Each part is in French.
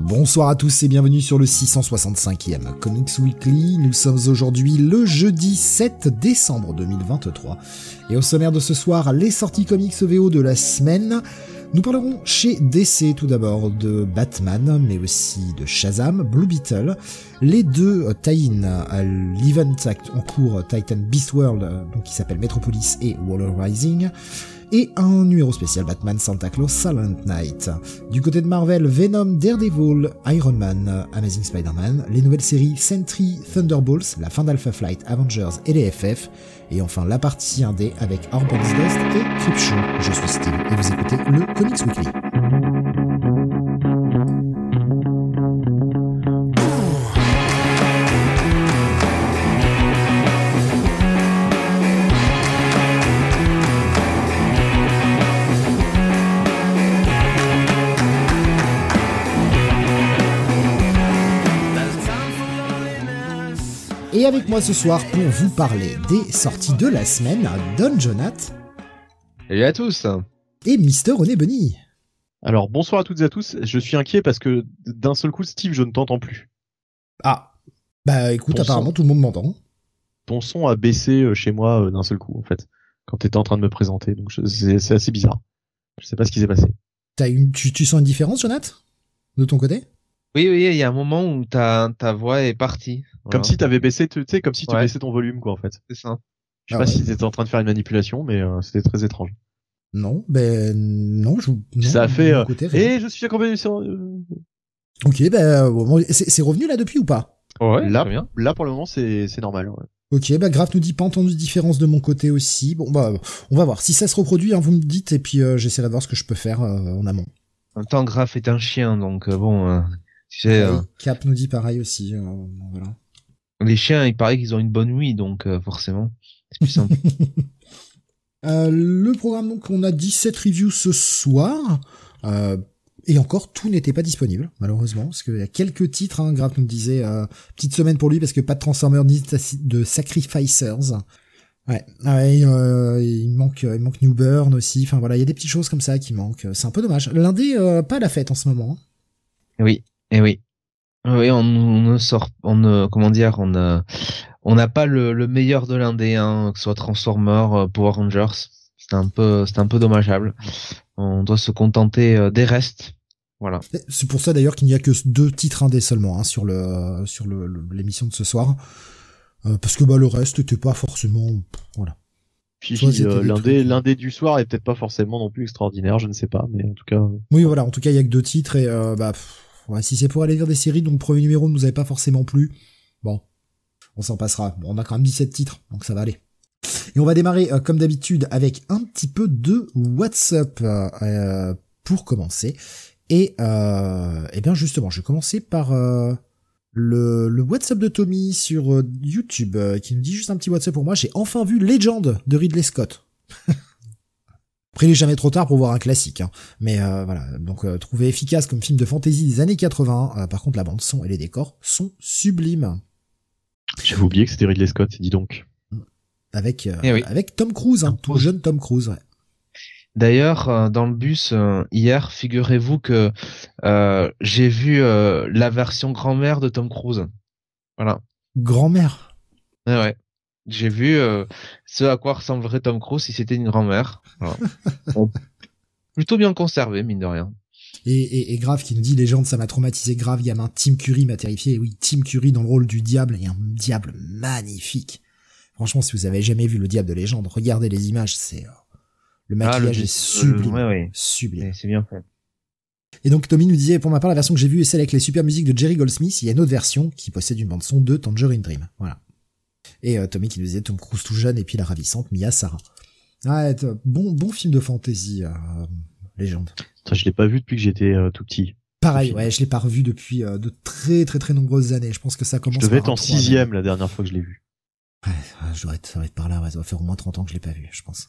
Bonsoir à tous et bienvenue sur le 665e Comics Weekly. Nous sommes aujourd'hui le jeudi 7 décembre 2023. Et au sommaire de ce soir, les sorties comics VO de la semaine. Nous parlerons chez DC tout d'abord de Batman, mais aussi de Shazam, Blue Beetle, les deux tie-in à l'event en cours Titan Beast World, donc qui s'appelle Metropolis et Waller Rising, et un numéro spécial Batman Santa Claus Silent Night. Du côté de Marvel, Venom, Daredevil, Iron Man, Amazing Spider-Man, les nouvelles séries Sentry, Thunderbolts, la fin d'Alpha Flight, Avengers et les FF, et enfin la partie 1D avec Orban's Dust et Creepshow. Je suis Steve et vous écoutez le Comics Weekly. Avec moi ce soir pour vous parler des sorties de la semaine, Don Jonath Salut à tous et Mister René Bunny. Alors bonsoir à toutes et à tous, je suis inquiet parce que d'un seul coup Steve je ne t'entends plus. Ah, bah écoute, apparemment tout le monde m'entend. Ton son a baissé euh, chez moi euh, d'un seul coup en fait, quand t'étais en train de me présenter, donc je- c'est assez bizarre. Je sais pas ce qui s'est passé. T'as une, tu, tu sens une différence, Jonath De ton côté? Oui, oui, il y a un moment où ta, ta voix est partie. Comme si t'avais baissé, tu sais, comme si tu Ouais. baissais ton volume quoi en fait. c'est ça. Je sais Ah pas ouais. si t'étais en train de faire une manipulation, mais euh, c'était très étrange. Non, ben non, je. non, Ça a fait, euh. Et je suis accompagné sur... euh, Ok, ben bon, c'est c'est revenu là depuis ou pas? Ouais, là, bien. là pour le moment c'est c'est normal. ouais. Ok, bah Graf nous dit pas entendu de différence de mon côté aussi. Bon bah on va voir. Si ça se reproduit, hein, vous me dites et puis euh, j'essaierai de voir ce que je peux faire euh, en amont. En même temps, Graf est un chien, donc euh, bon, euh, tu sais, euh, Et Cap nous dit pareil aussi. euh, voilà. Les chiens, il paraît qu'ils ont une bonne nuit, donc euh, forcément, c'est plus simple. Euh, le programme, donc, on a 17 reviews ce soir. Euh, et encore, tout n'était pas disponible, malheureusement, parce qu'il y a quelques titres. Hein, Graf nous disait petite semaine pour lui parce que pas de Transformers ni de Sacrificers. Ouais, ouais euh, il manque, il manque New Burn aussi. Enfin voilà, il y a des petites choses comme ça qui manquent. C'est un peu dommage. L'indé, euh, pas à la fête en ce moment. hein. oui, et oui. Oui, on, on ne sort, on ne, comment dire, on on n'a pas le, le meilleur de l'indé, hein, que ce soit Transformers, euh, Power Rangers. C'est un peu, c'est un peu dommageable. On doit se contenter euh, des restes. Voilà. C'est pour ça d'ailleurs qu'il n'y a que deux titres indés seulement hein, sur le sur le- le- l'émission de ce soir. Euh, parce que bah le reste était pas forcément voilà. Puis euh, des du soir est peut-être pas forcément non plus extraordinaire, je ne sais pas, mais en tout cas. Oui, voilà. En tout cas, il y a que deux titres et euh, bah, pff, ouais, si c'est pour aller lire des séries dont le premier numéro ne nous avait pas forcément plu, bon, on s'en passera. Bon, on a quand même 17 titres, donc ça va aller. Et on va démarrer euh, comme d'habitude avec un petit peu de WhatsApp euh, euh, pour commencer. Et euh, eh bien justement, je vais commencer par euh, le, le WhatsApp de Tommy sur YouTube qui nous dit juste un petit WhatsApp pour moi. J'ai enfin vu Legend de Ridley Scott. Après, il est jamais trop tard pour voir un classique. Hein. Mais euh, voilà, donc euh, trouvé efficace comme film de fantasy des années 80. euh, par contre, la bande son et les décors sont sublimes. J'avais oublié que c'était Ridley Scott, dis donc. Avec euh, Eh oui. avec Tom Cruise, hein, Tom tout Cruise. jeune Tom Cruise. ouais. D'ailleurs, euh, dans le bus euh, hier, figurez-vous que euh, j'ai vu euh, la version grand-mère de Tom Cruise. Voilà. Grand-mère. Ouais, ouais. J'ai vu euh, ce à quoi ressemblerait Tom Cruise si c'était une grand-mère. Voilà. Bon. Plutôt bien conservé, mine de rien. Et, et, et grave qui nous dit légende, ça m'a traumatisé grave, gamin. Tim Curry m'a terrifié. Et oui, Tim Curry dans le rôle du diable et un diable magnifique. Franchement, si vous avez jamais vu le diable de légende, regardez les images, c'est euh, le Ah, le- maquillage est sublime, ouais, ouais. sublime. C'est c'est bien fait. Et donc Tommy nous disait, pour ma part, la version que j'ai vue est celle avec les super musiques de Jerry Goldsmith. Il y a une autre version qui possède une bande son de Tangerine Dream. Voilà. Et euh, Tommy qui nous disait Tom Cruise tout jeune et puis la ravissante Mia Sarah. Ouais, bon, bon film de fantasy, euh, légende. Ça, je l'ai pas vu depuis que j'étais euh, tout petit. Pareil, ouais, je l'ai pas revu depuis de très très très nombreuses années. Je pense que ça commence. Je devais être en sixième la dernière fois que je l'ai vu. Ouais, ouais, je dois être, ça va être par là. Ouais, ça va faire au moins 30 ans que je l'ai pas vu, je pense.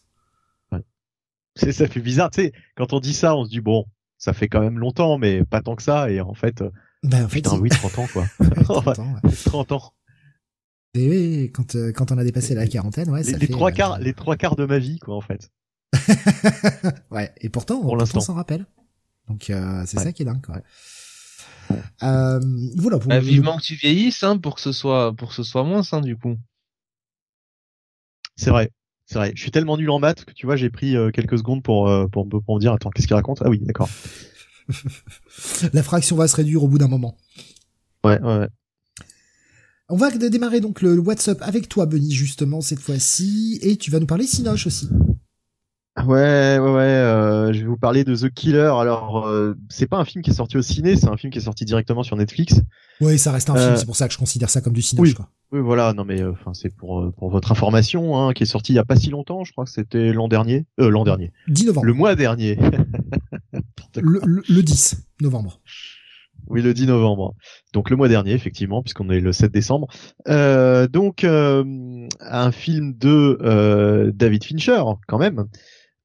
C'est ça fait bizarre, tu sais. Quand on dit ça, on se dit bon, ça fait quand même longtemps, mais pas tant que ça. Et en fait, Ben, en fait, putain, oui, 30 ans quoi. Ouais, 30 ans, ouais. 30 ans. Et oui, quand, euh, quand on a dépassé la quarantaine, ouais, les, ça les fait, trois euh, quarts, les trois quarts de ma vie quoi en fait. ouais, et pourtant, Pour on s'en rappelle. Donc, euh, c'est Ouais. ça qui est dingue, quoi. Euh, voilà, pour Bah, vivement que tu vieillisses, hein, pour que ce soit, pour que ce soit moins, hein, du coup. C'est vrai. C'est vrai. Je suis tellement nul en maths que tu vois, j'ai pris euh, quelques secondes pour, euh, pour, pour me dire, attends, qu'est-ce qu'il raconte? Ah oui, d'accord. la fraction va se réduire au bout d'un moment. Ouais, ouais, ouais. On va dé- démarrer donc le WhatsApp avec toi, Benny, justement, cette fois-ci, et tu vas nous parler Sinoche aussi. Ouais, ouais, ouais. euh, je vais vous parler de The Killer. Alors, euh, c'est pas un film qui est sorti au ciné, c'est un film qui est sorti directement sur Netflix. Oui, ça reste un Euh, film, c'est pour ça que je considère ça comme du Sinoche, oui. quoi. Oui, voilà. Non, mais euh, enfin, c'est pour euh, pour votre information, hein, qui est sorti il y a pas si longtemps. Je crois que c'était l'an dernier. Euh, l'an dernier. 10 novembre. Le mois dernier. Le, le- le 10 novembre. Oui, le 10 novembre. Donc le mois dernier, effectivement, puisqu'on est le 7 décembre. Euh, donc euh, un film de euh, David Fincher, quand même,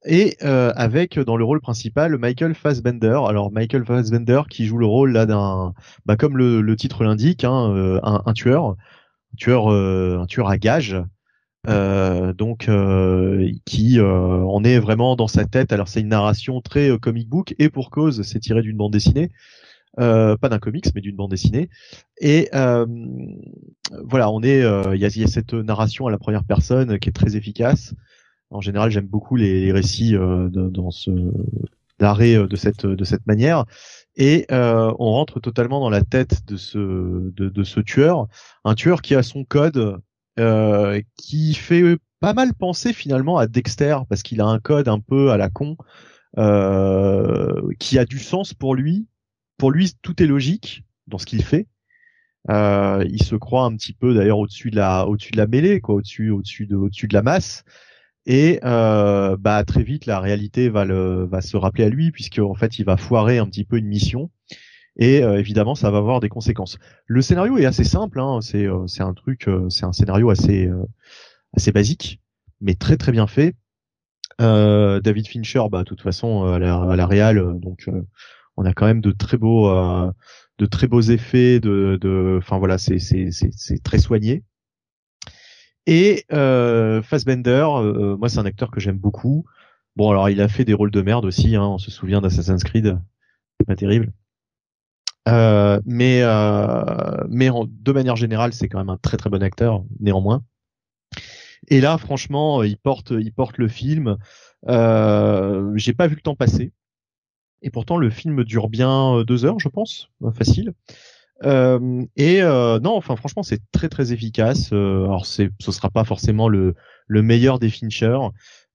et euh, avec dans le rôle principal Michael Fassbender. Alors Michael Fassbender qui joue le rôle là d'un, bah, comme le, titre l'indique, hein, un, tueur, un tueur, un tueur à gages. Donc qui euh, en est vraiment dans sa tête. Alors c'est une narration très comic book et pour cause, c'est tiré d'une bande dessinée euh, pas d'un comics mais d'une bande dessinée. Et euh, voilà on est euh, il y, y a cette narration à la première personne qui est très efficace. En général j'aime beaucoup les, les récits euh, dans ce d'arrêt de cette de cette manière. Et euh, on rentre totalement dans la tête de ce de, de ce tueur. Un tueur qui a son code euh, qui fait pas mal penser finalement à Dexter parce qu'il a un code un peu à la con euh, qui a du sens pour lui pour lui, tout est logique dans ce qu'il fait. Euh, il se croit un petit peu d'ailleurs au-dessus de la, au-dessus de la mêlée, quoi, au-dessus, au-dessus de, au-dessus de la masse. Et euh, bah très vite, la réalité va le, va se rappeler à lui puisque en fait, il va foirer un petit peu une mission. Et euh, évidemment, ça va avoir des conséquences. Le scénario est assez simple. Hein, c'est, euh, c'est un truc, euh, c'est un scénario assez, euh, assez basique, mais très très bien fait. David Fincher, bah de toute façon à la, à la réal, donc on a quand même de très beaux euh, de très beaux effets de enfin voilà c'est très soigné. Et euh, Fassbender euh, moi c'est un acteur que j'aime beaucoup. Bon alors il a fait des rôles de merde aussi hein, on se souvient d'Assassin's Creed. C'est pas terrible. Euh, mais en, de manière générale c'est quand même un très très bon acteur néanmoins. Et là franchement il porte il porte le film. Euh, j'ai pas vu le temps passer et pourtant le film dure bien euh, deux heures, je pense, euh, facile. Euh, et euh, non, enfin franchement c'est très très efficace. Euh, alors c'est, ce sera pas forcément le le meilleur des Fincher.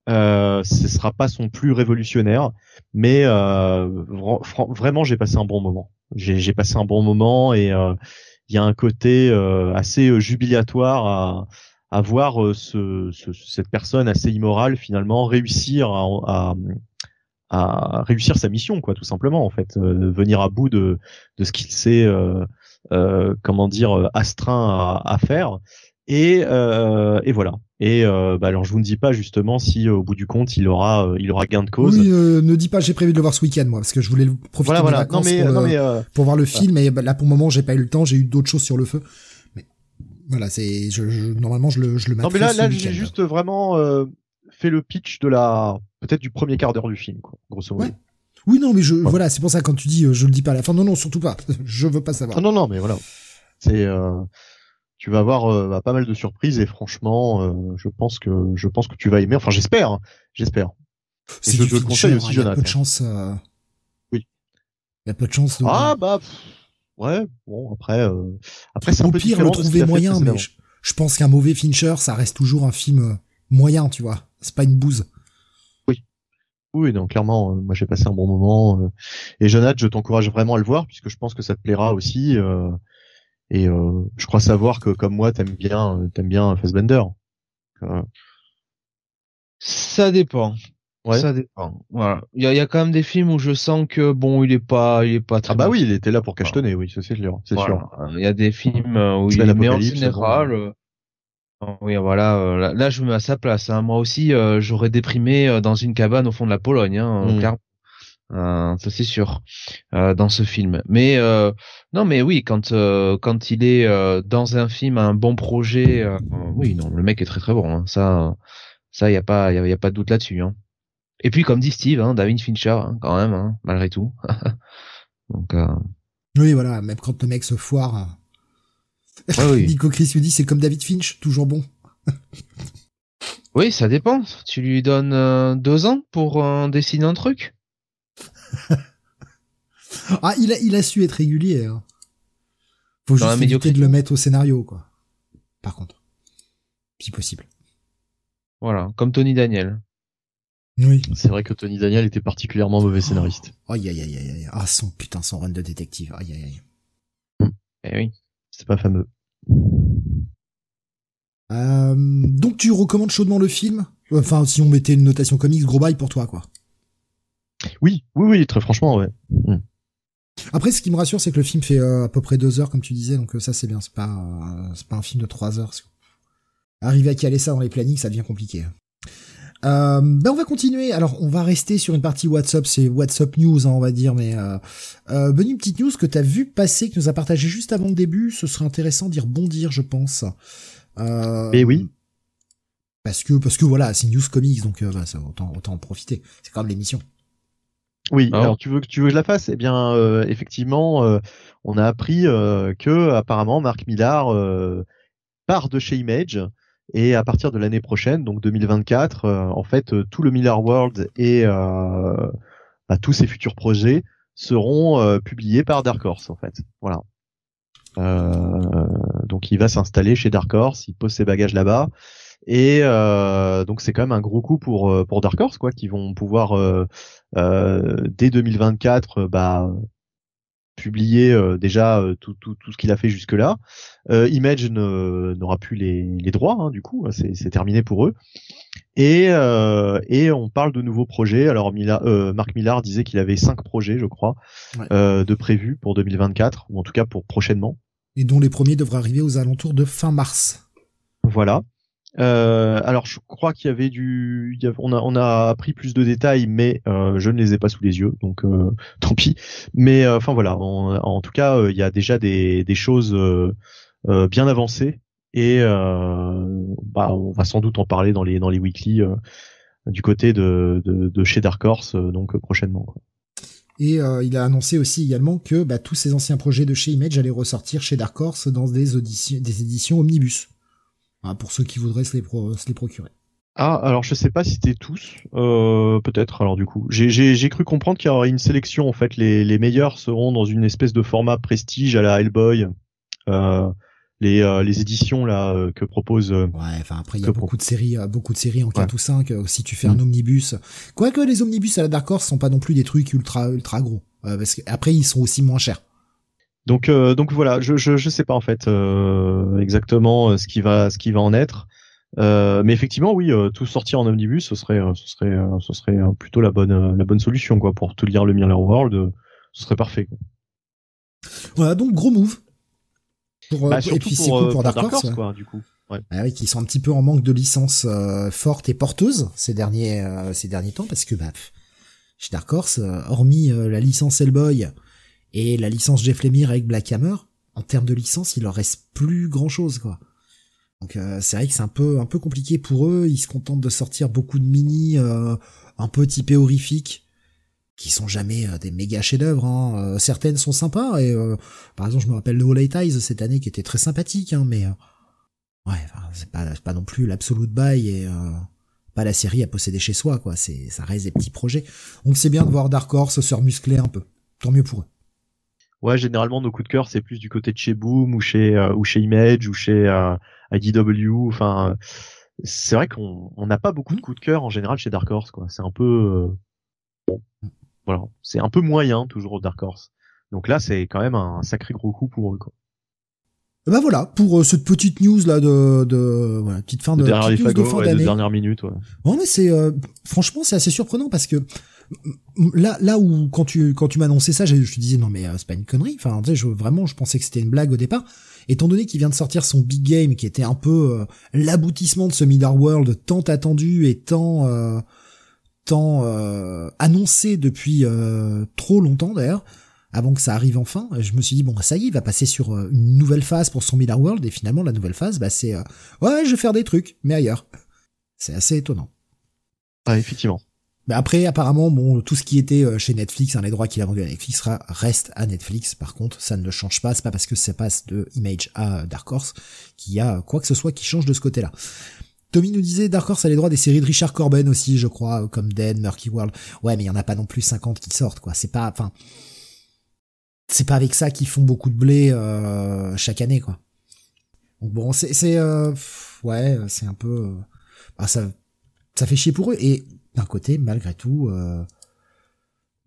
Euh, ce sera pas son plus révolutionnaire, mais euh, vra- vraiment j'ai passé un bon moment. J'ai, passé un bon moment et il y a un côté assez jubilatoire à, à voir ce, ce- cette personne assez immorale finalement réussir à, à, à réussir sa mission, quoi, tout simplement, en fait, euh, venir à bout de, de ce qu'il s'est, euh, euh, comment dire, euh, astreint à, à faire. Et, euh, et voilà. Et euh, bah, alors je vous ne dis pas justement si au bout du compte il aura, il aura gain de cause. Oui, euh, ne dis pas, j'ai prévu de le voir ce week-end, moi, parce que je voulais le- profiter voilà, de voilà. Non mais, pour, non mais, euh, pour voir le film, et bah, là, pour le moment, j'ai pas eu le temps, j'ai eu d'autres choses sur le feu. Mais voilà, c'est, je, je- normalement, je le, je le non mais là, là j'ai juste vraiment euh, fait le pitch de la, peut-être du premier quart d'heure du film, quoi, grosso modo. Ouais. Oui, non, mais je, voilà, c'est pour ça quand tu dis, euh, je le dis pas à la fin. Non, non, surtout pas. je veux pas savoir. Ah non non mais voilà. C'est, euh, tu vas avoir euh, bah, pas mal de surprises et franchement, je pense que, je pense que tu vas aimer. Enfin j'espère, hein. j'espère. c'est je du te le conseille Fincher, aussi, hein, Il y a peu Jonathan. de chance. Oui. Il y a peu de chance. de- Ah bah pff, ouais bon après après c'est un Au peu pire, le trouver moyen, mais je, je pense qu'un mauvais Fincher, ça reste toujours un film moyen, tu vois. C'est pas une bouse. oui donc clairement euh, moi j'ai passé un bon moment euh, et Jonathan je t'encourage vraiment à le voir puisque je pense que ça te plaira aussi euh, et euh, je crois savoir que comme moi t'aimes bien t'aimes bien Fassbender Euh, Ça dépend. Ouais. Ça dépend. Voilà. Il y a, il y a quand même des films où je sens que bon, il est pas, il est pas très. Ah bah bon. oui, il était là pour cachetonner, oui, c'est sûr, c'est Voilà. sûr. Il y a des films où il est mais en général. euh, Oui, voilà. euh, là, là, je me mets à sa place. Hein. Moi aussi, euh, j'aurais déprimé euh, dans une cabane au fond de la Pologne, hein, clairement. Euh, ça c'est sûr euh, dans ce film. Mais euh, non, mais oui, quand euh, quand il est euh, dans un film, un bon projet, oui, non, le mec est très très bon. hein. Ça, ça, y a pas, y a, y a pas de doute là-dessus. Hein. Et puis comme dit Steve, hein, David Fincher, hein, quand même, hein, malgré tout. Donc, euh, Oui, voilà, même quand le mec se foire. Oui. Nico Chris lui dit c'est comme David Finch, toujours bon. Oui, ça dépend. Tu lui donnes euh, deux ans pour euh, dessiner un truc? Ah, il a, il a su être régulier. Hein. Faut Dans juste éviter de le mettre au scénario, quoi. Par contre. Si possible. Voilà, comme Tony Daniel. Oui. C'est vrai que Tony Daniel était particulièrement mauvais scénariste. Aïe, aïe, aïe, aïe, aïe. Ah, son putain, son run de détective. Aïe, aïe, aïe. Eh oui. C'est pas fameux. Euh, donc tu recommandes chaudement le film? Enfin, si on mettait une notation comics, gros bail pour toi, quoi. Oui, oui, oui, très franchement, ouais. Après, ce qui me rassure, c'est que le film fait euh, à peu près deux heures, comme tu disais, donc euh, ça c'est bien. C'est pas, euh, c'est pas un film de trois heures. Arriver à caler ça dans les plannings, ça devient compliqué. Euh, ben on va continuer. Alors, on va rester sur une partie WhatsApp, c'est WhatsApp News, hein, on va dire. Mais euh, euh, Benny, une petite news que t'as vu passer, que tu nous a partagé juste avant le début. Ce serait intéressant d'y rebondir, je pense. Euh, Et oui. Parce que parce que voilà, c'est news comics, donc euh, bah, ça, autant autant en profiter. C'est quand même l'émission. Oui, Ah. alors tu veux que tu veux que je la fasse? Eh bien, euh, effectivement, euh, on a appris euh, que apparemment Marc Millar euh, part de chez Image et à partir de l'année prochaine, donc 2024, euh, en fait, euh, tout le Millar World et euh, bah, tous ses futurs projets seront euh, publiés par Dark Horse, en fait. Voilà. Euh, donc il va s'installer chez Dark Horse, il pose ses bagages là-bas. Et euh, donc c'est quand même un gros coup pour pour Dark Horse quoi, qui vont pouvoir euh, euh, dès 2024 euh, bah publier euh, déjà euh, tout, tout, tout ce qu'il a fait jusque là. Image n'aura plus les, les droits hein, du coup, c'est terminé pour eux. Et euh, et on parle de nouveaux projets. Alors Mila, euh, Marc Millard disait qu'il avait cinq projets, je crois, Ouais. euh, de prévus pour 2024 ou en tout cas pour prochainement. Et dont les premiers devraient arriver aux alentours de fin mars. Voilà. Euh, alors je crois qu'il y avait du, on a a appris plus de détails, mais euh, je ne les ai pas sous les yeux, donc euh, tant pis. Mais enfin voilà, en, tout cas il y a déjà des choses bien avancées et bah on va sans doute en parler dans les dans les weekly du côté de, chez Dark Horse donc prochainement. Et il a annoncé aussi également que bah, tous ces anciens projets de chez Image allaient ressortir chez Dark Horse dans des éditions omnibus. Voilà, pour ceux qui voudraient se les, pro- se les procurer. Ah, alors je sais pas si c'était tous, euh, peut-être. Alors du coup, j'ai cru comprendre qu'il y aurait une sélection. En fait, les les meilleurs seront dans une espèce de format prestige à la Hellboy. Euh, les euh, les éditions là euh, que propose. Ouais, enfin après il y a beaucoup de séries, beaucoup de séries en 4 Ouais. ou 5. euh, si tu fais un Mm. omnibus, quoique les omnibus à la Dark Horse sont pas non plus des trucs ultra ultra gros, parce qu'après ils sont aussi moins chers. Donc euh, donc voilà, je je je sais pas en fait euh, exactement euh, ce qui va ce qui va en être. Euh, mais effectivement, oui, tout sortir en omnibus, ce serait, ce serait, ce serait plutôt la bonne, la bonne solution, quoi, pour tout lire le Mirror World, ce serait parfait. Quoi. Voilà, donc gros move. Pour, Bah, et surtout puis c'est pour, cool pour Dark, Horse. Horse, ouais. quoi, du coup. Ouais. Ah oui, qui sont un petit peu en manque de licences fortes et porteuses ces derniers ces derniers temps parce que bah chez Dark Horse, hormis la licence Hellboy et la licence Jeff Lemire avec Black Hammer, en termes de licence, il leur reste plus grand chose quoi. Donc euh, c'est vrai que c'est un peu un peu compliqué pour eux. Ils se contentent de sortir beaucoup de mini euh, un peu typés horrifiques qui sont jamais euh, des méga chefs-d'œuvre. Hein. Euh, certaines sont sympas et euh, par exemple je me rappelle le Eight Eyes cette année qui était très sympathique, hein, mais Ouais, enfin, c'est pas, pas non plus l'absolute bail et pas la série à posséder chez soi, quoi. C'est, ça reste des petits projets. Donc c'est bien de voir Dark Horse se remuscler un peu. Tant mieux pour eux. Ouais, généralement nos coups de cœur c'est plus du côté de chez Boom ou chez euh, ou chez Image ou chez euh, IDW. Enfin, euh, c'est vrai qu'on on n'a pas beaucoup de coups de cœur en général chez Dark Horse, quoi. C'est un peu euh, bon, voilà, c'est un peu moyen toujours au Dark Horse. Donc là, c'est quand même un sacré gros coup pour eux, quoi. Bah voilà, pour cette petite news là de, de voilà, petite fin de, petite news de fin d'année. dernière minute. Ouais. ouais mais c'est franchement c'est assez surprenant parce que là là où quand tu quand tu m'annonçais ça, je, je disais non mais c'est pas une connerie. Enfin tu sais, je, vraiment je pensais que c'était une blague au départ. Étant donné qu'il vient de sortir son big game qui était un peu l'aboutissement de ce Middle World tant attendu et tant tant annoncé depuis trop longtemps d'ailleurs avant que ça arrive enfin, je me suis dit bon ça y est, il va passer sur euh, une nouvelle phase pour son Miller World et finalement la nouvelle phase bah c'est euh, ouais, je vais faire des trucs mais ailleurs. C'est assez étonnant. Ah effectivement. Mais après apparemment bon tout ce qui était euh, chez Netflix, hein, les droits qu'il a vendus à Netflix reste à Netflix. Par contre, ça ne le change pas, c'est pas parce que ça passe de Image à Dark Horse qu'il y a quoi que ce soit qui change de ce côté-là. Tommy nous disait Dark Horse a les droits des séries de Richard Corben aussi, je crois, comme Dead, Murky World. Ouais, mais il y en a pas non plus 50 qui sortent quoi. C'est pas enfin c'est pas avec ça qu'ils font beaucoup de blé euh, chaque année quoi. Donc bon, c'est c'est euh, ouais, c'est un peu euh, bah, ça ça fait chier pour eux d'un côté malgré tout euh,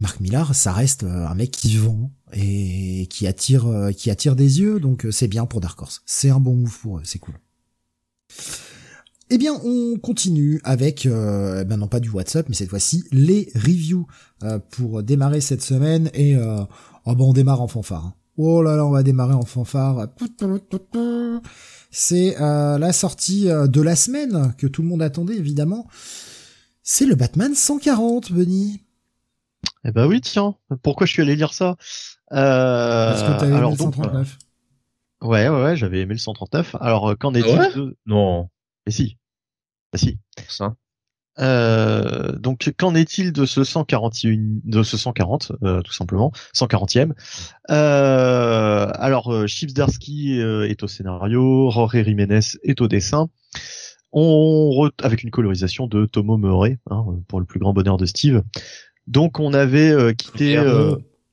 Marc Millar, ça reste un mec qui vend et qui attire qui attire des yeux donc c'est bien pour Dark Horse. C'est un bon move pour eux, c'est cool. Eh bien, on continue avec, euh, ben non pas du WhatsApp, mais cette fois-ci les reviews pour démarrer cette semaine et Oh bah on démarre en fanfare. Hein. Oh là là, on va démarrer en fanfare. C'est euh, la sortie euh, de la semaine que tout le monde attendait évidemment. C'est le Batman 140, Benny. Eh ben oui, tiens. Pourquoi je suis allé lire ça? Euh, Parce que t'avais aimé le 139. ouais, ouais, ouais, j'avais aimé le 139. Alors, qu'en est-il ah de... Non. Mais si. Bah si. Ça. Euh, donc qu'en est-il de ce 141 de ce 140 euh, tout simplement 140e euh, alors euh, Chips Darsky euh, est au scénario Jorge Jiménez est au dessin on avec une colorisation de Tomo Murray hein, pour le plus grand bonheur de Steve donc on avait quitté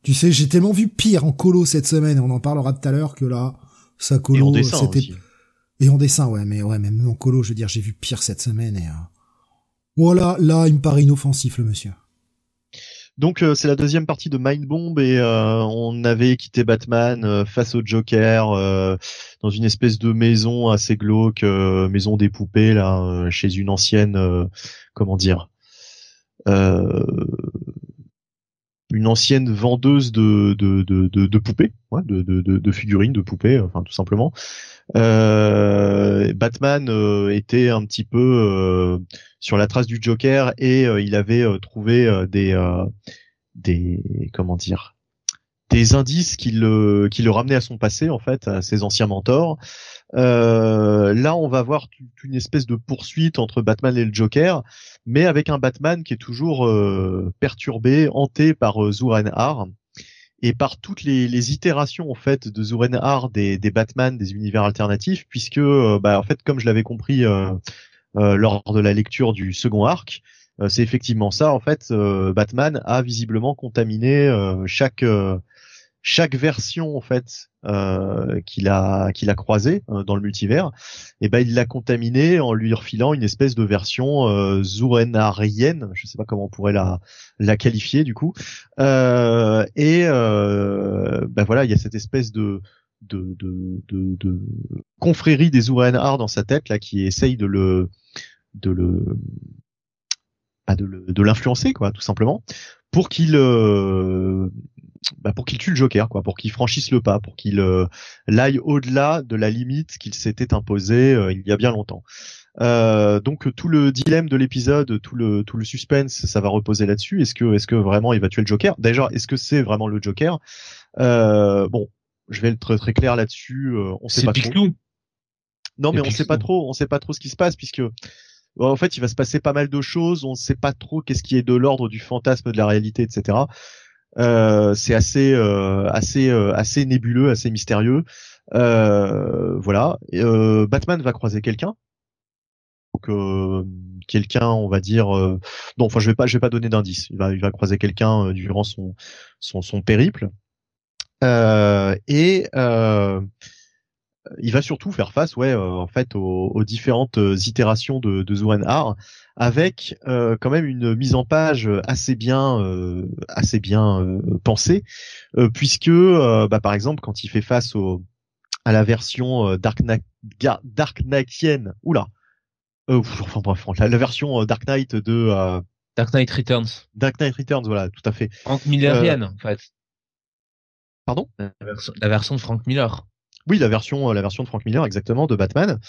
tu sais j'ai tellement vu pire en colo cette semaine on en parlera tout à l'heure que là ça colo c'était et en dessin ouais mais ouais même en colo je veux dire j'ai vu pire cette semaine et voilà, là, il me paraît inoffensif, le monsieur. Donc euh, c'est la deuxième partie de Mind Bomb et euh, on avait quitté Batman euh, face au Joker dans une espèce de maison assez glauque, maison des poupées là, chez une ancienne, comment dire, une ancienne vendeuse de de, de, poupées, ouais, de, de, figurines, de poupées, enfin tout simplement. Batman était un petit peu sur la trace du Joker et euh, il avait euh, trouvé euh, des comment dire des indices qui le ramenaient à son passé en fait à ses anciens mentors. Euh, là, on va voir une espèce de poursuite entre Batman et le Joker, mais avec un Batman qui est toujours euh, perturbé, hanté par euh, Zurenhar et par toutes les, itérations en fait de Zurenhar des, des Batman des univers alternatifs, puisque bah, en fait, comme je l'avais compris euh, lors de la lecture du second arc, euh, c'est effectivement ça. En fait, euh, Batman a visiblement contaminé chaque chaque version en fait euh, qu'il a qu'il a croisé dans le multivers, et ben il l'a contaminé en lui refilant une espèce de version euh, Zurenarienne, je sais pas comment on pourrait la la qualifier du coup. Euh, et ben voilà, il y a cette espèce de de, de, de, de confrérie des Ourenhar dans sa tête là qui essaye de le de le bah, de l'influencer quoi tout simplement pour qu'il euh, bah, pour qu'il tue le Joker quoi pour qu'il franchisse le pas pour qu'il euh, aille au-delà de la limite qu'il s'était imposé euh, il y a bien longtemps euh, donc tout le dilemme de l'épisode, tout le tout le suspense, ça va reposer là-dessus. Est-ce que est-ce que vraiment il va tuer le Joker? Déjà, est-ce que c'est vraiment le Joker? Euh, Bon, je vais être très clair là-dessus. Euh, on sait pas trop. Non, mais on sait pas trop. On sait pas trop ce qui se passe puisque en fait, il va se passer pas mal de choses. On ne sait pas trop qu'est-ce qui est de l'ordre du fantasme, de la réalité, etc. Euh, c'est assez, euh, assez, euh, assez nébuleux, assez mystérieux. Euh, voilà. Batman va croiser quelqu'un. Donc quelqu'un, on va dire. non, enfin, je vais pas, je vais pas donner d'indice. Il va, il va croiser quelqu'un durant son, son, son périple. Euh, et euh, il va surtout faire face, ouais, euh, en fait, aux, différentes itérations de, de Zurenhar, avec quand même une mise en page assez bien, assez bien pensée, puisque, bah, par exemple, quand il fait face au à la version Dark Knight, Dark Knightienne. Oula. enfin bref, la, la version Dark Knight de Dark Knight Returns. Dark Knight Returns, voilà, tout à fait. Frank Millerienne, en fait. Pardon? La version, de Frank Miller. Oui, la version, la version de Frank Miller, exactement, de Batman.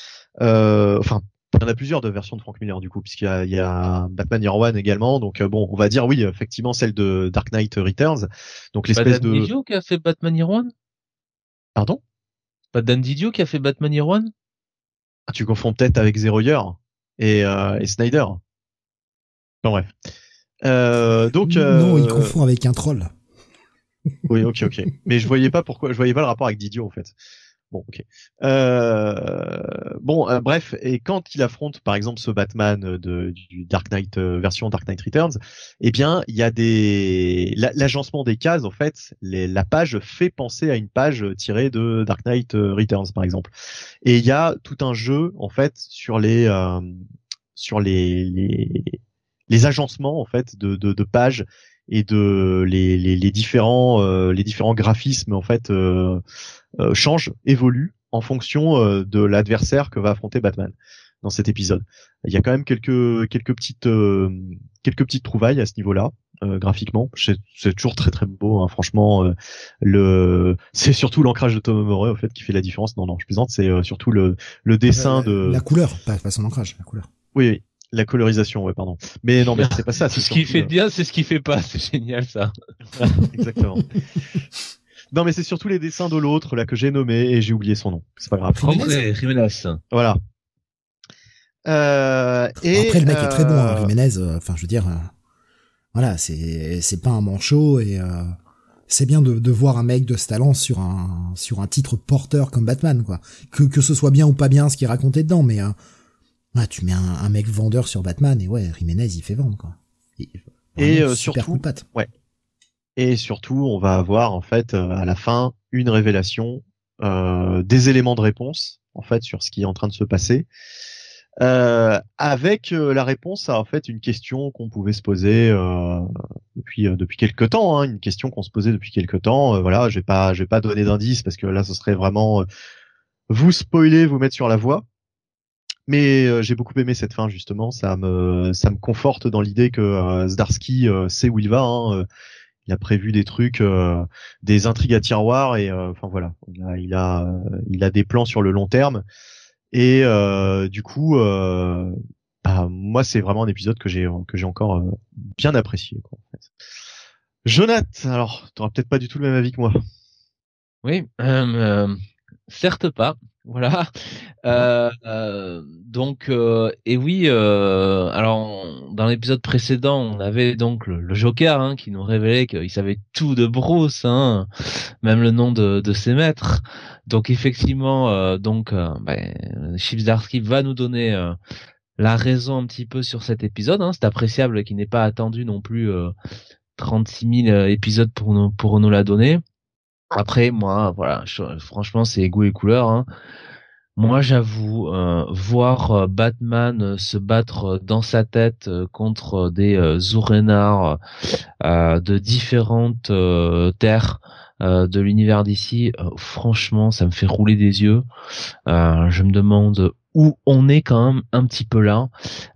Euh, enfin, il y en a plusieurs de versions de Frank Miller du coup, puisqu'il y a, il y a Batman Year One également. Donc bon, on va dire oui, effectivement celle de Dark Knight Returns. Donc l'espèce de. Didio qui a fait Batman Year One? Pardon? Pas Dan Didio qui a fait Batman Year One? Ah, tu confonds peut-être avec Zero Year et, euh, et Snyder. Bon bref. Euh, donc. Non, il euh, confond avec un troll. oui, ok, ok. Mais je voyais pas pourquoi, je voyais pas le rapport avec Didio en fait. Bon, ok. Euh, bon, euh, bref, et quand il affronte par exemple ce Batman de, du Dark Knight euh, version Dark Knight Returns, eh bien, il y a des l'agencement des cases en fait, la page fait penser à une page tirée de Dark Knight Returns par exemple. Et il y a tout un jeu en fait sur les sur les, les les agencements en fait de, de, de pages et de les, les, les différents euh, les différents graphismes en fait euh, euh, changent évoluent en fonction euh, de l'adversaire que va affronter Batman dans cet épisode. Il y a quand même quelques quelques petites euh, quelques petites trouvailles à ce niveau-là graphiquement. C'est toujours très très beau, hein, franchement. le c'est surtout l'ancrage de Tom Murray au fait qui fait la différence. Non non, je plaisante. C'est surtout le le dessin de la couleur, pas, pas son ancrage, la couleur. Oui, oui. La colorisation, ouais, pardon. Mais non, mais c'est pas ça. C'est ce qui fait bien, c'est ce qui fait pas. C'est génial, ça. Exactement. non, mais c'est surtout les dessins de l'autre, là, que j'ai nommé, et j'ai oublié son nom. C'est pas grave. Jiménez. Voilà. Euh, et, Après, le mec est très bon, hein, Jiménez. euh, Enfin, je veux dire, euh, voilà, c'est c'est pas un manchot et euh, c'est bien de, de voir un mec de ce talent sur un sur un titre porteur comme Batman, quoi. Que que ce soit bien ou pas bien ce qui est raconté dedans, mais euh, ouais, tu mets un, un mec vendeur sur Batman et ouais, Jiménez il fait vendre, quoi. Et, euh, super surtout- patte. Et surtout, on va avoir en fait euh, à la fin une révélation, euh, des éléments de réponse en fait sur ce qui est en train de se passer, euh, avec euh, la réponse à en fait une question qu'on pouvait se poser euh, depuis euh, depuis quelque temps, hein, une question qu'on se posait depuis quelque temps. Euh, voilà, je vais pas je vais pas donner d'indices parce que là ce serait vraiment euh, vous spoiler, vous mettre sur la voie. Mais euh, j'ai beaucoup aimé cette fin justement, ça me ça me conforte dans l'idée que euh, Zdarsky euh, sait où il va. Hein, euh, il a prévu des trucs, euh, des intrigues à tiroir et enfin voilà, il a il a, il a des plans sur le long terme et du coup, bah, moi c'est vraiment un épisode que j'ai que j'ai encore bien apprécié. Quoi. Jonath, alors t'auras peut-être pas du tout le même avis que moi. Oui, euh, certes pas. Voilà. Euh, euh, donc, euh, et oui. euh, alors, dans l'épisode précédent, on avait donc le, Joker hein, qui nous révélait qu'il savait tout de Bruce, hein, même le nom de, ses maîtres. Donc, effectivement, donc, ben, Chips Darsky va nous donner la raison un petit peu sur cet épisode. Hein. C'est appréciable qu'il n'ait pas attendu non plus euh, 36 000 épisodes pour nous pour nous la donner. Après, moi, voilà, franchement, c'est goût et couleur. Hein. Moi, j'avoue, euh, voir euh, Batman euh, se battre dans sa tête contre des euh, de différentes terres de l'univers d'ici, franchement, ça me fait rouler des yeux. Je me demande où on est quand même un petit peu là.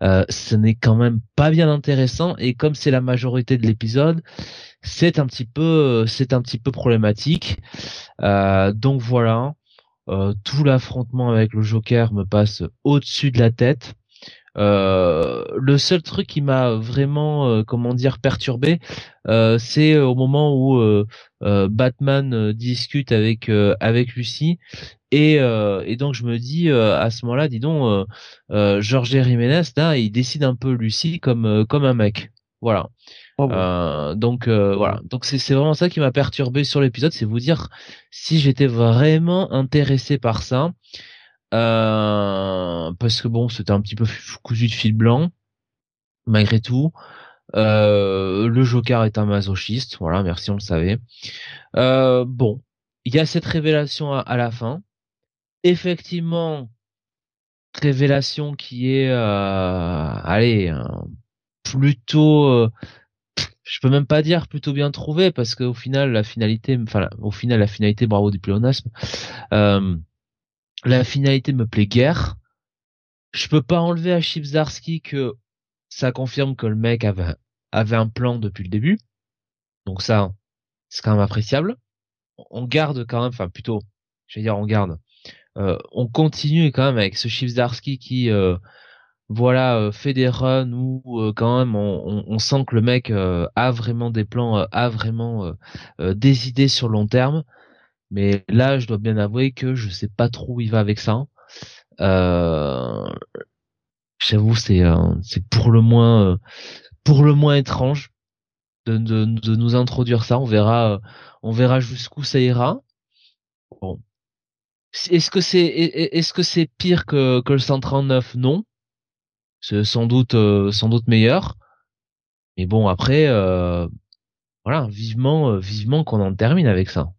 Euh, ce n'est quand même pas bien intéressant et comme c'est la majorité de l'épisode, c'est un petit peu, c'est un petit peu problématique. Euh, donc voilà. Euh, tout l'affrontement avec le Joker me passe au-dessus de la tête. Euh, le seul truc qui m'a vraiment, euh, comment dire, perturbé, euh, c'est au moment où Batman discute avec euh, avec Lucie et, euh, et donc je me dis euh, à ce moment-là, dis donc, euh, euh, Jorge Jiménez là, il décide un peu Lucie comme euh, comme un mec. Voilà. Oh, bon. Euh, donc euh, voilà. Donc c'est c'est vraiment ça qui m'a perturbé sur l'épisode, c'est vous dire si j'étais vraiment intéressé par ça, euh, parce que bon, c'était un petit peu cousu de fil blanc, malgré tout. Euh, le Joker est un masochiste, voilà, merci, on le savait. Euh, bon, il y a cette révélation à, la fin. Effectivement, révélation qui est, euh, allez, euh, plutôt, je peux même pas dire plutôt bien trouvé parce qu'au final la finalité, enfin au final la finalité, bravo du pléonasme, euh, la finalité me plaît guère. Je peux pas enlever à Chipsarski que ça confirme que le mec avait un plan depuis le début. Donc ça, c'est quand même appréciable. On garde quand même, enfin plutôt, je vais dire on garde. Euh, on continue quand même avec ce Chipsarski qui euh, voilà euh, fait des runs où euh, quand même on, on, sent que le mec a vraiment des plans, a vraiment des idées sur long terme. Mais là, je dois bien avouer que je sais pas trop où il va avec ça. J'avoue, c'est c'est pour le moins pour le moins étrange de, de, de nous introduire ça. On verra on verra jusqu'où ça ira. Bon. Est-ce que c'est est-ce que c'est pire que que le 139 Non c'est sans doute euh, sans doute meilleur. Mais bon après euh, voilà, vivement euh, vivement qu'on en termine avec ça.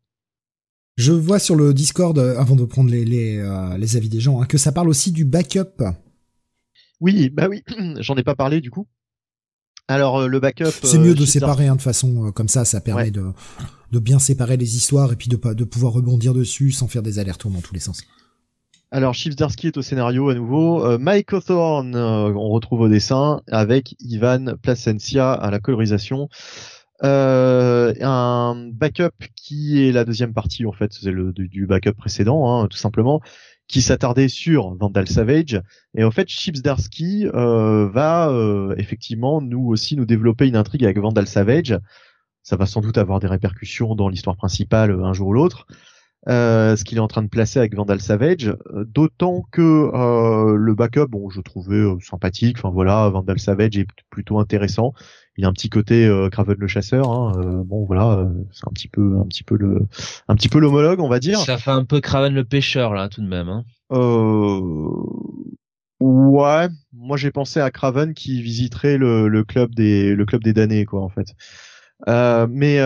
Je vois sur le Discord avant de prendre les les, les avis des gens hein, que ça parle aussi du backup. Oui, bah oui, j'en ai pas parlé du coup. Alors le backup. C'est mieux de séparer hein, de façon comme ça, ça permet de de bien séparer les histoires et puis de de pouvoir rebondir dessus sans faire des allers-retours dans tous les sens. Alors Chipsdarsky est au scénario à nouveau. Euh, Mike Hawthorne, euh, on retrouve au dessin avec Ivan Placencia à la colorisation. Euh, un backup qui est la deuxième partie en fait, c'est le du, backup précédent, hein, tout simplement, qui s'attardait sur Vandal Savage. Et en fait, Chipsdarsky euh, va effectivement nous aussi nous développer une intrigue avec Vandal Savage. Ça va sans doute avoir des répercussions dans l'histoire principale un jour ou l'autre. Euh, ce qu'il est en train de placer avec Vandal Savage, euh, d'autant que euh, le backup, bon, je trouvais sympathique. Enfin voilà, Vandal Savage est plutôt intéressant. Il a un petit côté Craven le chasseur. Hein, bon voilà, c'est un petit peu, un petit peu le, un petit peu l'homologue, on va dire. Ça fait un peu Craven le pêcheur là, tout de même. Hein. Ouais, moi j'ai pensé à Craven qui visiterait le, le club des, le club des damnés quoi en fait. mais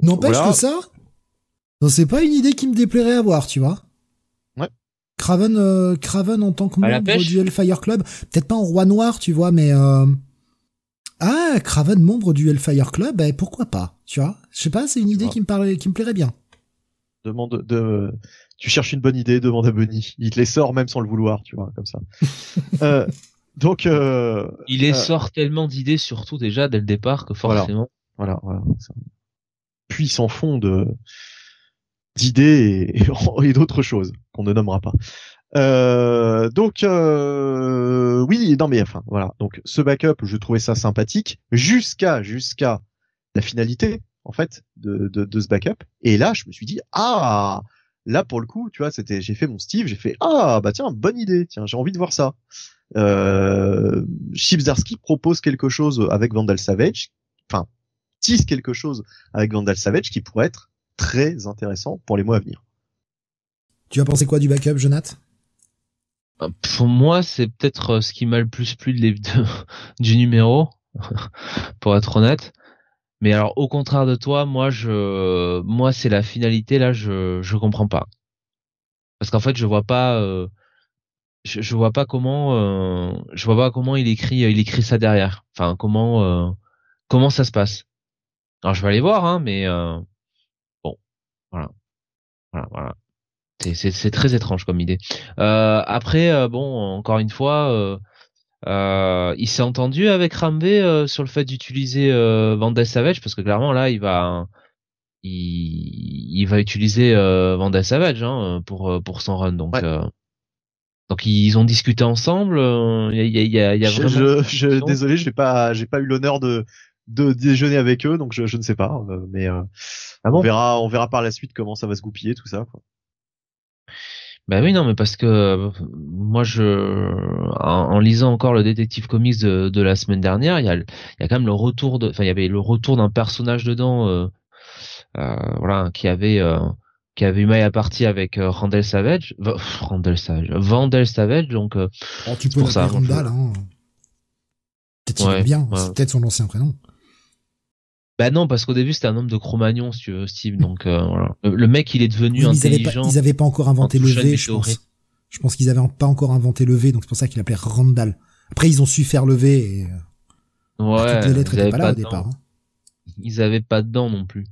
n'empêche que ça, non, c'est pas une idée qui me déplairait à voir, tu vois. Ouais. Craven, euh, Craven en tant que membre du Hellfire Club, peut-être pas en roi noir, tu vois, mais euh... ah, Craven membre du Hellfire Club, ben pourquoi pas, tu vois. Je sais pas, c'est une idée qui me parlait, qui me plairait bien. Demande de, tu cherches une bonne idée, demande à Bunny. Il te les sort même sans le vouloir, tu vois, comme ça. euh, donc, euh, il les euh, sort tellement d'idées, surtout déjà dès le départ, que forcément. Voilà, voilà. voilà. Puis sans fond de d'idées et, d'autres choses qu'on ne nommera pas. Euh, donc euh, oui, non mais enfin voilà. Donc ce backup, je trouvais ça sympathique jusqu'à jusqu'à la finalité en fait de, de, ce backup. Et là, je me suis dit ah là pour le coup, tu vois, c'était j'ai fait mon Steve, j'ai fait ah bah tiens bonne idée, tiens j'ai envie de voir ça. Euh, propose quelque chose avec Vandal Savage, enfin tisse quelque chose avec Vandal Savage qui pourrait être très intéressant pour les mois à venir. Tu as pensé quoi du backup, Jonathan euh, Pour moi, c'est peut-être euh, ce qui m'a le plus plu de, du numéro, pour être honnête. Mais alors, au contraire de toi, moi, je, moi, c'est la finalité là, je, je comprends pas. Parce qu'en fait, je vois pas, euh, je, je, vois pas comment, je vois pas comment il écrit, il écrit ça derrière. Enfin, comment, comment ça se passe. Alors, je vais aller voir, hein, mais. Voilà, voilà. C'est très étrange comme idée. Euh, après, euh, bon, encore une fois, euh, euh il s'est entendu avec Ramvé sur le fait d'utiliser Vandal Savage parce que clairement là, il va, il, il va utiliser Vandal Savage hein, pour pour son run. Donc, donc ils ont discuté ensemble. Il y a, y a vraiment. Je, je, désolé, j'ai pas, j'ai pas eu l'honneur de de déjeuner avec eux, donc je, je ne sais pas, mais. Ah on verra, on verra par la suite comment ça va se goupiller tout ça. Quoi. Bah oui non mais parce que moi je en, lisant encore le détective comics de, de, la semaine dernière il y a il y a quand même le retour de enfin il y avait le retour d'un personnage dedans euh, euh, voilà qui avait euh, qui avait eu maille à partie avec euh, Randall Savage Randall Savage Vandal Savage donc euh, oh, tu peux pour ça Randall hein. peut-être bien c'est peut-être son ancien prénom bah non, parce qu'au début c'était un homme de Cro-Magnon, si tu veux, Steve. Donc euh, voilà. Le mec, il est devenu intelligent. Ils avaient, pas, encore inventé le V, je pense. Je pense qu'ils avaient pas encore inventé le V, donc c'est pour ça qu'il appelait Randall. Après, ils ont su faire le V. Et... Euh, ouais. Toutes les lettres étaient pas là au départ. Hein. ils avaient pas dedans non plus.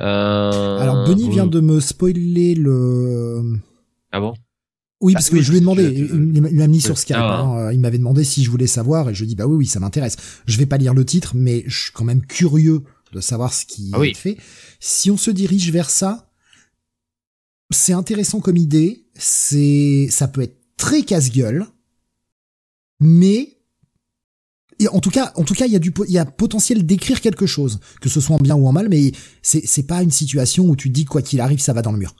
Euh, Alors Benny vient de me spoiler le. Ah bon? Oui, parce ah que je lui ai demandé, il m'a mis sur Skype, ah. hein, il m'avait demandé si je voulais savoir, et je dis bah oui, oui, ça m'intéresse. Je vais pas lire le titre, mais je suis quand même curieux de savoir ce qui ah est fait. Si on se dirige vers ça, c'est intéressant comme idée, c'est, ça peut être très casse-gueule, mais et en tout cas, en tout cas, il y a du, il y a potentiel d'écrire quelque chose, que ce soit en bien ou en mal, mais c'est, c'est pas une situation où tu dis quoi qu'il arrive, ça va dans le mur.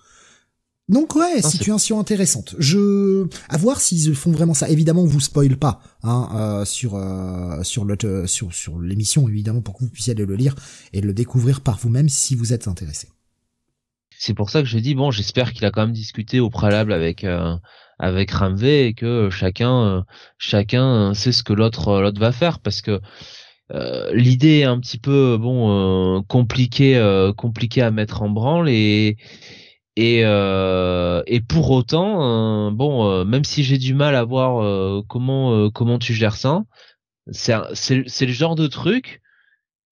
Donc ouais, situation intéressante. Je, à voir s'ils font vraiment ça. Évidemment, on vous spoil pas hein, euh, sur euh, sur le sur sur l'émission évidemment pour que vous puissiez aller le lire et le découvrir par vous-même si vous êtes intéressé. C'est pour ça que je dis bon, j'espère qu'il a quand même discuté au préalable avec euh, avec Ramvé et que chacun euh, chacun sait ce que l'autre euh, l'autre va faire parce que l'idée est un petit peu bon compliquée compliquée à mettre en branle et et et pour autant bon même si j'ai du mal à voir comment comment tu gères ça c'est c'est le genre de truc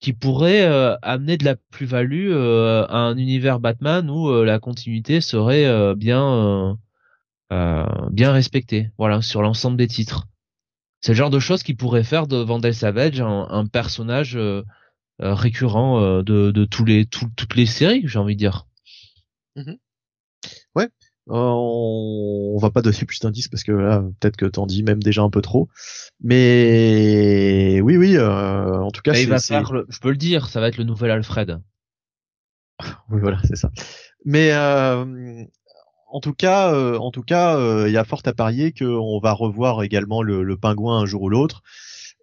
qui pourrait euh, amener de la plus-value euh, à un univers Batman où euh, la continuité serait bien bien respectée. Voilà, sur l'ensemble des titres. C'est le genre de choses qui pourrait faire de Vandal Savage un, personnage récurrent de, de tous les toutes les séries, j'ai envie de dire. Ouais, euh, on, va pas donner plus d'indices parce que là, peut-être que t'en dis même déjà un peu trop. Mais oui, oui, euh, en tout cas, bah, je peux le dire, ça va être le nouvel Alfred. oui, voilà, c'est ça. Mais euh, en tout cas, en tout cas, il y a fort à parier qu'on va revoir également le, pingouin un jour ou l'autre.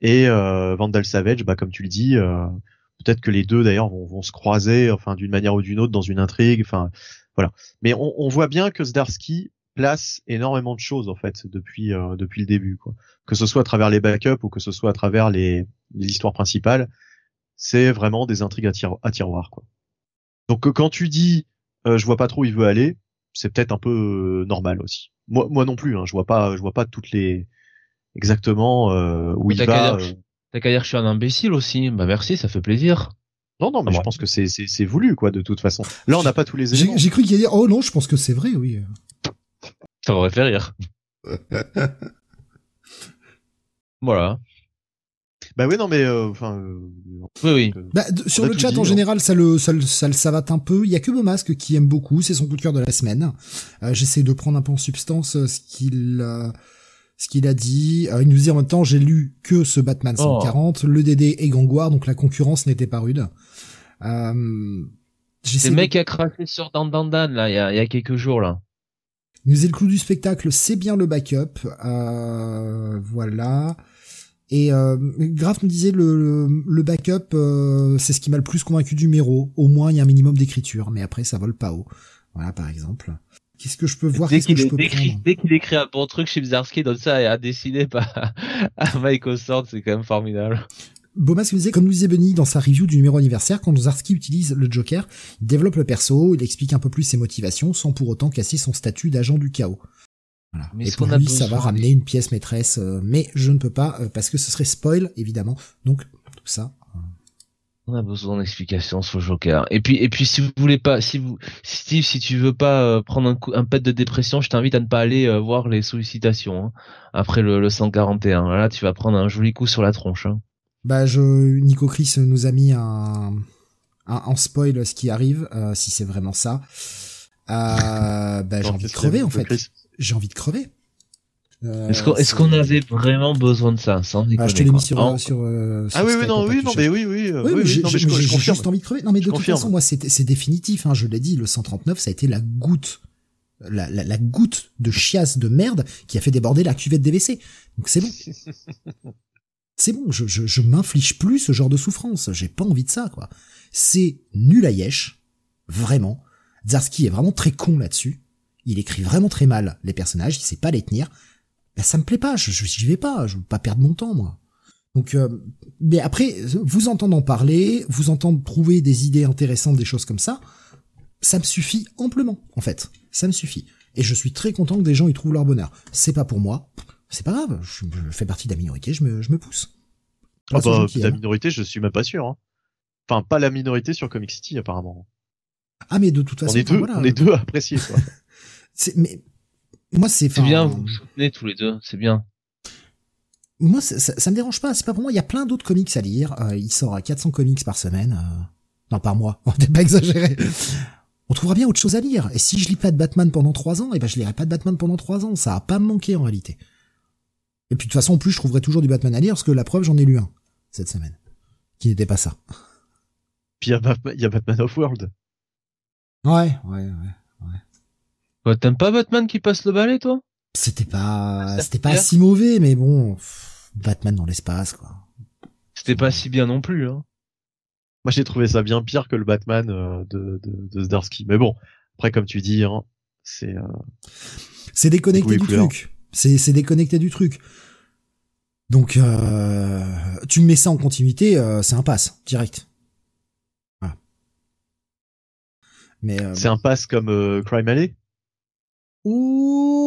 Et Vandal Savage, bah comme tu le dis, peut-être que les deux d'ailleurs vont, vont, se croiser, enfin d'une manière ou d'une autre dans une intrigue. Enfin, voilà. Mais on, on, voit bien que Zdarsky place énormément de choses en fait depuis euh, depuis le début, quoi. Que ce soit à travers les backups ou que ce soit à travers les, les histoires principales, c'est vraiment des intrigues à, à, tiroir, quoi. Donc euh, quand tu dis euh, je vois pas trop où il veut aller, c'est peut-être un peu normal aussi. Moi, moi non plus, hein, je vois pas, je vois pas toutes les exactement où il va. T'as qu'à dire que je suis un imbécile aussi. Bah merci, ça fait plaisir. Non, non, mais je pense que c'est, c'est, c'est voulu, quoi, de toute façon. Là, on n'a pas tous les éléments. J'ai, cru qu'il allait dire, oh non, je pense que c'est vrai, oui. Ça m'aurait fait rire. voilà. Bah oui, non, mais euh, enfin. Euh, oui, oui. Euh, bah, sur le chat en général, ça le, ça le, ça le savate un peu. Il y a que Beaumasque qui aime beaucoup, c'est son coup de cœur de la semaine. J'essaie de prendre un peu en substance ce qu'il ce qu'il a dit. Euh, il nous dit en même temps, j'ai lu que ce Batman 140, le DD et Gangwar, donc la concurrence n'était pas rude. Euh, c'est le mec qui a craqué sur Dandandan là, il y a, y a quelques jours là. Il nous dit le clou du spectacle, c'est bien le backup. Euh, voilà. Et euh, Graf nous disait le, le backup, euh, c'est ce qui m'a le plus convaincu du Mero. Au moins, il y a un minimum d'écriture, mais après, ça vole pas haut. Voilà, par exemple. Qu'est-ce que je peux voir? Dès qu'il écrit, dès qu'il écrit un bon truc, Chibzarski donne ça et a dessiné par à Mike Oswald, c'est quand même formidable. Bomas nous disait, comme nous disait Benny dans sa review du numéro anniversaire, quand Zarski utilise le Joker, il développe le perso, il explique un peu plus ses motivations, sans pour autant casser son statut d'agent du chaos. Voilà. Mais et pour lui, ça va ramener une pièce maîtresse, euh, mais je ne peux pas, euh, parce que ce serait spoil, évidemment. Donc, tout ça, on a besoin d'explications sur Joker. Et puis, et puis, si vous voulez pas, si vous, Steve, si tu veux pas euh, prendre un, coup, un pet de dépression, je t'invite à ne pas aller euh, voir les sollicitations hein, après le, le 141. Là, tu vas prendre un joli coup sur la tronche. Hein. Bah, je, Nico Chris nous a mis un, un en spoil ce qui arrive, euh, si c'est vraiment ça. bah, j'ai envie de crever en fait. J'ai envie de crever. Euh, est-ce qu'on avait vraiment besoin de ça sans ah, Je te l'ai mis sur, euh, sur, euh, Ah oui, oui, non, oui, non, mais oui, oui, oui, oui, j'ai juste envie de crever. Non, mais de toute façon, moi, c'est définitif. Hein, je l'ai dit, le 139, ça a été la goutte, la, la, la goutte de chiasse de merde qui a fait déborder la cuvette des WC. Donc c'est bon. c'est bon. Je, je, je m'inflige plus ce genre de souffrance. J'ai pas envie de ça, quoi. C'est nul à yesh, vraiment. Zarski est vraiment très con là-dessus. Il écrit vraiment très mal les personnages, il sait pas les tenir ben ça me plaît pas, je j'y vais pas, je veux pas perdre mon temps moi. Donc, euh, mais après, vous entendant parler, vous entendre trouver des idées intéressantes, des choses comme ça, ça me suffit amplement, en fait. Ça me suffit. Et je suis très content que des gens y trouvent leur bonheur. C'est pas pour moi, c'est pas grave. Je, fais partie de la minorité, je me, je me pousse. Ah bah, la minorité, je suis même pas sûr. Hein. enfin pas la minorité sur Comic City apparemment. Ah mais de toute façon, on est deux, voilà. on est deux à apprécier quoi. Mais moi c'est C'est bien, vous vous soutenez tous les deux, c'est bien. Moi, ça, ça, ça me dérange pas. C'est pas pour moi. Il y a plein d'autres comics à lire. Euh, il sort à 400 comics par semaine. euh, Non, par mois. On n'est pas exagéré. On trouvera bien autre chose à lire. Et si je lis pas de Batman pendant trois ans, eh ben je lirai pas de Batman pendant trois ans. Ça va pas me manquer en réalité. Et puis de toute façon, en plus, je trouverai toujours du Batman à lire parce que la preuve, j'en ai lu un cette semaine, qui n'était pas ça. Puis il y a Batman, il y a Batman of World. Ouais, ouais, ouais. Quoi, T'aimes pas Batman qui passe le balai, toi? C'était pas, Ça c'était pas si mauvais, mais bon, pff, Batman dans l'espace, quoi. C'était pas si bien non plus, hein. Moi j'ai trouvé ça bien pire que le Batman euh, de, de, de Zdarsky. Mais bon, après comme tu dis, hein, c'est euh, C'est déconnecté Goût et du truc. C'est c'est déconnecté du truc. Donc euh, tu mets ça en continuité, euh, c'est un pass direct. Voilà. Mais euh, c'est un pass comme euh, Crime Alley?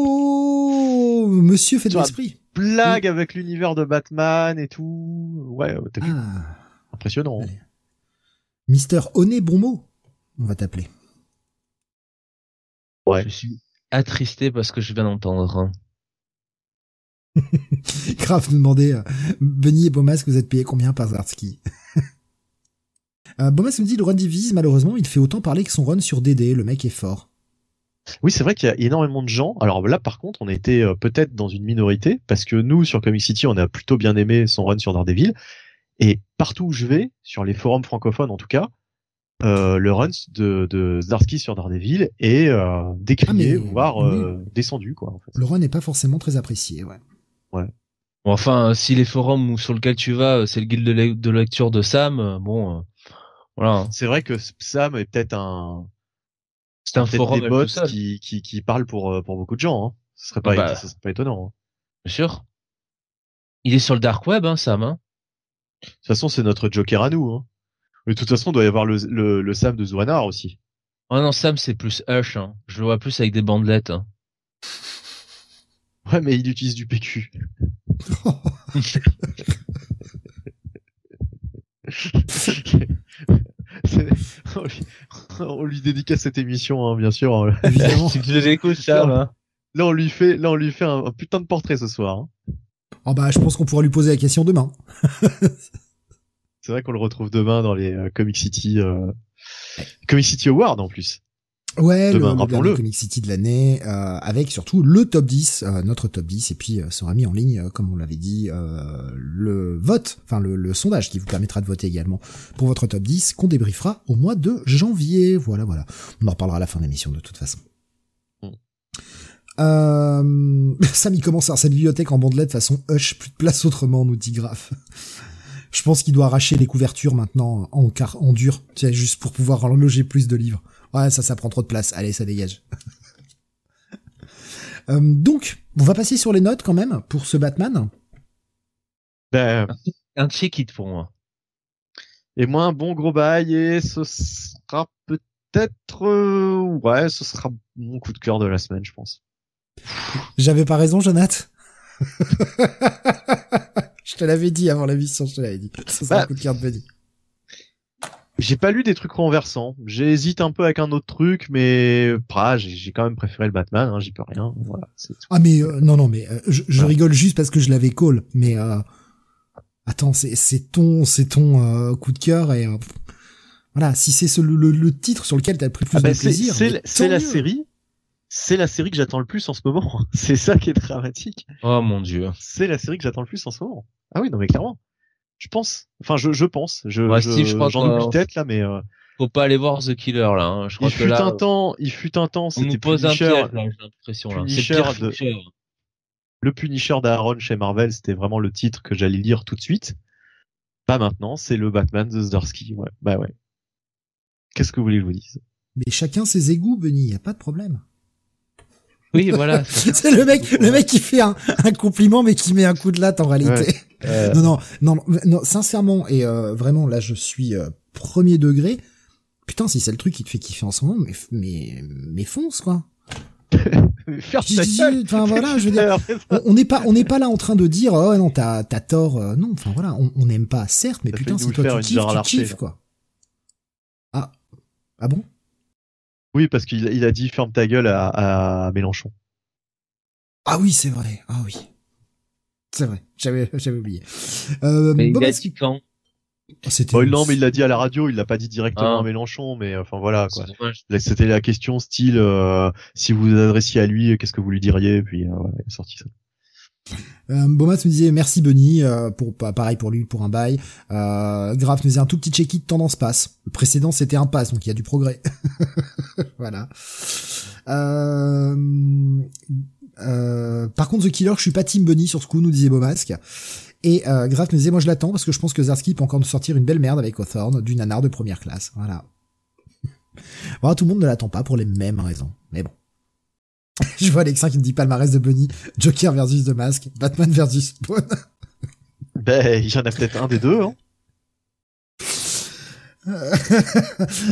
Ouh, monsieur fait de l'esprit. Blague avec l'univers de Batman et tout. Ouais, ouais, t'as vu Ah, impressionnant. hein. allez. Mister Honnet bon mot, on va t'appeler. Ouais. Je suis attristé parce que je viens d'entendre. hein. Grave nous demandait euh, Benny et Bomas que vous êtes payés combien par Zartsky euh, Bomas me dit le run divise malheureusement il fait autant parler que son run sur DD le mec est fort. Oui, c'est vrai qu'il y a énormément de gens. Alors là, par contre, on a été euh, peut-être dans une minorité parce que nous, sur Comic City, on a plutôt bien aimé son run sur Daredevil. Et partout où je vais, sur les forums francophones en tout cas, euh, le run de, de Zdarsky sur Daredevil est euh, décrié, Ah, mais- voire euh, descendu, quoi. En fait. Le run n'est pas forcément très apprécié ouais. Bon, enfin, si les forums où sur lequel tu vas, c'est le guide de, le- de lecture de Sam, bon, euh, voilà. hein. C'est vrai que Sam est peut-être un, C'est un peut-être forum des bots qui, qui, qui parlent pour, euh, pour beaucoup de gens. Hein. Ce serait pas, Bah. serait pas étonnant. hein. bien sûr. Il est sur le dark web, hein, Sam. Hein. De toute façon, c'est notre Joker à nous. Hein. Mais de toute façon, il doit y avoir le, le, le Sam de Zwanar aussi. Oh non, Sam, c'est plus Hush. Hein. Je le vois plus avec des bandelettes. Hein. Ouais, mais il utilise du PQ. On, lui, dédicace cette émission, hein, bien sûr. Évidemment. tu les écoutes, Sam. Hein. Là, on lui fait, là, on lui fait un, un putain de portrait ce soir. hein. Oh bah je pense qu'on pourra lui poser la question demain. C'est vrai qu'on le retrouve demain dans les euh, Comic City, euh, Comic City Awards en plus. Ouais, Demain, le, le Comic City de l'année, euh, avec surtout le top 10, euh, notre top 10, et puis euh, sera mis en ligne, euh, comme on l'avait dit, euh, le vote, enfin le, le sondage qui vous permettra de voter également pour votre top 10, qu'on débriefera au mois de janvier. Voilà, voilà. On en reparlera à la fin de l'émission de toute façon. Mm. Euh, Sam, il commence à sa bibliothèque en bandelette façon Hush, plus de place autrement, nous dit Graf. Je pense qu'il doit arracher les couvertures maintenant en, car en dur, juste pour pouvoir loger plus de livres. Ouais, ça, ça prend trop de place. Allez, ça dégage. Euh, donc, on va passer sur les notes quand même pour ce Batman. Ben, Un check it pour moi. et moi, un bon gros bail, et ce sera peut-être, euh, ouais, ce sera mon coup de cœur de la semaine, je pense. J'avais pas raison, Jonathan. je te l'avais dit avant la mission, je te l'avais dit. Ce sera Bah. un coup de cœur de Buddy. J'ai pas lu des trucs renversants. J'hésite un peu avec un autre truc, mais bah, j'ai j'ai quand même préféré le Batman. Hein, J'y peux rien. Voilà. c'est tout. Ah mais euh, non non mais euh, je, rigole juste parce que je l'avais call. Mais euh, attends, c'est c'est ton c'est ton euh, coup de cœur et euh, voilà. Si c'est ce- le, le, le titre sur lequel t'as pris le plus Ah bah, de plaisir, c'est la- mieux. série. C'est la série que j'attends le plus en ce moment. C'est ça qui est dramatique. Oh mon dieu. C'est la série que j'attends le plus en ce moment. Ah oui, non mais clairement. Je pense. Enfin, je, je pense. Je, Ouais, je- Steve, je crois j'en oublie peut-être là, mais euh, Faut pas aller voir The Killer là. Hein. Je crois il que fut là, un temps. Il fut un temps. on C'était nous pose un Punisher. piège là, j'ai l'impression là. C'est Punisher pire de- le Punisher d'Aaron chez Marvel, c'était vraiment le titre que j'allais lire tout de suite. Pas maintenant, c'est le Batman de Zdarsky. Ouais, bah ouais. Qu'est-ce que vous voulez que je vous dise? Mais chacun ses égouts, Benny. Y a pas de problème. Oui, voilà. c'est le mec le mec qui fait un, un compliment mais qui met un coup de latte en réalité. Euh, Non, non, non, sincèrement, et euh, vraiment, là, je suis euh, premier degré. Putain, si c'est le truc qui te fait kiffer en ce moment, mais, mais, mais fonce, quoi. Enfin, voilà, je veux dire, on n'est pas, on n'est pas là en train de dire, oh non, t'as, t'as tort, non, enfin voilà, on n'aime pas, certes, mais T'as putain, si toi tu kiffes, tu kiffes, quoi. Ah bon? Oui, parce qu'il il a dit ferme ta gueule à, à Mélenchon. Ah oui, c'est vrai. Ah oui. C'est vrai. J'avais, j'avais oublié. Euh, Mais il a dit quand? C'était. Bon, non, mais il l'a dit à la radio, il l'a pas dit directement Ah. à Mélenchon, mais enfin voilà quoi. C'était la question style euh, si vous vous adressiez à lui, qu'est-ce que vous lui diriez? Et puis euh, voilà, il a sorti ça. Euh, Bomas me disait merci Bunny euh, pour pa- pareil pour lui pour un bail. Euh, Graf nous disait un tout petit check-it tendance passe. Le précédent c'était un pass donc il y a du progrès. voilà. Euh, euh, par contre The Killer je suis pas Team Bunny sur ce coup nous disait Bomasque. Et euh, Graf nous disait moi je l'attends parce que je pense que Zarsky peut encore nous sortir une belle merde avec Hawthorne du nanar de première classe. Voilà. Bon, tout le monde ne l'attend pas pour les mêmes raisons. Mais bon. Je vois Alexin qui me dit palmarès de Bunny, Joker versus The Mask, Batman versus Spawn. Ben, il y en a peut-être un des deux. Hein.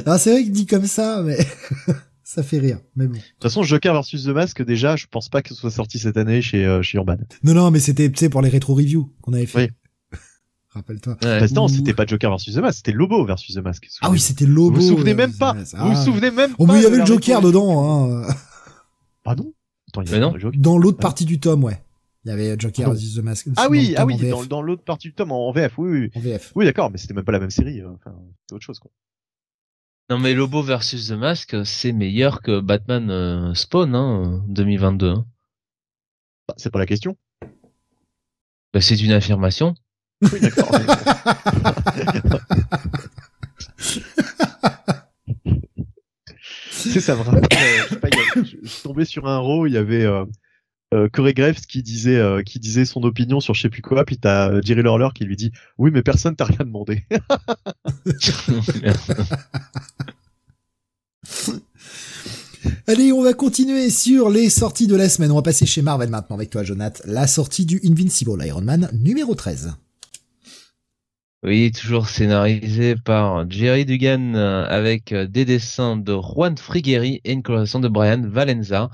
Alors c'est vrai qu'il dit comme ça, mais ça fait rire. Mais bon. De toute façon, Joker versus The Mask, déjà, je pense pas que ce soit sorti cette année chez euh, chez Urban. Non, non, mais c'était, tu sais, pour les rétro reviews qu'on avait fait. Oui. Rappelle-toi. Ouais. Bah, non, Ouh. c'était pas Joker versus The Mask, c'était Lobo versus The Mask. Ah oui, c'était Lobo. Vous vous souvenez même pas ah. Vous vous souvenez même Oh, pas mais il y avait le Joker rétro- dedans, hein. Ah non Attends, il y avait non. Joker. Dans l'autre Ah. partie du tome, ouais. Il y avait Joker Oh. versus The Mask. Ah dans oui, le ah oui, dans, dans l'autre partie du tome en VF, oui, oui. En VF. Oui, d'accord, mais c'était même pas la même série. euh, Enfin, c'est autre chose, quoi. Non mais Lobo versus The Mask, c'est meilleur que Batman euh, Spawn hein, 2022. hein. Bah, c'est pas la question. Bah, c'est une affirmation. Oui, d'accord. c'est ça me rappelle. euh, je suis tombé sur un row, il y avait euh, euh, Corey Graves qui disait euh, qui disait son opinion sur je sais plus quoi, puis t'as euh, Jerry Lawler qui lui dit oui mais personne t'a rien demandé. Allez, on va continuer sur les sorties de la semaine. On va passer chez Marvel maintenant avec toi, Jonathan. La sortie du Invincible Iron Man numéro 13. Oui, toujours scénarisé par Jerry Dugan euh, avec des dessins de Juan Frigueri et une coloration de Brian Valenza.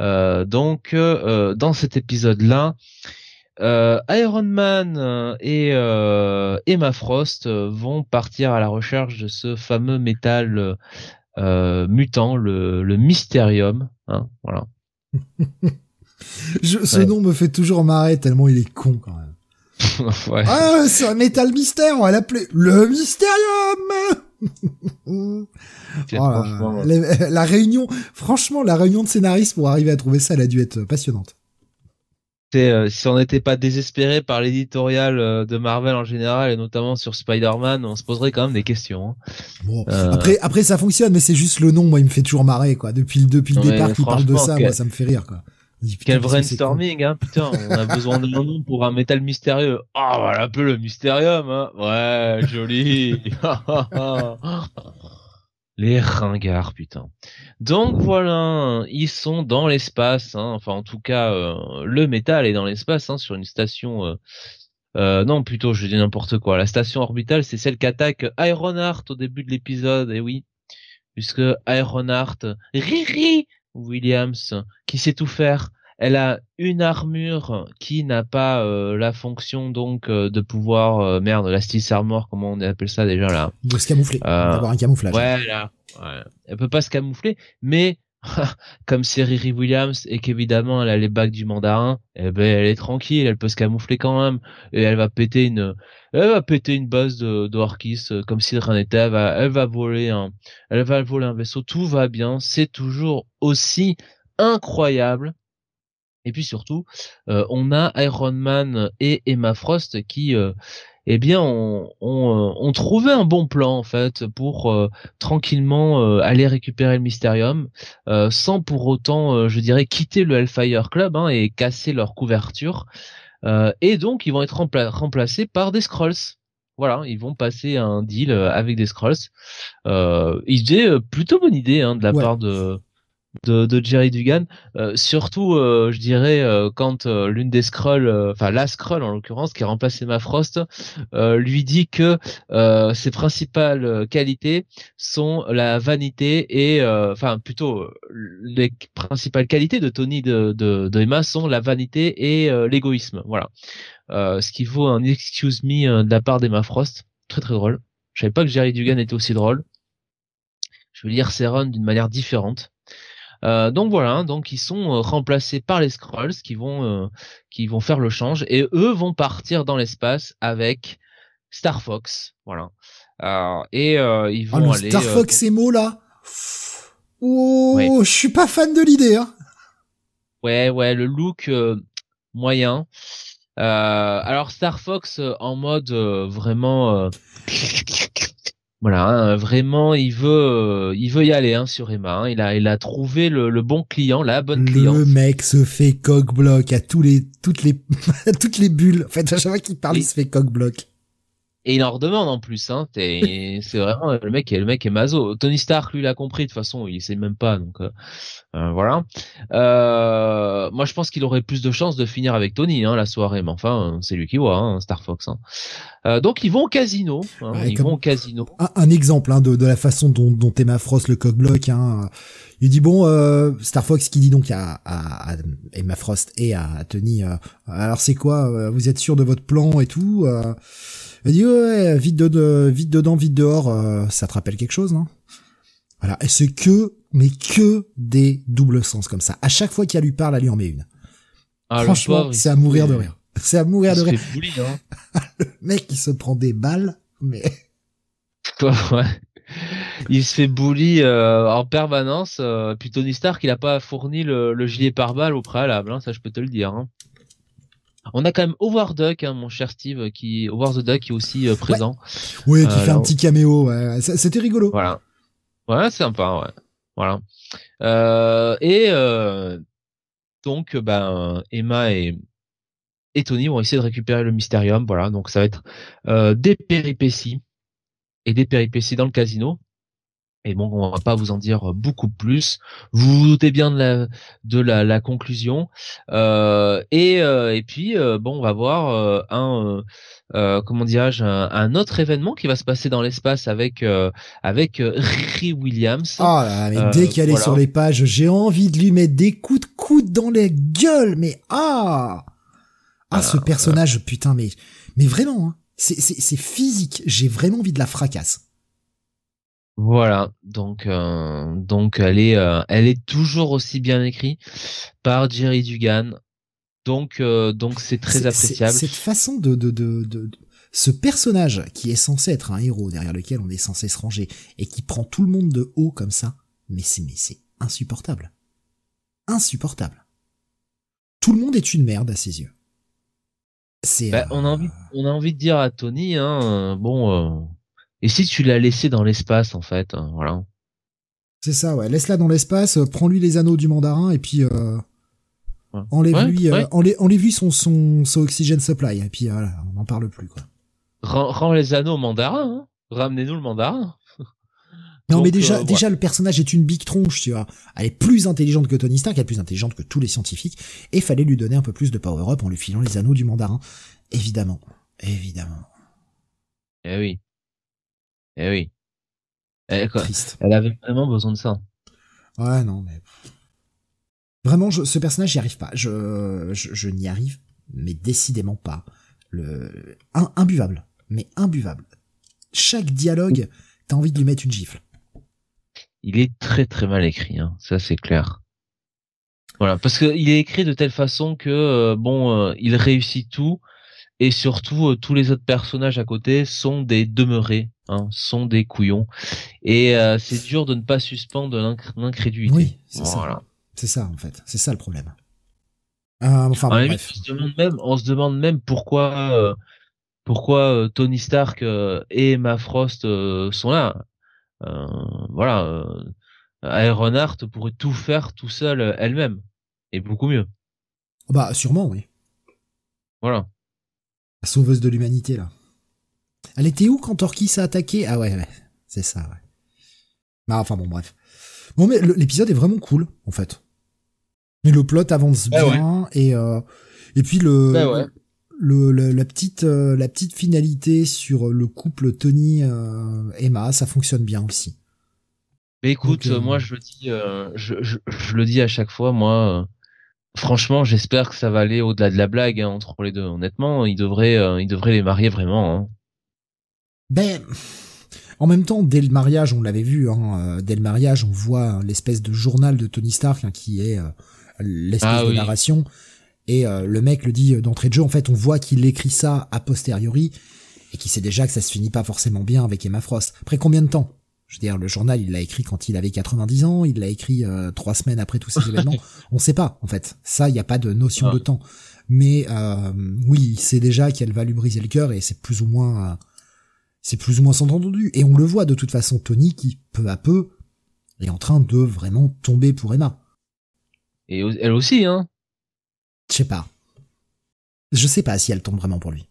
Euh, donc, euh, euh, dans cet épisode-là, euh, Iron Man et euh, Emma Frost vont partir à la recherche de ce fameux métal euh, mutant, le, le Mysterium. Hein, voilà. Je, ce Ouais. nom me fait toujours marrer tellement il est con quand même. Ouais. Ah, c'est un métal mystère, on va l'appeler le Mysterium Oh franchement, la, la réunion, franchement, la réunion de scénaristes pour arriver à trouver ça, elle a dû être passionnante. C'est, euh, si on n'était pas désespéré par l'éditorial euh, de Marvel en général et notamment sur Spider-Man, on se poserait quand même des questions. hein. Bon, Euh, après, après ça fonctionne, mais c'est juste le nom, moi, il me fait toujours marrer, quoi. Depuis le depuis le Ouais, départ qu'il parle de ça, moi, ça me fait rire, quoi. Quel brainstorming, hein, putain, on a besoin d'un nom pour un métal mystérieux. Ah, on va l'appeler le Mystérium, hein. Ouais, joli. Les ringards, putain. Donc voilà, ils sont dans l'espace, hein. enfin en tout cas, euh, le métal est dans l'espace, hein, sur une station... euh, euh, non, plutôt, je dis n'importe quoi. La station orbitale, c'est celle qu'attaque Ironheart au début de l'épisode, et oui. Puisque Ironheart, Riri Williams, qui sait tout faire, elle a une armure qui n'a pas euh, la fonction donc euh, de pouvoir euh, merde la armor comment on appelle ça déjà là? De se camoufler, Euh, d'avoir un camouflage. ouais là ouais. elle peut pas se camoufler mais comme c'est Riri Williams et qu'évidemment elle a les bagues du mandarin eh ben elle est tranquille elle peut se camoufler quand même. Et elle va péter une elle va péter une base de, de euh, comme si rien n'était. Elle va elle va voler un elle va voler un vaisseau. Tout va bien. C'est toujours aussi incroyable. Et puis surtout, euh, on a Iron Man et Emma Frost qui, euh, eh bien, ont, ont, euh, ont trouvé un bon plan en fait pour euh, tranquillement euh, aller récupérer le Mysterium, euh, sans pour autant, euh, je dirais, quitter le Hellfire Club hein, et casser leur couverture. Euh, et donc, ils vont être rempla- remplacés par des Skrulls. Voilà, ils vont passer un deal avec des Skrulls. Euh, idée plutôt bonne idée hein, de la Ouais. part de de, Jerry Dugan. Euh, surtout, euh, je dirais, euh, quand l'une des Skrulls, enfin la Skrull en l'occurrence, qui a remplacé Ma Frost, lui dit que ses principales qualités sont la vanité et, enfin plutôt, les principales qualités de Tony de, de, Emma sont la vanité et l'égoïsme. Voilà. Ce qui vaut un excuse me de la part d'Emma Frost. Très très drôle. Je savais pas que Jerry Dugan était aussi drôle. Je vais lire runs d'une manière différente. Euh, donc voilà, hein, donc ils sont euh, remplacés par les Scrolls qui vont euh, qui vont faire le change et eux vont partir dans l'espace avec Star Fox, voilà. et ils ah, vont aller. Star Fox Emo là? Oh, je suis pas fan de l'idée. Hein. Ouais, ouais, le look moyen. alors Star Fox en mode vraiment voilà, hein, vraiment, il veut, euh, il veut y aller hein, sur Emma. Hein. Il a, il a trouvé le, bon client, la bonne cliente. Le mec se fait coq bloc à tous les, toutes les, toutes les bulles. En fait, à chaque fois qu'il parle, il se fait coq bloc. Et il en redemande en plus, hein. c'est vraiment le mec, le mec est mazo. Tony Stark, lui, l'a compris de toute façon, il sait même pas, donc euh, euh, voilà. Euh, moi, je pense qu'il aurait plus de chances de finir avec Tony, hein, la soirée, mais enfin, c'est lui qui voit, hein, Star Fox. Hein. Euh, donc ils vont au casino, hein, ils vont au casino. Un, exemple hein, de, de, la façon dont, dont Emma Frost le coq bloc. Hein. Il dit bon, euh, Star Fox qui dit donc à, à, à Emma Frost et à Tony, alors c'est quoi Vous êtes sûr de votre plan et tout elle dit ouais, vite, de, vite dedans, vite dehors, euh, ça te rappelle quelque chose, non? Voilà, et c'est que, mais que des doubles sens comme ça. À chaque fois qu'elle lui parle, elle lui en met une. Ah, Franchement, c'est à mourir de rire. C'est à mourir de rire. hein. le mec, il se prend des balles, mais... ouais. Il se fait bully euh, en permanence. Euh, puis Tony Stark, il a pas fourni le, le gilet pare-balles au préalable, hein, ça je peux te le dire. Hein. On a quand même Howard Duck, hein, mon cher Steve, qui Howard the Duck qui est aussi euh, présent. Oui, qui fait un petit caméo. Ouais. C'était rigolo. Voilà. Ouais, c'est sympa. Ouais. Voilà. Euh, et euh, donc, ben Emma et et Tony vont essayer de récupérer le Mysterium. Voilà. Donc ça va être des péripéties et des péripéties dans le casino. Et bon, on va pas vous en dire beaucoup plus. Vous vous doutez bien de la de la, la conclusion. Euh, et euh, et puis euh, bon, on va voir euh, un comment dirais-je un, autre événement qui va se passer dans l'espace avec avec Riri Williams. Ah, mais dès qu'elle est sur les pages, j'ai envie de lui mettre des coups de coude dans les gueules. Mais ah ah, ce personnage, putain, mais mais vraiment, hein, c'est c'est physique. J'ai vraiment envie de la fracasse. Voilà, donc euh, donc elle est euh, elle est toujours aussi bien écrite par Jerry Dugan. Donc euh, donc c'est très appréciable. Cette façon de, de de, de ce personnage qui est censé être un héros derrière lequel on est censé se ranger et qui prend tout le monde de haut comme ça, mais c'est mais c'est insupportable. Insupportable. Tout le monde est une merde à ses yeux. C'est bah, on a envie on a envie de dire à Tony hein bon et si tu l'as laissé dans l'espace, en fait, hein, voilà. C'est ça, ouais. Laisse-la dans l'espace, euh, prends-lui les anneaux du mandarin et puis euh, enlève-lui, euh, enlève-lui son, son, son oxygène supply et puis voilà, on n'en parle plus quoi. Rends, les anneaux au mandarin, hein. ramenez-nous le mandarin. Non, mais déjà, déjà, le personnage est une big tronche, tu vois. Elle est plus intelligente que Tony Stark, elle est plus intelligente que tous les scientifiques, et fallait lui donner un peu plus de power-up en lui filant les anneaux du mandarin. Évidemment. Évidemment. Eh oui. Eh oui. Elle, elle avait vraiment besoin de ça. Ouais, non, mais. Vraiment, je, ce personnage, j'y arrive pas. Je, je, n'y arrive, mais décidément pas. Le, imbuvable. Mais imbuvable. Chaque dialogue, t'as envie de lui mettre une gifle. Il est très très mal écrit, hein. ça c'est clair. Voilà, parce qu'il est écrit de telle façon que euh, bon, euh, il réussit tout, et surtout euh, tous les autres personnages à côté sont des demeurés, hein, sont des couillons, et euh, c'est dur de ne pas suspendre l'incrédulité. Oui, c'est ça. C'est ça en fait, c'est ça le problème. Euh, enfin. On, se demande même, on se demande même pourquoi, pourquoi Tony Stark et Emma Frost sont là. voilà, Ironheart pourrait tout faire tout seul elle-même, et beaucoup mieux. Bah sûrement oui. Voilà. La sauveuse de l'humanité, là. Elle était où quand Orkis a attaqué? Ah ouais, ouais, c'est ça, ouais. Bah, enfin bon, bref. Bon, mais l'épisode est vraiment cool, en fait. Et le plot avance bah bien, et, euh, et puis le, bah le, la petite, euh, la petite finalité sur le couple Tony euh, Emma, ça fonctionne bien aussi. Mais écoute, moi je le dis, je, je, je, le dis à chaque fois, moi, franchement, j'espère que ça va aller au-delà de la blague hein, entre les deux. Honnêtement, ils devraient, ils devraient les marier vraiment. Hein. Ben, En même temps, dès le mariage, on l'avait vu, hein, euh, dès le mariage, on voit l'espèce de journal de Tony Stark hein, qui est euh, l'espèce Ah de oui. narration. Et euh, le mec le dit d'entrée de jeu. En fait, on voit qu'il écrit ça a posteriori et qu'il sait déjà que ça se finit pas forcément bien avec Emma Frost. Après combien de temps? Je veux dire, le journal, il l'a écrit quand il avait 90 ans, il l'a écrit euh, trois semaines après tous ces événements. On sait pas, en fait. Ça, il n'y a pas de notion Ah. de temps. Mais euh, oui, il sait déjà qu'elle va lui briser le cœur et c'est plus ou moins, c'est plus ou moins entendu. Et on le voit de toute façon, Tony qui peu à peu est en train de vraiment tomber pour Emma. Et elle aussi, hein. Je sais pas. Je sais pas si elle tombe vraiment pour lui.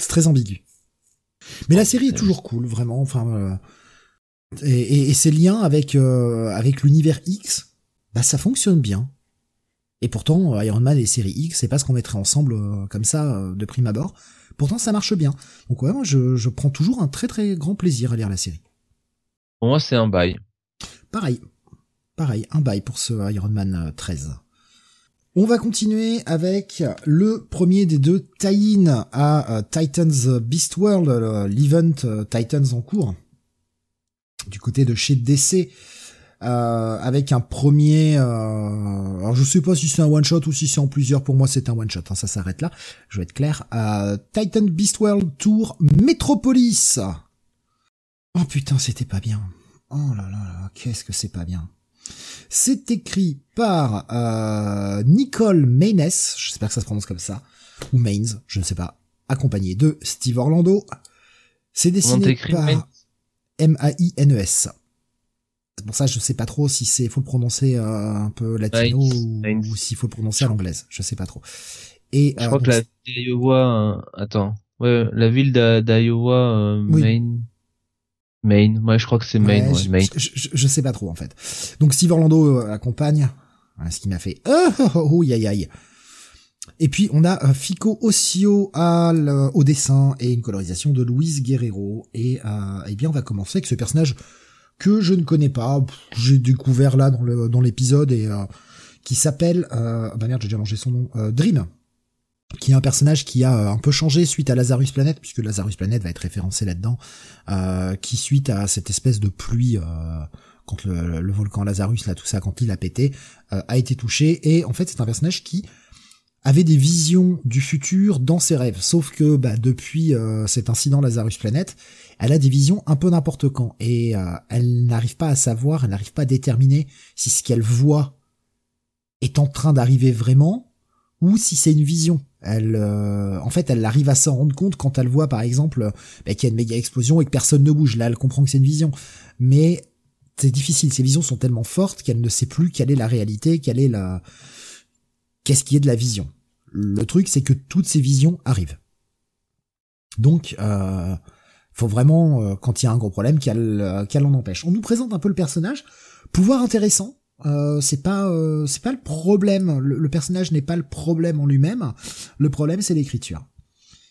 C'est très ambigu. Mais la série est toujours cool, vraiment. Enfin, euh, et, et- et ses liens avec euh, avec l'univers X, bah ça fonctionne bien. Et pourtant, euh, Iron Man et série X, c'est pas ce qu'on mettrait ensemble euh, comme ça euh, de prime abord. Pourtant, ça marche bien. Donc ouais, moi, je, je prends toujours un très très grand plaisir à lire la série. Pour moi, c'est un bail. Pareil. Pareil, un bail pour ce Iron Man euh, 13. On va continuer avec le premier des deux tie-in à Titans Beast World, l'event Titans en cours, du côté de chez DC, euh, avec un premier... euh, alors je sais pas si c'est un one-shot ou si c'est en plusieurs, pour moi c'est un one-shot, hein, ça s'arrête là, je vais être clair. Euh, Titan Beast World Tour Metropolis. Oh putain, c'était pas bien. Oh là là là, qu'est-ce que c'est pas bien. C'est écrit par euh, Nicole Maynes, j'espère que ça se prononce comme ça, ou Maines, je ne sais pas, accompagné de Steve Orlando. C'est dessiné par Maines? M-A-I-N-E-S. C'est pour ça, je sais pas trop si c'est faut le prononcer euh, un peu latino ou, ou s'il faut le prononcer à l'anglaise. Je sais pas trop. Et Je euh, crois que la ville d'Iowa, euh, attends. Ouais, la ville d'Iowa, euh, Oui. Maine. Maine. Ouais, je crois que c'est Maine, je, Maine. je, je- je sais pas trop en fait. Donc Steve Orlando euh, accompagne, Voilà ce qui m'a fait oh, oh, oh, oh, aïe, aïe. Et puis on a Fico Ossio à au dessin et une colorisation de Luis Guerrero. Et euh, eh bien on va commencer avec ce personnage que je ne connais pas, j'ai découvert là dans le dans l'épisode et euh, qui s'appelle euh, bah merde j'ai déjà mangé son nom euh, Dream. Qui est un personnage qui a euh, un peu changé suite à Lazarus Planet, puisque Lazarus Planet va être référencé là-dedans, euh, qui suite à cette espèce de pluie, euh, quand le, le volcan Lazarus, là, tout ça, quand il a pété, a été touché, et en fait c'est un personnage qui avait des visions du futur dans ses rêves, sauf que bah, depuis euh, cet incident Lazarus Planet, elle a des visions un peu n'importe quand, et euh, elle n'arrive pas à savoir, elle n'arrive pas à déterminer si ce qu'elle voit est en train d'arriver vraiment, ou si c'est une vision. Elle, euh, en fait, elle arrive à s'en rendre compte quand elle voit, par exemple, bah, qu'il y a une méga explosion et que personne ne bouge. Là, elle comprend que c'est une vision. Mais c'est difficile. Ces visions sont tellement fortes qu'elle ne sait plus quelle est la réalité, quelle est la, qu'est-ce qui est de la vision. Le truc, c'est que toutes ces visions arrivent. Donc, euh, faut vraiment, euh, quand il y a un gros problème, qu'elle, euh, qu'elle en empêche. On nous présente un peu le personnage. Pouvoir intéressant. Euh, c'est pas, euh, c'est pas le problème. Le, personnage n'est pas le problème en lui-même. Le problème, c'est l'écriture.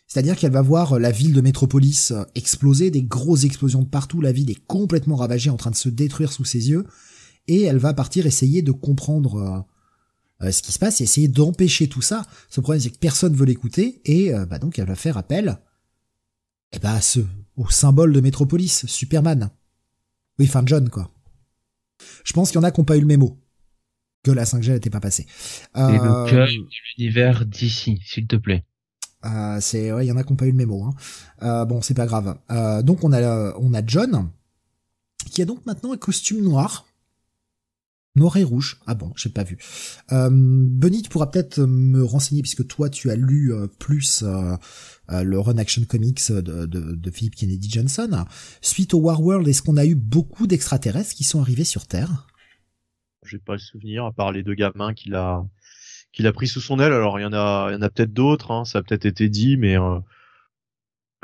C'est-à-dire qu'elle va voir la ville de Métropolis euh, exploser, des grosses explosions de partout, la ville est complètement ravagée, en train de se détruire sous ses yeux, et elle va partir essayer de comprendre euh, ce qui se passe et essayer d'empêcher tout ça. Ce problème, c'est que personne veut l'écouter, et euh, bah donc elle va faire appel eh bah, à ce, au symbole de Métropolis, Superman. Oui, enfin John, quoi. Je pense qu'il y en a qui n'ont pas eu le mémo. Que la 5G n'était pas passée. C'est le Euh, cœur de l'univers d'ici, s'il te plaît. Euh, c'est ouais, il y en a qui n'ont pas eu le mémo. Hein. Euh, bon, c'est pas grave. Euh, donc on a on a John qui a donc maintenant un costume noir, noir et rouge. Ah bon, j'ai pas vu. Euh, Benny, tu pourras peut-être me renseigner puisque toi tu as lu euh, plus euh, euh, le Run Action Comics de, de, de Philip Kennedy Johnson. Suite au War World, est-ce qu'on a eu beaucoup d'extraterrestres qui sont arrivés sur Terre? J'ai pas le souvenir, à part les deux gamins qu'il a qu'il a pris sous son aile. Alors il y en a, il y en a peut-être d'autres. Hein, ça a peut-être été dit, mais euh,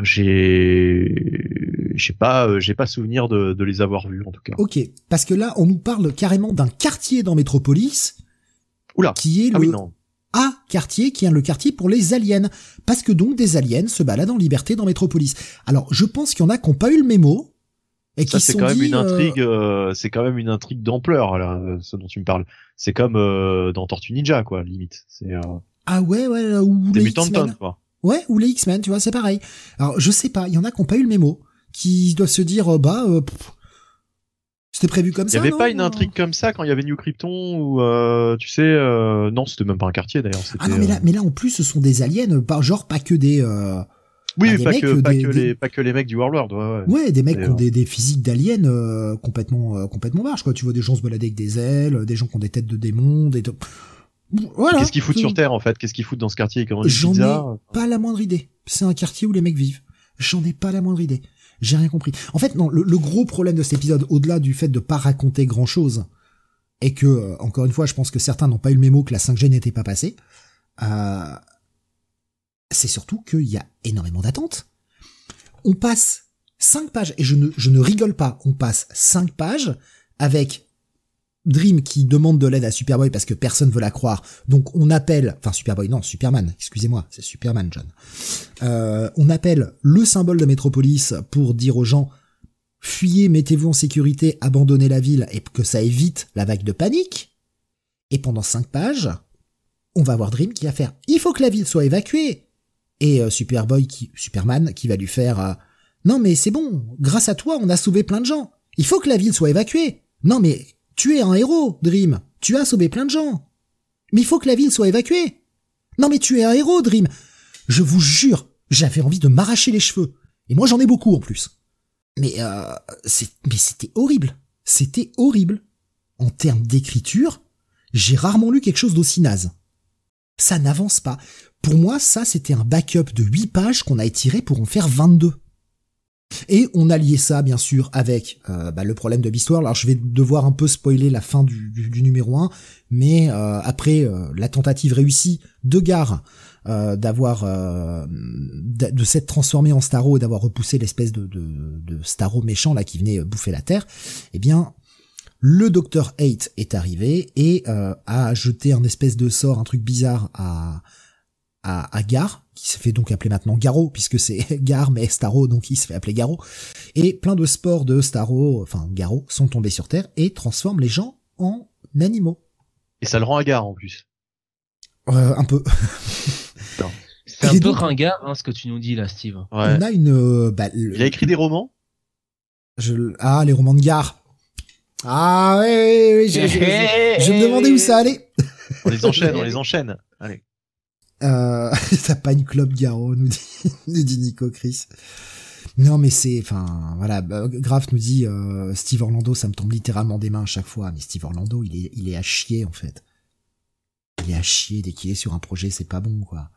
j'ai, j'ai pas, euh, j'ai pas souvenir de, de les avoir vus en tout cas. Ok, parce que là on nous parle carrément d'un quartier dans Métropolis Oula. qui est Ah le oui non. A quartier qui est le quartier pour les aliens. Parce que donc des aliens se baladent en liberté dans Métropolis. Alors je pense qu'il y en a qui n'ont pas eu le mémo. Et qui c'est quand même dit, une euh, intrigue, euh, c'est quand même une intrigue d'ampleur là, ce dont tu me parles. C'est comme euh, dans Tortue Ninja quoi, limite. C'est euh, Ah ouais, ouais, ou des les mutants de X-Men. tonnes quoi. Ouais, ou les X-Men, tu vois, c'est pareil. Alors je sais pas, il y en a qui n'ont pas eu le mémo. qui doivent se dire, euh, bah, euh, c'était prévu comme Il y ça. avait non pas une intrigue comme ça quand il y avait New Krypton ou euh, tu sais euh, non c'était même pas un quartier d'ailleurs. Ah non, mais là, c'était, euh, mais là, en plus, ce sont des aliens, pas, genre, pas que des, euh, oui bah, des pas mecs, que euh, pas des- que des- les pas que les mecs du Warlord ouais, ouais. ouais, des mecs qui ont des, des physiques d'aliens, euh, complètement, euh, complètement barges, quoi. Tu vois des gens se balader avec des ailes, des gens qui ont des têtes de démons, des, voilà. Qu'est-ce qu'ils foutent sur Terre en fait? Qu'est-ce qu'ils foutent dans ce quartier? J'en ai pas la moindre idée. C'est un quartier où les mecs vivent. J'en ai pas la moindre idée. J'ai rien compris. En fait, non, le, le gros problème de cet épisode, au-delà du fait de pas raconter grand chose, et que, euh, encore une fois, je pense que certains n'ont pas eu le mémo que la 5G n'était pas passée, euh, c'est surtout qu'il y a énormément d'attentes. On passe cinq pages, et je ne, je ne rigole pas, on passe cinq pages avec Dream qui demande de l'aide à Superboy parce que personne veut la croire. Donc on appelle, enfin Superboy, non, Superman, excusez-moi, c'est Superman, John. Euh, on appelle le symbole de Métropolis pour dire aux gens fuyez, mettez-vous en sécurité, abandonnez la ville et que ça évite la vague de panique. Et pendant cinq pages, on va voir Dream qui va faire il faut que la ville soit évacuée. Et euh, Superboy qui, Superman qui va lui faire euh, non mais c'est bon, grâce à toi on a sauvé plein de gens. Il faut que la ville soit évacuée. Non mais tu es un héros, Dream. Tu as sauvé plein de gens. Mais il faut que la ville soit évacuée. Non mais tu es un héros, Dream. Je vous jure, j'avais envie de m'arracher les cheveux. Et moi j'en ai beaucoup en plus. Mais euh, mais c'était horrible. C'était horrible. En termes d'écriture, j'ai rarement lu quelque chose d'aussi naze. Ça n'avance pas. Pour moi, ça c'était un backup de 8 pages qu'on a étiré pour en faire 22. Et on a lié ça, bien sûr, avec euh, bah, le problème de l'histoire. Alors, je vais devoir un peu spoiler la fin du, du, numéro 1, mais euh, après euh, la tentative réussie de Gare euh, d'avoir de, s'être transformé en Starro et d'avoir repoussé l'espèce de, de, de Starro méchant là qui venait bouffer la Terre, eh bien, le Docteur Hate est arrivé et a jeté un espèce de sort, un truc bizarre à à, à Gar, qui se fait donc appeler maintenant Garo, puisque c'est Gar, mais Starro, donc il se fait appeler Garo. Et plein de spores de Starro, enfin Garo, sont tombés sur Terre et transforment les gens en animaux. Et ça le rend hagard en plus. Euh, un peu. C'est un Et peu donc- ringard, hein, ce que tu nous dis là, Steve. Ouais. On a une... euh, bah, le- Il a écrit des romans? Je- ah, les romans de Gar. Ah, oui, oui, oui, je, je- je- je me demandais où ça allait. On les enchaîne, on les enchaîne. Allez. Euh, t'as pas une club Garo, nous dit, nous Nico Chris. Non, mais c'est, enfin, voilà, bah, Graf nous dit, euh, Steve Orlando, ça me tombe littéralement des mains à chaque fois. Mais Steve Orlando, il est, il est à chier, en fait. Il est à chier dès qu'il est sur un projet, c'est pas bon, quoi.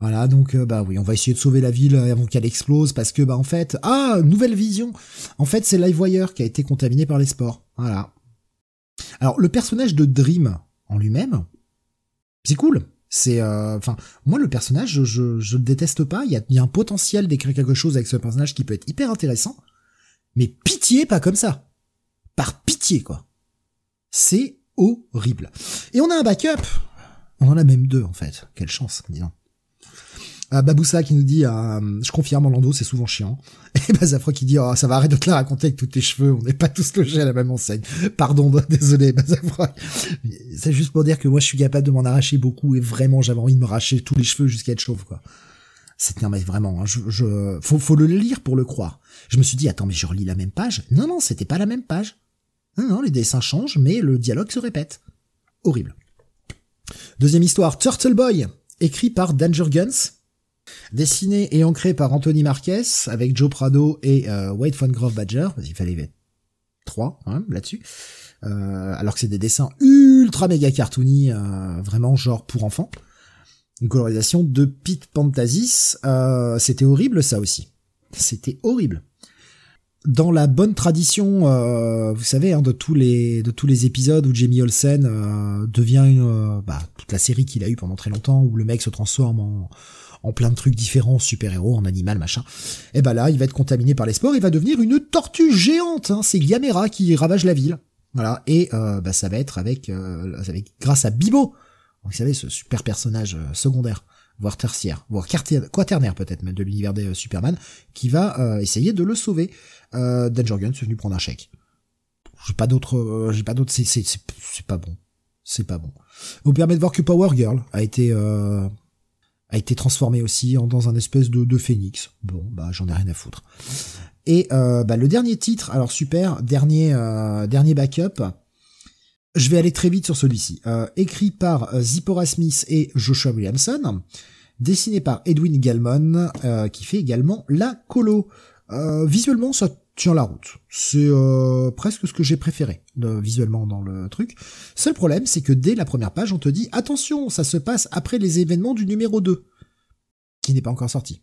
Voilà, donc, euh, bah oui, on va essayer de sauver la ville avant qu'elle explose parce que, bah, en fait, ah, nouvelle vision. En fait, c'est Livewire qui a été contaminé par les spores. Voilà. Alors, le personnage de Dream en lui-même, c'est cool. C'est, euh, enfin, moi le personnage, je, je, le déteste pas. Il y a, y a un potentiel d'écrire quelque chose avec ce personnage qui peut être hyper intéressant. Mais pitié, pas comme ça. Par pitié, quoi. C'est horrible. Et on a un backup. On en a même deux, en fait. Quelle chance, disons. Euh, Baboussa qui nous dit, euh, je confirme, Orlando, c'est souvent chiant. Et Bazafra qui dit, oh, ça va arrêter de te la raconter avec tous tes cheveux, on n'est pas tous logés à la même enseigne. Pardon, désolé, Bazafra. C'est juste pour dire que moi, je suis capable de m'en arracher beaucoup et vraiment, j'avais envie de me arracher tous les cheveux jusqu'à être chauve, quoi. C'est, non, mais vraiment, hein, je, je, faut, faut le lire pour le croire. Je me suis dit, attends, mais je relis la même page? Non, non, c'était pas la même page. Non, non, les dessins changent, mais le dialogue se répète. Horrible. Deuxième histoire, Turtle Boy, écrit par Danger Guns, dessiné et ancré par Anthony Marquez, avec Joe Prado et euh, Wade von Grove Badger, parce qu'il fallait trois hein, là-dessus. Euh, alors que c'est des dessins ultra méga cartoony, euh, vraiment genre pour enfants. Une colorisation de Pete Pantasis. Euh, c'était horrible ça aussi. C'était horrible. Dans la bonne tradition, euh, vous savez, hein, de tous les de tous les épisodes où Jamie Olsen euh, devient une, euh, bah, toute la série qu'il a eu pendant très longtemps, où le mec se transforme en, en plein de trucs différents, super-héros, en animal, machin. Et bah là, il va être contaminé par les spores, il va devenir une tortue géante. Hein, c'est Gamera qui ravage la ville. Voilà, et euh, bah, ça va être avec, euh, avec grâce à Bibo, vous savez, ce super personnage euh, secondaire, voire tertiaire, voire quaternaire peut-être même de l'univers des euh, Superman, qui va essayer de le sauver. Euh, Danger Gun est venu prendre un chèque. J'ai pas d'autres, j'ai pas d'autres, c'est, pas bon, c'est pas bon. Vous permet de voir que Power Girl a été, a été transformé aussi en, dans un espèce de, de phénix. Bon, bah j'en ai rien à foutre. Et euh, bah, le dernier titre, alors super, dernier euh, dernier backup. Je vais aller très vite sur celui-ci. Euh, écrit par Zipporah Smith et Joshua Williamson, dessiné par Edwin Gallman, euh, qui fait également la colo. Visuellement, ça tient la route. C'est euh, presque ce que j'ai préféré visuellement dans le truc. Seul problème, c'est que dès la première page, on te dit attention, ça se passe après les événements du numéro 2, qui n'est pas encore sorti.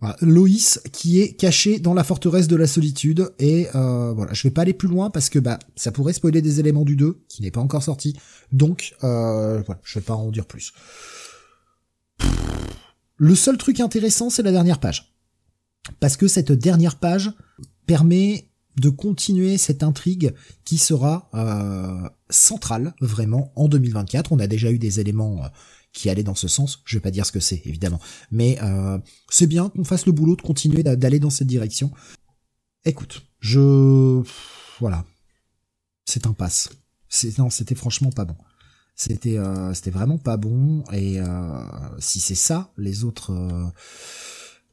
Voilà, Loïs qui est caché dans la forteresse de la solitude et euh, voilà, je vais pas aller plus loin parce que bah ça pourrait spoiler des éléments du 2 qui n'est pas encore sorti. Donc euh, voilà, je vais pas en dire plus. Le seul truc intéressant, c'est la dernière page. Parce que cette dernière page permet de continuer cette intrigue qui sera euh, centrale vraiment en 2024. On a déjà eu des éléments euh, qui allaient dans ce sens. Je vais pas dire ce que c'est évidemment, mais euh, c'est bien qu'on fasse le boulot de continuer d'aller dans cette direction. Écoute, je voilà, c'est un passe. C'est non, c'était franchement pas bon. C'était c'était vraiment pas bon et si c'est ça, les autres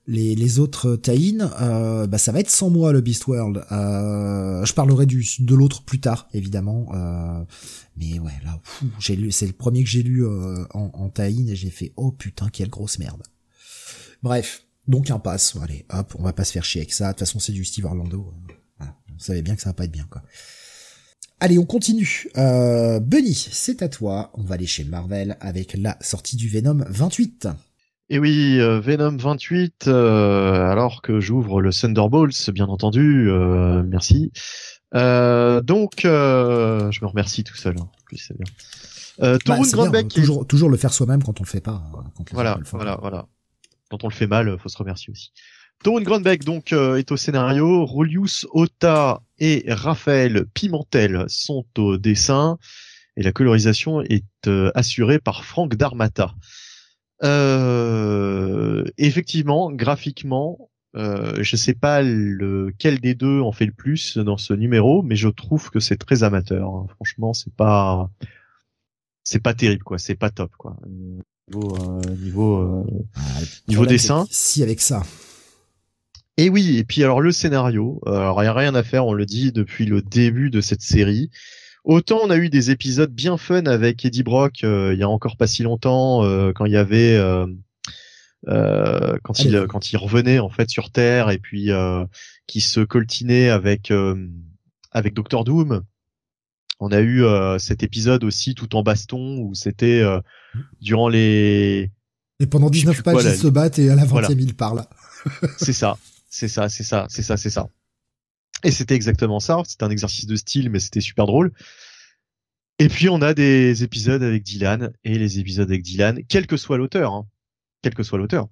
les, autres tie euh, bah ça va être sans moi le Beast World. Euh, je parlerai du de l'autre plus tard évidemment, euh, mais ouais là j'ai lu c'est le premier que j'ai lu euh, en, en et j'ai fait oh putain quelle grosse merde. Bref, donc un pass. Allez hop, on va pas se faire chier avec ça. De toute façon c'est du Steve Orlando. Voilà. Vous savez bien que ça va pas être bien quoi. Allez, on continue. Euh, Bunny, c'est à toi. On va aller chez Marvel avec la sortie du Venom 28. Et oui, euh, Venom 28, euh, alors que j'ouvre le Thunderbolts, bien entendu, euh, merci. Euh, donc, euh, je me remercie tout seul. Hein. Puis c'est bien. Euh, Bah, Torunn c'est bien, Grandbeck, hein, toujours, toujours le faire soi-même quand on le fait pas. hein, quand voilà, voilà, voilà. Quand on le fait mal, faut se remercier aussi. Torun Grandbeck donc euh, est au scénario, Rolius Ota et Raphaël Pimentel sont au dessin et la colorisation est euh, assurée par Franck Darmata. Euh, effectivement, graphiquement, euh, je sais pas lequel des deux en fait le plus dans ce numéro, mais je trouve que c'est très amateur. hein. Franchement, c'est pas c'est pas terrible quoi, c'est pas top quoi. Niveau euh, niveau euh, Ah, Niveau dessin. Si avec ça. Et oui, et puis alors le scénario, euh, alors il y a rien à faire, on le dit depuis le début de cette série. Autant on a eu des épisodes bien fun avec Eddie Brock euh, il y a encore pas si longtemps euh, quand il y avait euh, euh, quand il quand il revenait en fait sur Terre et puis euh, qui se coltinait avec euh, avec Doctor Doom. On a eu euh, cet épisode aussi tout en baston où c'était euh, durant les Et pendant Je sais 19 plus pages, quoi, ils là, se battent et à la 20e, Voilà. ils parlent. c'est ça, c'est ça, c'est ça, c'est ça, c'est ça. Et c'était exactement ça. C'était un exercice de style, mais c'était super drôle. Et puis on a des épisodes avec Dylan et les épisodes avec Dylan, quel que soit l'auteur, hein, quel que soit l'auteur,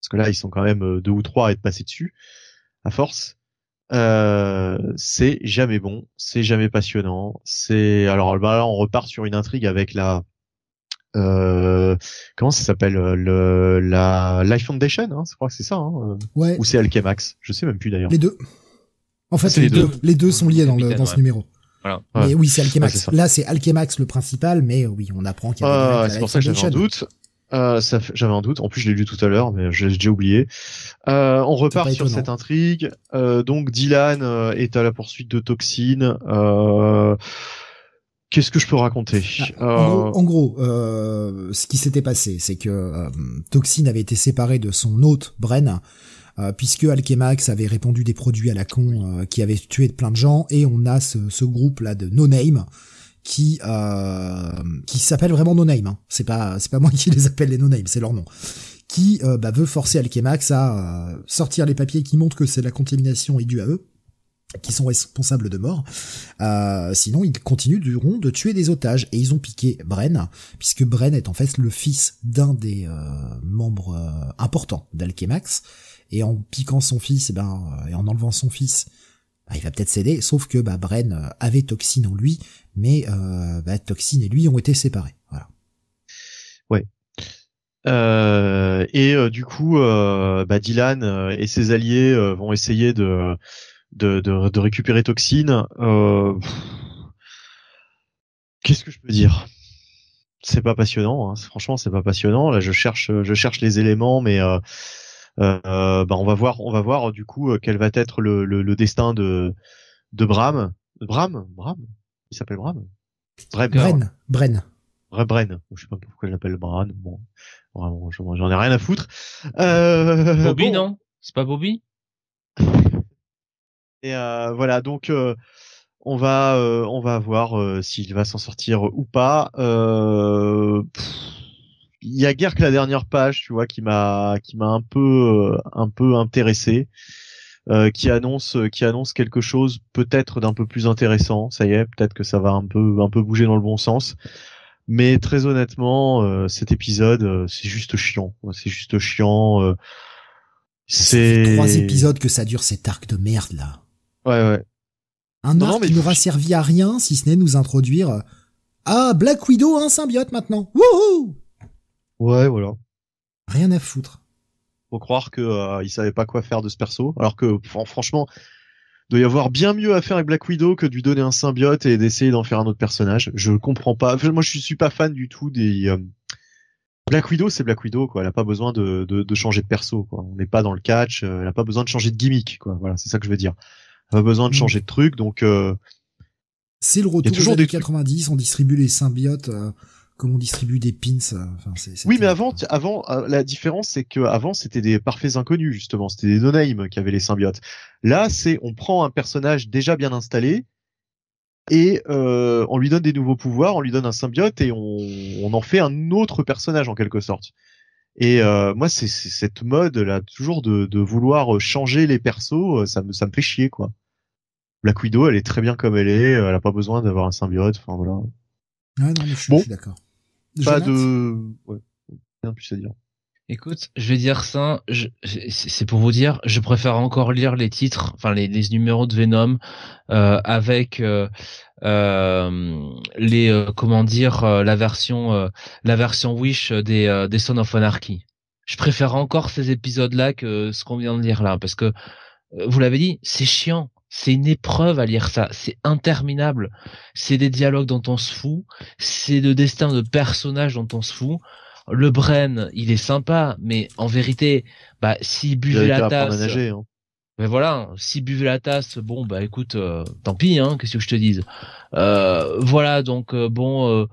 parce que là ils sont quand même euh, deux ou trois à être passés dessus, à force. Euh, c'est jamais bon, c'est jamais passionnant. C'est alors bah, là on repart sur une intrigue avec la euh, comment ça s'appelle euh, le la Life Foundation, hein, je crois que c'est ça, hein, euh, Ouais, ou c'est Alchemax, je sais même plus d'ailleurs. les deux. En fait, les, les deux. deux. les deux sont liés dans, le, Capitaine, dans ce ouais. numéro. Voilà. Mais Ouais. oui, c'est Alchemax. Ouais, c'est ça. Là, c'est Alchemax le principal, mais oui, on apprend qu'il y a Ah, c'est pour ça que j'avais un doute. Euh, ça fait- j'avais un doute. En plus, je l'ai lu tout à l'heure, mais j'ai déjà oublié. Euh, on repart sur cette intrigue. Euh, donc, Dylan euh, est à la poursuite de Toxine. Euh, Qu'est-ce que je peux raconter Ah, Euh, En gros, en gros, euh, ce qui s'était passé, c'est que euh, Toxin avait été séparé de son hôte, Bren, euh, puisque Alchemax avait répandu des produits à la con euh, qui avaient tué plein de gens, et on a ce, ce groupe-là de No Name qui euh, qui s'appelle vraiment No Name. Hein. C'est pas c'est pas moi qui les appelle les No Name, c'est leur nom. Qui bah, veut forcer Alchemax à sortir les papiers qui montrent que c'est la contamination est due à eux qui sont responsables de mort. Sinon, ils continueront de tuer des otages et ils ont piqué Bren, puisque Bren est en fait le fils d'un des membres euh, importants d'Alchemax. Et en piquant son fils, eh ben, euh, et en enlevant son fils, bah, il va peut-être céder. Sauf que bah, Bren euh, avait Toxine en lui, mais euh, bah, Toxine et lui ont été séparés. Euh, et du coup, Dylan et ses alliés vont essayer de de, récupérer Toxine. Qu'est-ce que je peux dire? C'est pas passionnant. Hein. Franchement, c'est pas passionnant. Là, je cherche, je cherche les éléments, mais bah, on va voir, on va voir du coup euh, quel va être le, le, le destin de de Bram. Bram, Bram? Il s'appelle Bram? Bren. Bren. Bren. Bren. Je sais pas pourquoi je l'appelle Bran. Bon, vraiment, j'en ai rien à foutre. Euh, Bobby, non? C'est pas Bobby? Et euh, voilà, donc euh, on va euh, on va voir euh, s'il va s'en sortir ou pas. Il y a guère que la dernière page, tu vois, qui m'a qui m'a un peu un peu intéressé. qui annonce qui annonce quelque chose peut-être d'un peu plus intéressant. Ça y est, peut-être que ça va un peu un peu bouger dans le bon sens. Mais très honnêtement, cet épisode, c'est juste chiant. C'est juste chiant. c'est trois épisodes que ça dure cet arc de merde là. Ouais ouais. Un arc qui n'aura servi à rien si ce n'est nous introduire euh, ah Black Widow un symbiote maintenant. Wouhou Ouais voilà. Rien à foutre. Faut croire que euh, il savait pas quoi faire de ce perso, alors que franchement, doit y avoir bien mieux à faire avec Black Widow que de lui donner un symbiote et d'essayer d'en faire un autre personnage. Je comprends pas. moi, je suis pas fan du tout des euh, Black Widow, c'est Black Widow, quoi. Elle a pas besoin de, de, de changer de perso, quoi. On n'est pas dans le catch. elle a pas besoin de changer de gimmick, quoi. Voilà, c'est ça que je veux dire pas besoin de mm. changer de truc, donc. Euh, c'est le retour toujours des 90. On distribue les symbiotes euh, comme on distribue des pins. Euh, oui, mais avant, avant, la différence c'est que avant c'était des parfaits inconnus justement. C'était des no qui avaient les symbiotes. Là, c'est on prend un personnage déjà bien installé et on lui donne des nouveaux pouvoirs, on lui donne un symbiote et on, on en fait un autre personnage en quelque sorte. Et moi, c'est cette mode là, toujours de, de, vouloir changer les persos, ça me ça me fait chier quoi. Black Widow, elle est très bien comme elle est, elle a pas besoin d'avoir un symbiote, enfin voilà. Ouais, non, mais je, bon, suis d'accord. Pas de, ouais, rien plus à dire. Écoute, je vais dire ça, c'est pour vous dire, je préfère encore lire les titres, enfin les, les numéros de Venom euh, avec euh, euh, les euh, comment dire euh, la version la version Wish des des Son of Anarchy. Je préfère encore ces épisodes là que ce qu'on vient de lire là parce que vous l'avez dit, c'est chiant. C'est une épreuve à lire ça. C'est interminable. C'est des dialogues dont on se fout. C'est de destin de personnages dont on se fout. Le Bren, il est sympa, mais en vérité, bah, s'il buvait la tasse, hein. mais voilà, s'il buvait la tasse, bon, bah, écoute, euh, tant pis, hein, qu'est-ce que je te dise. Euh, voilà, donc euh, bon,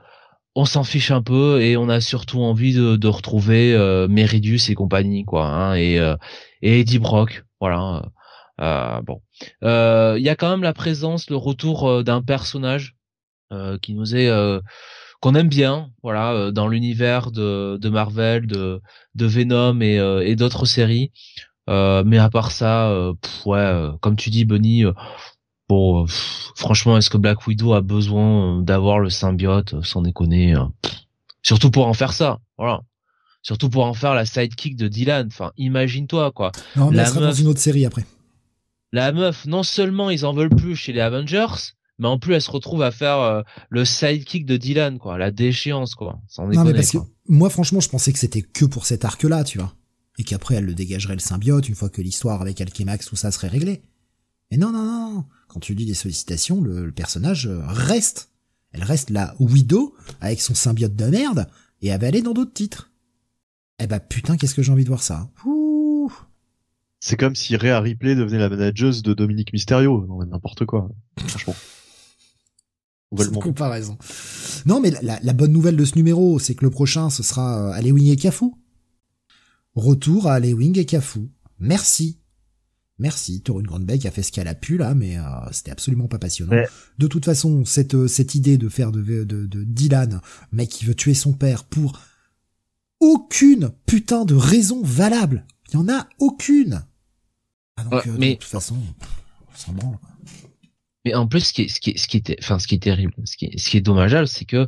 on s'en fiche un peu et on a surtout envie de, retrouver Meridius et compagnie, quoi, hein, et et Eddie Brock, voilà. Euh, bon, euh, il y a quand même la présence, le retour euh, d'un personnage qui nous est qu'on aime bien, voilà, dans l'univers de, de Marvel, de, de Venom et, et d'autres séries. mais à part ça, ouais, comme tu dis, Bunny, bon, franchement, est-ce que Black Widow a besoin d'avoir le symbiote, sans déconner Surtout pour en faire ça, voilà. Surtout pour en faire la sidekick de Dylan. Enfin, imagine-toi quoi. Non, mais la elle sera dans une autre série après la meuf, non seulement ils en veulent plus chez les Avengers, mais en plus elle se retrouve à faire euh, le sidekick de Dylan, quoi, la déchéance, quoi. Sans non, mais parce que moi, franchement, je pensais que c'était que pour cet arc-là, tu vois. Et qu'après, elle le dégagerait le symbiote une fois que l'histoire avec Alchemax, tout ça serait réglé. Mais non, non, non. Quand tu lis les sollicitations, le, personnage euh, reste. Elle reste la Widow avec son symbiote de merde et elle va aller dans d'autres titres. Eh bah putain, qu'est-ce que j'ai envie de voir ça. C'est comme si Rhea Ripley devenait la manageuse de Dominique Mysterio. Non, n'importe quoi. Franchement. comparaison. Non, mais la, bonne nouvelle de ce numéro, c'est que le prochain, ce sera euh, Alewing et Cafu. Retour à Alewing et Cafu. Merci. Merci. Torun Grandbeck a fait ce qu'elle a pu là, mais euh, c'était absolument pas passionnant. De toute façon, cette euh, cette idée de faire de, de, de Dylan, mec qui veut tuer son père pour aucune putain de raison valable. Il y en a aucune. Ah, euh, mais de toute façon, s'en branle. Mais en plus, ce qui est, ce qui est, ce qui était, enfin, ce qui est terrible, ce qui est, ce qui est dommageable, c'est que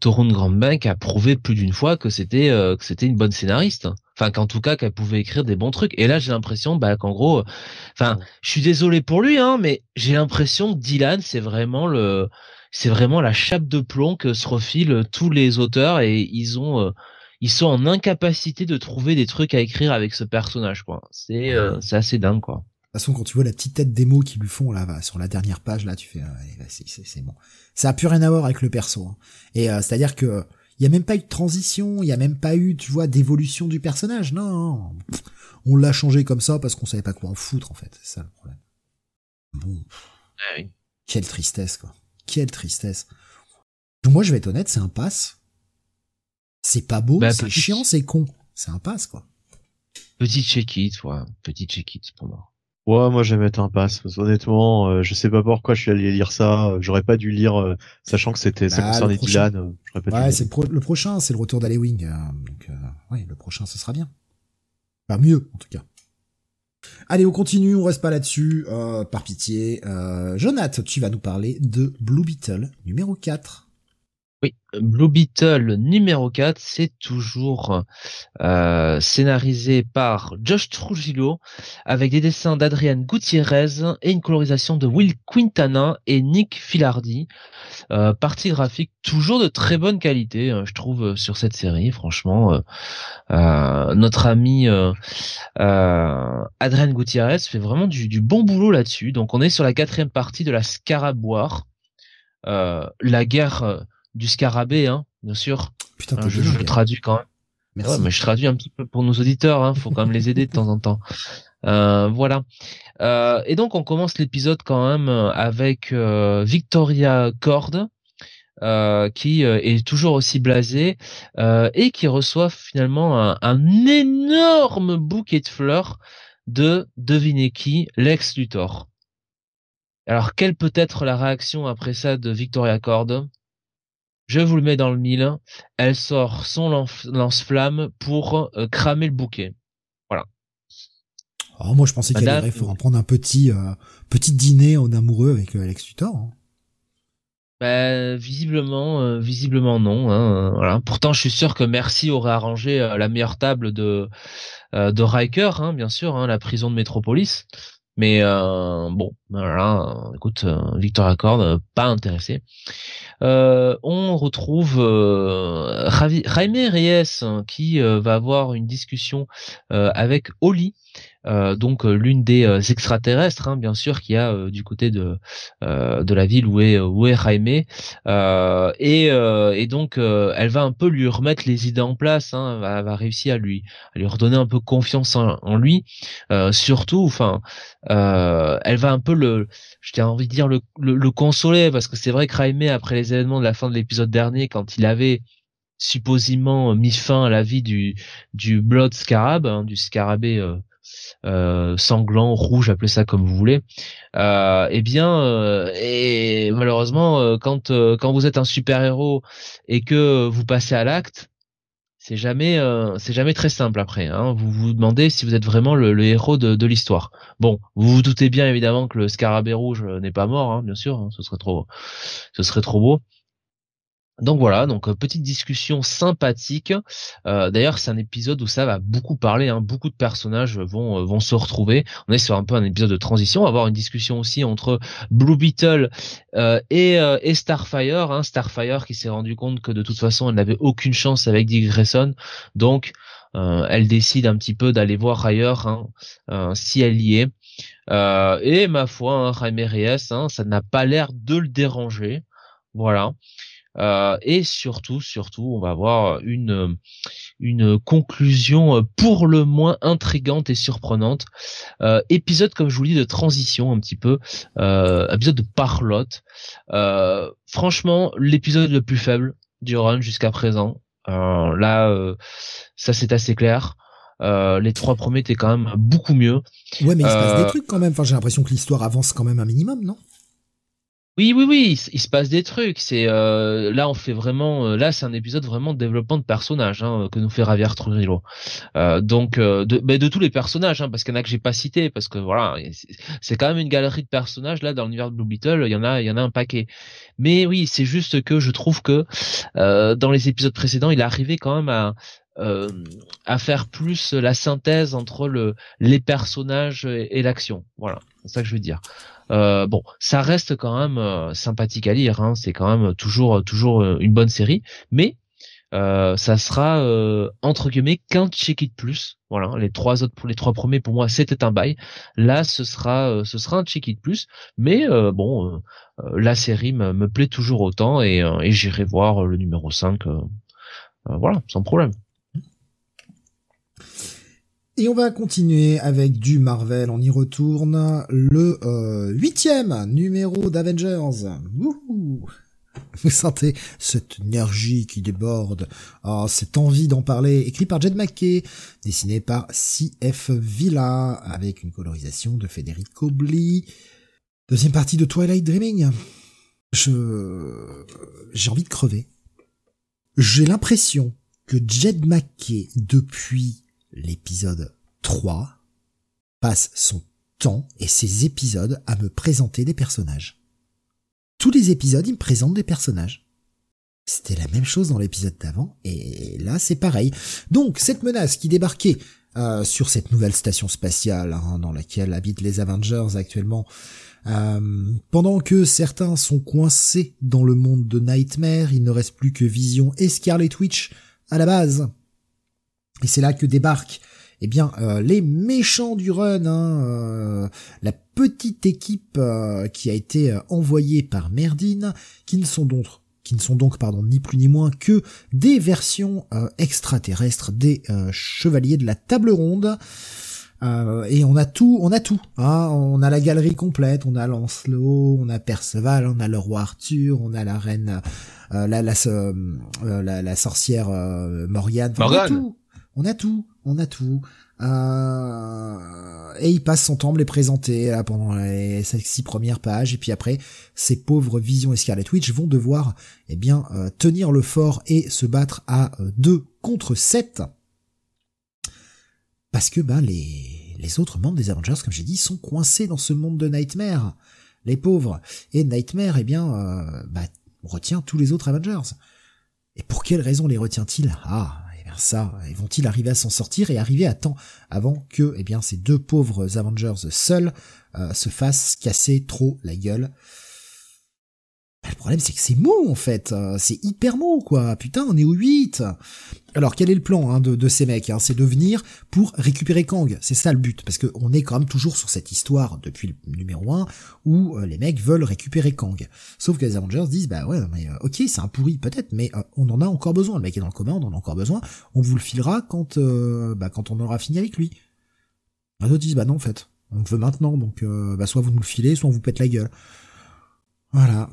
Torun Grandbank a prouvé plus d'une fois que c'était, euh, que c'était une bonne scénariste. Enfin, qu'en tout cas, qu'elle pouvait écrire des bons trucs. Et là, j'ai l'impression, bah, qu'en gros, enfin, je suis désolé pour lui, hein, mais j'ai l'impression que Dylan, c'est vraiment le, c'est vraiment la chape de plomb que se refilent tous les auteurs et ils ont, euh, ils sont en incapacité de trouver des trucs à écrire avec ce personnage quoi. C'est euh, c'est assez dingue quoi. De toute façon, quand tu vois la petite tête démo qu'ils lui font là sur la dernière page là, tu fais c'est bon. Ça a plus rien à voir avec le perso. Hein. Et euh, c'est-à-dire que Il y a même pas eu de transition, il y a même pas eu, tu vois, d'évolution du personnage. Non, on l'a changé comme ça parce qu'on savait pas quoi en foutre en fait. C'est ça le problème. Bon. Ah Quelle tristesse quoi. Quelle tristesse. Moi, je vais être honnête, c'est un pass. C'est pas beau, Bah, c'est petit- chiant, c'est con. C'est un pass quoi. Petit check-it, ouais. Petit check-it pour moi. Ouais, moi je vais mettre un pass. Parce qu'honnêtement, euh, je sais pas pourquoi je suis allé lire ça. euh, J'aurais pas dû lire, euh, sachant que c'était ça Bah, concernait prochain. Dylan. euh, pas Ouais, c'est le, pro- le prochain, c'est le retour d'Halloween. euh, donc, euh, ouais, le prochain, ce sera bien. Pas mieux, en tout cas. Allez, on continue, on reste pas là-dessus, euh, par pitié. Euh, Jonath, tu vas nous parler de Blue Beetle, numéro 4. Oui, Blue Beetle numéro 4, c'est toujours euh, scénarisé par Josh Trujillo avec des dessins d'Adrian Gutiérrez et une colorisation de Will Quintana et Nick Filardi. Euh, partie graphique toujours de très bonne qualité, hein, je trouve, euh, sur cette série. Franchement, euh, euh, notre ami Adrian Gutiérrez fait vraiment du, du bon boulot là-dessus. Donc on est sur la quatrième partie de la Scarab War, euh, la guerre du scarabée, hein, bien sûr. Putain, Hein, je, traduis quand même. Merci. Ouais, mais je traduis un petit peu pour nos auditeurs, hein, faut quand même les aider de temps en temps. Euh, voilà. Euh, et donc on commence l'épisode quand même euh, avec euh, Victoria Cord, euh, qui euh, est toujours aussi blasée euh, et qui reçoit finalement un, un énorme bouquet de fleurs de devinez qui, Lex Luthor. Alors quelle peut être la réaction après ça de Victoria Cord Je vous le mets dans le mille. Elle sort son lance- lance-flamme pour euh, cramer le bouquet. Oh, moi, je pensais qu'elle irait en prendre un petit, euh, petit dîner en amoureux avec euh, Alex Luthor. hein. Bah, visiblement, visiblement non. hein, voilà. Pourtant, je suis sûr que Merci aurait arrangé la meilleure table de de Riker, hein, bien sûr, hein, la prison de Métropolis. Mais euh, bon, voilà. écoute, euh, Victor Accord, euh, pas intéressé. Euh, on retrouve euh, Jaime Reyes hein, qui euh, va avoir une discussion avec Oli, donc euh, l'une des euh, extraterrestres, hein, bien sûr, qui a euh, du côté de euh, de la ville où est où est Jaime, Euh, et euh, et donc euh, elle va un peu lui remettre les idées en place, hein, va, va réussir à lui à lui redonner un peu confiance en, en lui, euh, surtout, enfin, euh, elle va un peu le, j'ai envie de dire le, le, le consoler parce que c'est vrai que Jaime après les événements de la fin de l'épisode dernier, quand il avait supposément mis fin à la vie du du Blood Scarab, hein, du scarabée euh, euh, sanglant, rouge, appelez ça comme vous voulez. Euh, eh bien, euh, et malheureusement, euh, quand euh, quand vous êtes un super héros et que vous passez à l'acte, c'est jamais euh, c'est jamais très simple après. Hein. Vous vous demandez si vous êtes vraiment le, le héros de, de l'histoire. Bon, vous vous doutez bien évidemment que le scarabée rouge n'est pas mort, hein, bien sûr. hein, ce serait trop ce serait trop beau. Donc voilà, donc euh, petite discussion sympathique. Euh, D'ailleurs, c'est un épisode où ça va beaucoup parler. Hein, beaucoup de personnages vont euh, vont se retrouver. On est sur un peu un épisode de transition. On va avoir une discussion aussi entre Blue Beetle et, euh, et Starfire. Hein, Starfire qui s'est rendu compte que de toute façon, elle n'avait aucune chance avec Dick Grayson. Donc, elle décide un petit peu d'aller voir ailleurs hein, si elle y est. Et ma foi, hein, Reyes, hein, ça n'a pas l'air de le déranger. Voilà. Euh, et surtout, surtout, on va avoir une une conclusion euh, pour le moins intrigante et surprenante. Euh, épisode, comme je vous le dis, de transition un petit peu, euh, épisode de parlotte. Euh, franchement, l'épisode le plus faible du run jusqu'à présent. Euh, là, euh, ça c'est assez clair. Euh, les trois premiers étaient quand même beaucoup mieux. Ouais, mais il se passe Euh, des trucs quand même. Enfin, j'ai l'impression que l'histoire avance quand même un minimum, non? Oui, oui, oui, il, se passe des trucs. C'est euh, là, on fait vraiment. euh, là, c'est un épisode vraiment de développement de personnages hein, que nous fait Javier Trujillo. Euh, donc, euh, de, ben, de tous les personnages, hein, parce qu'il y en a que j'ai pas cités, parce que voilà, c'est- quand même une galerie de personnages là dans l'univers de Blue Beetle. Il y en a, il y en a un paquet. Mais oui, c'est juste que je trouve que euh, dans les épisodes précédents, il arrivé quand même à euh, à faire plus la synthèse entre le les personnages et l'action. Voilà, c'est ça que je veux dire. Euh, bon, ça reste quand même euh, sympathique à lire. Hein, c'est quand même toujours toujours euh, une bonne série, mais ça sera entre guillemets qu'un check it plus. Voilà, les trois autres les trois premiers pour moi c'était un bail. Là, ce sera ce sera un check it plus, mais bon, la série me, plaît toujours autant et, et j'irai voir le numéro 5 euh, voilà, sans problème. Et on va continuer avec du Marvel, on y retourne, le euh, huitième numéro d'Avengers. Vous sentez cette énergie qui déborde, oh, cette envie d'en parler, écrit par Jed McKay, dessiné par C.F. Villa, avec une colorisation de Federico Bli. Deuxième partie de Twilight Dreaming. Je... J'ai envie de crever. J'ai l'impression que Jed McKay, depuis l'épisode 3 passe son temps et ses épisodes à me présenter des personnages. Tous les épisodes, il me présente des personnages. C'était la même chose dans l'épisode d'avant, et là c'est pareil. Donc cette menace qui débarquait euh, sur cette nouvelle station spatiale hein, dans laquelle habitent les Avengers actuellement, euh, pendant que certains sont coincés dans le monde de Nightmare, il ne reste plus que Vision et Scarlet Witch à la base. Et c'est là que débarquent eh bien euh, les méchants du run, hein, euh, la petite équipe euh, qui a été envoyée par Merdine, qui ne sont donc qui ne sont donc pardon ni plus ni moins que des versions extraterrestres des chevaliers de la table ronde. et on a tout, on a tout. Hein. On a la galerie complète, on a Lancelot, on a Perceval, on a le roi Arthur, on a la reine, la, la, la, la, sorcière Morgane. On a tout. On a tout on a tout. Euh, et il passe son temps à me les présenter pendant les six premières pages, et puis après, ces pauvres Vision et Scarlet Witch vont devoir eh bien euh, tenir le fort et se battre à 2 euh, contre 7. Parce que ben les, les autres membres des Avengers, comme j'ai dit, sont coincés dans ce monde de Nightmare. Les pauvres. Et Nightmare, eh bien, bah, retient tous les autres Avengers. Et pour quelle raison les retient-il? Ah, ça, vont-ils arriver à s'en sortir et arriver à temps avant que, eh bien, ces deux pauvres Avengers seuls euh, se fassent casser trop la gueule? Le problème, c'est que c'est mou, en fait. Euh, c'est hyper mou, quoi. Putain, on est au 8. Alors, quel est le plan hein, de, ces mecs hein? C'est de venir pour récupérer Kang. C'est ça le but. Parce qu'on est quand même toujours sur cette histoire depuis le numéro 1 où euh, les mecs veulent récupérer Kang. Sauf que les Avengers disent, bah ouais, mais euh, ok, c'est un pourri peut-être, mais on en a encore besoin. Le mec est dans le commun, on en a encore besoin. On vous le filera quand, bah, quand on aura fini avec lui. Les autres disent, bah non, en fait. On le veut maintenant, donc bah, soit vous nous le filez, soit on vous pète la gueule. Voilà.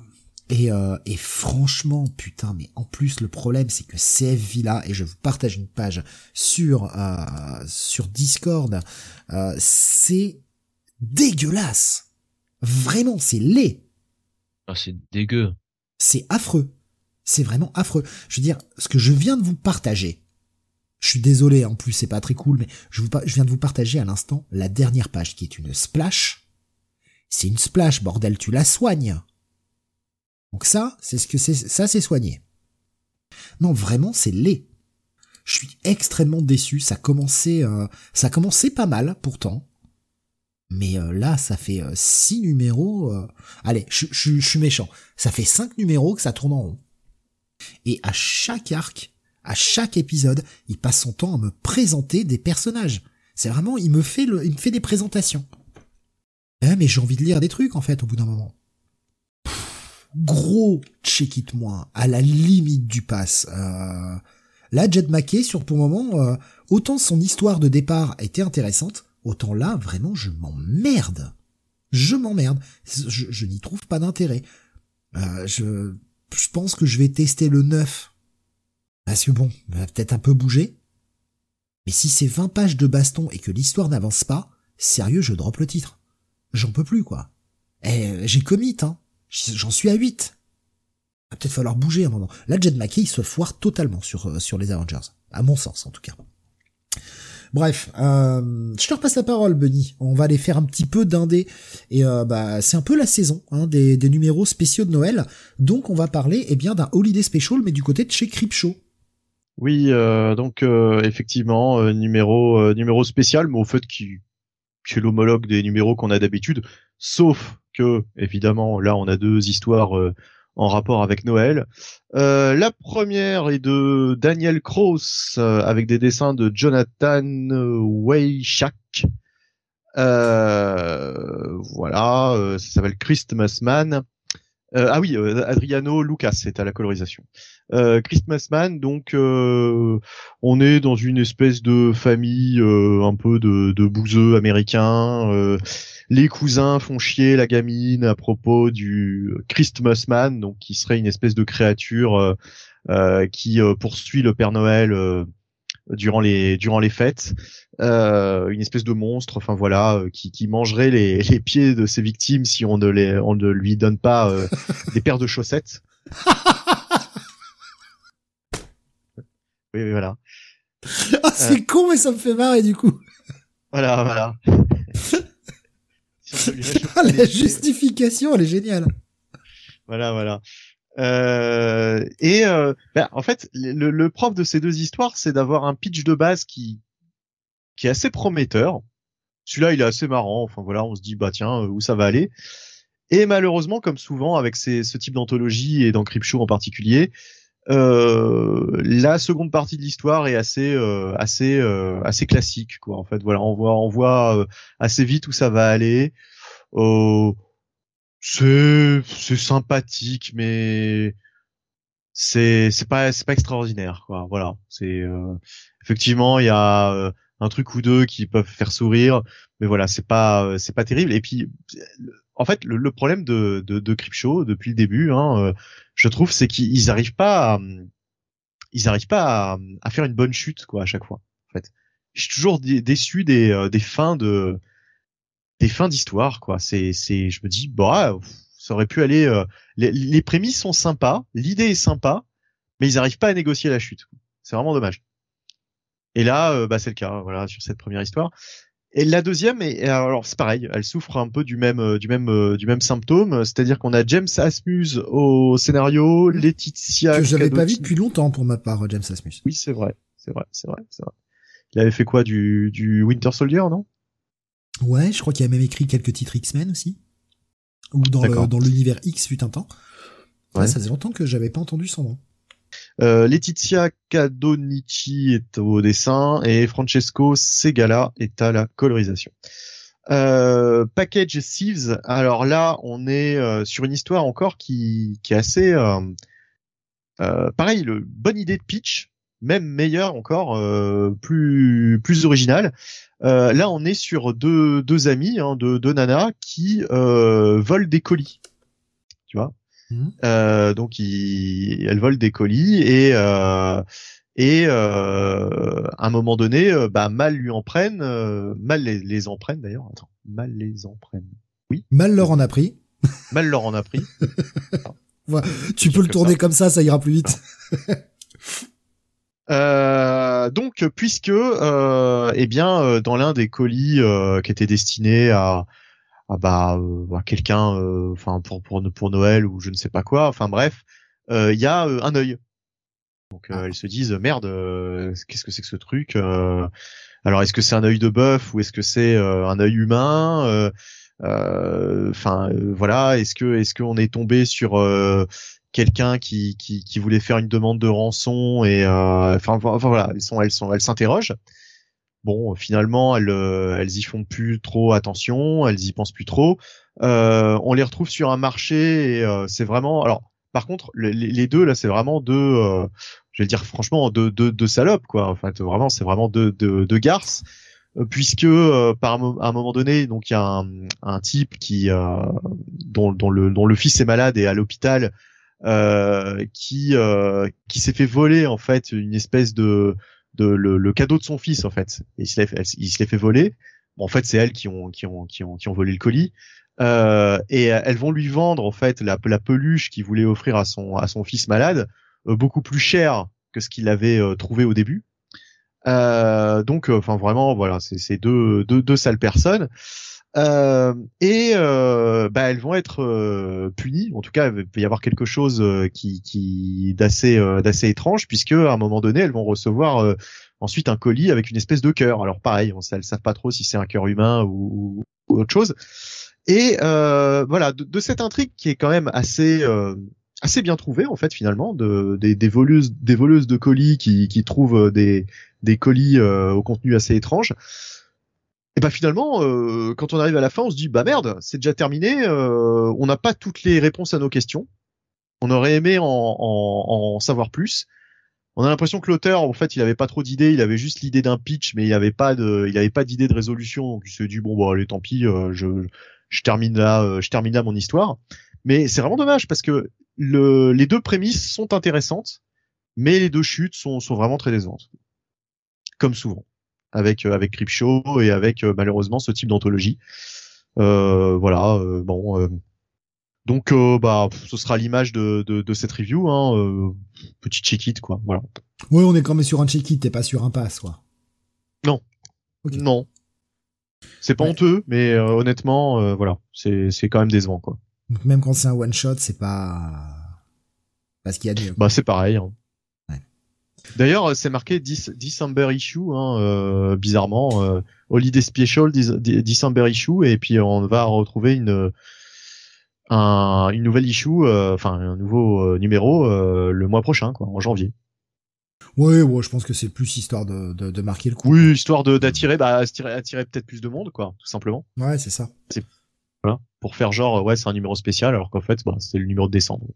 Et, euh, et franchement, putain, mais en plus le problème c'est que CF Villa, et je vous partage une page sur euh, sur Discord, euh, c'est dégueulasse. Vraiment, c'est laid. Ah, c'est dégueu. C'est affreux. C'est vraiment affreux. Je veux dire, ce que je viens de vous partager, je suis désolé, en plus c'est pas très cool, mais je, vous, je viens de vous partager à l'instant la dernière page qui est une splash. C'est une splash, bordel, tu la soignes. Donc ça, c'est ce que c'est, ça c'est soigné. Non, vraiment, c'est laid. Je suis extrêmement déçu. Ça commençait, euh, ça commençait pas mal pourtant. Mais euh, là, ça fait euh, six numéros. Allez, je, suis méchant. Ça fait cinq numéros que ça tourne en rond. Et à chaque arc, à chaque épisode, il passe son temps à me présenter des personnages. C'est vraiment, il me fait le, il me fait des présentations. Eh, mais j'ai envie de lire des trucs en fait au bout d'un moment gros check it moi à la limite du pass. Euh, là, Jed McKay, sur pour moment, euh, autant son histoire de départ était intéressante, autant là, vraiment, je m'emmerde. Je m'emmerde. Je, je n'y trouve pas d'intérêt. Euh, je, je pense que je vais tester le 9. Parce que bon, va peut-être un peu bouger. Mais si c'est 20 pages de baston et que l'histoire n'avance pas, sérieux, je drop le titre. J'en peux plus, quoi. Eh, j'ai commit, hein. J'en suis à 8. Va peut-être falloir bouger un moment. Là, Jed McKay, il se foire totalement sur, euh, sur les Avengers. À mon sens, en tout cas. Bref, euh, je te repasse la parole, Bunny. On va aller faire un petit peu d'indé. Et euh, bah, c'est un peu la saison hein, des, des, numéros spéciaux de Noël. Donc, on va parler eh bien d'un Holiday Special, mais du côté de chez Creepshow. Oui, donc effectivement, numéro numéro spécial, mais au fait qui, qui est l'homologue des numéros qu'on a d'habitude, sauf que évidemment là on a deux histoires euh, en rapport avec Noël. Euh, la première est de Daniel Cross euh, avec des dessins de Jonathan Weishak. Euh, voilà, ça s'appelle Christmas Man. Euh, ah oui, euh, Adriano Lucas c'est à la colorisation. Euh, Christmas Man, donc euh, on est dans une espèce de famille un peu de, de bouseux américains. les cousins font chier la gamine à propos du Christmas Man, donc qui serait une espèce de créature qui poursuit le Père Noël durant les durant les fêtes, euh, une espèce de monstre, enfin voilà, euh, qui, qui mangerait les, les pieds de ses victimes si on ne les on ne lui donne pas euh, des paires de chaussettes. oui, voilà. Ah, c'est con mais ça me fait marrer du coup. Voilà, voilà. Ah, la justification, elle est géniale. Voilà, voilà. Euh, et euh, bah, en fait, le, le propre de ces deux histoires, c'est d'avoir un pitch de base qui qui est assez prometteur. Celui-là, il est assez marrant. Enfin voilà, on se dit bah tiens, euh, où ça va aller. Et malheureusement, comme souvent avec ces, ce type d'anthologie et dans Show en particulier, euh, la seconde partie de l'histoire est assez euh, assez euh, assez classique quoi. En fait, voilà, on voit on voit assez vite où ça va aller. c'est c'est sympathique, mais c'est c'est pas c'est pas extraordinaire quoi. Voilà, c'est effectivement il y a un truc ou deux qui peuvent faire sourire, mais voilà, c'est pas euh, c'est pas terrible. Et puis, en fait, le, problème de de, de Creepshow depuis le début, hein, euh, je trouve, c'est qu'ils arrivent pas, à, ils arrivent pas à, faire une bonne chute quoi à chaque fois. En je suis toujours déçu des euh, des fins de d'histoire quoi. C'est je me dis bah ça aurait pu aller. les, les prémices sont sympas, l'idée est sympa, mais ils arrivent pas à négocier la chute. C'est vraiment dommage. Et là, euh, bah, c'est le cas, voilà, sur cette première histoire. Et la deuxième, et alors c'est pareil, elle souffre un peu du même euh, du même euh, du même symptôme, c'est-à-dire qu'on a James Asmus au scénario, Laetitia que j'avais pas vu depuis longtemps pour ma part, James Asmus. Oui, c'est vrai, c'est vrai, c'est vrai, c'est vrai. Il avait fait quoi du du Winter Soldier, non? Ouais, je crois qu'il a même écrit quelques titres X-Men aussi, ou dans le, dans l'univers X fut un temps. Ouais. ça faisait longtemps que j'avais pas entendu son nom. Euh, Laetitia Cadonici est au dessin et Francesco Segala est à la colorisation. Euh, Package Thieves, alors là on est euh, sur une histoire encore qui, est assez euh, pareil, le, bonne idée de pitch, même meilleure encore, plus plus originale. là on est sur deux deux amis, hein, deux, deux qui volent des colis, tu vois? Mhm. Euh, donc il, elle vole des colis et euh, et euh, à un moment donné, euh, bah mal lui en prennent, euh, mal les, les en prennent d'ailleurs. Attends, mal les en prennent. Oui. Mal leur en a pris. Mal leur en a pris. tu peux le tourner comme ça. ça, ira plus vite. Euh, donc, puisque, euh, eh bien, dans l'un des colis qui était destiné à, ah bah euh, quelqu'un euh, enfin pour pour pour Noël ou je ne sais pas quoi enfin bref euh, il y a un œil donc ah. elles se disent merde qu'est-ce que c'est que ce truc alors est-ce que c'est un œil de bœuf ou est-ce que c'est un œil humain enfin voilà est-ce que est-ce qu'on est tombé sur quelqu'un qui, qui, qui voulait faire une demande de rançon et enfin voilà elles sont elles sont elles s'interrogent bon, finalement, elles, euh, elles y font plus trop attention, elles y pensent plus trop. Euh, on les retrouve sur un marché euh, c'est vraiment. Alors, par contre, les, deux là, c'est vraiment deux. Euh, je vais dire franchement, deux, deux, deux salopes quoi. En vraiment, c'est vraiment deux, deux, deux garces puisque par un, moment donné, donc il y a un, un type qui dont, dont, le dont le fils est malade et à l'hôpital, qui qui s'est fait voler en fait une espèce de de le, cadeau de son fils en fait. il se l'est fait voler. Bon, en fait, c'est elles qui ont qui ont qui ont qui ont volé le colis. Euh, et elles vont lui vendre en fait la, la peluche qu'il voulait offrir à son à son fils malade euh, beaucoup plus cher que ce qu'il avait euh, trouvé au début. donc, enfin vraiment, voilà, c'est deux, deux deux sales personnes. Euh, et euh, bah, elles vont être euh, punies. En tout cas, il va y avoir quelque chose euh, qui, qui d'assez d'assez étrange, puisque à un moment donné, elles vont recevoir ensuite un colis avec une espèce de cœur. Alors pareil, on, elles savent pas trop si c'est un cœur humain ou, ou, autre chose. Et voilà, de, de, cette intrigue qui est quand même assez assez bien trouvée en fait finalement, de, des, des voleuses des voleuses de colis qui, qui trouvent des des colis au contenu assez étrange et bah finalement, euh, quand on arrive à la fin, on se dit bah merde, c'est déjà terminé. Euh, on n'a pas toutes les réponses à nos questions. On aurait aimé en, en, en savoir plus. On a l'impression que l'auteur, en fait, il avait pas trop d'idées. Il avait juste l'idée d'un pitch, mais il avait pas de, il avait pas d'idée de résolution. Donc il s'est dit bon bah allez tant pis, euh, je, je termine là, euh, je termine là mon histoire. Mais c'est vraiment dommage parce que le, les deux prémices sont intéressantes, mais les deux chutes sont, sont vraiment très décevantes, comme souvent avec euh, avec Creepshow et avec euh, malheureusement ce type d'anthologie. Euh, voilà, bon. donc bah ce sera l'image de, de, de, cette review, hein, petit check-it quoi, voilà. Oui, on est quand même sur un check-it, t'es pas sur un pass quoi. Non, non. C'est pas honteux, mais honnêtement, voilà, c'est c'est quand même décevant quoi. Donc même quand c'est un one shot, c'est pas parce qu'il y a mieux. Bah c'est pareil. Hein. D'ailleurs, c'est marqué December issue, hein, euh, bizarrement, euh, Holiday Special December issue, et puis on va retrouver une un, une nouvelle issue, euh, enfin un nouveau euh, numéro euh, le mois prochain, quoi, en janvier. Oui, ouais, je pense que c'est plus histoire de, de, de, marquer le coup. Oui, histoire d'attirer, bah attirer, attirer peut-être plus de monde, quoi, tout simplement. Ouais, c'est ça. Voilà, pour faire genre, ouais, c'est un numéro spécial, alors qu'en fait, bah, c'est le numéro de décembre.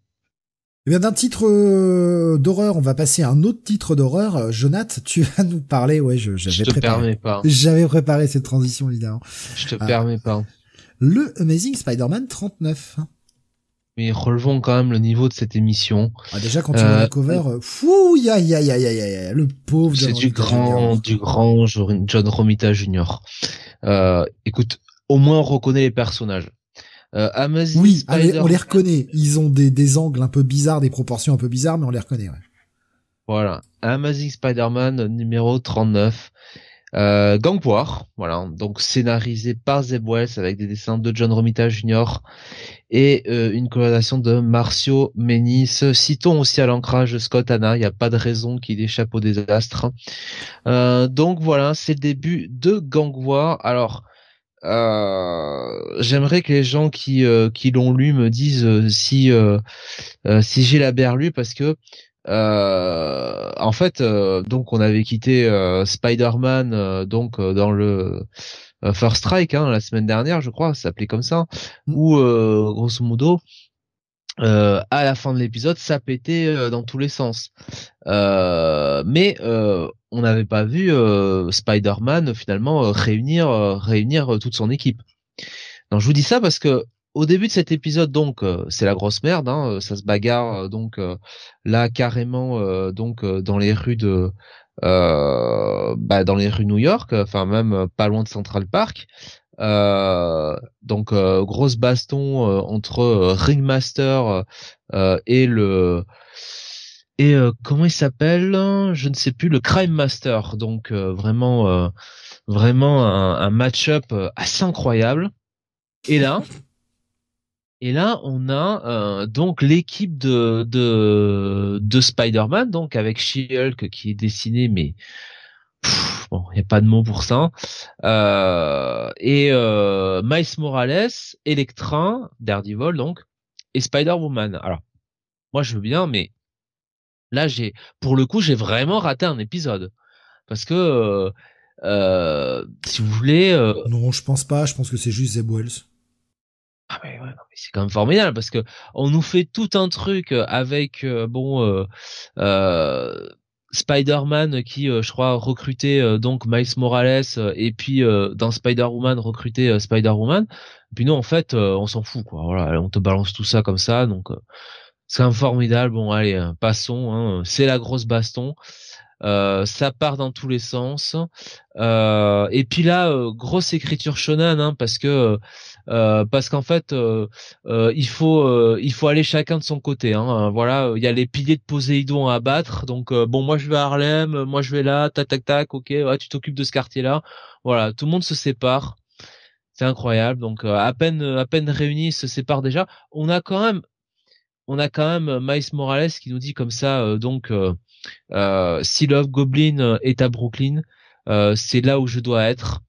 Eh bien, d'un titre euh, d'horreur, on va passer à un autre titre d'horreur. Euh, Jonath, tu vas nous parler. Ouais, j'avais je, te Permets pas. J'avais préparé cette transition évidemment. Je te permets pas. Le Amazing Spider-Man 39. Mais relevons quand même le niveau de cette émission. Ah, déjà quand tu vois la cover, euh, fou, ya ya ya ya ya le pauvre. C'est du grand, du grand John Romita Jr. Euh, écoute, au moins on reconnaît les personnages. Euh, Amazing oui, on les reconnaît. Ils ont des, des angles un peu bizarres, des proportions un peu bizarres, mais on les reconnaît. Ouais. Voilà, Amazing Spider-Man numéro 39. Euh, Gang War, voilà, donc scénarisé par Zeb Wells avec des dessins de John Romita Jr. et euh, une colorisation de Marcio Menis. Citons aussi à l'ancrage Scott Hanna, il n'y a pas de raison qu'il échappe au désastre. Euh, donc voilà, c'est le début de Gang War. Alors, euh, j'aimerais que les gens qui euh, qui l'ont lu me disent euh, si si j'ai la berlue parce que en fait donc on avait quitté Spider-Man donc dans le First Strike hein, la semaine dernière je crois ça s'appelait comme ça mm. où grosso modo euh, à la fin de l'épisode, ça pétait euh, dans tous les sens. Euh, mais on n'avait pas vu Spider-Man finalement réunir réunir toute son équipe. Donc je vous dis ça parce que au début de cet épisode, donc c'est la grosse merde, hein, ça se bagarre donc là carrément donc dans les rues de bah, dans les rues New York, enfin même pas loin de Central Park. Euh, donc euh, grosse baston euh, entre Ringmaster et le et comment il s'appelle? Je ne sais plus le Crime Master. Donc vraiment vraiment un, match-up assez incroyable. Et là et là, on a donc l'équipe de de, de Spider-Man, donc avec She-Hulk qui est dessiné mais bon, il n'y a pas de mot pour ça. Euh, et euh, Miles Morales, Electra, Daredevil donc, et Spider-Woman. Alors, moi je veux bien, mais là j'ai, pour le coup, j'ai vraiment raté un épisode parce que euh, euh si vous voulez. Euh, non, je pense pas. Je pense que c'est juste Zeb Wells. Ah mais, ouais, mais c'est quand même formidable parce que on nous fait tout un truc avec bon euh, Spider-Man qui, je crois, recrutait donc Miles Morales et puis dans Spider-Woman recruter Spider-Woman. Puis nous, en fait, on s'en fout, quoi. Voilà, on te balance tout ça comme ça, donc c'est un formidable. Bon, allez, passons. Hein. C'est la grosse baston. Euh, ça part dans tous les sens. Euh, et puis là, grosse écriture shonen, hein, parce que euh, parce qu'en fait, euh, euh, il faut il faut aller chacun de son côté. Hein. Voilà, il y a les piliers de Poséidon à battre. Donc bon, moi je vais à Harlem, moi je vais là, tac tac tac. Ok, ouais, tu t'occupes de ce quartier-là. Voilà, tout le monde se sépare. C'est incroyable. Donc à peine à peine réunis, ils se séparent déjà. On a quand même on a quand même Miles Morales qui nous dit comme ça. donc si Love Goblin est à Brooklyn, c'est là où je dois être.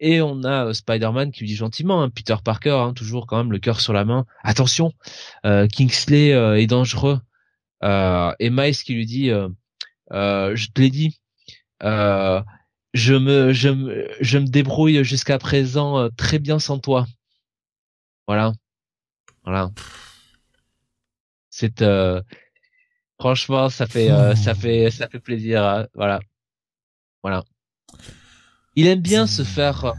Et on a euh, Spider-Man qui lui dit gentiment, hein, Peter Parker, hein, toujours quand même le cœur sur la main. Attention, euh, Kingsley euh, est dangereux. et Miles qui lui dit, je te l'ai dit. je me, je me, je me débrouille jusqu'à présent euh, très bien sans toi. Voilà, voilà. C'est euh, franchement, ça fait, euh, ça fait, ça fait plaisir. Hein. voilà, voilà. Il aime bien se faire,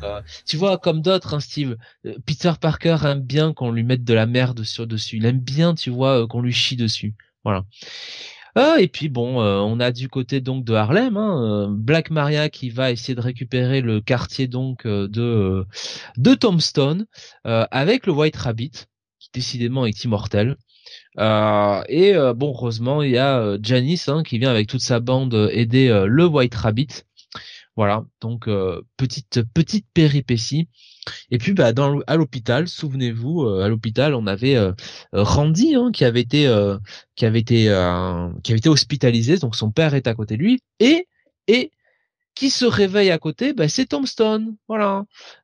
tu vois, comme d'autres, hein, Steve. Peter Parker aime bien qu'on lui mette de la merde sur dessus. Il aime bien, tu vois, qu'on lui chie dessus. Voilà. Ah, et puis bon, euh, on a du côté donc de Harlem, hein, euh, Black Maria qui va essayer de récupérer le quartier donc euh, de de Tombstone avec le White Rabbit qui décidément est immortel. Et bon, heureusement, il y a Janice hein, qui vient avec toute sa bande aider le White Rabbit. Voilà, donc petite petite péripétie. Et puis bah dans à l'hôpital, souvenez-vous, euh, à l'hôpital, on avait euh, Randy hein, qui avait été euh, qui avait été qui avait été hospitalisé, donc son père est à côté de lui et et qui se réveille à côté, bah, c'est Tombstone, voilà.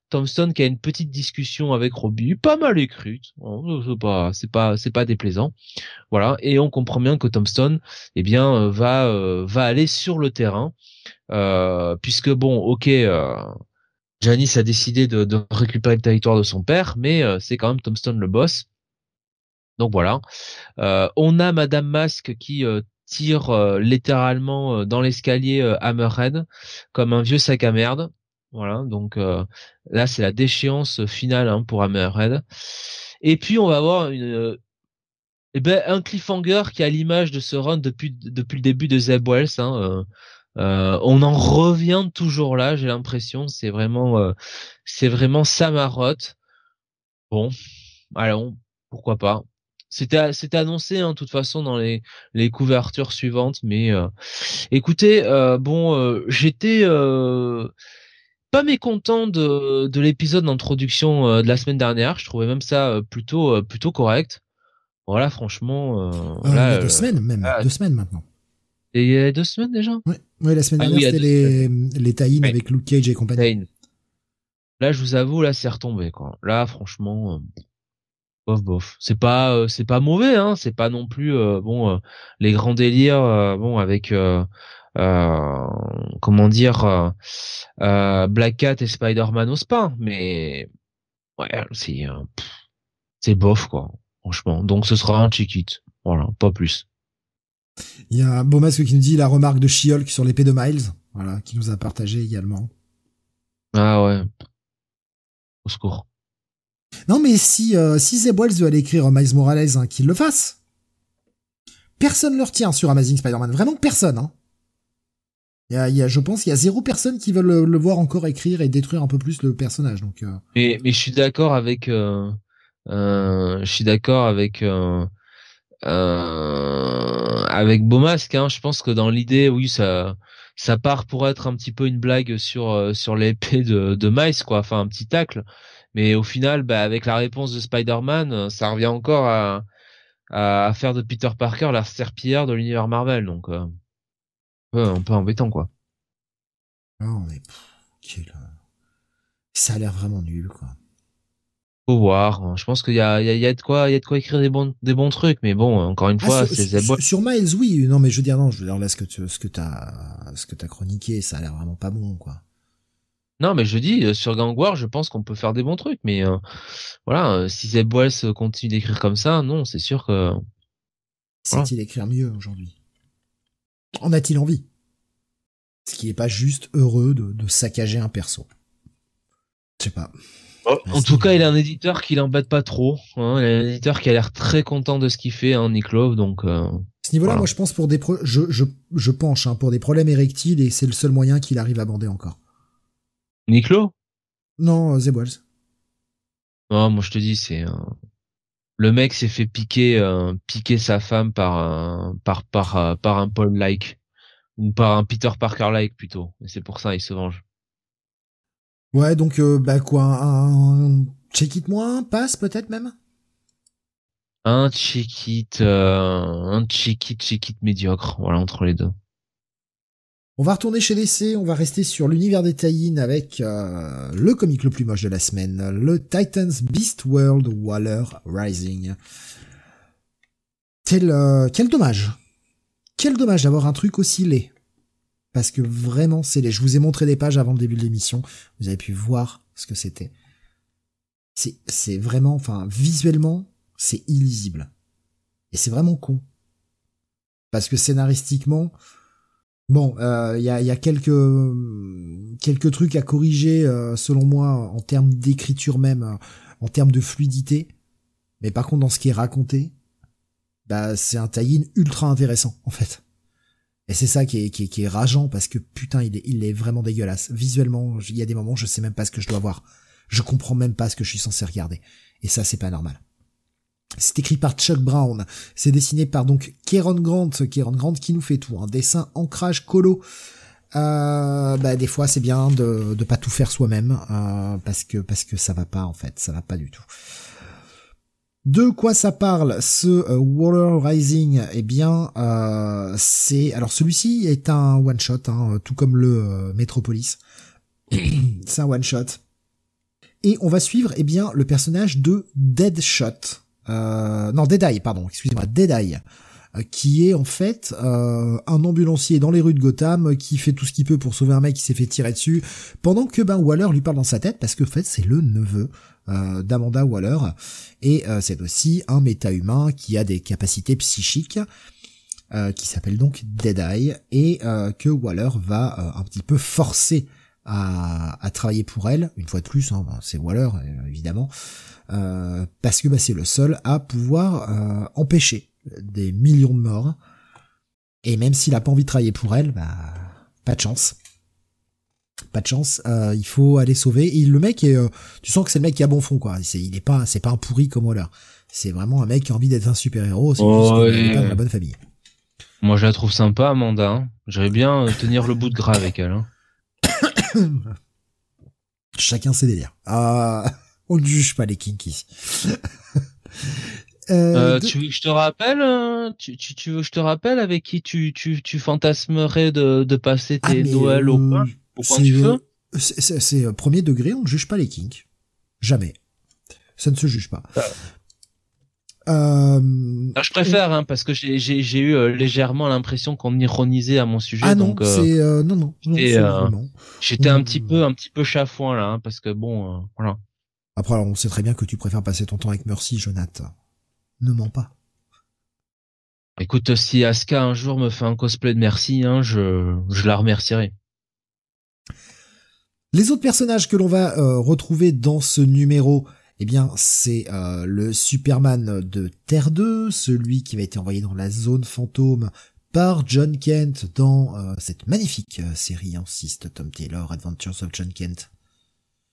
Tombstone qui a une petite discussion avec Robbie, pas mal écrite, c'est pas c'est pas c'est pas déplaisant, voilà. Et on comprend bien que Tombstone, eh bien, va va aller sur le terrain, puisque bon, ok. Janice a décidé de, récupérer le territoire de son père, mais euh, c'est quand même Tombstone le boss. Donc voilà. Euh, on a Madame Mask qui euh, tire littéralement dans l'escalier Hammerhead comme un vieux sac à merde. Voilà. Donc là c'est la déchéance finale hein, pour Hammerhead. Et puis on va avoir une eh ben, un cliffhanger qui a l'image de ce run depuis depuis le début de Zeb Wells. Hein, euh, on en revient toujours là, j'ai l'impression. C'est vraiment, euh, c'est vraiment. Bon, allons, pourquoi pas. C'était, c'était annoncé, en hein, de toute façon, dans les, les couvertures suivantes. Mais euh, écoutez, bon, j'étais pas mécontent de, de l'épisode d'introduction de la semaine dernière. Je trouvais même ça plutôt, plutôt correct. Voilà, franchement. Là, deux semaines même, deux semaines maintenant. Et il y a deux semaines déjà? Ouais, ouais la semaine ah dernière, c'était les, les tie avec Luke Cage et compagnie. Là, je vous avoue, là, c'est retombé, quoi. Là, franchement, euh, bof, bof. C'est pas, euh, c'est pas mauvais, hein. C'est pas non plus, euh, bon, les grands délires, bon, avec, comment dire, Black Cat et Spider-Man au spa, mais, ouais, c'est, c'est bof, quoi. Franchement. Donc, ce sera un check-it. Voilà, pas plus. Il y a Beaumasque qui nous dit la remarque de She-Hulk sur l'épée de Miles, voilà, qui nous a partagé également. Ah ouais. Au secours. Non mais si euh, si Zeb Wells veut aller écrire Miles Morales, hein, qu'il le fasse. Personne ne le retient sur Amazing Spider-Man, vraiment personne. Hein. Y a, je pense, il y a zéro personne qui veut le, voir encore écrire et détruire un peu plus le personnage. Donc. Euh... Mais mais je suis d'accord avec. Euh, euh, je suis d'accord avec. Euh, euh, avec Beaumasque, hein, je pense que dans l'idée, oui, ça, ça part pour être un petit peu une blague sur euh, sur l'épée de, de Miles, quoi, enfin un petit tacle. Mais au final, bah, avec la réponse de Spider-Man, euh, ça revient encore à, à, faire de Peter Parker la serpillière de l'univers Marvel, donc euh, un, peu, embêtant, quoi. Oh, mais ça a l'air vraiment nul, quoi. Faut voir. Hein. Je pense qu'il y a, il y a, de quoi, il y a de quoi écrire des bons, des bons trucs. Mais bon, encore une ah, fois, c'est sur, sur, Miles, oui. Non, mais je veux dire non. Je veux dire là, ce que tu, ce que t'as, ce que t'as chroniqué, ça a l'air vraiment pas bon, quoi. Non, mais je dis euh, sur Gang War, je pense qu'on peut faire des bons trucs. Mais euh, voilà, euh, si Zeb Wells continue d'écrire comme ça, non, c'est sûr que. Sait-il écrire mieux aujourd'hui? En a-t-il envie? Ce qui est pas juste heureux de, de saccager un perso? Je sais pas. Oh. En tout cas, il a un éditeur qui l'embête pas trop. Hein. Il a un éditeur qui a l'air très content de ce qu'il fait, hein, Nick Love. Donc, euh, ce niveau-là, moi, je pense pour des je, je, je penche hein, pour des problèmes érectiles et c'est le seul moyen qu'il arrive à bander encore. Nick Love Non, The Balls. Non, moi je te dis, c'est le mec s'est fait piquer, euh, piquer sa femme par un, par par euh, par un Paul like ou par un Peter Parker like plutôt. Et c'est pour ça il se venge. Ouais, donc euh, bah quoi, un, check-it moins, passe peut-être même? Un check-it, euh, un check-it, check-it médiocre, voilà, entre les deux. On va retourner chez DC, on va rester sur l'univers des tie avec euh, le comic le plus moche de la semaine, le Titans Beast World Waller Rising. Quel, quel dommage. Quel dommage d'avoir un truc aussi laid. parce que vraiment, c'est les. Je vous ai montré des pages avant le début de l'émission. Vous avez pu voir ce que c'était. C'est, c'est vraiment, enfin, visuellement, c'est illisible. Et c'est vraiment con. Parce que scénaristiquement, bon, il euh, y, a, y, a, quelques quelques trucs à corriger euh, selon moi en termes d'écriture même, euh, en termes de fluidité. Mais par contre, dans ce qui est raconté, bah c'est un tie ultra intéressant en fait. Et c'est ça qui est, qui est, qui, est, rageant parce que putain, il est, il est vraiment dégueulasse. Visuellement, il y a des moments, je sais même pas ce que je dois voir. Je comprends même pas ce que je suis censé regarder. Et ça, c'est pas normal. C'est écrit par Chuck Brown. C'est dessiné par donc Kieron Grant. Kieron Grant qui nous fait tout. Un dessin ancrage colo. Euh, bah, des fois, c'est bien de, de pas tout faire soi-même. Euh, parce que, parce que ça va pas, en fait. Ça va pas du tout. De quoi ça parle ce euh, Water Rising? Eh bien, c'est alors celui-ci est un one shot, hein, tout comme le Metropolis. c'est un one shot. Et on va suivre eh bien le personnage de Deadshot. Euh, non, Deadeye, pardon, excusez-moi, Deadeye, qui est en fait un ambulancier dans les rues de Gotham qui fait tout ce qu'il peut pour sauver un mec qui s'est fait tirer dessus, pendant que ben Waller lui parle dans sa tête parce que fait c'est le neveu euh, d'Amanda Waller. Et euh, c'est aussi un méta-humain qui a des capacités psychiques, euh, qui s'appelle donc Deadeye, et que Waller va un petit peu forcer à, à, travailler pour elle, une fois de plus, hein, ben, c'est Waller évidemment, parce que bah, c'est le seul à pouvoir empêcher des millions de morts. Et même s'il a pas envie de travailler pour elle, bah pas de chance pas de chance, euh, il faut aller sauver. Et le mec est, euh, tu sens que c'est le mec qui a bon fond quoi. C'est, il est pas, c'est pas un pourri comme Waller. C'est vraiment un mec qui a envie d'être un super héros. C'est oh, de la bonne famille. Moi, je la trouve sympa, Amanda. Hein. J'aimerais bien euh, tenir le bout de gras avec elle. Hein. Chacun ses délires. Ah, on ne juge pas les kinks ici. Euh, tu veux que je te rappelle tu, tu, tu, veux que je te rappelle avec qui tu, tu, tu fantasmerais de, de passer tes ah, Noëls au pain? C'est euh, premier degré, on ne juge pas les kinks. Jamais. Ça ne se juge pas. Ah. Euh, ah, je préfère, hein, parce que j'ai eu euh, légèrement l'impression qu'on ironisait à mon sujet. Ah non, c'est non non. J'étais un petit peu un petit peu chafouin là, hein, parce que bon, voilà. Après, on sait très bien que tu préfères passer ton temps avec Mercy, Jonathan. Ne mens pas. Écoute, si Asuka un jour me fait un cosplay de Merci, hein, je je la remercierai. Les autres personnages que l'on va euh, retrouver dans ce numéro, eh bien, c'est euh, le Superman de Terre 2, celui qui va être envoyé dans la zone fantôme par John Kent dans euh, cette magnifique série en 6 de Tom Taylor, Adventures of John Kent.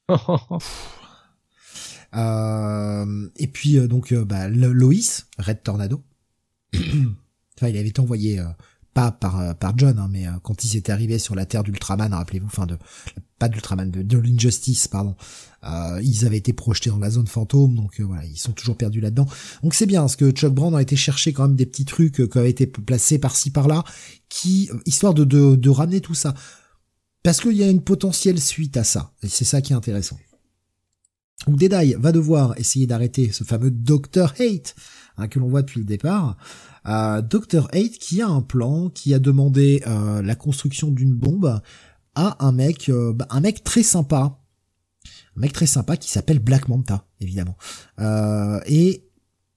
et puis donc bah, Lois, Red Tornado. enfin, il avait été envoyé pas par euh, par John, hein, mais euh, quand ils étaient arrivés sur la terre d'Ultraman, rappelez-vous, enfin de pas d'Ultraman, de, l'Injustice, pardon, euh, ils avaient été projetés dans la zone fantôme, donc voilà, ils sont toujours perdus là-dedans. Donc c'est bien, parce que Chuck Brand a été chercher quand même des petits trucs qui avaient été placés par-ci par-là, qui histoire de, de, de ramener tout ça, parce qu'il y a une potentielle suite à ça, et c'est ça qui est intéressant. Donc Deadeye va devoir essayer d'arrêter ce fameux Dr. Hate hein, que l'on voit depuis le départ. Euh, Dr. Hate qui a un plan, qui a demandé euh, la construction d'une bombe à un mec, euh, bah, un mec très sympa, un mec très sympa qui s'appelle Black Manta, évidemment. Euh, et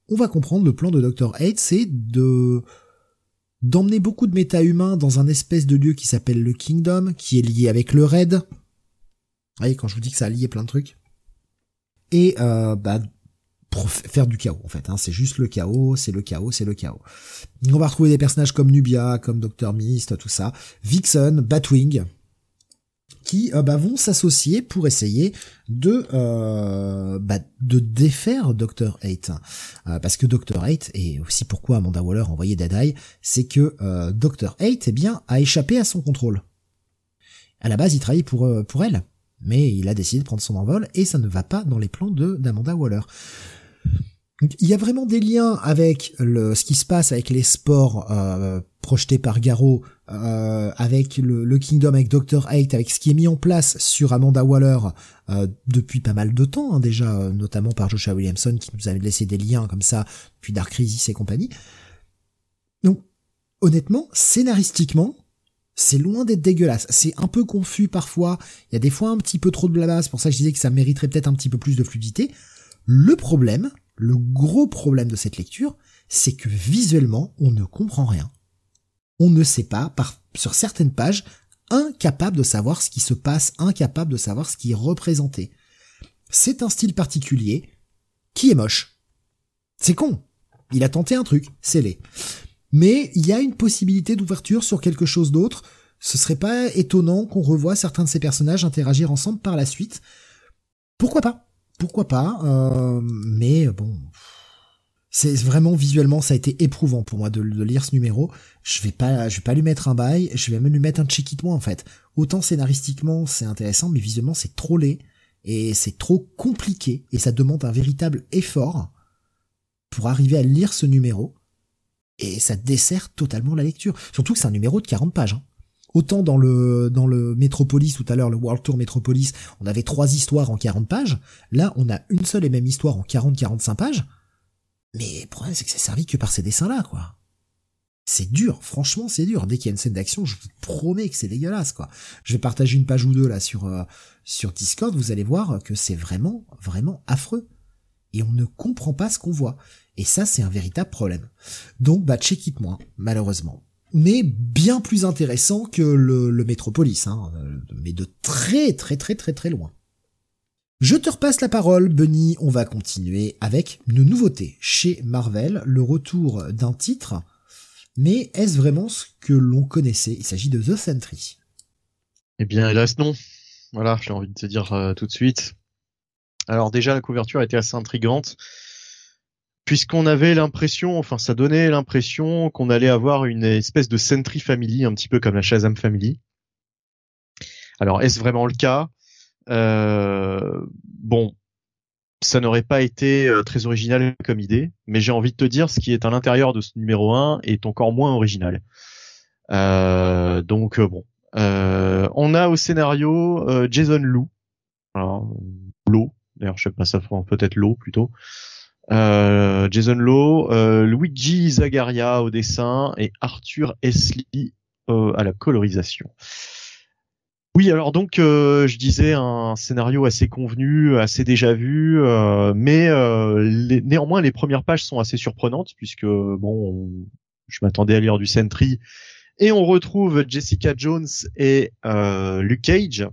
on va comprendre le plan de Dr. Hate, c'est de d'emmener beaucoup de méta-humains dans un espèce de lieu qui s'appelle le Kingdom, qui est lié avec le Raid. Vous voyez, quand je vous dis que ça a lié plein de trucs. Et euh, bah, pour faire du chaos en fait. Hein. C'est juste le chaos, c'est le chaos, c'est le chaos. On va retrouver des personnages comme Nubia, comme Dr Mist, tout ça, Vixen, Batwing, qui euh, bah, vont s'associer pour essayer de euh, bah, de défaire Dr Hate. Euh, parce que Dr Hate, et aussi pourquoi Amanda Waller envoyé Deadeye, c'est que Dr Hate eh bien, a échappé à son contrôle. À la base, il travaille pour, pour elle mais il a décidé de prendre son envol et ça ne va pas dans les plans de d'Amanda Waller il y a vraiment des liens avec le, ce qui se passe avec les sports euh, projetés par Garou, euh, avec le, Kingdom, avec Dr. Hate, avec ce qui est mis en place sur Amanda Waller euh, depuis pas mal de temps hein, déjà, notamment par Joshua Williamson qui nous avait laissé des liens comme ça puis Dark Crisis et compagnie. Donc honnêtement, scénaristiquement, C'est loin d'être dégueulasse. C'est un peu confus parfois. Il y a des fois un petit peu trop de blabla. C'est pour ça que je disais que ça mériterait peut-être un petit peu plus de fluidité. Le problème, le gros problème de cette lecture, c'est que visuellement, on ne comprend rien. On ne sait pas, par, sur certaines pages, incapable de savoir ce qui se passe, incapable de savoir ce qui est représenté. C'est un style particulier qui est moche. C'est con. Il a tenté un truc, c'est laid. Mais il y a une possibilité d'ouverture sur quelque chose d'autre. Ce serait pas étonnant qu'on revoie certains de ces personnages interagir ensemble par la suite. Pourquoi pas? Pourquoi pas? Euh, Mais bon, c'est vraiment visuellement ça a été éprouvant pour moi de, lire ce numéro. Je vais pas, je vais pas lui mettre un bail, je vais même lui mettre un check it en fait. Autant scénaristiquement c'est intéressant, mais visuellement c'est trop laid et c'est trop compliqué et ça demande un véritable effort pour arriver à lire ce numéro et ça dessert totalement la lecture. Surtout que c'est un numéro de 40 pages. Hein. Autant dans le dans le Metropolis tout à l'heure, le World Tour Metropolis, on avait trois histoires en 40 pages. Là, on a une seule et même histoire en 40-45 pages. Mais le problème, c'est que c'est servi que par ces dessins-là, quoi. C'est dur, franchement, c'est dur. Dès qu'il y a une scène d'action, je vous promets que c'est dégueulasse, quoi. Je vais partager une page ou deux là sur euh, sur Discord. Vous allez voir que c'est vraiment vraiment affreux et on ne comprend pas ce qu'on voit. Et ça, c'est un véritable problème. Donc, bah, check it moins, malheureusement. Mais bien plus intéressant que le, Metropolis, hein, euh, mais de très très très très très loin. Je te repasse la parole, Bunny. On va continuer avec une nouveauté chez Marvel, le retour d'un titre. Mais est-ce vraiment ce que l'on connaissait? Il s'agit de The Sentry. Eh bien, hélas, non. Voilà, j'ai envie de te dire euh, tout de suite. Alors déjà, la couverture était assez intrigante puisqu'on avait l'impression, enfin ça donnait l'impression qu'on allait avoir une espèce de Sentry Family, un petit peu comme la Shazam Family. Alors est-ce vraiment le cas? Euh, Bon, ça n'aurait pas été euh, très original comme idée, mais j'ai envie de te dire, ce qui est à l'intérieur de ce numéro 1 est encore moins original. Euh, donc bon, on a au scénario Jason Lou, alors, Lou, d'ailleurs je sais pas ça peut-être Lou plutôt. Euh, Jason Lowe, euh, Luigi Zagaria au dessin et Arthur Esli euh, à la colorisation. Oui, alors donc je disais un scénario assez convenu, assez déjà vu, mais néanmoins les premières pages sont assez surprenantes puisque bon, je m'attendais à lire du Sentry et on retrouve Jessica Jones et Luke Cage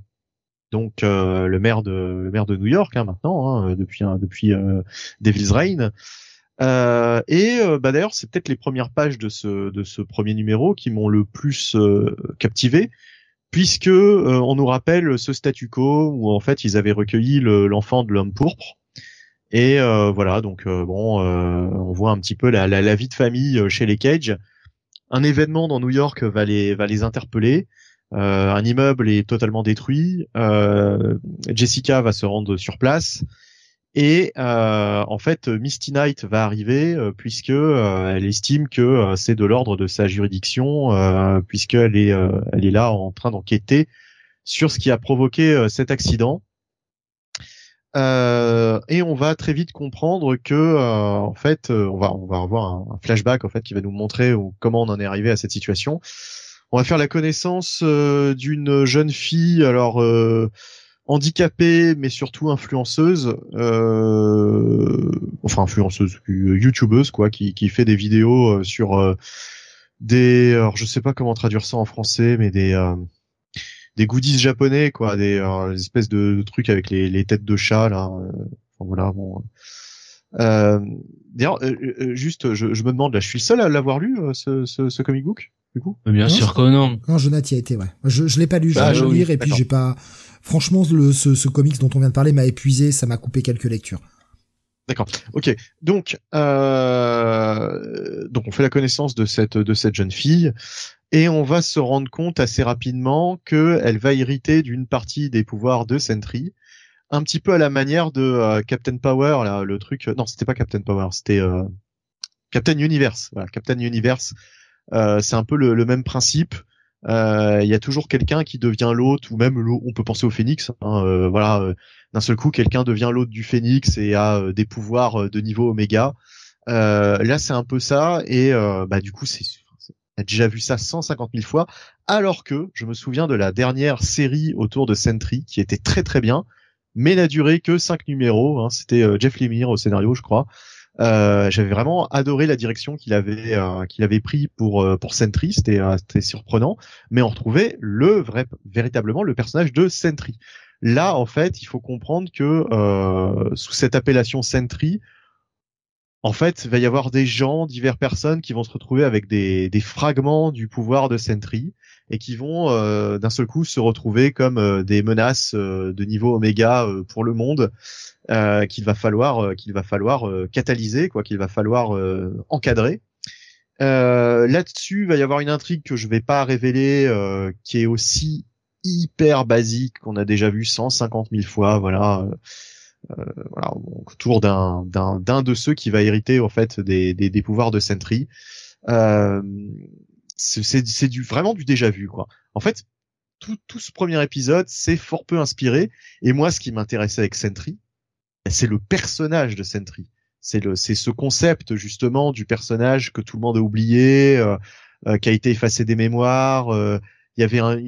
donc euh, le maire de le maire de New York hein, maintenant hein, depuis depuis euh, Devil's Reign. Euh, et bah d'ailleurs c'est peut-être les premières pages de ce de ce premier numéro qui m'ont le plus captivé puisque on nous rappelle ce statu quo où en fait ils avaient recueilli l'enfant de l'homme pourpre. Et voilà donc bon on voit un petit peu la, la, la, vie de famille chez les Cage. Un événement dans New York va les va les interpeller euh, un immeuble est totalement détruit. Euh, Jessica va se rendre sur place. Et euh, en fait, Misty Knight va arriver puisque elle estime que c'est de l'ordre de sa juridiction, puisqu'elle est elle est là en train d'enquêter sur ce qui a provoqué cet accident. et on va très vite comprendre que en fait, on va on avoir un, flashback en fait qui va nous montrer comment on en est arrivé à cette situation. On va faire la connaissance euh, d'une jeune fille, alors euh, handicapée, mais surtout influenceuse, euh, enfin influenceuse, youtubeuse quoi, qui, qui fait des vidéos sur des, alors je sais pas comment traduire ça en français, mais des des goodies japonais quoi, des, espèces de, trucs avec les, les, têtes de chat là. Enfin, voilà bon. Euh, D'ailleurs, juste, je, je, me demande là, je suis le seul à l'avoir lu ce, ce, ce comic book? Du coup Bien sûr que non. Non, Jonathan y a été, ouais. Je, je l'ai pas lu, je bah, vais lire et puis j'ai pas. Franchement, le, ce, ce comics dont on vient de parler m'a épuisé, ça m'a coupé quelques lectures. D'accord. Ok. Donc, euh, donc on fait la connaissance de cette de cette jeune fille et on va se rendre compte assez rapidement que elle va hériter d'une partie des pouvoirs de Sentry, un petit peu à la manière de euh, Captain Power, là, le truc. Non, c'était pas Captain Power, c'était euh, Captain Universe. Voilà, Captain Universe euh, c'est un peu le, même principe. Euh, il y a toujours quelqu'un qui devient l'autre, ou même on peut penser au phénix. Hein, euh, voilà, d'un seul coup, quelqu'un devient l'autre du phénix et a des pouvoirs de niveau oméga. là, c'est un peu ça, et bah du coup, c'est a déjà vu ça 150 000 fois, alors que je me souviens de la dernière série autour de Sentry qui était très très bien, mais n'a duré que cinq numéros. Hein. C'était Jeff Lemire au scénario, je crois. Euh, j'avais vraiment adoré la direction qu'il avait euh, qu'il avait pris pour euh, pour Sentry, c'était c'était surprenant, mais on retrouvait le vrai véritablement le personnage de Sentry. Là, en fait, il faut comprendre que sous cette appellation Sentry, en fait, il va y avoir des gens, diverses personnes qui vont se retrouver avec des, fragments du pouvoir de Sentry et qui vont d'un seul coup se retrouver comme des menaces de niveau Oméga pour le monde euh, qu'il va falloir euh, qu'il va falloir euh, catalyser, quoi, qu'il va falloir encadrer. Là-dessus, il va y avoir une intrigue que je vais pas révéler, qui est aussi hyper basique qu'on a déjà vu 150 000 fois, voilà. Euh, voilà, autour d'un d'un d'un de ceux qui va hériter en fait des des, des pouvoirs de Sentry. Euh, c'est c'est du vraiment du déjà vu quoi. En fait, tout tout ce premier épisode c'est fort peu inspiré et moi ce qui m'intéressait avec Sentry, c'est le personnage de Sentry. C'est le, c'est ce concept justement du personnage que tout le monde a oublié, euh, euh, qui a été effacé des mémoires. Euh, il y avait un,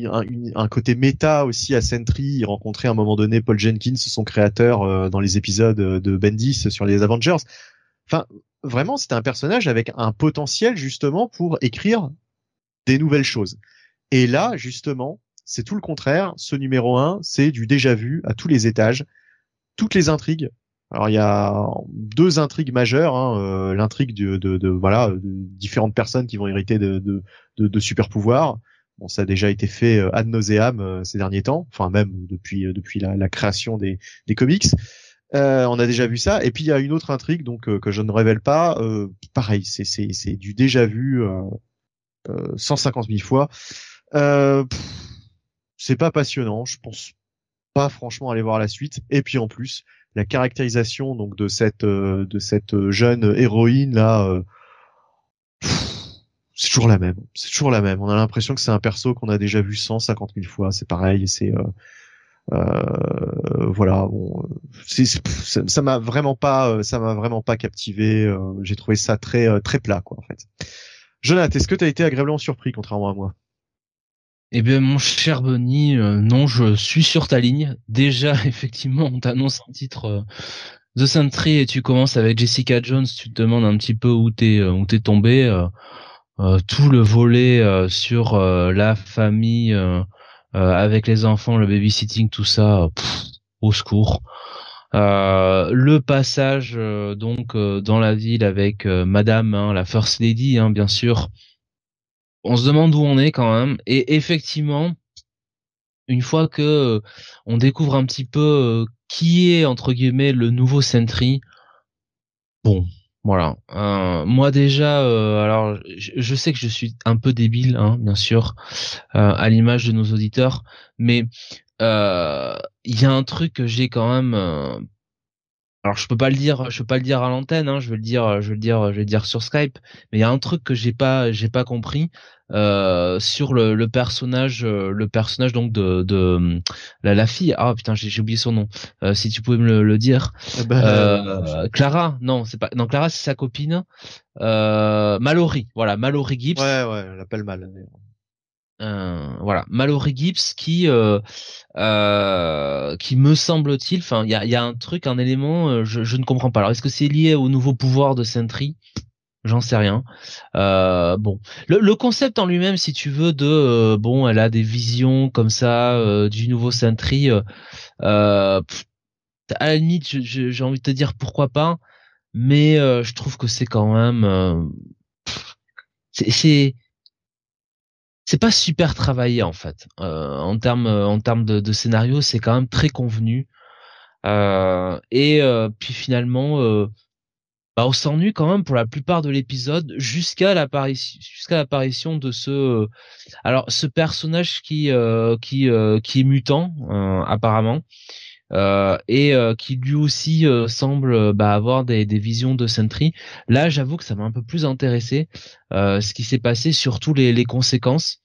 un, côté méta aussi à Sentry. Il rencontrait à un moment donné Paul Jenkins, son créateur, dans les épisodes de Bendis sur les Avengers. Enfin, vraiment, c'était un personnage avec un potentiel justement pour écrire des nouvelles choses. Et là, justement, c'est tout le contraire. Ce numéro 1, c'est du déjà vu à tous les étages toutes les intrigues. Alors il y a deux intrigues majeures, hein, euh, l'intrigue de, de, de, voilà de différentes personnes qui vont hériter de, de, de, super pouvoirs. Bon, ça a déjà été fait euh, ad nauseam euh, ces derniers temps, enfin même depuis depuis la, la création des, des comics. Euh, on a déjà vu ça. Et puis il y a une autre intrigue donc que je ne révèle pas. pareil, c'est c'est c'est du déjà vu 150 000 fois. c'est pas passionnant, je pense pas franchement aller voir la suite. Et puis en plus, la caractérisation donc de cette euh, de cette jeune héroïne là, euh, c'est toujours la même. C'est toujours la même. On a l'impression que c'est un perso qu'on a déjà vu 150 000 fois. C'est pareil. C'est euh, euh, voilà. Bon, ça m'a vraiment pas ça m'a vraiment pas captivé. J'ai trouvé ça très très plat quoi en fait. Jonathan, est-ce que tu as été agréablement surpris contrairement à moi? Eh bien, mon cher Bonnie, euh, non, je suis sur ta ligne. Déjà, effectivement, on t'annonce un titre euh, The Sentry et tu commences avec Jessica Jones. Tu te demandes un petit peu où t'es euh, où t'es tombé. Tout le volet sur la famille avec les enfants, le babysitting, tout ça, au secours. le passage donc dans la ville avec Madame, hein, la First Lady, hein, bien sûr, on se demande où on est quand même. Et effectivement, une fois que euh, on découvre un petit peu euh, qui est entre guillemets le nouveau Sentry, bon, voilà. Euh, moi déjà, alors je, sais que je suis un peu débile, hein, bien sûr, à l'image de nos auditeurs, mais il y a un truc que j'ai quand même alors je peux pas le dire, je peux pas le dire à l'antenne, hein, je vais le dire, je vais le dire, je vais le dire sur Skype. Mais il y a un truc que j'ai pas, j'ai pas compris euh, sur le, le, personnage, euh, le personnage donc de, de la, la fille. Ah putain, j'ai oublié son nom. Euh, si tu pouvais me le, dire. Ben, euh, Clara, non, c'est pas, non Clara, c'est sa copine. Euh, Mallory, voilà, Mallory Gibbs. Ouais, ouais, elle appelle mal. Euh, voilà, Mallory Gibbs qui euh, euh, qui me semble-t-il, enfin il y a, y a, un truc, un élément, je, je ne comprends pas. Alors est-ce que c'est lié au nouveau pouvoir de Sentry? J'en sais rien. bon, le, le, concept en lui-même, si tu veux, de bon, elle a des visions comme ça du nouveau Sentry. à la limite, j'ai envie de te dire pourquoi pas, mais je trouve que c'est quand même c'est c'est pas super travaillé en fait. Euh, en termes en termes de, de scénario, c'est quand même très convenu. Euh, et euh, puis finalement, euh, bah, on s'ennuie quand même pour la plupart de l'épisode jusqu'à l'apparition jusqu'à l'apparition de ce alors ce personnage qui qui qui est mutant apparemment. Euh, et qui lui aussi semble bah, avoir des, des, visions de Sentry. Là, j'avoue que ça m'a un peu plus intéressé ce qui s'est passé, surtout les, les conséquences.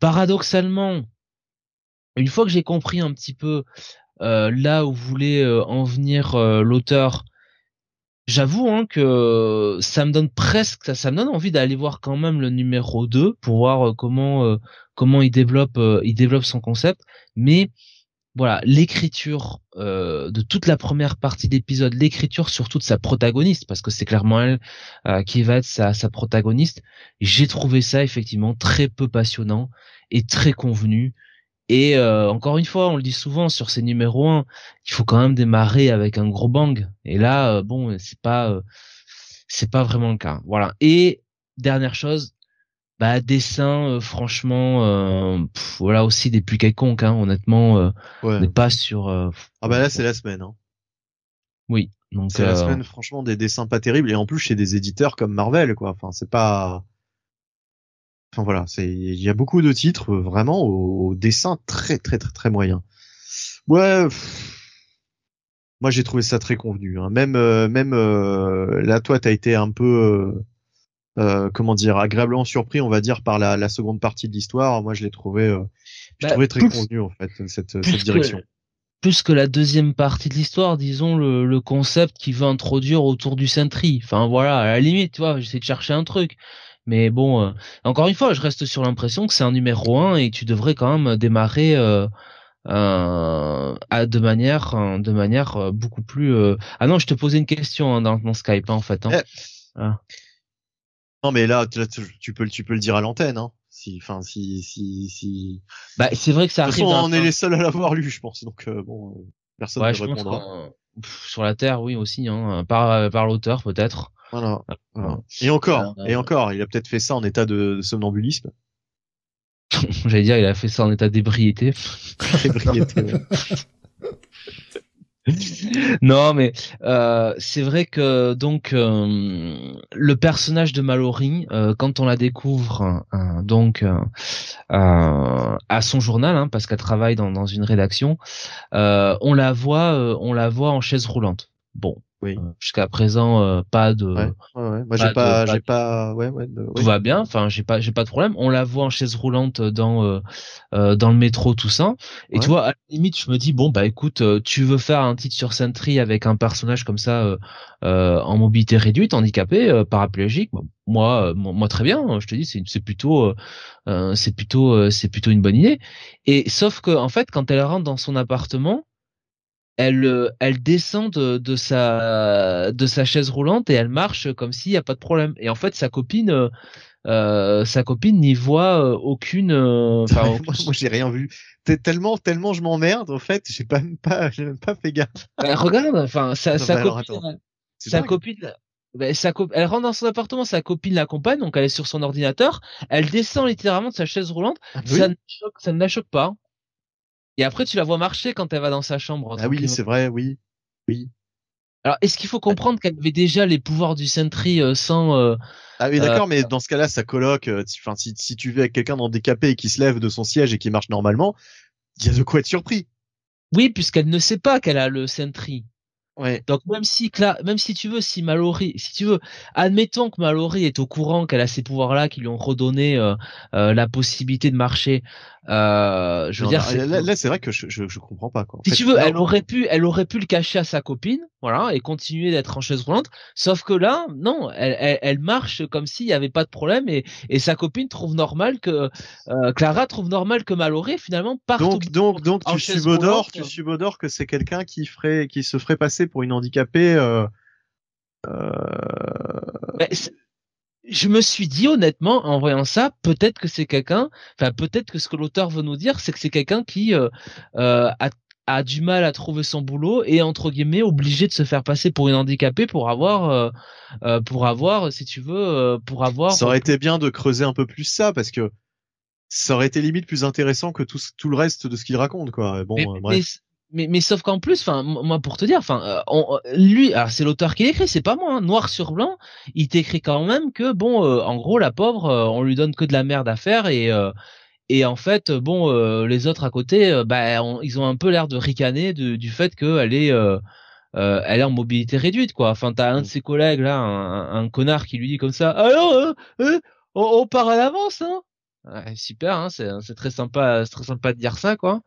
Paradoxalement, une fois que j'ai compris un petit peu là où voulait en venir l'auteur, j'avoue hein, que ça me donne presque, ça, me donne envie d'aller voir quand même le numéro 2 pour voir comment comment il développe il développe son concept. Mais voilà, l'écriture euh, de toute la première partie d'épisode, l'écriture surtout de sa protagoniste, parce que c'est clairement elle euh, qui va être sa, sa protagoniste. J'ai trouvé ça effectivement très peu passionnant et très convenu. Et euh, encore une fois, on le dit souvent sur ces numéros 1, il faut quand même démarrer avec un gros bang. Et là, bon, c'est pas, c'est pas vraiment le cas. Voilà. Et dernière chose, bah dessin euh, franchement euh, voilà aussi des plus quelconques hein, honnêtement euh, on n'est pas sur ah bah là c'est la semaine hein. oui donc c'est la semaine franchement des dessins pas terribles et en plus chez des éditeurs comme Marvel quoi enfin c'est pas enfin voilà c'est il y a beaucoup de titres vraiment au, dessin très très très très moyen ouais moi j'ai trouvé ça très convenu hein. même même là toi t'as été un peu euh, comment dire, agréablement surpris, on va dire, par la, la seconde partie de l'histoire. Moi, je l'ai trouvé, euh, je bah, trouvais très convenu en fait cette, cette direction. plus que la deuxième partie de l'histoire, disons le, le, concept qui veut introduire autour du Sentry. Enfin voilà, à la limite, tu vois, j'essaie de chercher un truc. Mais bon, euh, encore une fois, je reste sur l'impression que c'est un numéro 1 et que tu devrais quand même démarrer euh, à, de manière, de manière beaucoup plus. Ah non, je te posais une question hein, dans mon Skype hein, en fait. Hein. Eh. Ah. Non, mais là, tu peux, tu peux le dire à l'antenne, hein. Si, enfin, si, si, si. Bah, c'est vrai que ça arrive. De toute façon, on est les seuls à l'avoir lu, je pense. Donc, euh, bon, euh, personne ne répondra. sur la Terre, oui, aussi, hein, par, par l'auteur, peut-être. Voilà. Et encore, et encore, il a peut-être fait ça en état de, somnambulisme. J'allais dire, il a fait ça en état d'ébriété. d'ébriété. non, mais euh, c'est vrai que donc euh, le personnage de Mallory, euh, quand on la découvre donc à son journal, hein, parce qu'elle travaille dans, dans une rédaction, on la voit, on la voit en chaise roulante. Bon, oui. Euh, jusqu'à présent, euh, pas de. Ouais, ouais, Moi, j'ai pas, j'ai pas, ouais, ouais. Tout va bien. Enfin, j'ai pas, j'ai pas de problème. On la voit en chaise roulante dans euh, euh dans le métro, tout ça. Et tu vois, à la limite, je me dis bon, bah écoute, tu veux faire un titre sur Sentry avec un personnage comme ça en mobilité réduite, handicapé, paraplégique. moi, moi, très bien. Je te dis, c'est, c'est plutôt, c'est plutôt, c'est plutôt une bonne idée. Et sauf que en fait, quand elle rentre dans son appartement elle, euh, elle descend de, de, sa, de sa chaise roulante et elle marche comme s'il n'y a pas de problème. Et en fait, sa copine, euh, euh sa copine n'y voit euh, aucune. Enfin, moi, j'ai rien vu. tellement, tellement je m'emmerde. En fait, j'ai pas même pas, j'ai même pas fait gaffe. regarde, enfin, sa, sa copine, sa copine. Ben, sa elle rentre dans son appartement, sa copine l'accompagne, donc elle est sur son ordinateur. Elle descend littéralement de sa chaise roulante. Ah ça, ne choque, ça ne la choque pas. Et après, tu la vois marcher quand elle va dans sa chambre. Ah oui, c'est vrai, oui. Oui. Alors, est-ce qu'il faut comprendre qu'elle avait déjà les pouvoirs du Sentry euh, sans... Euh, ah oui, d'accord, euh, mais dans ce cas-là, ça coloque. Enfin, si, si tu vis avec quelqu'un handicapé et qui se lève de son siège et qui marche normalement, il y a de quoi être surpris. Oui, puisqu'elle ne sait pas qu'elle a le Sentry. Ouais. Donc même si même si tu veux, si Mallory, si tu veux, admettons que Mallory est au courant qu'elle a ces pouvoirs-là, qui lui ont redonné euh, euh, la possibilité de marcher. Euh, je veux dire, là, c'est vrai que je, je, je, comprends pas quoi. si tu veux, elle aurait pu, elle aurait pu le cacher à sa copine, voilà, et continuer d'être en chaise roulante. Sauf que là, non, elle, elle, elle marche comme s'il y avait pas de problème, et, et sa copine trouve normal que euh, Clara trouve normal que Mallory finalement parte. Donc donc donc tu subodores, tu subodores que c'est quelqu'un qui ferait, qui se ferait passer pour une handicapée. Euh, euh... je me suis dit honnêtement en voyant ça, peut-être que c'est quelqu'un, enfin peut-être que ce que l'auteur veut nous dire, c'est que c'est quelqu'un qui euh, euh, a, a, du mal à trouver son boulot et entre guillemets obligé de se faire passer pour une handicapée pour avoir, euh, pour avoir, si tu veux, pour avoir. Ça aurait été bien de creuser un peu plus ça parce que ça aurait été limite plus intéressant que tout, tout le reste de ce qu'il raconte quoi. Bon, bref mais, mais sauf qu'en plus, enfin, moi pour te dire, enfin, euh, euh, lui, alors c'est l'auteur qui l'écrit, c'est pas moi, hein, noir sur blanc, il t'écrit quand même que bon, euh, en gros, la pauvre, on lui donne que de la merde à faire et et en fait, bon, les autres à côté, bah, ils ont un peu l'air de ricaner du fait qu'elle est elle est en mobilité réduite, quoi. Enfin, t'as un de mm. ses collègues là, un, un, connard qui lui dit comme ça, alors, on, on part à l'avance, hein super, hein, c'est très sympa, c'est très sympa de dire ça, quoi.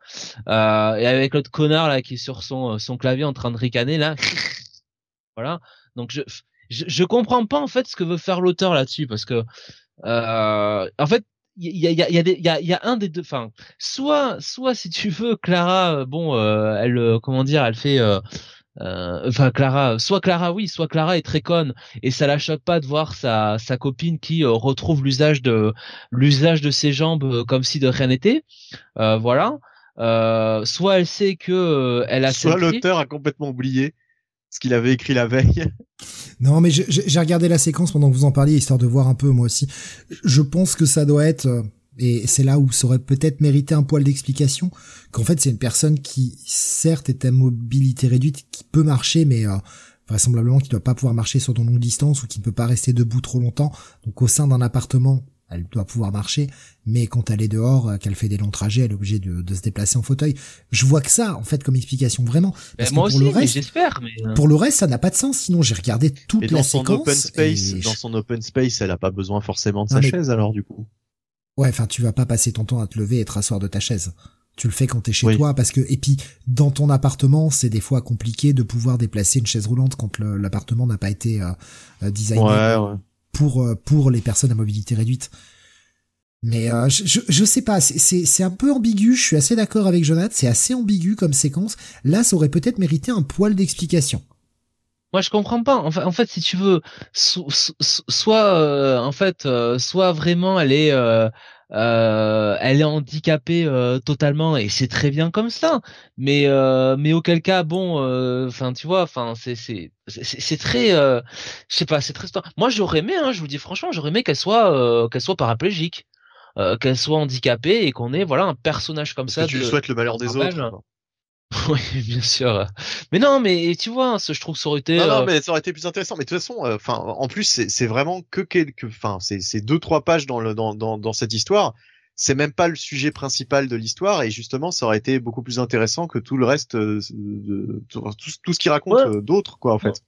Euh, et avec l'autre connard là qui est sur son son clavier en train de ricaner là, voilà. Donc je, je, je comprends pas en fait ce que veut faire l'auteur là-dessus parce que euh, en fait il y a, y, a, y, a y, y a un des deux enfin soit soit si tu veux Clara euh, bon euh, elle euh, comment dire elle fait euh, enfin Clara soit Clara oui soit Clara est très conne et ça la choque pas de voir sa sa copine qui retrouve l'usage de l'usage de ses jambes comme si de rien n'était voilà soit elle sait que elle a soit l'auteur a complètement oublié ce qu'il avait écrit la veille. Non, mais j'ai regardé la séquence pendant que vous en parliez, histoire de voir un peu moi aussi. Je pense que ça doit être, euh, et c'est là où ça aurait peut-être mérité un poil d'explication, qu'en fait c'est une personne qui certes est à mobilité réduite, qui peut marcher, mais euh, vraisemblablement qui doit pas pouvoir marcher sur de longues distances ou qui ne peut pas rester debout trop longtemps. Donc au sein d'un appartement, elle doit pouvoir marcher, mais quand elle est dehors, euh, qu'elle fait des longs trajets, elle est obligée de, se déplacer en fauteuil. Je vois que ça, en fait, comme explication, vraiment. Parce moi aussi, j'espère. Mais... Euh. Pour le reste, ça n'a pas de sens. Sinon, j'ai regardé toute la séquence. Dans son open space, dans son open space, elle a pas besoin forcément de sa chaise, alors du coup. Ouais, enfin, tu vas pas passer ton temps à te lever et te rasseoir de ta chaise. Tu le fais quand t'es chez toi parce que et puis dans ton appartement c'est des fois compliqué de pouvoir déplacer une chaise roulante quand l'appartement n'a pas été euh, designé ouais, ouais pour euh, pour les personnes à mobilité réduite. Mais euh, je, je, sais pas, c'est c'est un peu ambigu. Je suis assez d'accord avec Jonathan. C'est assez ambigu comme séquence. Là, ça aurait peut-être mérité un poil d'explication. Moi, je comprends pas. En fait, en fait si tu veux, soit euh, en fait, soit vraiment elle est euh, elle est handicapée euh, totalement et c'est très bien comme ça. Mais euh, mais auquel cas, bon, enfin tu vois, enfin c'est c'est c'est très, je sais pas, c'est très. Moi j'aurais aimé, hein, je vous dis franchement, j'aurais aimé qu'elle soit qu'elle soit paraplégique. qu'elle soit handicapée et qu'on ait voilà un personnage comme ça. Que tu lui souhaites le malheur des autres. Oui, bien sûr. Mais non, mais tu vois, je trouve que ça aurait été. Non, non, mais ça aurait été plus intéressant. Mais de toute façon, enfin, en plus, c'est vraiment que quelques, enfin, c'est deux trois pages dans le dans dans, dans cette histoire. C'est même pas le sujet principal de l'histoire et justement, ça aurait été beaucoup plus intéressant que tout le reste, de, tout, tout, ce qu'il raconte d'autres, quoi, en fait.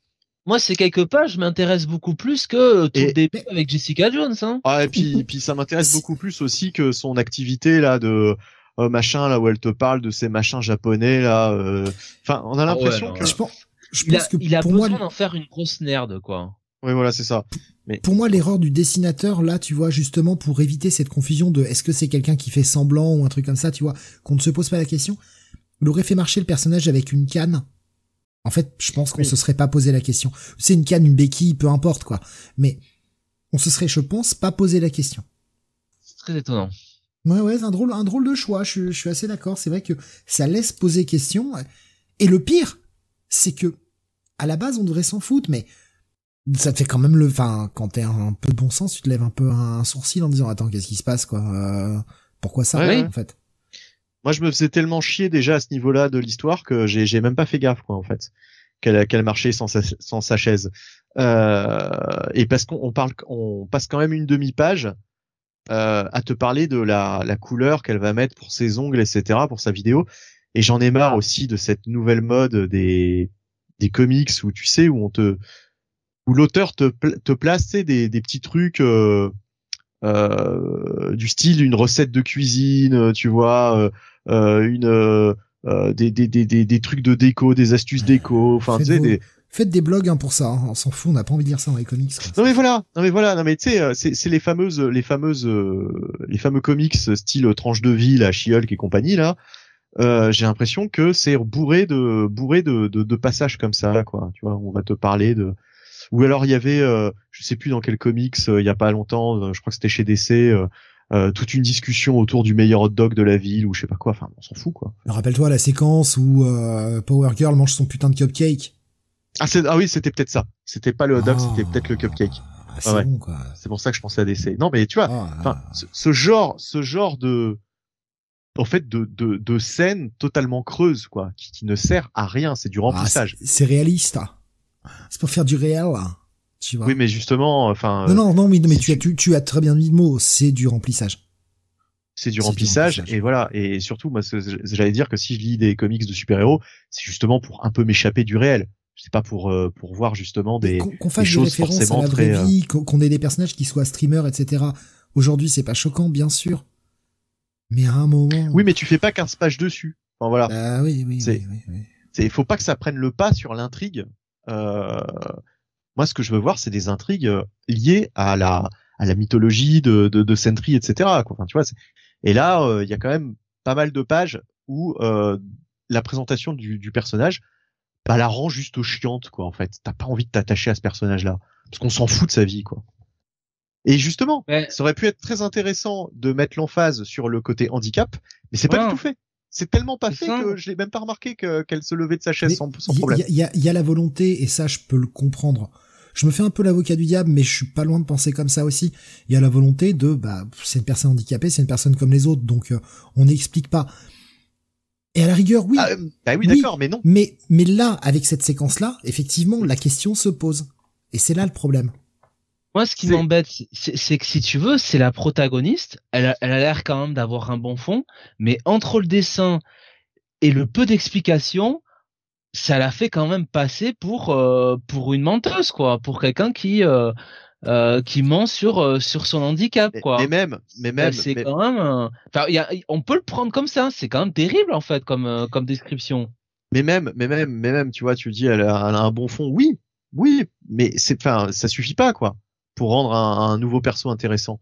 Moi, ces quelques pages m'intéressent beaucoup plus que tout le début avec Jessica Jones. Hein. Ah, et puis, puis ça m'intéresse beaucoup plus aussi que son activité là de euh, machin là où elle te parle de ces machins japonais là. Euh, enfin, on a ah l'impression que je pense, je il pense a, que il a pour besoin moi, d'en faire une grosse nerde quoi. Oui, voilà, c'est ça. Mais pour moi, l'erreur du dessinateur là, tu vois, justement pour éviter cette confusion de est-ce que c'est quelqu'un qui fait semblant ou un truc comme ça, tu vois, qu'on ne se pose pas la question. Il aurait fait marcher le personnage avec une canne. En fait, je pense qu'on se serait pas posé la question. C'est une canne, une béquille, peu importe quoi. Mais on se serait, je pense, pas posé la question. C'est très étonnant. Ouais, ouais, c'est un drôle, un drôle de choix. Je, je suis assez d'accord. C'est vrai que ça laisse poser question. Et le pire, c'est que, à la base, on devrait s'en foutre, mais ça te fait quand même le, enfin, quand t'es un, peu de bon sens, tu te lèves un peu un sourcil en disant, attends, qu'est-ce qui se passe, quoi? Euh, pourquoi ça, en fait? Moi, je me faisais tellement chier déjà à ce niveau-là de l'histoire que j'ai, même pas fait gaffe, quoi, en fait. Qu'elle, qu'elle marchait sans sa, sans sa chaise. Euh, et parce qu'on parle, on passe quand même une demi-page euh, à te parler de la, la couleur qu'elle va mettre pour ses ongles, etc., pour sa vidéo. Et j'en ai marre aussi de cette nouvelle mode des, des comics où tu sais où on te où l'auteur te, te place des, des petits trucs euh, euh, du style une recette de cuisine, tu vois, euh, une des, des, des, des, trucs de déco, des astuces déco, enfin tu sais des Faites des blogs hein, pour ça, hein. on s'en fout, on n'a pas envie de lire ça dans les comics. Non mais voilà, non mais voilà, non mais tu sais, euh, c'est les fameuses, les fameuses, euh, les fameux comics style tranche de vie, la She-Hulk et compagnie là. Euh, j'ai l'impression que c'est bourré de bourré de, de, de, passages comme ça, quoi. Tu vois, on va te parler de. Ou alors il y avait, euh, je sais plus dans quel comics, il y a pas longtemps, je crois que c'était chez DC. toute une discussion autour du meilleur hot dog de la ville ou je sais pas quoi. Enfin, on s'en fout quoi. Rappelle-toi la séquence où Power Girl mange son putain de cupcake. Ah, ah oui, c'était peut-être ça. C'était pas le hot dog, c'était peut-être le cupcake. Ah, c'est bon, quoi. C'est pour ça que je pensais à DC. Non, mais tu vois, ah. enfin, ce, genre, ce genre de, en fait, de, de, de scène totalement creuse, quoi, qui, qui ne sert à rien. C'est du ah, remplissage. c'est réaliste. Hein. C'est pour faire du réel. Hein. Tu vois. Oui, mais justement, enfin. Non, non, non, mais, mais tu, as, tu, tu as très bien mis le mot. C'est du remplissage. C'est du, remplissage, et voilà et surtout moi j'allais dire que si je lis des comics de super-héros c'est justement pour un peu m'échapper du réel c'est pas pour euh, pour voir justement des, qu'on fasse des, choses forcément à la vraie euh, vie, qu'on ait des personnages qui soient streamers, etc. Aujourd'hui, c'est pas choquant, bien sûr, mais à un moment. Oui, mais tu fais pas 15 pages dessus. Enfin voilà. Ah oui, oui, c'est, oui, oui, C'est, faut pas que ça prenne le pas sur l'intrigue. Euh, Moi, ce que je veux voir, c'est des intrigues euh, liées à la à la mythologie de de, de Sentry, etc. Quoi. Enfin, tu vois. Et là, euh, il y a quand même pas mal de pages où euh, la présentation du, du personnage bah, la rend juste chiante, quoi. En fait, t'as pas envie de t'attacher à ce personnage-là parce qu'on s'en fout de sa vie, quoi. Et justement, ça aurait pu être très intéressant de mettre l'emphase sur le côté handicap, mais c'est pas du tout fait. C'est tellement pas fait que je l'ai même pas remarqué qu'elle se levait de sa chaise sans, problème. Il y a, y a, la volonté, et ça je peux le comprendre. Je me fais un peu l'avocat du diable, mais je suis pas loin de penser comme ça aussi. Il y a la volonté de, bah, c'est une personne handicapée, c'est une personne comme les autres, donc euh, on n'explique pas. Et à la rigueur, oui. Ah, euh, bah oui, d'accord, mais non. Mais, mais là, avec cette séquence-là, effectivement, la question se pose. Et c'est là le problème. Moi, ce qui m'embête, c'est que si tu veux, c'est la protagoniste. Elle a, elle a l'air quand même d'avoir un bon fond, mais entre le dessin et le peu d'explications, ça l'a fait quand même passer pour euh, pour une menteuse, quoi, pour quelqu'un qui euh, euh, qui ment sur euh, sur son handicap, quoi. Mais, même, mais même, c'est quand même. Enfin, y a, on peut le prendre comme ça. C'est quand même terrible en fait, comme comme description. Mais même, mais même, mais même, tu vois, tu dis, elle a, elle a un bon fond. Oui, oui, mais c'est, enfin, ça suffit pas, quoi pour rendre un, nouveau perso intéressant.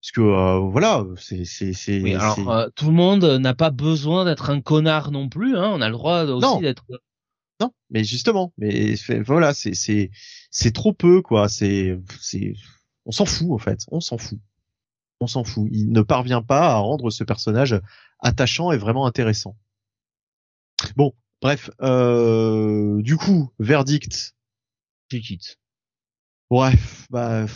Parce que euh, voilà, c'est c'est c'est. Oui, alors euh, tout le monde n'a pas besoin d'être un connard non plus. Hein, on a le droit aussi d'être. Non, mais justement, mais voilà, c'est c'est c'est trop peu quoi. C'est c'est on s'en fout en fait, on s'en fout, on s'en fout. Il ne parvient pas à rendre ce personnage attachant et vraiment intéressant. Bon, bref, euh, du coup, verdict. quitte. Bref, bah.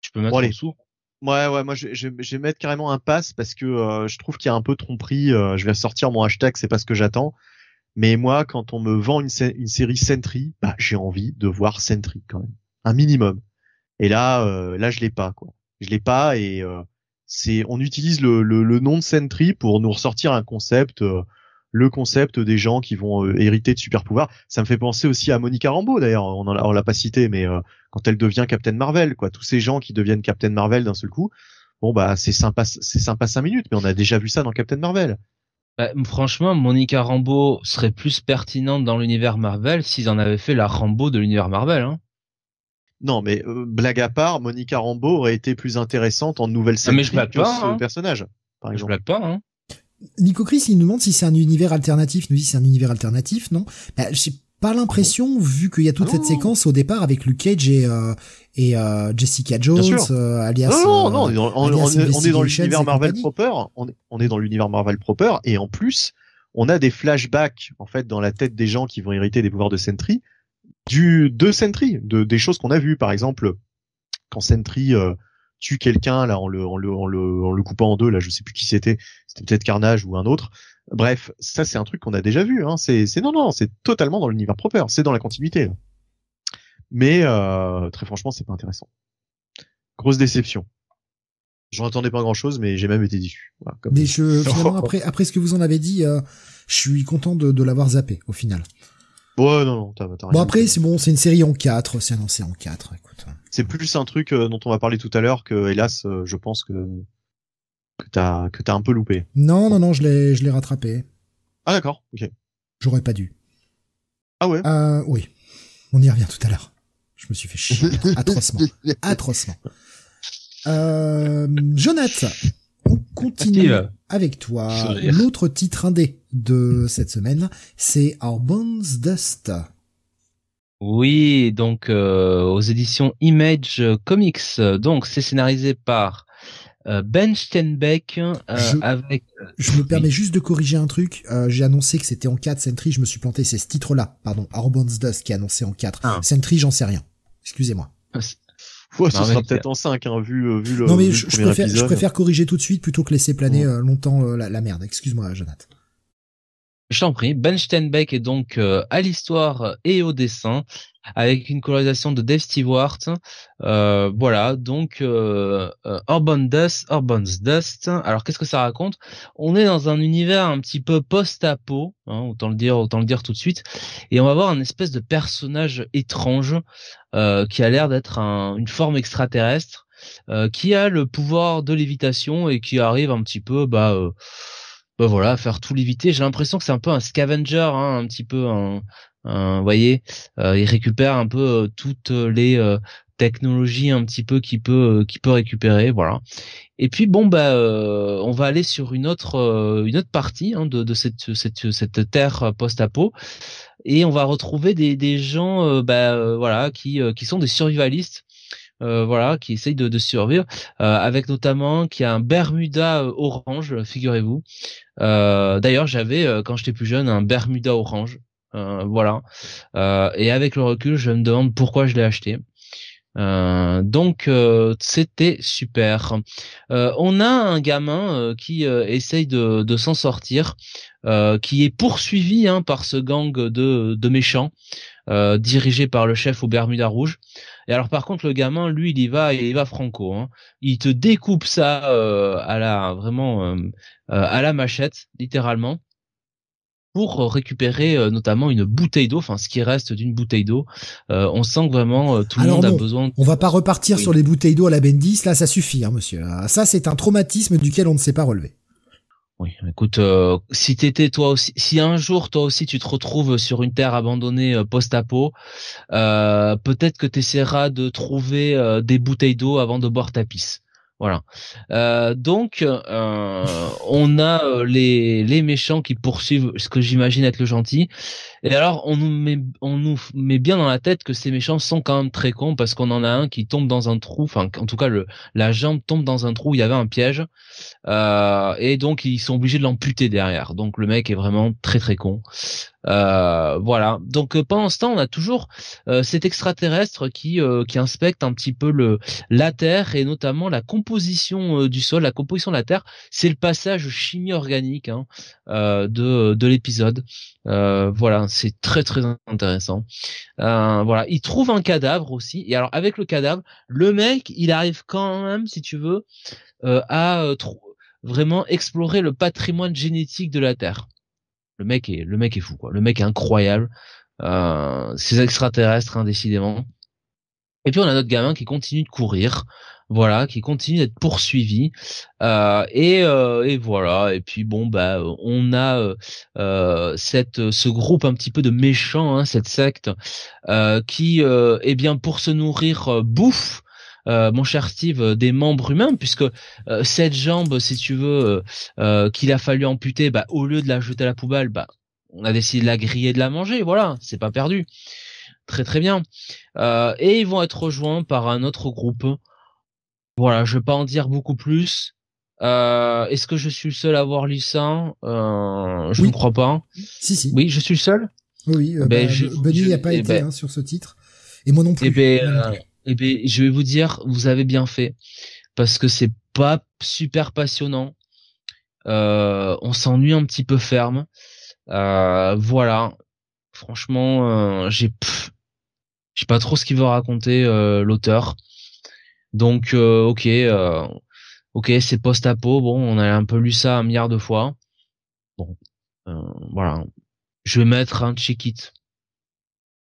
Tu peux mettre bon. Ouais, ouais, moi je, je, je, vais mettre carrément un pass parce que euh, je trouve qu'il y a un peu tromperie. Euh, je vais sortir mon hashtag, c'est pas ce que j'attends. Mais moi, quand on me vend une, série Sentry, bah j'ai envie de voir Sentry quand même, un minimum. Et là, euh, là je l'ai pas quoi. Je l'ai pas et c'est, on utilise le, le, le, nom de Sentry pour nous ressortir un concept le concept des gens qui vont euh, hériter de super pouvoirs. Ça me fait penser aussi à Monica Rambeau d'ailleurs. On, on l'a pas cité, mais euh, quand elle devient Captain Marvel, quoi, tous ces gens qui deviennent Captain Marvel d'un seul coup. Bon bah c'est sympa, c'est sympa cinq minutes, mais on a déjà vu ça dans Captain Marvel. Bah, franchement, Monica Rambeau serait plus pertinente dans l'univers Marvel s'ils en avaient fait la Rambeau de l'univers Marvel. Hein. Non, mais euh, blague à part, Monica Rambeau aurait été plus intéressante en nouvelle série ah, que pas, ce hein. personnage. Par exemple. Je blague pas. Hein. Nico Chris, il nous demande si c'est un univers alternatif. Il nous dit c'est un univers alternatif, non? Bah, J'ai pas l'impression, vu qu'il y a toute cette séquence au départ avec Luke Cage et, euh, et euh, Jessica Jones, euh, alias. Non, non, non, on, est dans l'univers Marvel proper. On est, on est dans l'univers Marvel proper, et en plus, on a des flashbacks en fait dans la tête des gens qui vont hériter des pouvoirs de Sentry, du de Sentry, de des choses qu'on a vues, par exemple quand Sentry tue quelqu'un là en le, en le, en le, en le coupant en deux là je sais plus qui c'était. C'était peut-être Carnage ou un autre. Bref ça c'est un truc qu'on a déjà vu hein. c'est c'est non non c'est totalement dans l'univers proper. C'est dans la continuité mais euh, très franchement c'est pas intéressant grosse déception j'en attendais pas grand chose mais j'ai même été déçu voilà, mais je finalement après après ce que vous en avez dit euh, je suis content de, de l'avoir zappé au final Ouais, non, non, t'as, Bon, après, c'est bon, c'est une série en 4, c'est annoncé en 4, écoute. C'est plus un truc euh, dont on va parler tout à l'heure que, hélas, euh, je pense que, que t'as, que t'as un peu loupé. Non, non, non, je l'ai, je l'ai rattrapé. Ah, d'accord, ok. J'aurais pas dû. Ah ouais? Euh, oui. On y revient tout à l'heure. Je me suis fait chier. atrocement. Atrocement. Euh, Jonathan, on continue avec toi. L'autre titre indé de cette semaine, c'est Our Bones Dust. Oui, donc euh, aux éditions Image Comics. Donc c'est scénarisé par euh, Ben Steinbeck euh, avec. Je me permets juste de corriger un truc. J'ai annoncé que c'était en 4 Sentry, je me suis planté. C'est ce titre-là, pardon, Our Bones Dust qui est annoncé en 4. Ah. Sentry, j'en sais rien. Excusez-moi. Ah, Ouais, ce sera peut-être en 5, hein, vu, euh, vu le. Non, mais je, préfère, je, préfère, corriger tout de suite plutôt que laisser planer euh, longtemps euh, la, la, merde. Excuse-moi, Jonathan. Je t'en prie. Ben Steinbeck est donc à l'histoire et au dessin avec une colorisation de Dave Stewart. Euh, voilà, donc euh, Urban Dust, Urban's Dust. Alors qu'est-ce que ça raconte? On est dans un univers un petit peu post-apo, hein, autant le dire, autant le dire tout de suite, et on va voir un espèce de personnage étrange euh, qui a l'air d'être un, une forme extraterrestre, euh, qui a le pouvoir de lévitation et qui arrive un petit peu, bah, euh, bah voilà, faire tout léviter. J'ai l'impression que c'est un peu un scavenger, hein, un petit peu un, vous voyez, il récupère un peu toutes les technologies un petit peu qu'il peut qui peut récupérer, voilà. Et puis bon bah on va aller sur une autre une autre partie hein, de, de cette, cette cette terre post-apo et on va retrouver des des gens bah voilà qui qui sont des survivalistes euh, voilà, qui essaye de, survivre, euh, avec notamment qui a un Bermuda euh, orange, figurez-vous. D'ailleurs, j'avais quand j'étais plus jeune un Bermuda orange, voilà. et avec le recul, je me demande pourquoi je l'ai acheté. donc c'était super. on a un gamin qui essaye de, s'en sortir, qui est poursuivi hein, par ce gang de méchants, dirigé par le chef au Bermuda rouge. Et alors par contre le gamin, lui, il y va, il y va franco. Hein. Il te découpe ça euh, à la vraiment euh, euh, à la machette, littéralement, pour récupérer notamment une bouteille d'eau, enfin ce qui reste d'une bouteille d'eau. on sent que vraiment tout le monde a besoin. De... On va pas repartir sur les bouteilles d'eau à la Bendis, là ça suffit, hein, monsieur. Ça c'est un traumatisme duquel on ne s'est pas relevé. Oui, écoute, euh, si t'étais toi aussi, si un jour toi aussi tu te retrouves sur une terre abandonnée euh, post-apo, euh, peut-être que tu essaieras de trouver des bouteilles d'eau avant de boire ta pisse. Voilà. Euh, donc, euh, on a euh, les, les méchants qui poursuivent ce que j'imagine être le gentil. Et alors, on nous met, on nous met bien dans la tête que ces méchants sont quand même très cons parce qu'on en a un qui tombe dans un trou. Enfin, en tout cas, le, la jambe tombe dans un trou. Il y avait un piège. et donc, ils sont obligés de l'amputer derrière. Donc, le mec est vraiment très très con. Euh, voilà. Donc euh, pendant ce temps, on a toujours euh, cet extraterrestre qui qui inspecte un petit peu le la Terre et notamment la composition du sol, la composition de la Terre. C'est le passage chimie organique hein, de de l'épisode. voilà, c'est très très intéressant. voilà, il trouve un cadavre aussi. Et alors avec le cadavre, le mec, il arrive quand même, si tu veux, à vraiment explorer le patrimoine génétique de la Terre. Le mec est, le mec est fou, quoi. Le mec est incroyable. Euh, ces extraterrestres, hein, décidément. Et puis on a notre gamin qui continue de courir, voilà, qui continue d'être poursuivi. Euh, et, euh, et voilà. Et puis bon, bah, on a euh, cette, ce groupe un petit peu de méchants, hein, cette secte, qui, eh bien, pour se nourrir, bouffe mon cher Steve, des membres humains, puisque cette jambe, si tu veux, qu'il a fallu amputer, bah, au lieu de la jeter à la poubelle, bah, on a décidé de la griller, de la manger. Voilà, c'est pas perdu. Très très bien. et ils vont être rejoints par un autre groupe. Voilà, je vais pas en dire beaucoup plus. Est-ce que je suis le seul à avoir lu ça? Je ne crois pas. Si si. Oui, je suis le seul? Oui, ben, bah, je, Benny n'a pas eh été ben hein, sur ce titre. Et moi non plus. Et eh ben, eh bien, je vais vous dire, vous avez bien fait parce que c'est pas super passionnant. Euh, on s'ennuie un petit peu ferme. Euh, voilà. Franchement, euh, j'ai, je sais pas trop ce qu'il veut raconter l'auteur. Donc, ok, ok, c'est post-apo. Bon, on a un peu lu ça un milliard de fois. Bon, voilà. Je vais mettre un check-it.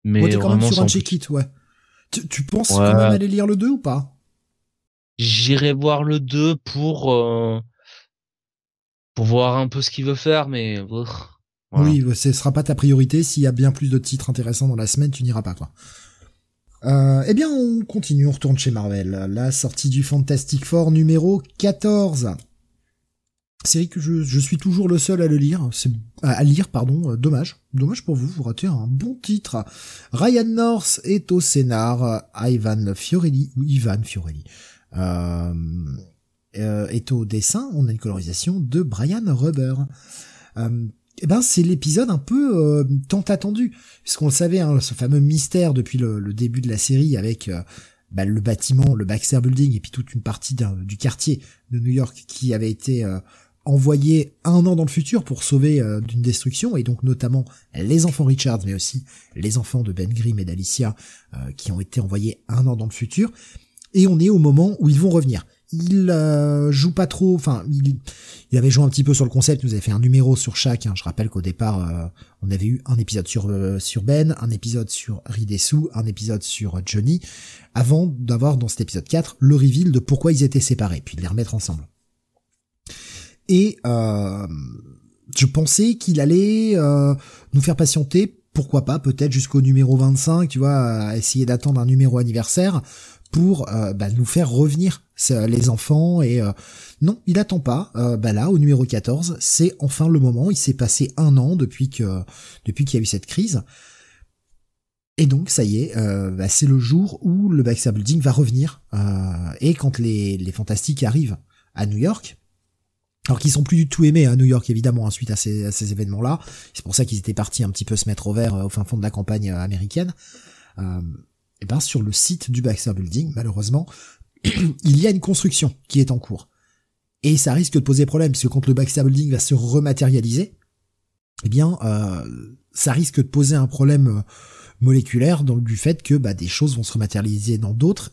Mais ouais, quand même sur un check-it, ouais. Tu, penses qu'on va aller lire le 2 ou pas? J'irai voir le 2 pour euh, pour voir un peu ce qu'il veut faire, mais oui, ce sera pas ta priorité. S'il y a bien plus de titres intéressants dans la semaine, tu n'iras pas quoi. Euh, eh bien, on continue, on retourne chez Marvel. La sortie du Fantastic Four numéro 14 série que je, je, suis toujours le seul à le lire, à lire pardon, euh, dommage, dommage pour vous, vous ratez un bon titre. Ryan North est au scénar, Ivan Fiorelli ou Ivan Fiorelli euh, euh, est au dessin, on a une colorisation de Brian Rubber. Euh, eh ben c'est l'épisode un peu euh, tant attendu, puisqu'on le savait, hein, ce fameux mystère depuis le, début de la série avec bah, le bâtiment, le Baxter Building et puis toute une partie du quartier de New York qui avait été envoyé un an dans le futur pour sauver euh, d'une destruction, et donc notamment les enfants Richards, mais aussi les enfants de Ben Grimm et d'Alicia, euh, qui ont été envoyés un an dans le futur, et on est au moment où ils vont revenir. Il euh, joue pas trop, enfin, il, il, avait joué un petit peu sur le concept, il nous avait fait un numéro sur chaque, hein. je rappelle qu'au départ, on avait eu un épisode sur, sur Ben, un épisode sur Ridesu, un épisode sur Johnny, avant d'avoir dans cet épisode 4 le reveal de pourquoi ils étaient séparés, puis de les remettre ensemble. Et euh, je pensais qu'il allait euh, nous faire patienter pourquoi pas, peut-être jusqu'au numéro 25, tu vois, essayer d'attendre un numéro anniversaire pour euh, bah, nous faire revenir les enfants et euh, non, il attend pas. Euh, bah là, au numéro 14, c'est enfin le moment. Il s'est passé un an depuis que depuis qu'il y a eu cette crise. Et donc, ça y est, bah, c'est le jour où le Baxter Building va revenir. et quand les, les Fantastiques arrivent à New York, alors qu'ils sont plus du tout aimés à New York, évidemment, hein, suite à ces, à ces événements-là. C'est pour ça qu'ils étaient partis un petit peu se mettre au vert au fin fond de la campagne américaine. Euh, et ben sur le site du Baxter Building, malheureusement, il y a une construction qui est en cours. Et ça risque de poser problème, puisque quand le Building va se rematérialiser, eh bien, euh, ça risque de poser un problème euh, moléculaire du fait que bah, des choses vont se rematérialiser dans d'autres,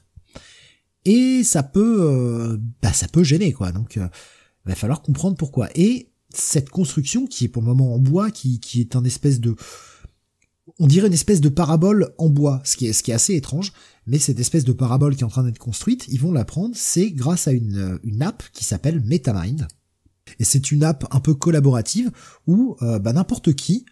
et ça peut, euh, bah, ça peut gêner quoi. Donc, il va falloir comprendre pourquoi. Et cette construction, qui est pour le moment en bois, qui, qui est un espèce de on dirait une espèce de parabole en bois, ce qui est, assez étrange, mais cette espèce de parabole qui est en train d'être construite, ils vont la prendre, c'est grâce à une, une app qui s'appelle MetaMind. Et c'est une app un peu collaborative où euh, bah, n'importe qui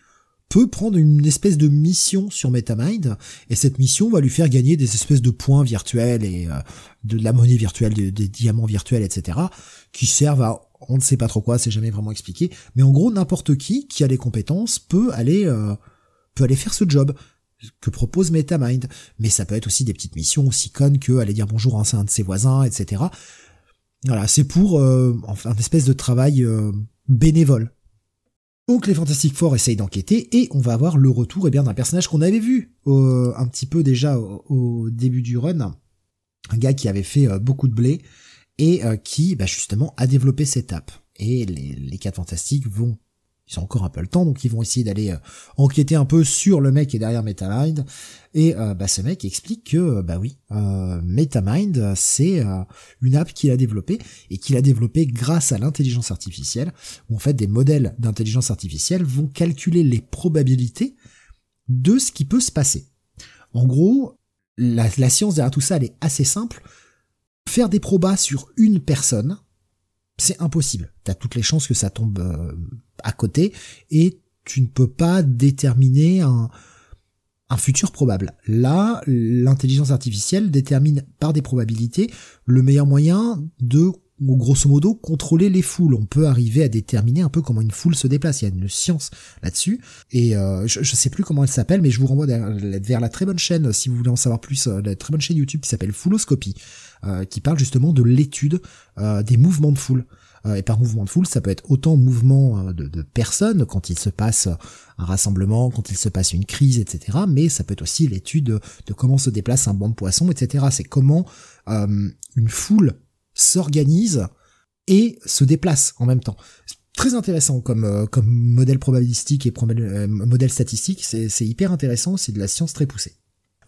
peut prendre une espèce de mission sur MetaMind, et cette mission va lui faire gagner des espèces de points virtuels et euh, de la monnaie virtuelle, des, diamants virtuels, etc., qui servent à on ne sait pas trop quoi, c'est jamais vraiment expliqué, mais en gros n'importe qui qui a les compétences peut aller euh, peut aller faire ce job que propose MetaMind. Mais ça peut être aussi des petites missions aussi connes que aller dire bonjour à un de ses voisins, etc. Voilà, c'est pour euh, une espèce de travail euh, bénévole. Donc les Fantastic Four essayent d'enquêter et on va avoir le retour eh bien d'un personnage qu'on avait vu euh, un petit peu déjà au, début du run, un gars qui avait fait beaucoup de blé et qui bah, justement a développé cette app. Et les, les quatre fantastiques vont ils encore un peu le temps, donc ils vont essayer d'aller euh, enquêter un peu sur le mec qui est derrière MetaMind. Et euh, bah, ce mec explique que, euh, bah oui, MetaMind, c'est une app qu'il a développée, et qu'il a développée grâce à l'intelligence artificielle, où en fait des modèles d'intelligence artificielle vont calculer les probabilités de ce qui peut se passer. En gros, la, la science derrière tout ça, elle est assez simple. Faire des probas sur une personne, c'est impossible. T'as toutes les chances que ça tombe euh, à côté et tu ne peux pas déterminer un, un futur probable. Là, l'intelligence artificielle détermine par des probabilités le meilleur moyen de grosso modo contrôler les foules. On peut arriver à déterminer un peu comment une foule se déplace. Il y a une science là-dessus. Et euh, je, ne sais plus comment elle s'appelle, mais je vous renvoie vers, la très bonne chaîne, si vous voulez en savoir plus, euh, la très bonne chaîne YouTube qui s'appelle Fouloscopie, qui parle justement de l'étude des mouvements de foule. et par mouvement de foule, ça peut être autant mouvement de, de, personnes quand il se passe un rassemblement, quand il se passe une crise, etc. Mais ça peut être aussi l'étude de, comment se déplace un banc de poissons, etc. C'est comment une foule s'organise et se déplace en même temps. Très intéressant comme euh, comme modèle probabilistique et euh, modèle statistique, c'est hyper intéressant, c'est de la science très poussée.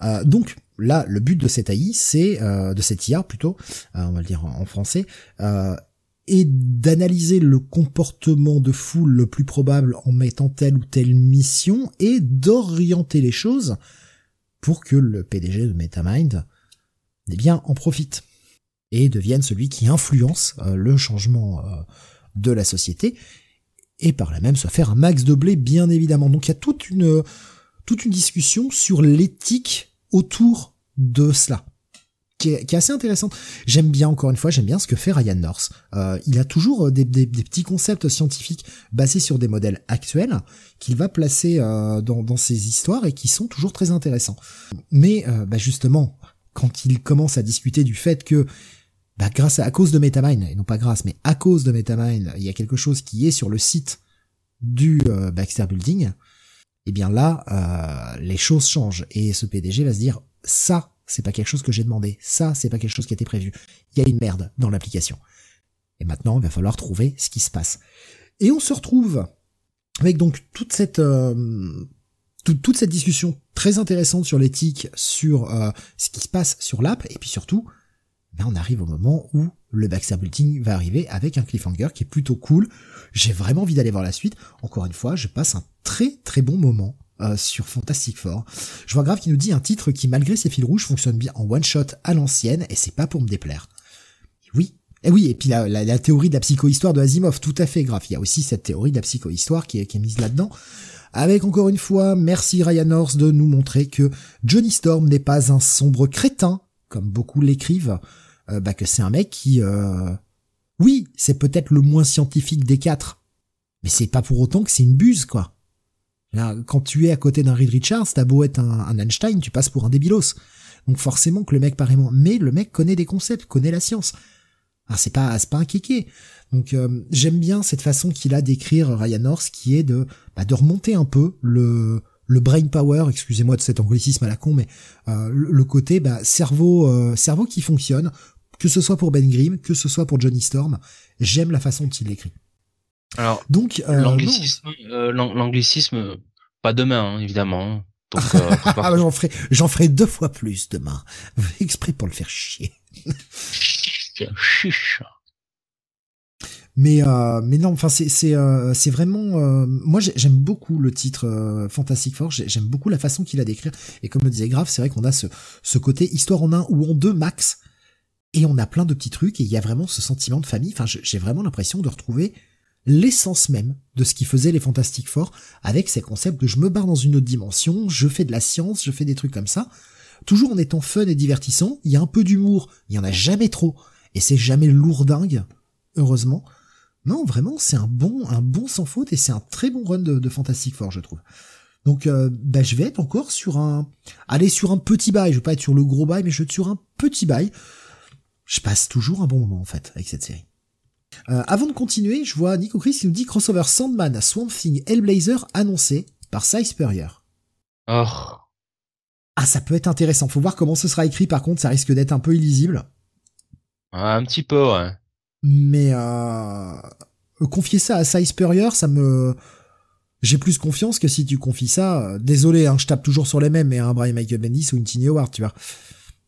Euh, donc là, le but de cette AI, c'est de cette IA plutôt, on va le dire en, français, est d'analyser le comportement de foule le plus probable en mettant telle ou telle mission et d'orienter les choses pour que le PDG de MetaMind, eh bien, en profite et devienne celui qui influence euh, le changement euh, de la société et par là même se faire un max de blé bien évidemment. Donc il y a toute une toute une discussion sur l'éthique autour de cela. Qui est, assez intéressante. J'aime bien, encore une fois, j'aime bien ce que fait Ryan North. Euh, il a toujours des, petits concepts scientifiques basés sur des modèles actuels qu'il va placer dans, dans, ses histoires et qui sont toujours très intéressants. Mais bah justement, quand il commence à discuter du fait que bah, grâce à, cause de MetaMind, et non pas grâce, mais à cause de MetaMind, il y a quelque chose qui est sur le site du euh, Baxter Building, eh bien là, euh, les choses changent. Et ce PDG va se dire, ça, c'est pas quelque chose que j'ai demandé, ça, c'est pas quelque chose qui était prévu. Il y a une merde dans l'application. Et maintenant, il va falloir trouver ce qui se passe. Et on se retrouve avec donc toute cette euh, toute, cette discussion très intéressante sur l'éthique, sur ce qui se passe sur l'app, et puis surtout on arrive au moment où le Baxter Building va arriver avec un cliffhanger qui est plutôt cool. J'ai vraiment envie d'aller voir la suite. Encore une fois, je passe un très très bon moment euh, sur Fantastic Four. Je vois grave qui nous dit un titre qui, malgré ses fils rouges, fonctionne bien en one shot à l'ancienne, et c'est pas pour me déplaire. Oui. Et oui, et puis la, théorie de la psychohistoire de Asimov, tout à fait grave. Il y a aussi cette théorie de la psychohistoire qui est, qui est mise là-dedans. avec encore une fois, merci Ryan Horst de nous montrer que Johnny Storm n'est pas un sombre crétin, comme beaucoup l'écrivent, euh, bah que c'est un mec qui, euh... oui, c'est peut-être le moins scientifique des quatre, mais c'est pas pour autant que c'est une buse, quoi. quand tu es à côté d'un Reed Richards, t'as beau être un, Einstein, tu passes pour un débilos. Donc forcément que le mec paraît. Mais le mec connaît des concepts, connaît la science. Ah, c'est pas, c'est pas un kéké. Donc euh, j'aime bien cette façon qu'il a d'écrire Ryan Horst, qui est de, bah, de remonter un peu le, le brain power, excusez-moi de cet anglicisme à la con, mais euh, le, côté bah, cerveau, euh, cerveau qui fonctionne, que ce soit pour Ben Grimm, que ce soit pour Johnny Storm. J'aime la façon dont il l'écrit. Alors, donc l'anglicisme, l'anglicisme, pas demain hein, évidemment. Donc, ah, j'en ferai, j'en ferai deux fois plus demain, exprès pour le faire chier. Mais euh, mais non, enfin c'est c'est euh, c'est vraiment euh, moi j'aime beaucoup le titre euh, Fantastic Four, j'aime beaucoup la façon qu'il a d'écrire et comme le disait Grave, c'est vrai qu'on a ce ce côté histoire en un ou en deux max et on a plein de petits trucs et il y a vraiment ce sentiment de famille. Enfin j'ai vraiment l'impression de retrouver l'essence même de ce qui faisait les Fantastic Four avec ces concepts de je me barre dans une autre dimension, je fais de la science, je fais des trucs comme ça, toujours en étant fun et divertissant. Il y a un peu d'humour, il y en a jamais trop et c'est jamais lourdingue, heureusement. Non, vraiment, c'est un bon, un bon sans faute et c'est un très bon run de, Fantastic Four, je trouve. Donc, euh, bah, je vais être encore sur un, aller sur un petit bail. Je vais pas être sur le gros bail, mais je vais être sur un petit bail. Je passe toujours un bon moment en fait avec cette série. Euh, avant de continuer, je vois Nico Chris qui nous dit crossover Sandman, Swamp Thing, Hellblazer annoncé par Cy Spurrier. Oh. Ah, ça peut être intéressant. Faut voir comment ce sera écrit. Par contre, ça risque d'être un peu illisible. Un petit peu, ouais. Mais euh, confier ça à Cy Spurrier, ça me... J'ai plus confiance que si tu confies ça... Euh, désolé, hein, je tape toujours sur les mêmes, mais un Brian Michael Bendis ou une Tiny Howard, tu vois.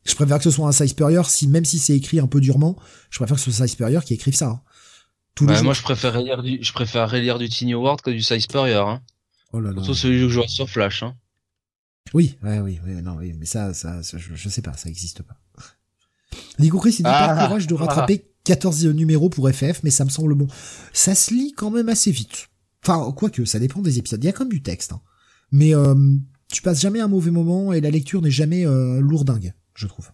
Je préfère que ce soit un Cy Spurrier, si, même si c'est écrit un peu durement, je préfère que ce soit Cy Spurrier qui écrive ça. Hein. Les moi, je préfère lire du, je préfère lire du Tiny Howard que du Cy Spurrier. Hein. Oh là là. Surtout celui que je vois sur Flash. Hein. Oui, ouais, oui, oui, non, oui, mais ça, ça, je, je, sais pas, ça existe pas. Nico Chris, il dit pas le courage de rattraper 14 numéros pour FF, mais ça me semble bon. Ça se lit quand même assez vite. Enfin, quoique, ça dépend des épisodes. Il y a quand même du texte. Hein. Mais euh, tu passes jamais un mauvais moment et la lecture n'est jamais euh, lourdingue, je trouve.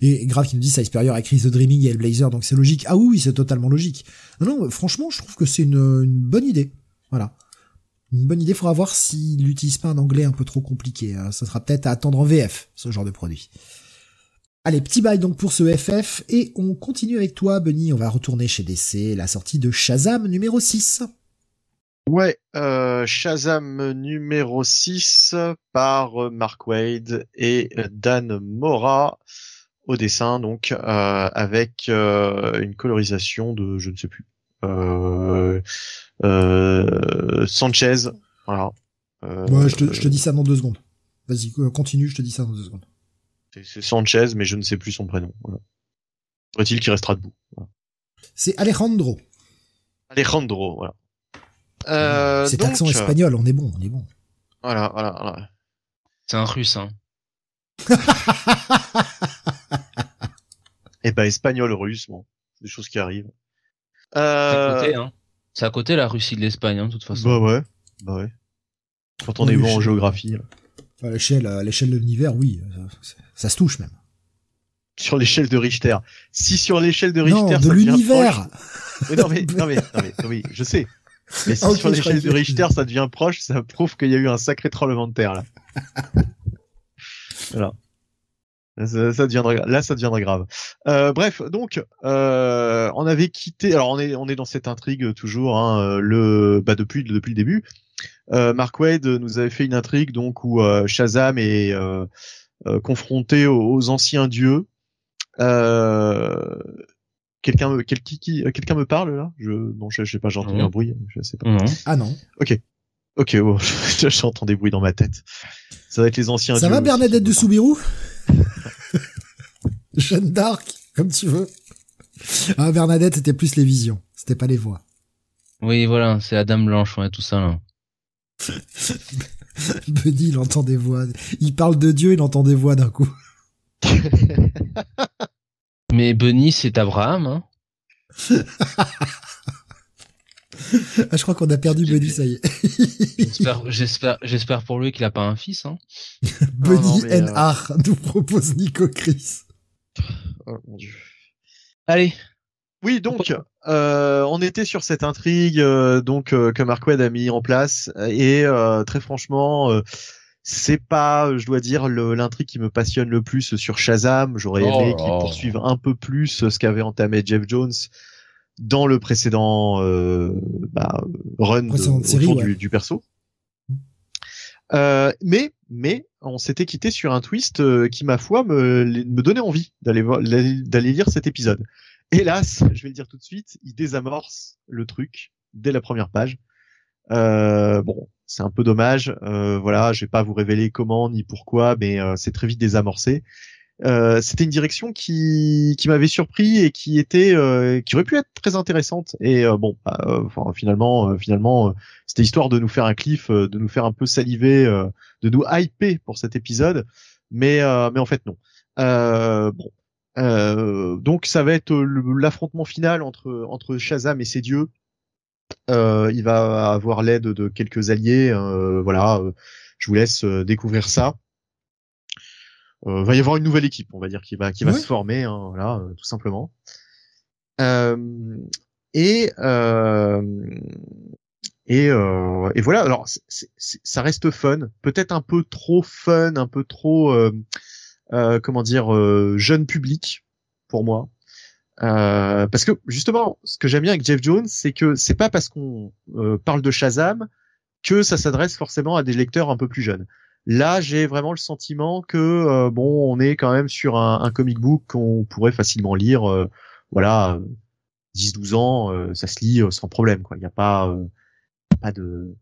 Et grave qui nous dit ça Superior a écrit The Dreaming et Blazer, donc c'est logique. Ah oui, c'est totalement logique. Non, non, franchement, je trouve que c'est une, une, bonne idée. Voilà. Une bonne idée, faudra voir s'il n'utilise pas un anglais un peu trop compliqué. Hein. Ça sera peut-être à attendre en VF, ce genre de produit. Allez, petit bail donc pour ce FF, et on continue avec toi, Benny, on va retourner chez DC, la sortie de Shazam numéro 6. Ouais, euh, Shazam numéro 6 par euh, Mark Wade et Dan Mora au dessin, donc euh, avec euh, une colorisation de, je ne sais plus, Sanchez, voilà. Ouais, je te, je te dis ça dans deux secondes. Vas-y, continue, je te dis ça dans deux secondes. C'est Sanchez, mais je ne sais plus son prénom. Voilà. il qu'il restera debout. C'est Alejandro. Alejandro, voilà. Euh, c'est accent espagnol, on est bon, on est bon. Voilà, voilà, voilà. C'est un russe, hein. Eh ben, espagnol, russe, bon. C'est des choses qui arrivent. Euh... C'est à côté, hein. C'est à côté la Russie de l'Espagne, hein, de toute façon. Bah ouais, bah ouais. Quand on est bon en géographie. À l'échelle, à l'échelle de l'univers, oui. Ça se touche même. Sur l'échelle de Richter. Si sur l'échelle de Richter, non, de l'univers. non mais, non mais, non mais, oui, je sais. Mais si sur l'échelle de Richter ça devient proche, ça prouve qu'il y a eu un sacré tremblement de terre là. voilà. Ça, ça, deviendra, là, ça deviendra grave. Euh, bref, donc, euh, on avait quitté. Alors, on est, on est dans cette intrigue toujours. Hein, le, bah depuis, depuis le début. Euh, Mark Wade nous avait fait une intrigue donc où euh, Shazam est euh, euh, confronté aux, anciens dieux. Euh, quelqu'un me quel, qui, quelqu'un me parle là? Je non je, sais pas j'ai entendu un bruit je sais pas. Ah non. Ok. Ok oh, j'entends des bruits dans ma tête. Ça va être les anciens ça va Bernadette de Soubirou Jeanne d'Arc comme tu veux. Ah Bernadette c'était plus les visions. C'était pas les voix. Oui voilà c'est Adam Blanche ouais tout ça là. Buddy, il entend des voix. Il parle de Dieu, il entend des voix d'un coup. Mais Bunny, c'est Abraham, hein ah, je crois qu'on a perdu Buddy, ça y est. j'espère, pour lui qu'il a pas un fils. Hein. NR euh... nous propose Nico Chris. Oh mon dieu. Allez. Oui, donc euh, on était sur cette intrigue euh, donc euh, que Mark Wade a mis en place et euh, très franchement c'est pas, je dois dire, l'intrigue qui me passionne le plus sur Shazam. J'aurais aimé oh qu'il poursuive un peu plus ce qu'avait entamé Jeff Jones dans le précédent bah, run de, série, autour du, du, perso. Euh, mais mais on s'était quitté sur un twist qui ma foi me, me donnait envie d'aller d'aller lire cet épisode. Hélas, je vais le dire tout de suite, il désamorce le truc dès la première page. Euh, bon, c'est un peu dommage. Euh, voilà, je vais pas vous révéler comment ni pourquoi, mais euh, c'est très vite désamorcé. Euh, c'était une direction qui, m'avait surpris et qui était euh, qui aurait pu être très intéressante et bon bah, finalement finalement c'était histoire de nous faire un cliff de nous faire un peu saliver de nous hyper pour cet épisode mais mais en fait non bon donc ça va être l'affrontement final entre entre Shazam et ses dieux. Euh, il va avoir l'aide de quelques alliés. Euh, voilà, je vous laisse découvrir ça. Euh, va y avoir une nouvelle équipe, on va dire, qui va qui va se former, hein, voilà, tout simplement. et et, et voilà. Alors, ça reste fun, peut-être un peu trop fun, un peu trop euh, comment dire euh, jeune public pour moi. Euh, parce que justement, ce que j'aime bien avec Jeff Jones, c'est que c'est pas parce qu'on parle de Shazam que ça s'adresse forcément à des lecteurs un peu plus jeunes. Là, j'ai vraiment le sentiment que bon, on est quand même sur un, un comic book qu'on pourrait facilement lire. voilà, 10-12 ans, ça se lit sans problème. Quoi. Il n'y a pas, pas de,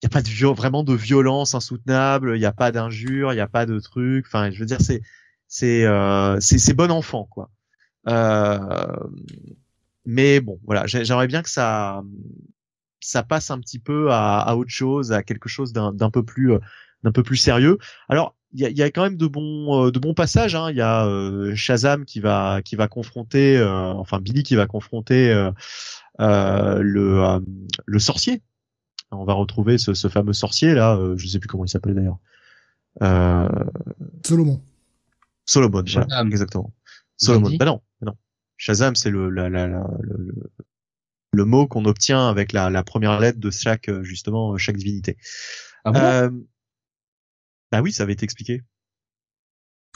il y a pas de vraiment de violence insoutenable, il y a pas d'injures, il y a pas de trucs. Enfin, je veux dire, c'est c'est euh, c'est bon enfant quoi. Euh, mais bon, voilà, j'aimerais bien que ça ça passe un petit peu à, à autre chose, à quelque chose d'un peu plus euh, d'un peu plus sérieux. Alors, il y a, y a, quand même de bons euh, de bons passages. Hein. Il y a euh, Shazam qui va qui va confronter, enfin Billy qui va confronter le le sorcier on va retrouver ce, ce fameux sorcier là, euh, je sais plus comment il s'appelle d'ailleurs. Euh... Solomon. Solomon, voilà, exactement. Solomon. Bah bah non. Shazam, c'est le, la, la, la, le, le, mot qu'on obtient avec la, la, première lettre de chaque euh, justement chaque divinité. Ah bon? Euh, bah oui, ça avait été expliqué.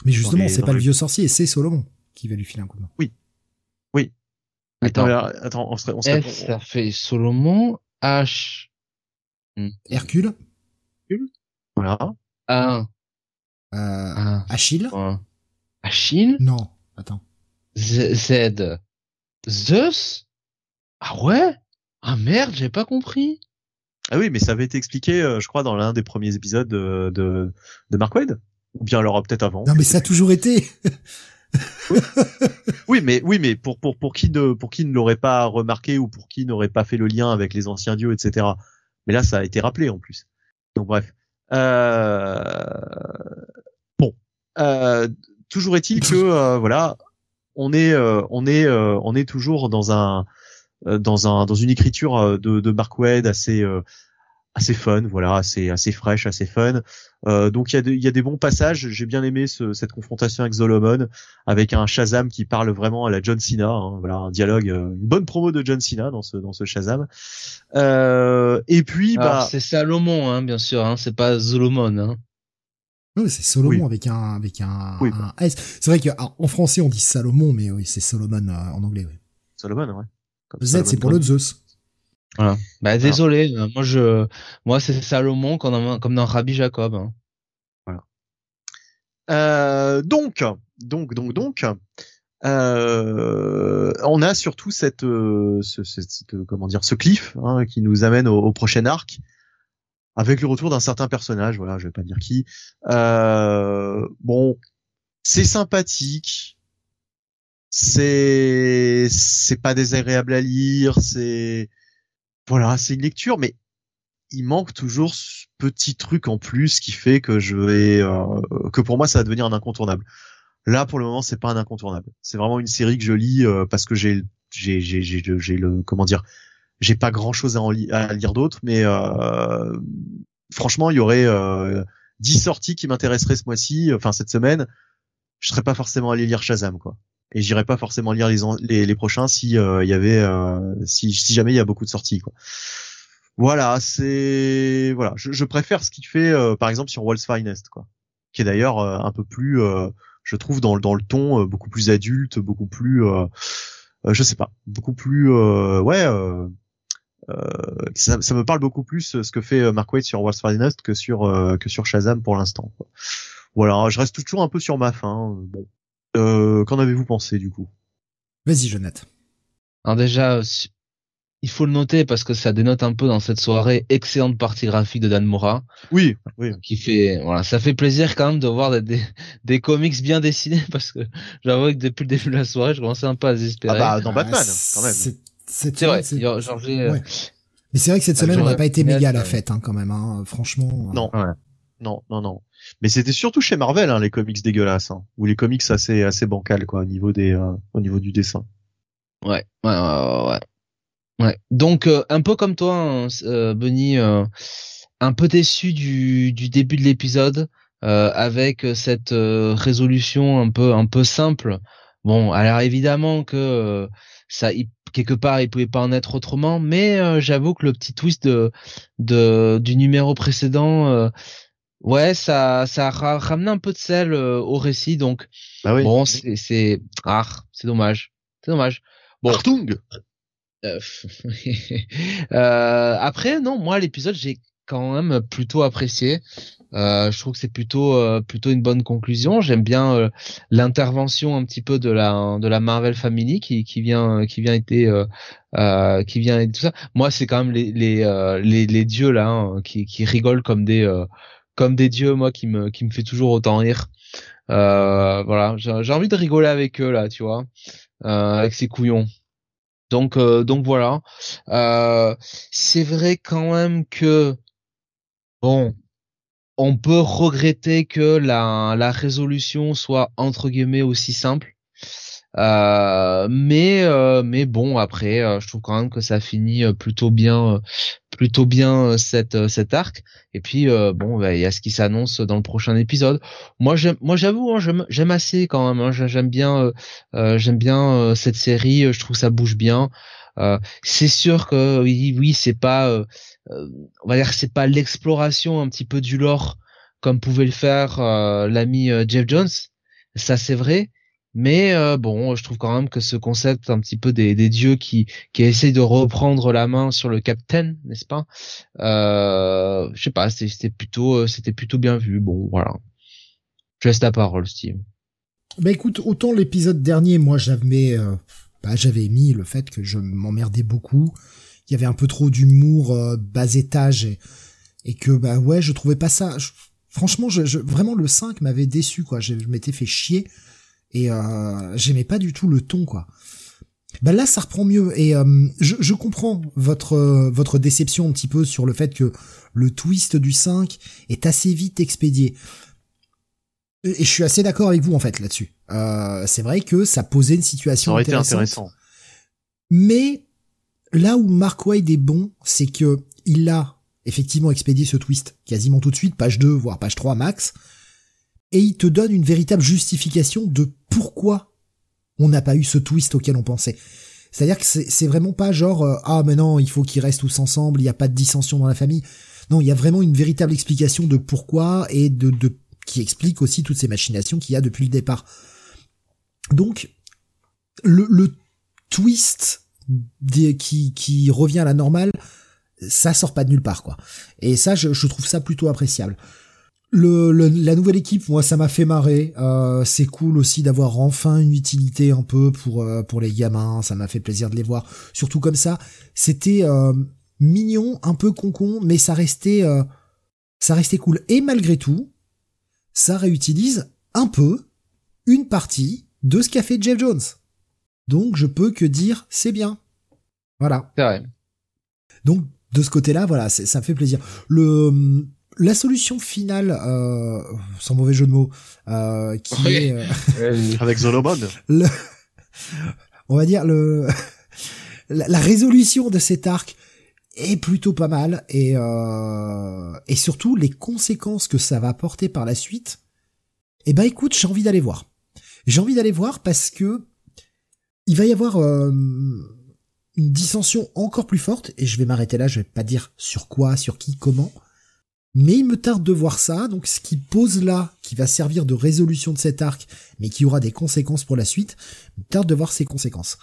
Mais justement, c'est pas le vieux sorcier, c'est Solomon qui va lui filer un coup de main. Oui. Oui. Attends, attends on serait, on serait, F, ça fait Solomon, H, Hmm. Hercule. Hercule. Voilà. Ah. Euh, Achille. Achille? Non, attends. Z. Z. Zeus? Ah ouais? Ah merde, j'ai pas compris. Ah oui, mais ça avait été expliqué, euh, je crois, dans l'un des premiers épisodes de, de, de Mark Wade. Ou bien alors peut-être avant. Non, mais ça a toujours été. oui. mais oui, mais pour pour pour qui ne pour qui ne l'aurait pas remarqué ou pour qui n'aurait pas fait le lien avec les anciens dieux, etc. Mais là, ça a été rappelé en plus. Donc bref. Euh... Bon. Euh... Toujours est-il que euh, voilà, on est euh, on est euh, on est toujours dans un dans un dans une écriture de, de Mark Wade assez assez fun, voilà, assez assez fraîche, assez fun. Euh, donc il y a il y a des bons passages. J'ai bien aimé ce, cette confrontation avec Zolomon, avec un Shazam qui parle vraiment à la John Cena. Hein, voilà, un dialogue, euh, une bonne promo de John Cena dans ce dans ce Shazam. Euh, et puis bah c'est Salomon, hein, bien sûr, hein, c'est pas Zolomon. Hein. Oui, c'est Solomon avec un avec un, un S. C'est vrai qu'en français on dit Salomon, mais oui, c'est Solomon euh, en anglais. Oui. Solomon, ouais. le Z, c'est pour le Zeus. Voilà. Bah désolé, euh, moi je, moi c'est Salomon comme dans, comme dans Rabbi Jacob. Hein. Voilà. Euh, donc, donc, donc, donc, euh, on a surtout cette, euh, ce, cette, comment dire, ce cliff hein, qui nous amène au, prochain arc avec le retour d'un certain personnage. Voilà, je vais pas dire qui. Euh, bon, c'est sympathique. C'est, c'est pas désagréable à lire. C'est voilà, c'est une lecture, mais il manque toujours ce petit truc en plus qui fait que je vais, euh, que pour moi ça va devenir un incontournable. Là, pour le moment, c'est pas un incontournable. C'est vraiment une série que je lis euh, parce que j'ai, j'ai, j'ai, j'ai, le, comment dire, j'ai pas grand chose à, en à lire d'autre, mais euh, franchement, il y aurait euh, 10 sorties qui m'intéresseraient ce mois-ci, enfin cette semaine. Je serais pas forcément allé lire Shazam, quoi. Et j'irais pas forcément lire les, les, les prochains si euh, il y avait, euh, si, si jamais il y a beaucoup de sorties, quoi. Voilà, c'est voilà, je, je, préfère ce qu'il fait, euh, par exemple sur Walt's Finest, quoi, qui est d'ailleurs un peu plus, je trouve dans, dans le ton beaucoup plus adulte, beaucoup plus, je sais pas, beaucoup plus, ouais euh, ça, ça, me parle beaucoup plus euh, ce que fait euh, Mark Waid sur Wall Finest que sur que sur Shazam pour l'instant. Voilà, je reste toujours un peu sur ma fin. Bon, euh, qu'en avez-vous pensé du coup? Vas-y, Jonathan. Alors déjà, il faut le noter parce que ça dénote un peu dans cette soirée excellente partie graphique de Dan Mora. Oui, oui. Qui fait, voilà, ça fait plaisir quand même de voir des, des, comics bien dessinés parce que j'avoue que depuis le début de la soirée, je commençais un peu à désespérer. Ah bah, dans Batman, quand même. C'est vrai. Genre, euh, Mais c'est vrai que cette semaine, on n'a pas été méga à la fête, hein, quand même. Hein, franchement. Euh. Non. Non, non, non. Mais c'était surtout chez Marvel, hein, les comics dégueulasses, hein, ou les comics assez, assez bancals, quoi, au niveau des, euh, au niveau du dessin. Ouais, ouais, ouais, ouais. ouais. Donc, un peu comme toi, hein, Benny, un peu déçu du, du début de l'épisode, avec cette résolution un peu, un peu simple. Bon, alors évidemment que ça, quelque part, il pouvait pas en être autrement. Mais euh, j'avoue que le petit twist de, de du numéro précédent, euh, ouais, ça, ça a ramené un peu de sel euh, au récit. Donc, bah oui. bon, c'est, c'est, ah, c'est dommage, c'est dommage. Bon. après, non, moi, l'épisode, j'ai quand même plutôt apprécié. Euh, je trouve que c'est plutôt euh, plutôt une bonne conclusion. J'aime bien euh, l'intervention un petit peu de la de la Marvel Family qui qui vient qui vient été qui vient tout ça. Moi, c'est quand même les les les, les dieux là hein, qui qui rigolent comme des comme des dieux moi qui me qui me fait toujours autant rire. voilà, j'ai envie de rigoler avec eux là, tu vois, avec ces couillons. Donc donc voilà. c'est vrai quand même que bon, on peut regretter que la, résolution soit entre guillemets aussi simple. Euh, mais euh, mais bon après euh, je trouve quand même que ça finit plutôt bien plutôt bien cette cet arc. Et puis bon bah, il y a ce qui s'annonce dans le prochain épisode. Moi moi j'avoue hein, j'aime assez quand même hein, j'aime bien j'aime bien cette série je trouve ça bouge bien. C'est sûr que oui oui c'est pas on va dire c'est pas l'exploration un petit peu du lore comme pouvait le faire euh, l'ami euh, Jeff Jones. Ça c'est vrai. Mais bon je trouve quand même que ce concept un petit peu des, des dieux qui qui essayent de reprendre la main sur le capitaine n'est-ce pas? Euh, je sais pas c'était plutôt c'était plutôt bien vu. Bon voilà. Je laisse la parole Steve. Bah écoute autant l'épisode dernier moi j'avais bah, j'avais mis le fait que je m'emmerdais beaucoup il y avait un peu trop d'humour euh, bas étage et, que bah ouais je trouvais pas ça franchement je, vraiment le 5 m'avait déçu quoi. Je, m'étais fait chier et euh, j'aimais pas du tout le ton quoi. Bah là ça reprend mieux et euh, je, comprends votre votre déception un petit peu sur le fait que le twist du 5 est assez vite expédié. Et je suis assez d'accord avec vous en fait là-dessus. Euh, c'est vrai que ça posait une situation ça aurait été intéressant. Mais là où Mark Wade est bon, c'est que il a effectivement expédié ce twist quasiment tout de suite, page 2, voire page 3 max, et il te donne une véritable justification de pourquoi on n'a pas eu ce twist auquel on pensait. C'est-à-dire que c'est vraiment pas genre euh, ah mais non il faut qu'ils restent tous ensemble, il n'y a pas de dissension dans la famille. Non, il y a vraiment une véritable explication de pourquoi et de, de qui explique aussi toutes ces machinations qu'il y a depuis le départ. Donc le, le twist qui, qui revient à la normale, ça sort pas de nulle part, quoi. Et ça, je, trouve ça plutôt appréciable. Le, la nouvelle équipe, moi, ça m'a fait marrer. Euh, c'est cool aussi d'avoir enfin une utilité un peu pour euh, pour les gamins. Ça m'a fait plaisir de les voir. Surtout comme ça, c'était euh, mignon, un peu concon, mais ça restait ça restait cool. Et malgré tout, ça réutilise un peu une partie de ce qu'a fait Jeff Jones. Donc je peux que dire c'est bien. Voilà. C'est vrai. Donc de ce côté-là, voilà, ça me fait plaisir. Le la solution finale, euh, sans mauvais jeu de mots, euh, qui est euh, avec Zolomon. Le, on va dire le la, la résolution de cet arc est plutôt pas mal et euh, et surtout les conséquences que ça va apporter par la suite. Eh ben écoute, j'ai envie d'aller voir. J'ai envie d'aller voir parce que il va y avoir euh, une dissension encore plus forte et je vais m'arrêter là. Je vais pas dire sur quoi, sur qui, comment. Mais il me tarde de voir ça, donc ce qui pose là, qui va servir de résolution de cet arc, mais qui aura des conséquences pour la suite, il me tarde de voir ces conséquences.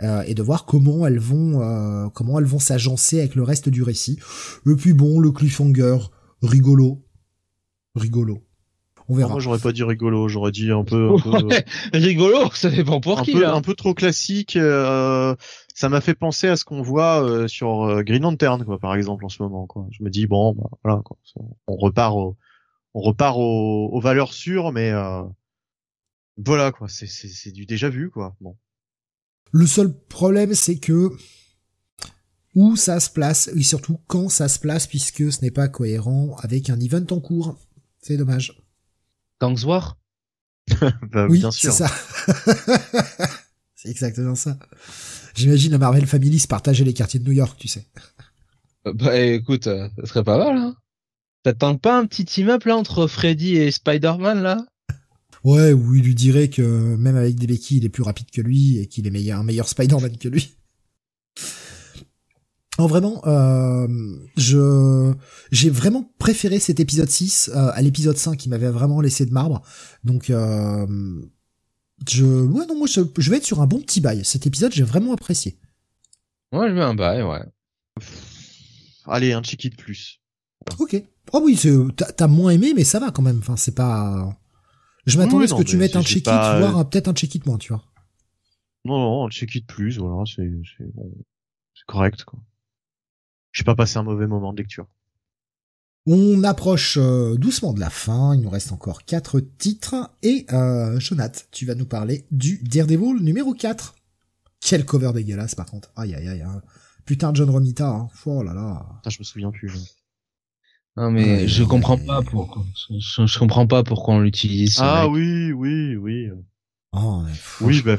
Euh, et de voir comment elles vont euh, comment elles vont s'agencer avec le reste du récit. Et puis bon, le cliffhanger, rigolo. Rigolo. On verra. Ah, moi, j'aurais pas dit rigolo, j'aurais dit un peu, un peu, Ouais, rigolo, ça dépend pour un qui peu, là. un peu trop classique. euh, ça m'a fait penser à ce qu'on voit euh, sur euh, Green Lantern, quoi, par exemple, en ce moment. Quoi. Je me dis bon, bah, voilà, quoi. on repart, au, on repart au- aux valeurs sûres, mais euh, voilà, quoi. C'est, c'est, c'est du déjà vu, quoi. Bon. Le seul problème, c'est que où ça se place, et surtout quand ça se place, puisque ce n'est pas cohérent avec un event en cours. C'est dommage. Gangs War Bah, oui, bien c'est sûr. ça. c'est exactement ça. J'imagine la Marvel Family se partager les quartiers de New York, tu sais. Euh, Bah écoute, euh, ça serait pas mal, hein. T'attends pas un petit team-up là entre Freddy et Spider-Man là? Ouais, où il lui dirait que même avec des béquilles, il est plus rapide que lui et qu'il est meilleur, un meilleur Spider-Man que lui. Non, vraiment, euh, je j'ai vraiment préféré cet épisode 6 euh, à l'épisode 5 qui m'avait vraiment laissé de marbre. Donc, euh, je, ouais, non, moi, je, je vais être sur un bon petit bail. Cet épisode, j'ai vraiment apprécié. Ouais, je mets un bail, ouais. Allez, un cheeky de plus. Ok. Oh oui, t'as moins aimé, mais ça va quand même. Enfin, c'est pas. Je m'attendais Oui, à ce que tu mettes un check-it, pas- voire peut-être un check-it moins, tu vois. Non, non, un cheeky de plus, voilà, c'est, c'est, bon, c'est correct, quoi. J'ai pas passé un mauvais moment de lecture. On approche euh, doucement de la fin, il nous reste encore quatre titres, et euh, Jonath, tu vas nous parler du Daredevil numéro 4. Quel cover dégueulasse par contre, aïe aïe aïe, hein. putain de John Romita, hein. oh là là. Putain, je me souviens plus. Non mais Ouais, je comprends pas pourquoi. Je, je comprends pas pourquoi on l'utilise. Ah mec. oui, oui, oui. Oh. Oui, bah,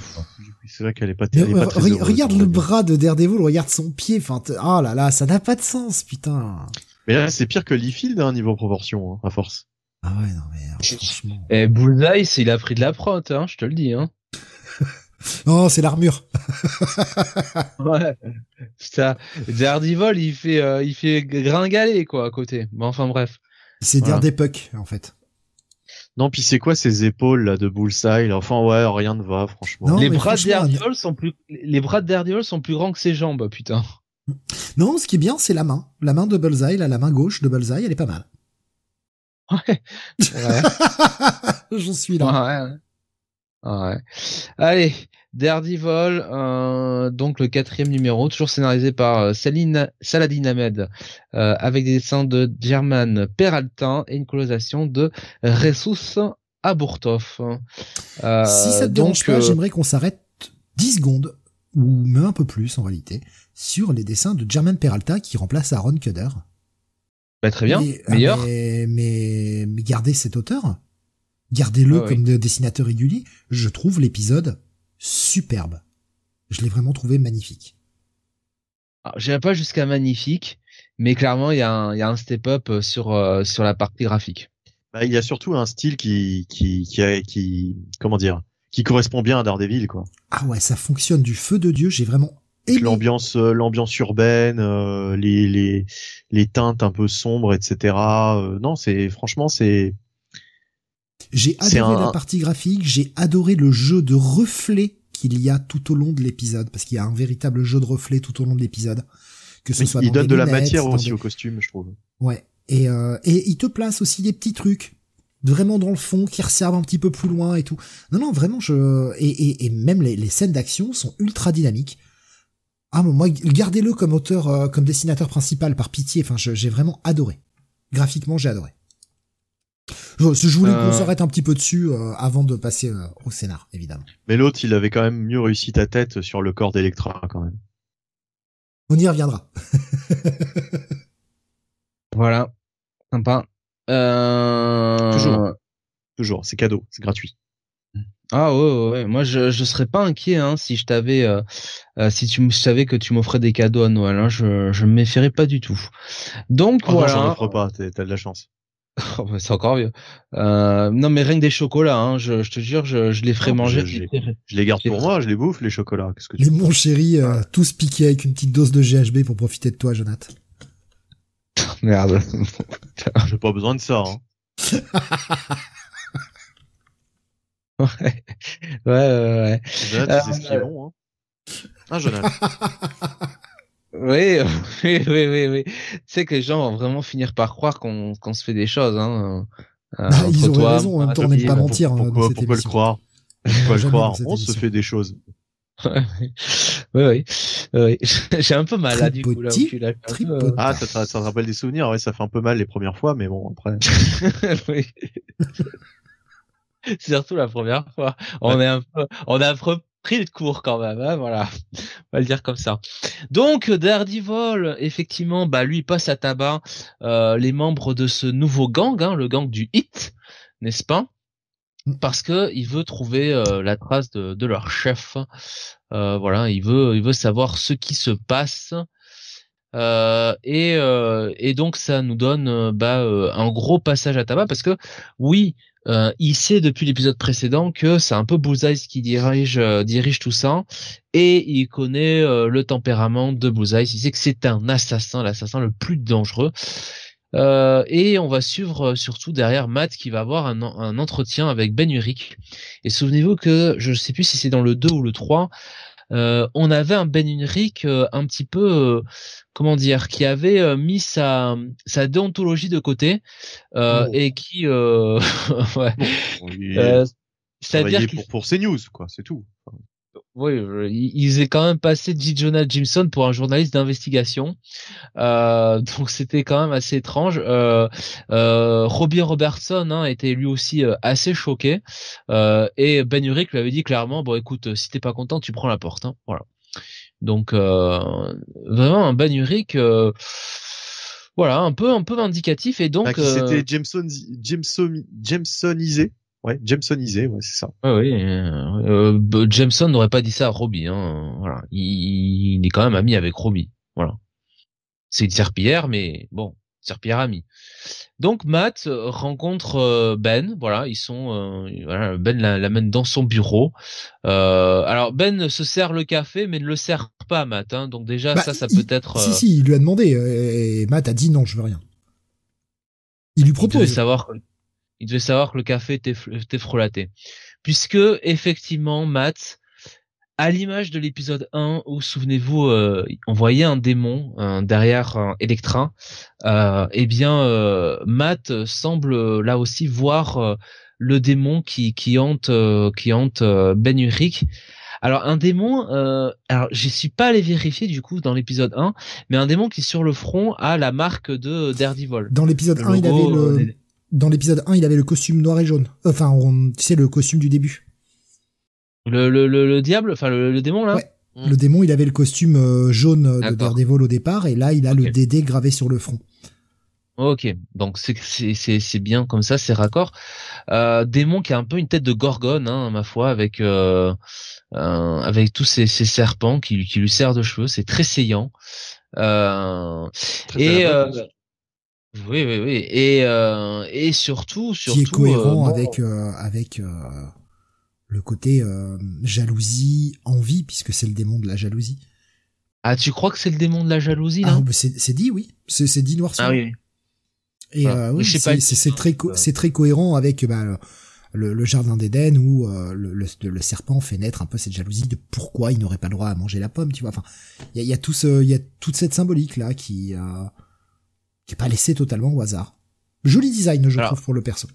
c'est vrai qu'elle est pas, elle est pas très re- heureuse, regarde le bras de Daredevil, regarde son pied, enfin, t- oh là là, ça n'a pas de sens, putain. Mais là, c'est pire que Liefeld, hein, niveau proportion, hein, à force. Ah ouais, non mais euh, franchement. Et Bullseye, il a pris de la prot, hein, je te le dis. Hein. Oh, c'est l'armure. Ouais. Ça, Daredevil, il fait, euh, il fait gringaler quoi à côté. Bon, enfin bref. C'est Voilà. Daredepuck, en fait. Non, puis c'est quoi ces épaules là de Bullseye là? Enfin ouais, rien ne va, franchement. Non, les bras Daredevil sont plus, les bras de Daredevil sont plus grands que ses jambes, putain. Non, ce qui est bien, c'est la main. La main de Bullseye, là, la main gauche de Bullseye, elle est pas mal. Ouais. Ouais. J'en suis là. Ouais. ouais. Allez, Daredevil, euh, donc le quatrième numéro, toujours scénarisé par euh, Saline, Saladin Ahmed, euh, avec des dessins de German Peraltin et une colorisation de Ressus Aburtov. Euh, si ça te donc, dérange pas, j'aimerais qu'on s'arrête 10 secondes, ou même un peu plus en réalité, sur les dessins de German Peralta qui remplace Aaron Cutter. bah, très bien, Mais- ah, meilleur. Mais, mais, mais gardez cet auteur. Gardez-le Ah comme de dessinateur régulier. Je trouve l'épisode superbe. Je l'ai vraiment trouvé magnifique. Alors, J'irai pas jusqu'à magnifique, mais clairement il y a un, il y a un step-up euh, sur euh, sur la partie graphique. Bah, il y a surtout un style qui, qui, qui, a- qui, comment dire, qui correspond bien à Daredevil, quoi. Ah ouais, ça fonctionne du feu de Dieu. J'ai vraiment aimé. L'ambiance, euh, l'ambiance urbaine, euh, les, les, les teintes un peu sombres, etc. Euh, non, c'est, franchement, c'est, J'ai adoré un- la partie graphique, j'ai adoré le jeu de reflets qu'il y a tout au long de l'épisode, parce qu'il y a un véritable jeu de reflets tout au long de l'épisode. Que ce soit il dans donne de la matière aussi des- au costume, je trouve. Ouais. Et, euh, et il te place aussi des petits trucs vraiment dans le fond qui resservent un petit peu plus loin et tout. Non, non, vraiment, je et, et, et même les, les scènes d'action sont ultra dynamiques. Ah bon, moi, gardez-le comme auteur, euh, comme dessinateur principal par pitié. Enfin, j'ai vraiment adoré. Graphiquement, j'ai adoré. Je, je voulais Euh. qu'on s'arrête un petit peu dessus euh, avant de passer euh, au scénar, évidemment. Mais l'autre, il avait quand même mieux réussi ta tête sur le corps d'Electra, quand même. On y reviendra. Voilà, sympa. Euh... Toujours. Toujours, c'est cadeau, c'est gratuit. Ah ouais, ouais, moi je je serais pas inquiet hein, si je t'avais euh, euh, si tu savais que tu m'offrais des cadeaux à Noël, hein, je je me méfierais pas du tout. Donc Oh, non, voilà. j'en offre pas, t'as de la chance. Oh, bah, c'est encore mieux. Euh, non mais rien que des chocolats, hein, je, je te jure, je, je les ferai manger. je- je les- Je les garde pour moi, je les bouffe, les chocolats. Qu'est-ce que tu Mais mon chéri, euh, tous piqués avec une petite dose de GHB pour profiter de toi, Jonathan. Merde. J'ai pas besoin de ça. Hein. ouais, ouais, ouais. ouais. Jonathan, Euh, c'est ce qu'ils ont. Hein. Ah, Jonathan. Oui, oui, oui, oui, oui. Tu sais que les gens vont vraiment finir par croire qu'on qu'on se fait des choses, hein. euh, Bah, ils auraient toi, raison, en même temps, on n'aime pas mentir. hein, dans Pourquoi, cette pourquoi le croire? On Pourquoi le croire? On se fait des choses. oui, oui, oui. J'ai un peu mal là du coup là. peu, tripotis. Ah, ça te, ça te rappelle des souvenirs. Ouais, ça fait un peu mal les premières fois, mais bon, après. euh, oui. C'est surtout la première fois. On est un peu, on a un peu pris le cours quand même, hein, voilà. On va le dire comme ça. Donc Daredevil, effectivement, bah lui passe à tabac euh, les membres de ce nouveau gang, hein, le gang du Hit, n'est-ce pas? Parce que il veut trouver euh, la trace de, de leur chef. Euh, voilà, il veut, il veut savoir ce qui se passe. Euh, et, euh, et donc ça nous donne euh, bah, euh, un gros passage à tabac parce que oui, euh, il sait depuis l'épisode précédent que c'est un peu Bullseye qui dirige euh, dirige tout ça et il connaît euh, le tempérament de Bullseye. Il sait que c'est un assassin, l'assassin le plus dangereux. Euh, et on va suivre surtout derrière Matt qui va avoir un, entretien avec Ben Urich. Et souvenez-vous que je ne sais plus si c'est dans le 2 ou le 3, euh, on avait un Ben Urich euh, un petit peu, euh, comment dire, qui avait euh, mis sa, sa déontologie de côté euh, Oh. et qui, euh, ouais, euh, travaillait c'est-à-dire pour, pour CNews, quoi, c'est tout. Oui, euh, il il faisait quand même passer J. Jonah Jameson pour un journaliste d'investigation. Euh, donc c'était quand même assez étrange. Euh, euh, Robbie Robertson hein, était lui aussi euh, assez choqué. Euh, et Ben Urich lui avait dit clairement, bon écoute, si t'es pas content, tu prends la porte. Hein. Voilà. Donc euh, vraiment un Ben Urich, euh, voilà, un peu un peu vindicatif. Et donc Ah, euh, C'était Jameson, Jameson, Jamesonisé. Ouais, Jamesonisé, ouais, c'est ça. Ouais, oui, euh, euh, B- Jameson n'aurait pas dit ça à Robbie. Hein. Voilà, il, il est quand même ami avec Robbie. Voilà, c'est une serpillière, mais bon, serpillière ami. Donc Matt euh, rencontre Ben. Voilà, ils sont. euh, voilà, ben la- l'amène dans son bureau. Euh, alors Ben se sert le café, mais ne le sert pas à Matt. Hein. Donc déjà Bah, ça, ça il- peut être. Si, euh, si, il lui a demandé, euh, et Matt a dit non, je veux rien. Il lui Il devait propose. savoir que, il devait savoir que le café était, était frelaté. Puisque, effectivement, Matt, à l'image de l'épisode 1, où, souvenez-vous, euh, on voyait un démon euh, derrière Electra, euh, eh bien, euh, Matt semble euh, là aussi voir euh, le démon qui, qui hante, euh, qui hante euh, Ben Urich. Alors un démon, euh, alors je suis pas allé vérifier du coup dans l'épisode 1, mais un démon qui sur le front a la marque de Daredevil. Dans l'épisode Le 1, il avait le, des- dans l'épisode 1, il avait le costume noir et jaune. Enfin, on- tu sais, le costume du début. Le, le, le, le diable, enfin le, le démon là Ouais. Le démon, il avait le costume euh, jaune de D'accord. Daredevil au départ, et là, il a le. DD gravé sur le front. Ok, donc c'est c'est c'est c'est bien comme ça, c'est raccord. Euh, démon qui a un peu une tête de gorgone, hein, ma foi, avec euh, euh, avec tous ces, ces serpents qui, qui lui serrent de cheveux, c'est très saillant. Euh, Très et à la euh, mode. Oui oui oui et euh, et surtout surtout qui est cohérent euh, bon, avec euh, avec euh, le côté euh, jalousie, envie, puisque c'est le démon de la jalousie. ah tu crois que c'est le démon de la jalousie là? Ah, bah, c'est c'est dit, oui. C'est c'est dit noir sur Ah blanc. oui, oui. Et Ah, euh, oui, je sais c'est pas, c'est- c'est très co- euh, très cohérent avec bah, le, le jardin d'Éden où euh, le, le, le serpent fait naître un peu cette jalousie de pourquoi il n'aurait pas le droit à manger la pomme, tu vois. Enfin, il y a, il y a tout ce, il y a toute cette symbolique là qui qui est pas laissée totalement au hasard. Joli design, je Alors, trouve, pour le perso.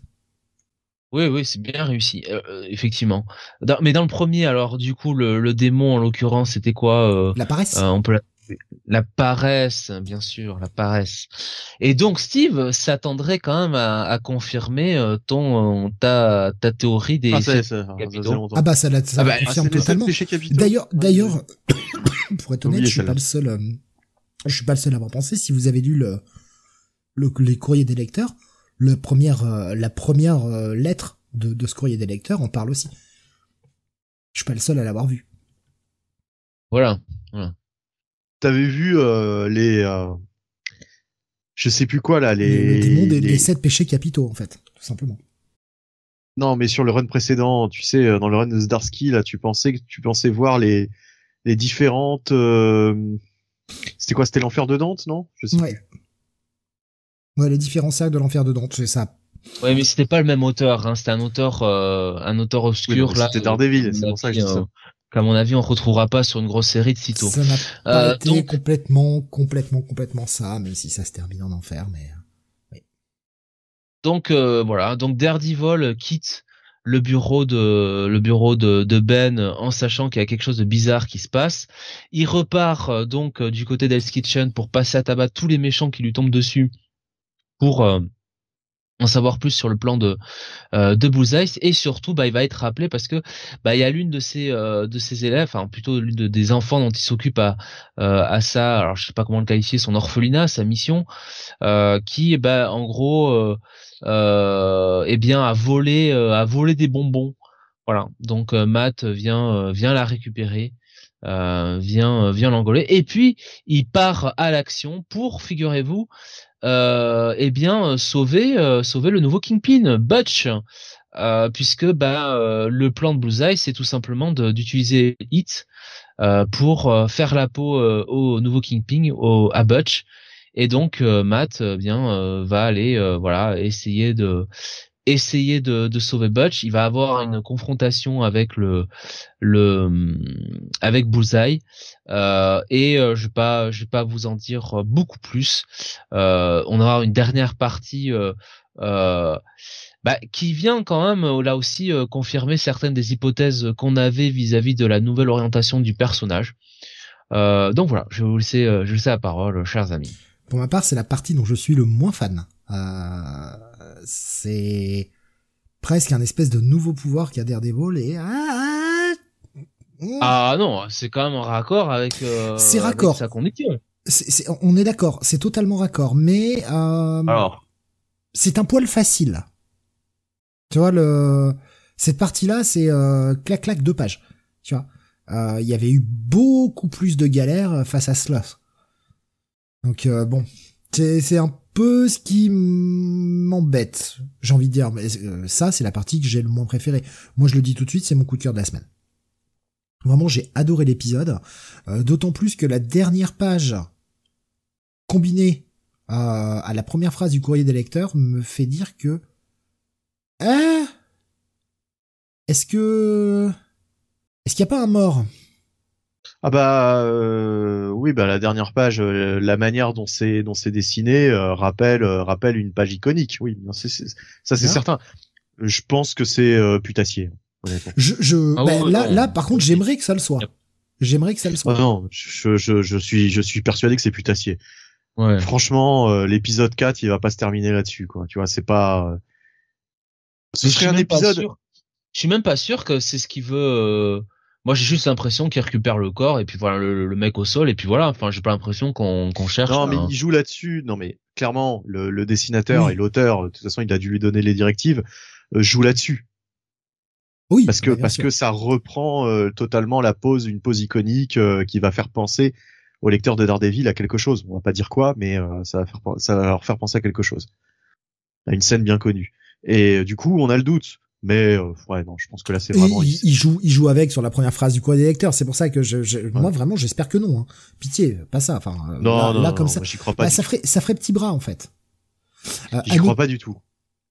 Oui, oui, c'est bien réussi, euh, euh, effectivement. Dans- mais dans le premier, alors, du coup, le, le démon, en l'occurrence, c'était quoi euh, La paresse. euh, On peut la... la paresse, bien sûr, la paresse. Et donc, Steve s'attendrait quand même à, à confirmer euh, ton euh, ta ta théorie des Ah, ça, ça, ça. Ah bah ça, la, ça Ah bah, Ah, confirme totalement. D'ailleurs, d'ailleurs, pour être honnête, je suis pas le seul. euh, je suis pas le seul à avoir pensé. Si vous avez lu le, le les courriers des lecteurs, le première, euh, la première euh, lettre de, de ce courrier des lecteurs en parle aussi. Je suis pas le seul à l'avoir vu. Voilà. voilà. T'avais vu euh, les, euh, je sais plus quoi là, les le démon des les- les sept péchés capitaux, en fait, tout simplement. Non, mais sur le run précédent, tu sais, dans le run de Zdarsky, là, tu pensais que tu pensais voir les les différentes. euh, C'était quoi C'était l'enfer de Dante, non? Je sais Ouais. plus. Ouais, les différents cercles de l'enfer de Dante, c'est ça. Ouais, mais c'était pas le même auteur. Hein. C'était un auteur, euh, un auteur Oui, obscur mais là. C'était Daredevil, à c'est mon pour ça que je dis ça. qu'à mon avis, on retrouvera pas sur une grosse série de sitôt. Ça n'a pas Euh, été donc- complètement, complètement, complètement ça, même si ça se termine en enfer, mais... Donc euh, voilà, donc Daredevil quitte le bureau de le bureau de, de Ben en sachant qu'il y a quelque chose de bizarre qui se passe. Il repart euh, donc du côté d'Hell's Kitchen pour passer à tabac tous les méchants qui lui tombent dessus pour euh, en savoir plus sur le plan de euh, de Bullseye et surtout bah il va être rappelé parce que bah il y a l'une de ses euh, de ses élèves enfin plutôt l'une de- des enfants dont il s'occupe à euh, à ça alors je sais pas comment le qualifier son orphelinat sa mission euh, qui bah en gros euh, eh bien a volé a volé des bonbons. Voilà. Donc Matt vient vient la récupérer vient vient l'engoler. Et puis il part à l'action pour figurez-vous eh bien euh, sauver euh, sauver le nouveau Kingpin Butch. Euh, puisque bah euh, le plan de Bullseye c'est tout simplement d'utiliser Hit euh, pour euh, faire la peau euh, au nouveau Kingpin au à Butch. Et donc euh, Matt euh, bien euh, va aller euh, voilà essayer de essayer de, de sauver Butch il va avoir une confrontation avec le le avec Bullseye euh, et euh, je vais pas je vais pas vous en dire beaucoup plus euh, on aura une dernière partie euh, euh, bah, qui vient quand même euh, là aussi confirmer certaines des hypothèses qu'on avait vis-à-vis de la nouvelle orientation du personnage. Donc voilà, je vais vous laisser, je vais laisser la parole, chers amis. Pour ma part, c'est la partie dont je suis le moins fan. Euh, c'est presque un espèce de nouveau pouvoir qu'a Daredevil et... Ah, ah. Ah non, c'est quand même en raccord avec, euh, C'est avec raccord. sa condition. C'est- c'est- on est d'accord, c'est totalement raccord, mais euh, Alors, c'est un poil facile. Tu vois, le cette partie-là, c'est euh, clac clac deux pages. Tu vois, Euh, il y avait eu beaucoup plus de galères face à Sloth. Donc euh, bon, c'est un peu ce qui m'embête. J'ai envie de dire, mais euh, ça c'est la partie que j'ai le moins préférée. Moi, je le dis tout de suite, c'est mon coup de cœur de la semaine. Vraiment, j'ai adoré l'épisode, euh, d'autant plus que la dernière page combinée à la première phrase du courrier des lecteurs me fait dire que ah est-ce que est-ce qu'il n'y a pas un mort? Ah bah euh, oui, bah la dernière page, euh, la manière dont c'est dont c'est dessiné euh, rappelle euh, rappelle une page iconique. Oui, ça c'est certain. Je pense que c'est euh, putassier. Je, je Ah ben, là non. là par contre j'aimerais que ça le soit j'aimerais que ça le soit Oh non, je, je, je suis je suis persuadé que c'est putassier. ouais. Franchement, euh, l'épisode 4, il va pas se terminer là-dessus, quoi. Tu vois, c'est pas. euh, Ce Je serait suis un même pas épisode. sûr- Je suis même pas sûr que c'est ce qu'il veut. Moi, j'ai juste l'impression qu'il récupère le corps et puis voilà le, le mec au sol et puis voilà. Enfin, j'ai pas l'impression qu'on qu'on cherche. Non, mais un- il joue là-dessus. Non, mais clairement, le, le dessinateur Oui. et l'auteur, de toute façon, il a dû lui donner les directives, euh, joue là-dessus. oui Parce que parce sûr. que ça reprend euh, totalement la pose, une pose iconique euh, qui va faire penser au lecteur de Daredevil à quelque chose. On va pas dire quoi, mais euh, ça va faire ça va leur faire penser à quelque chose, à une scène bien connue. Et euh, du coup, on a le doute. Mais euh, ouais, non, je pense que là, c'est vraiment. il, il joue il joue avec sur la première phrase du courrier des lecteurs c'est pour ça que je, je- moi vraiment j'espère que non hein. pitié pas ça enfin euh, Non, là, non, là, non, comme non, ça moi, j'y crois pas. bah, ça ferait ça ferait petit bras en fait Euh, J'y crois pas du tout.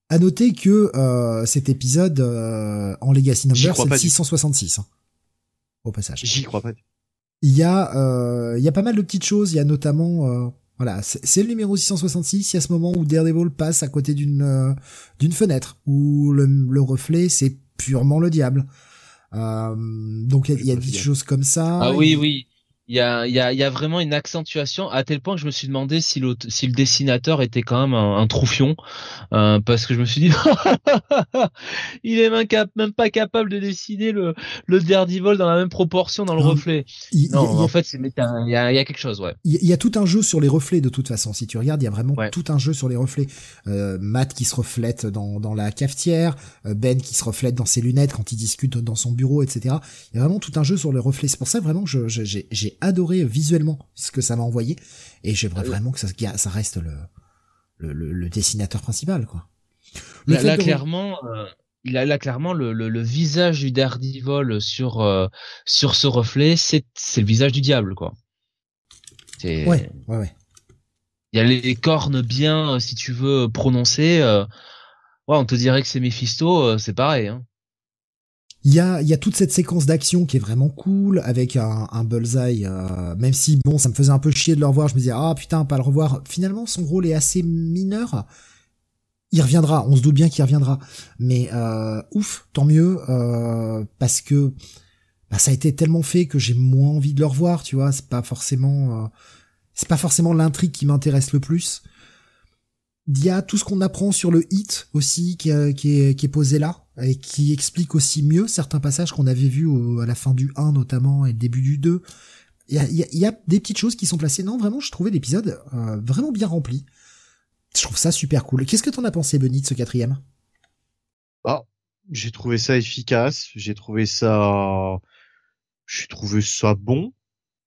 à noter que euh, cet épisode euh, en Legacy Number c'est le pas du tout. 666 hein, au passage J'y crois pas. il y a euh, il y a pas mal de petites choses il y a notamment euh, voilà c'est le numéro 666 il y a ce moment où Daredevil passe à côté d'une euh, d'une fenêtre où le, le reflet c'est purement le diable. Euh, donc il y a, il y a des choses comme ça. Ah oui, oui. Il y a, y, a, y a vraiment une accentuation à tel point que je me suis demandé si, si le dessinateur était quand même un, un troufion euh, parce que je me suis dit il est même, cap même, pas capable de dessiner le, le Daredevil dans la même proportion dans le reflet. non, en fait, il y a, y a, quelque chose, ouais. Il y, a tout un jeu sur les reflets de toute façon. Si tu regardes, il y a vraiment tout un jeu sur les reflets. Euh, Matt qui se reflète dans, dans la cafetière, euh, Ben qui se reflète dans ses lunettes quand il discute dans son bureau, etc. Il y a vraiment tout un jeu sur les reflets. C'est pour ça vraiment que j'ai adoré visuellement ce que ça m'a envoyé et j'aimerais euh, vraiment que ça, ça reste le, le, le, dessinateur principal quoi. là, clairement, euh, il a là clairement le, le, visage du Daredevil sur euh, sur ce reflet, c'est c'est le visage du diable quoi. Ouais, ouais, ouais. Il y a les cornes bien, si tu veux prononcer. ouais, on te dirait que c'est Mephisto, c'est pareil. Hein. Il y a, toute cette séquence d'action qui est vraiment cool avec un, un bullseye, euh, même si bon, ça me faisait un peu chier de le revoir. Je me disais ah putain, pas le revoir. Finalement, son rôle est assez mineur. Il reviendra, on se doute bien qu'il reviendra. Mais euh, ouf, tant mieux euh, parce que bah, ça a été tellement fait que j'ai moins envie de le revoir. Tu vois, c'est pas forcément, c'est pas forcément l'intrigue qui m'intéresse le plus. Il y a tout ce qu'on apprend sur le hit aussi qui, est, qui est posé là et qui explique aussi mieux certains passages qu'on avait vus à la fin du 1 notamment et début du 2. Il y a, y a, des petites choses qui sont placées. Non, vraiment, je trouvais l'épisode euh, vraiment bien rempli. Je trouve ça super cool. Qu'est-ce que t'en as pensé, Benny, de ce quatrième? Bah, J'ai trouvé ça efficace. J'ai trouvé ça... J'ai trouvé ça bon.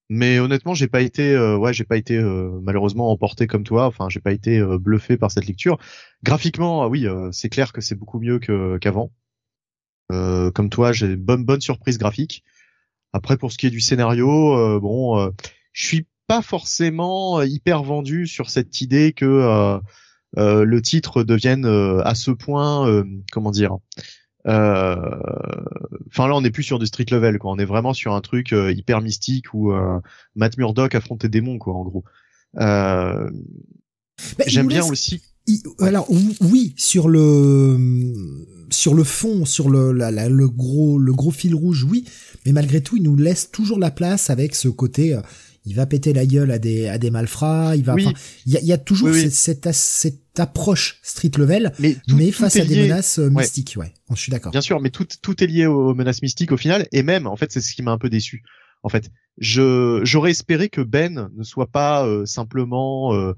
Mais honnêtement, j'ai pas été, euh, ouais, j'ai pas été euh, malheureusement emporté comme toi. Enfin, j'ai pas été euh, bluffé par cette lecture. Graphiquement, ah oui, c'est clair que c'est beaucoup mieux qu'avant. comme toi, j'ai bonne bonne surprise graphique. Après, pour ce qui est du scénario, bon, je suis pas forcément hyper vendu sur cette idée que le titre devienne à ce point, comment dire, euh, enfin là, on n'est plus sur du street level, quoi. On est vraiment sur un truc euh, hyper mystique où euh, Matt Murdock affronte des démons, quoi, en gros. J'aime bien aussi. Alors oui, sur le sur le fond, sur le le gros le gros fil rouge, oui, mais malgré tout, il nous laisse toujours la place avec ce côté il va péter la gueule à des à des malfrats, il va il y, a, y, a, toujours Cette, cette, approche street level mais, mais face à des menaces euh, mystiques, ouais. Je suis d'accord. Bien sûr, mais tout tout est lié aux menaces mystiques au final et même en fait, c'est ce qui m'a un peu déçu. En fait, je j'aurais espéré que Ben ne soit pas euh, simplement euh,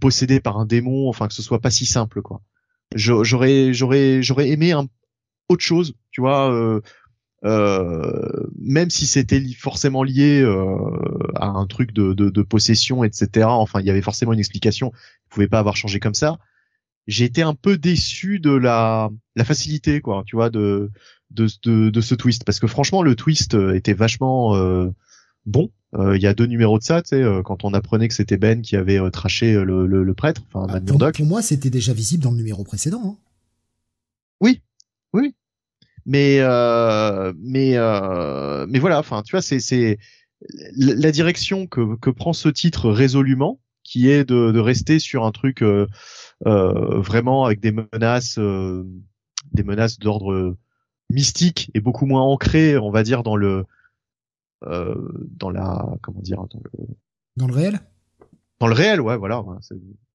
possédé par un démon, enfin que ce soit pas si simple quoi. J'aurais j'aurais j'aurais aimé un autre chose, tu vois euh, même si c'était forcément lié euh, à un truc de, de, de, possession, etc. Enfin, il y avait forcément une explication. Il pouvait pas avoir changé comme ça. J'ai été un peu déçu de la, la facilité, quoi, tu vois, de, de, de, de ce twist, parce que franchement, le twist euh, était vachement euh, bon. Il y a deux numéros de ça, tu sais, quand on apprenait que c'était Ben qui avait traché le, le, le, prêtre, enfin ah, pour, pour, moi, c'était déjà visible dans le numéro précédent. Hein. Oui, oui, mais euh, mais euh, mais voilà enfin tu vois c'est c'est la direction que que prend ce titre résolument qui est de, de rester sur un truc euh, euh vraiment avec des menaces euh, des menaces d'ordre mystique et beaucoup moins ancré on va dire dans le dans la comment dire dans le dans le réel? Dans le réel ouais voilà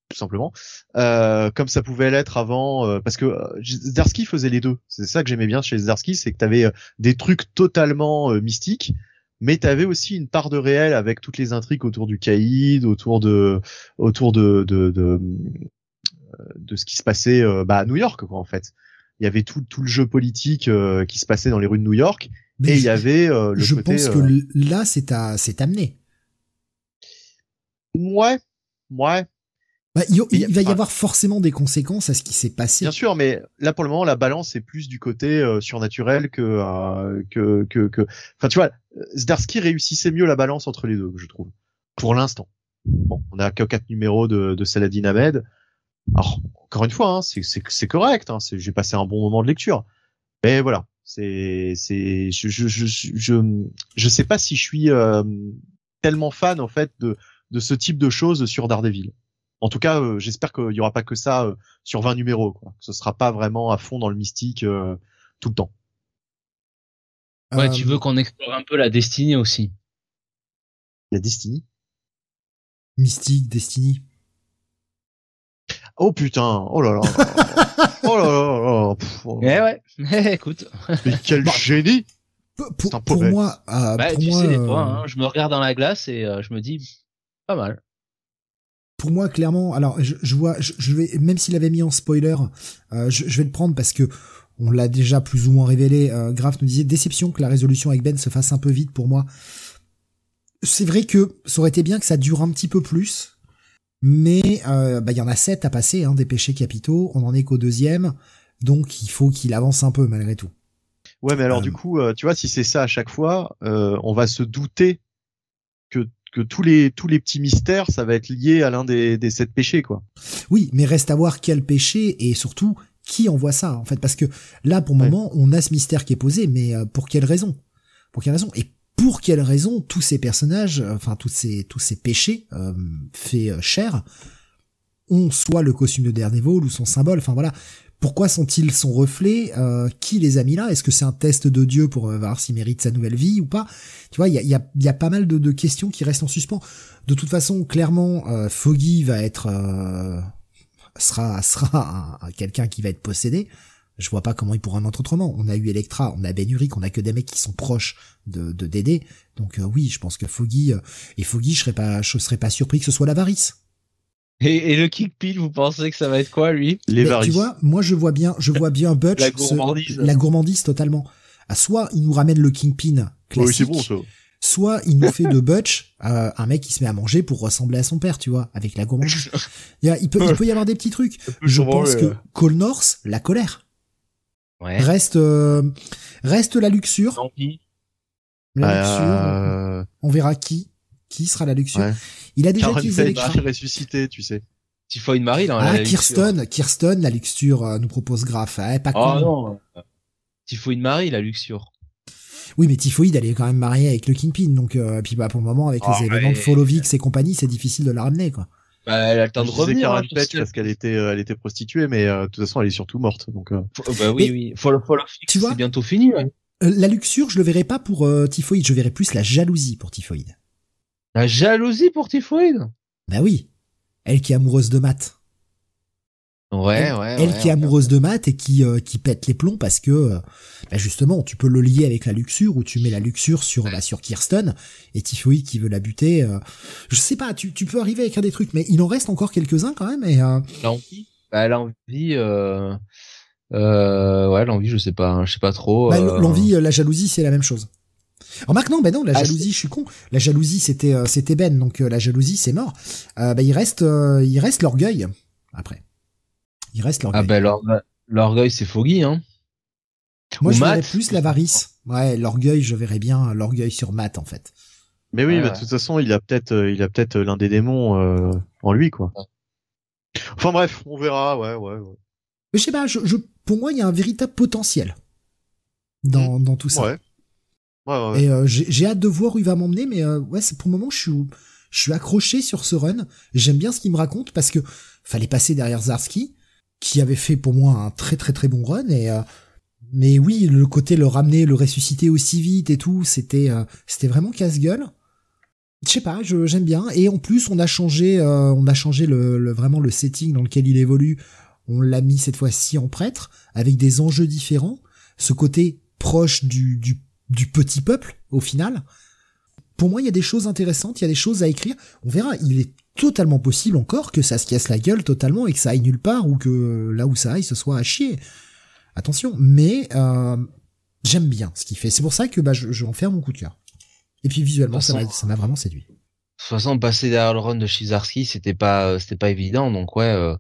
tout simplement, euh, comme ça pouvait l'être avant, euh, parce que euh, Zdarsky faisait les deux. C'est ça que j'aimais bien chez Zdarsky, c'est que tu avais des trucs totalement mystiques, mais tu avais aussi une part de réel avec toutes les intrigues autour du caïd, autour de, autour de, de, de, de ce qui se passait bah, à New York, quoi, en fait. Il y avait tout, tout le jeu politique qui se passait dans les rues de New York, et il y avait le Je côté, pense que là, c'est à, c'est amené. Ouais, ouais, bah, il, va y avoir forcément des conséquences à ce qui s'est passé. Bien sûr, mais là pour le moment la balance est plus du côté euh, surnaturel que, euh, que que que. Enfin tu vois, Zdarsky réussissait mieux la balance entre les deux, je trouve, pour l'instant. Bon, on a que quatre numéros de, de Saladin Ahmed. Alors encore une fois, hein, c'est c'est correct. Hein, J'ai passé un bon moment de lecture, mais voilà, c'est c'est je je, je je je sais pas si je suis euh, tellement fan en fait de de ce type de choses sur Daredevil. En tout cas, euh, j'espère qu'il y aura pas que ça euh, sur 20 numéros. Quoi. Ce sera pas vraiment à fond dans le mystique euh, tout le temps. Ouais, tu veux qu'on explore un peu la destinée aussi. La Destiny. Mystique, Destiny. Oh putain, oh là là, oh là là, là, pff, oh. Eh ouais, ouais. écoute. Mais quel Bah, génie Pour, un pour poète. moi, euh, Bah, pour tu moi, sais, euh, toi, hein, je me regarde dans la glace et euh, je me dis, pas mal. Pour moi, clairement, alors je, je vois, je, je vais, même s'il avait mis en spoiler, euh, je, je vais le prendre parce que on l'a déjà plus ou moins révélé. Euh, Graf nous disait déception que la résolution avec Ben se fasse un peu vite pour moi. C'est vrai que ça aurait été bien que ça dure un petit peu plus, mais euh, bah il y en a sept à passer, hein, des péchés capitaux. On en est qu'au deuxième, donc il faut qu'il avance un peu malgré tout. Ouais, mais alors Euh, du coup, euh, tu vois, si c'est ça à chaque fois, euh, on va se douter que tous les tous les petits mystères, ça va être lié à l'un des des sept péchés, quoi. Oui, mais reste à voir quel péché et surtout qui envoie ça en fait, parce que là pour le Ouais. moment on a ce mystère qui est posé, mais euh, pour quelle raison? Pour quelle raison? Et pour quelle raison tous ces personnages, euh, enfin tous ces tous ces péchés euh, faits euh, chair, ont soit le costume de Daredevil ou son symbole Enfin voilà. Pourquoi sont-ils son reflet? Euh, Qui les a mis là? Est-ce que c'est un test de Dieu pour euh, voir s'il mérite sa nouvelle vie ou pas? Tu vois, il y a, pas mal de, questions qui restent en suspens. De toute façon, clairement, euh, Foggy va être sera sera un- un- quelqu'un qui va être possédé. Je vois pas comment il pourra en autrement. On a eu Electra, on a Ben Urich, on a que des mecs qui sont proches de, de Dédé. Donc oui, je pense que Foggy et Foggy, je serais pas, je serais pas surpris que ce soit l'avarice. Et, et le Kingpin, vous pensez que ça va être quoi, lui? Les Mais varices. tu vois, moi je vois bien, je vois bien Butch, La se- gourmandise. la gourmandise totalement. Ah, soit il nous ramène le Kingpin Oui, classique, c'est bon ça. soit il nous fait de Butch euh, un mec qui se met à manger pour ressembler à son père, tu vois, avec la gourmandise. Il, il peut, il peut y avoir des petits trucs. Je pense que Cole North, la colère, Ouais. reste euh, reste la luxure. La luxure, Euh, on verra qui qui sera la luxure. ouais. Il a déjà utilisé Electra. ressuscité, tu sais. Typhoid Marie, là. Ah, la luxure. Kirsten, Kirsten, la luxure euh, nous propose Graf. Eh, pas Oh con. non. Typhoid Marie, la luxure. Oui, mais Typhoïde, elle est quand même mariée avec le Kingpin, donc euh, puis bah pour le moment avec Ah, les événements ouais. de Folovix et compagnie, c'est difficile de la ramener quoi. Bah, elle a le temps de revenir. Karen hein, sais. parce qu'elle était euh, elle était prostituée, mais euh, de toute façon elle est surtout morte. Donc euh, Bah oui, Mais- oui. Fall, Fall of X, Tu vois c'est bientôt fini. ouais. Euh, la luxure, je le verrai pas pour euh, Typhoïde, je verrai plus la jalousie pour Typhoïde. La jalousie pour Typhoid. Bah oui, elle qui est amoureuse de Matt. Ouais, elle, ouais. elle ouais, qui est ouais. amoureuse de Matt et qui euh, qui pète les plombs parce que euh, bah justement tu peux le lier avec la luxure ou tu mets la luxure sur bah, sur Kirsten et Typhoïde qui veut la buter. euh, je sais pas, tu tu peux arriver à écrire des trucs, mais il en reste encore quelques uns quand même et euh, L'envie. Bah, l'envie, euh, euh, ouais, l'envie, je sais pas, hein, je sais pas trop. Bah, euh, l'envie, la jalousie, c'est la même chose. Remarque, non, ben non, la Ah, jalousie, je suis con. La jalousie, c'était, euh, c'était Ben, donc euh, la jalousie, c'est mort. Euh, bah, il reste, euh, il reste l'orgueil après. Il reste l'orgueil. Ah, bah, l'orgue- l'orgueil, c'est Foggy, hein. Moi, ou je verrais plus l'avarice. Ouais, l'orgueil, je verrais bien l'orgueil sur Matt, en fait. Mais oui, bah, ouais. de toute façon, il a peut-être, il a peut-être l'un des démons euh, en lui, quoi. Enfin bref, on verra, ouais, ouais. ouais. Mais je sais pas, je, je- pour moi, il y a un véritable potentiel dans, dans tout ça. Ouais. Et euh, j'ai hâte de voir où il va m'emmener, mais euh, ouais, c'est pour le moment, je suis, je suis accroché sur ce run. J'aime bien ce qu'il me raconte parce que fallait passer derrière Zarski, qui avait fait pour moi un très très très bon run. Et euh, mais oui, le côté le ramener, le ressusciter aussi vite et tout, c'était euh, c'était vraiment casse-gueule. Je sais pas, j'aime bien. Et en plus, on a changé, euh, on a changé le, le- vraiment le setting dans lequel il évolue. On l'a mis cette fois-ci en prêtre avec des enjeux différents. Ce côté proche du, du du petit peuple au final. Pour moi, il y a des choses intéressantes, il y a des choses à écrire. On verra, il est totalement possible encore que ça se casse la gueule totalement et que ça aille nulle part ou que là où ça aille, ce soit à chier. Attention, mais euh, j'aime bien ce qu'il fait. C'est pour ça que bah, je, je vais en faire mon coup de cœur. Et puis visuellement, ça m'a façon- ça m'a vraiment séduit. De toute façon, passer derrière le run de Shizarski, c'était pas, euh, c'était pas évident, donc ouais. euh,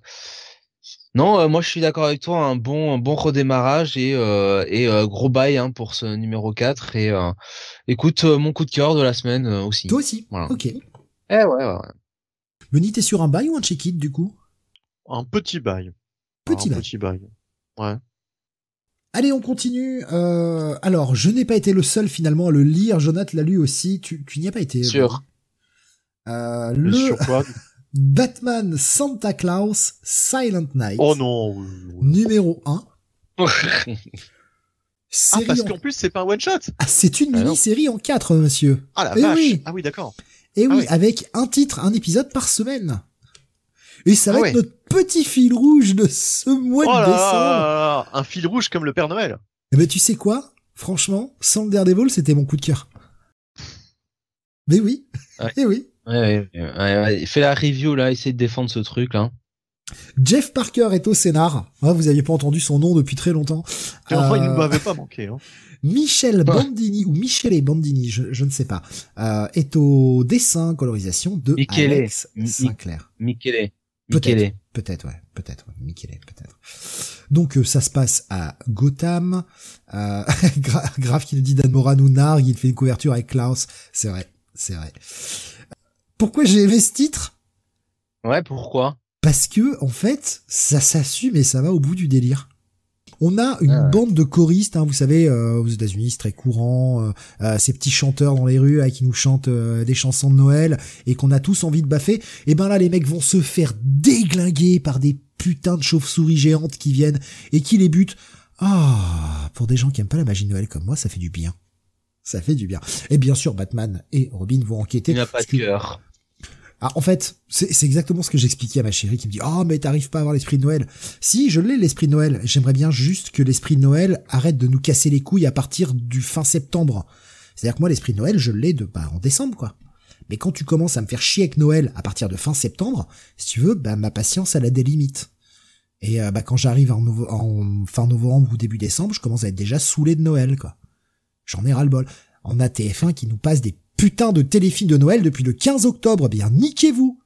Non, euh, moi je suis d'accord avec toi, un bon, un bon redémarrage et euh, et euh, gros bail hein, pour ce numéro 4 et euh, écoute euh, mon coup de cœur de la semaine euh, aussi. Toi aussi Voilà. Ok. Eh ouais, ouais, ouais. Benny, t'es sur un bail ou un check-it du coup? Un petit bail. Petit un bail. petit bail. Ouais. Allez, on continue. Euh, alors, je n'ai pas été le seul finalement à le lire. Jonathan l'a lu aussi. Tu, tu n'y as pas été. Sûr. Euh, le Sur quoi? Batman Santa Claus Silent Night. Oh non. Numéro 1. Ah, parce en- qu'en plus, c'est pas un one shot. Ah, c'est une Ah mini-série en 4, monsieur. Ah la Eh vache. oui. Ah oui, d'accord. Et Ah oui, oui. avec un titre, un épisode par semaine. Et ça va Ah être ouais. notre petit fil rouge de ce mois Oh de là là décembre. là là, un fil rouge comme le Père Noël. Eh ben, tu sais quoi? Franchement, sans le Daredevil, c'était mon coup de cœur. Mais oui. Ouais. Eh oui. Ouais, ouais, ouais. Fais la review là, essaye de défendre ce truc là. Jeff Parker est au scénar. Ah, vous aviez pas entendu son nom depuis très longtemps. Enfin, il Euh, ne m'avait pas manqué. Hein. Michel Bandini ou Michele Bandini, je, je ne sais pas, euh, est au dessin colorisation de Michele. Alex Sinclair. Michele. Peut-être. Michele. Peut-être, ouais, peut-être, ouais, Michele, peut-être. Donc euh, ça se passe à Gotham. Euh, Gra- Grave qui nous dit Dan Moran ou Narg, il fait une couverture avec Klaus. C'est vrai, c'est vrai. Pourquoi j'ai aimé ce titre? Ouais, pourquoi? Parce que en fait, ça s'assume et ça va au bout du délire. On a une Ah ouais. bande de choristes, hein, vous savez, euh, aux États-Unis, c'est très courant, euh, euh, ces petits chanteurs dans les rues euh, qui nous chantent euh, des chansons de Noël et qu'on a tous envie de baffer. Et ben là, les mecs vont se faire déglinguer par des putains de chauves-souris géantes qui viennent et qui les butent. Ah, pour des gens qui aiment pas la magie de Noël comme moi, ça fait du bien. Ça fait du bien. Et bien sûr, Batman et Robin vont enquêter. Il n'a pas de cœur. Ah, en fait, c'est exactement ce que j'expliquais à ma chérie qui me dit "Oh, mais t'arrives pas à avoir l'esprit de Noël." Si, je l'ai l'esprit de Noël. J'aimerais bien juste que l'esprit de Noël arrête de nous casser les couilles à partir du fin septembre. C'est-à-dire que moi l'esprit de Noël, je l'ai de bah en décembre quoi. Mais quand tu commences à me faire chier avec Noël à partir de fin septembre, si tu veux, bah ma patience elle a des limites. Et euh, bah quand j'arrive en, fin novembre ou début décembre, je commence à être déjà saoulé de Noël quoi. J'en ai ras le bol. On a TF1 qui nous passe des putains de téléfilms de Noël depuis le 15 octobre. Eh Bien, niquez-vous.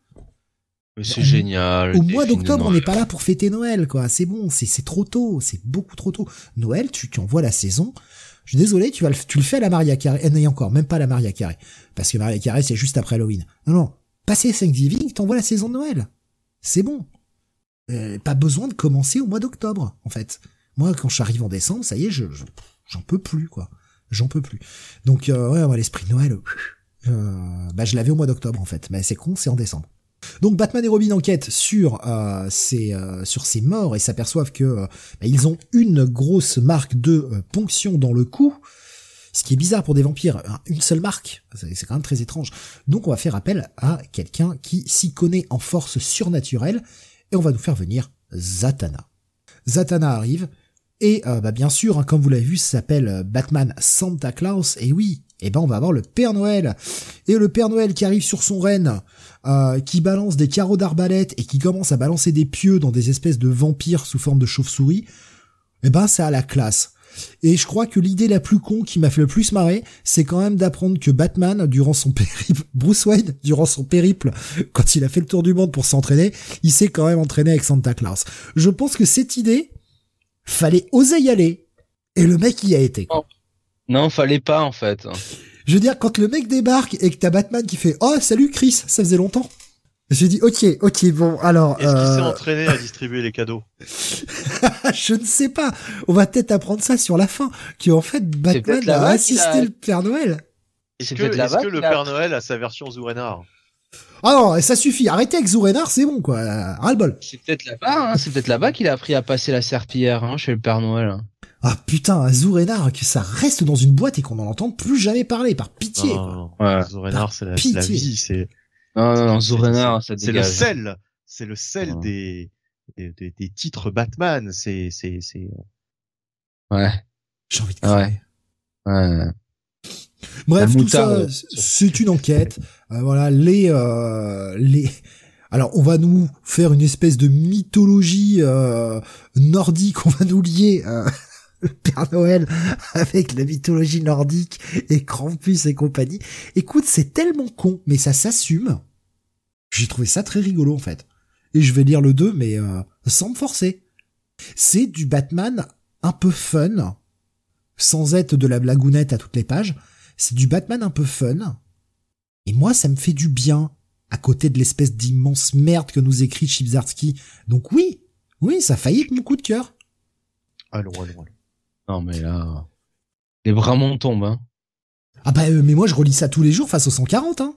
Mais c'est génial. Au mois d'octobre, on n'est pas là pour fêter Noël, quoi. C'est bon, c'est c'est trop tôt, c'est beaucoup trop tôt. Noël, tu, tu envoies la saison. Je suis désolé, tu vas le, tu le fais à la Maria Carré. Eh, non, encore, même pas à la Maria Carré. Parce que Maria Carré, c'est juste après Halloween. Non, non. Passé Thanksgiving, t'envoies la saison de Noël. C'est bon. Euh, pas besoin de commencer au mois d'octobre, en fait. Moi, quand j'arrive en décembre, ça y est, je, je- j'en peux plus, quoi. J'en peux plus. Donc, euh, ouais, l'esprit de Noël, euh, bah, je l'avais au mois d'octobre, en fait. Mais c'est con, c'est en décembre. Donc Batman et Robin enquêtent sur euh, ces morts et s'aperçoivent que bah, ils ont une grosse marque de ponction dans le cou. Ce qui est bizarre pour des vampires, hein, une seule marque, c'est c'est quand même très étrange. Donc on va faire appel à quelqu'un qui s'y connaît en force surnaturelle et on va nous faire venir Zatanna. Zatanna arrive et euh, bah, bien sûr, hein, comme vous l'avez vu, ça s'appelle euh, Batman Santa Claus et oui, et ben on va avoir le Père Noël et le Père Noël qui arrive sur son renne euh, qui balance des carreaux d'arbalète et qui commence à balancer des pieux dans des espèces de vampires sous forme de chauve-souris, eh ben ça a la classe. Et je crois que l'idée la plus con qui m'a fait le plus marrer, c'est quand même d'apprendre que Batman, durant son périple, Bruce Wayne, durant son périple, quand il a fait le tour du monde pour s'entraîner, il s'est quand même entraîné avec Santa Claus. Je pense que cette idée, fallait oser y aller. Et le mec y a été. quoi. Non, fallait pas en fait. Je veux dire, quand le mec débarque et que t'as Batman qui fait Oh, salut Chris, ça faisait longtemps. J'ai dit Ok, ok, bon, alors. Est-ce qu'il s'est euh, entraîné à distribuer les cadeaux je ne sais pas. On va peut-être apprendre ça sur la fin. Que en fait, Batman a assisté a- le Père Noël. Est-ce C'est que, le a- Père Noël a sa version Zourenar Ah non, ça suffit. Arrêtez avec Zourenar, c'est bon, quoi. Ras-le-bol. C'est peut-être là-bas, hein, c'est peut-être là-bas qu'il a appris à passer la serpillière hein, chez le Père Noël. hein. Ah putain, Zourenar, que ça reste dans une boîte et qu'on n'en entende plus jamais parler, par pitié. quoi. Non, Ouais. Zourenar, c'est la, vie, c'est Non, non, non, c'est- Zourenar, ça c'est le sel, c'est le sel Ouais. des, des, des- des titres Batman, c'est c'est c'est Ouais, J'ai envie de Ouais. crever. ouais. Bref, tout ça, c'est une enquête. Euh, voilà, les, euh, les. Alors, on va nous faire une espèce de mythologie euh, nordique. On va nous lier euh, le Père Noël avec la mythologie nordique et Krampus et compagnie. Écoute, c'est tellement con, mais ça s'assume. J'ai trouvé ça très rigolo en fait. Et je vais lire le 2, mais euh, sans me forcer. C'est du Batman un peu fun, sans être de la blagounette à toutes les pages. C'est du Batman un peu fun. Et moi, ça me fait du bien, à côté de l'espèce d'immense merde que nous écrit Chibzarski. Donc oui, oui, ça a failli être mon coup de cœur. allons allons allons. Non, mais là, les bras m'en tombent. Hein. Ah bah, euh, mais moi, je relis ça tous les jours face au 140, hein.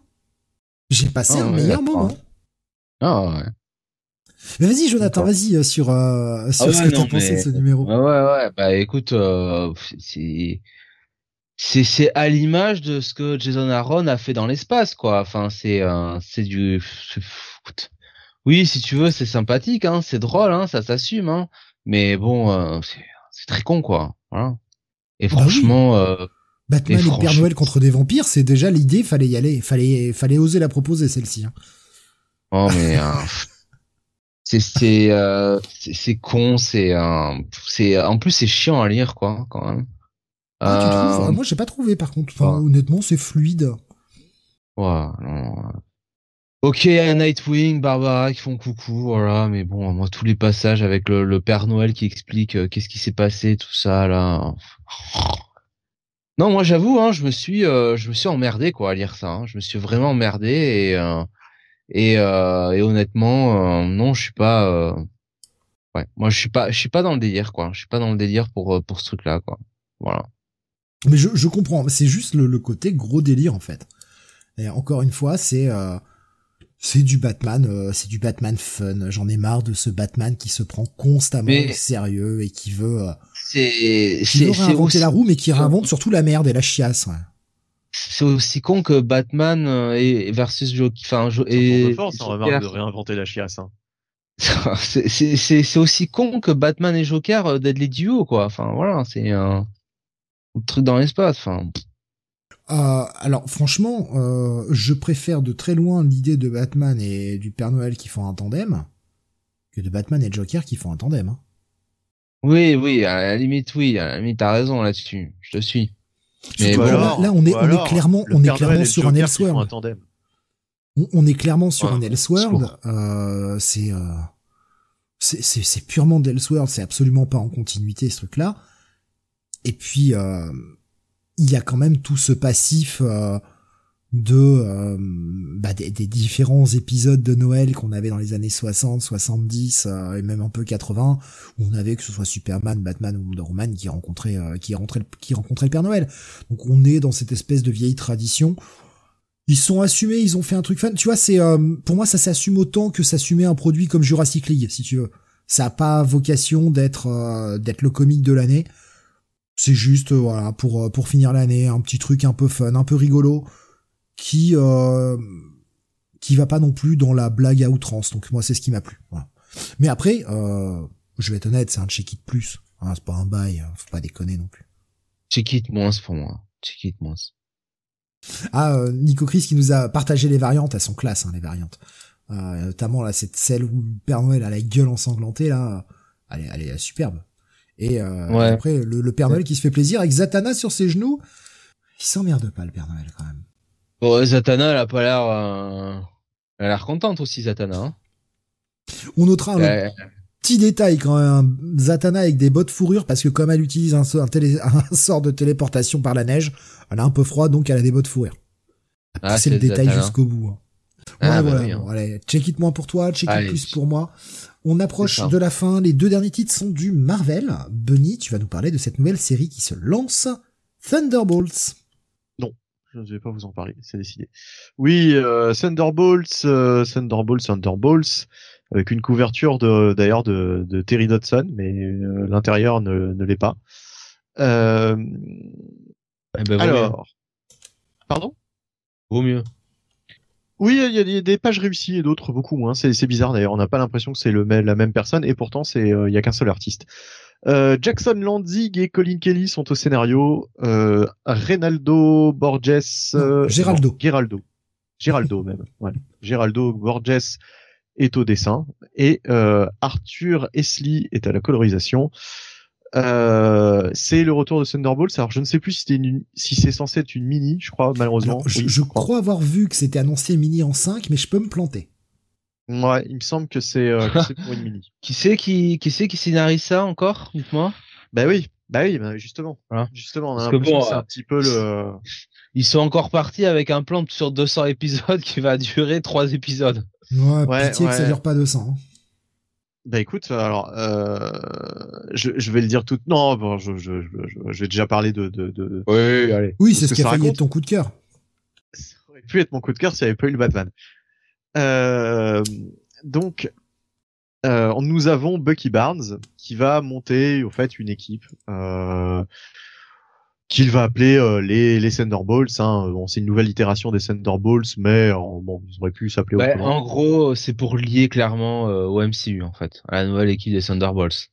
J'ai passé Ah un ouais, meilleur moment. Ah ouais. Mais vas-y, Jonathan, vas-y, euh, sur, euh, sur Ah ce que t'as pensé mais- de ce numéro. Ouais, ouais, ouais. Bah écoute, euh, c'est c'est c'est à l'image de ce que Jason Aaron a fait dans l'espace quoi. Enfin c'est euh, c'est du oui si tu veux c'est sympathique hein, c'est drôle hein, ça s'assume hein. Mais bon euh, c'est très con quoi. Voilà. Et bah franchement euh, Batman et, Père Noël contre des vampires, c'est déjà l'idée, fallait y aller, fallait fallait oser la proposer celle-ci. Hein. Oh mais euh, c'est c'est euh, c'est con, c'est c'est en plus c'est chiant à lire quoi quand même. Ah, tu trouves euh, Moi, j'ai pas trouvé, par contre. Enfin, honnêtement, c'est fluide. Ouais, Ok, Nightwing, Barbara qui font coucou, voilà. Mais bon, moi, tous les passages avec le, Père Noël qui explique euh, qu'est-ce qui s'est passé, tout ça, là. Non, moi, j'avoue, hein, je me suis, euh, je me suis emmerdé, quoi, à lire ça. Hein. Je me suis vraiment emmerdé et et, et honnêtement, non, je suis pas. Ouais, moi, je suis pas, je suis pas dans le délire, quoi. Je suis pas dans le délire pour pour ce truc-là, quoi. Voilà. Mais je, je comprends, c'est juste le, le, côté gros délire en fait. Et encore une fois, c'est euh, c'est du Batman, euh, c'est du Batman fun. J'en ai marre de ce Batman qui se prend constamment au sérieux et qui veut euh, c'est qui veut réinventer la roue, mais qui réinvente surtout la merde et la chiasse. Ouais. C'est aussi con que Batman et versus Joker. Enfin, et force, on marre de réinventer la chiasse. Hein. c'est aussi con que Batman et Joker d'être les duos quoi. Enfin voilà, c'est un truc dans l'espace. Enfin. Euh, alors franchement, euh, je préfère de très loin l'idée de Batman et du Père Noël qui font un tandem que de Batman et Joker qui font un tandem. Hein. Oui, oui, à la limite, oui, à la limite, t'as raison là-dessus. Je te suis. Mais là, on est, on est clairement, on est clairement sur un Elseworld. On, on, est clairement sur un Elseworld. Euh, c'est, euh, c'est, c'est purement d'Elseworld. C'est absolument pas en continuité ce truc-là. Et puis euh, il y a quand même tout ce passif euh, de euh, bah, des, différents épisodes de Noël qu'on avait dans les années 60, 70 et même un peu 80 où on avait que ce soit Superman, Batman ou Wonder Woman qui rencontrait qui rentrait qui rencontrait le Père Noël. Donc on est dans cette espèce de vieille tradition. Ils sont assumés, ils ont fait un truc fun. Tu vois, c'est pour moi ça s'assume autant que s'assumer un produit comme Jurassic League, si tu veux. Ça a pas vocation d'être d'être le comique de l'année. C'est juste euh, voilà pour euh, pour finir l'année, un petit truc un peu fun, un peu rigolo qui euh, qui va pas non plus dans la blague à outrance. Donc moi c'est ce qui m'a plu. Voilà. Mais après, euh, je vais être honnête, c'est un check it plus. Hein, c'est pas un bail, hein, faut pas déconner non plus. Check it moins pour moi. Check it moins. Ah, euh, Nico Chris qui nous a partagé les variantes, elles sont classe hein, les variantes. Euh, notamment là cette celle où Père Noël a la gueule ensanglantée là, elle est, elle est superbe. Et euh, après, le, Père Noël qui se fait plaisir avec Zatanna sur ses genoux. Il s'emmerde pas, le Père Noël, quand même. Bon, Zatanna, elle a pas l'air... Euh... Elle a l'air contente aussi, Zatanna. Hein On notera un petit détail quand même. Zatanna avec des bottes fourrure, parce que comme elle utilise un, un, sort de téléportation par la neige, elle a un peu froid, donc elle a des bottes fourrure. Ah, c'est le détail jusqu'au bout. Hein. Ah, bah voilà, hein. allez, check it moins pour toi, check it plus pour moi. On approche de la fin. Les deux derniers titres sont du Marvel. Bunny, tu vas nous parler de cette nouvelle série qui se lance, Thunderbolts. Non, je ne vais pas vous en parler, c'est décidé. Oui, euh, Thunderbolts, euh, Thunderbolts, Thunderbolts, avec une couverture de d'ailleurs de, de, Terry Dodson, mais euh, l'intérieur ne, ne l'est pas. Euh, eh ben, alors, pardon? Vaut mieux. Oui, il y, a des pages réussies et d'autres beaucoup moins. C'est bizarre d'ailleurs. On n'a pas l'impression que c'est la même personne et pourtant c'est euh, il y a qu'un seul artiste. Euh, Jackson Lanzig et Colin Kelly sont au scénario. Euh, Reynaldo Borges. Euh, Geraldo. Geraldo. Geraldo même. Ouais. Geraldo Borges est au dessin et Arthur Esli est à la colorisation. Euh, c'est le retour de Thunderbolts. Alors je ne sais plus si, une, si c'est censé être une mini, je crois malheureusement. je, crois. avoir vu que c'était annoncé mini en 5, mais je peux me planter. Ouais, il me semble que c'est euh, pour une mini. qui c'est qui qui c'est qui scénarise ça encore Dites-moi? Bah oui, bah oui, bah justement. Justement, on a l'impression que, c'est un petit peu le. Ils sont encore partis avec un plan sur 200 épisodes qui va durer 3 épisodes. Ouais, ouais pitié que ça dure pas 200. Bah écoute, alors euh, je, je, vais le dire tout. Non, bon, je, je, je, vais déjà parler de. de, de... Oui, allez. Oui, c'est ce qui a failli être ton coup de cœur. Ça aurait pu être mon coup de cœur s'il n'y avait pas eu le Batman. Euh, donc, euh, nous avons Bucky Barnes qui va monter au fait une équipe. Euh, qu'il va appeler euh, les les Thunderbolts. Hein. Bon, c'est une nouvelle itération des Thunderbolts, mais euh, bon, ils auraient pu s'appeler Ouais, autrement. en gros, c'est pour lier clairement euh, au MCU en fait, à la nouvelle équipe des Thunderbolts.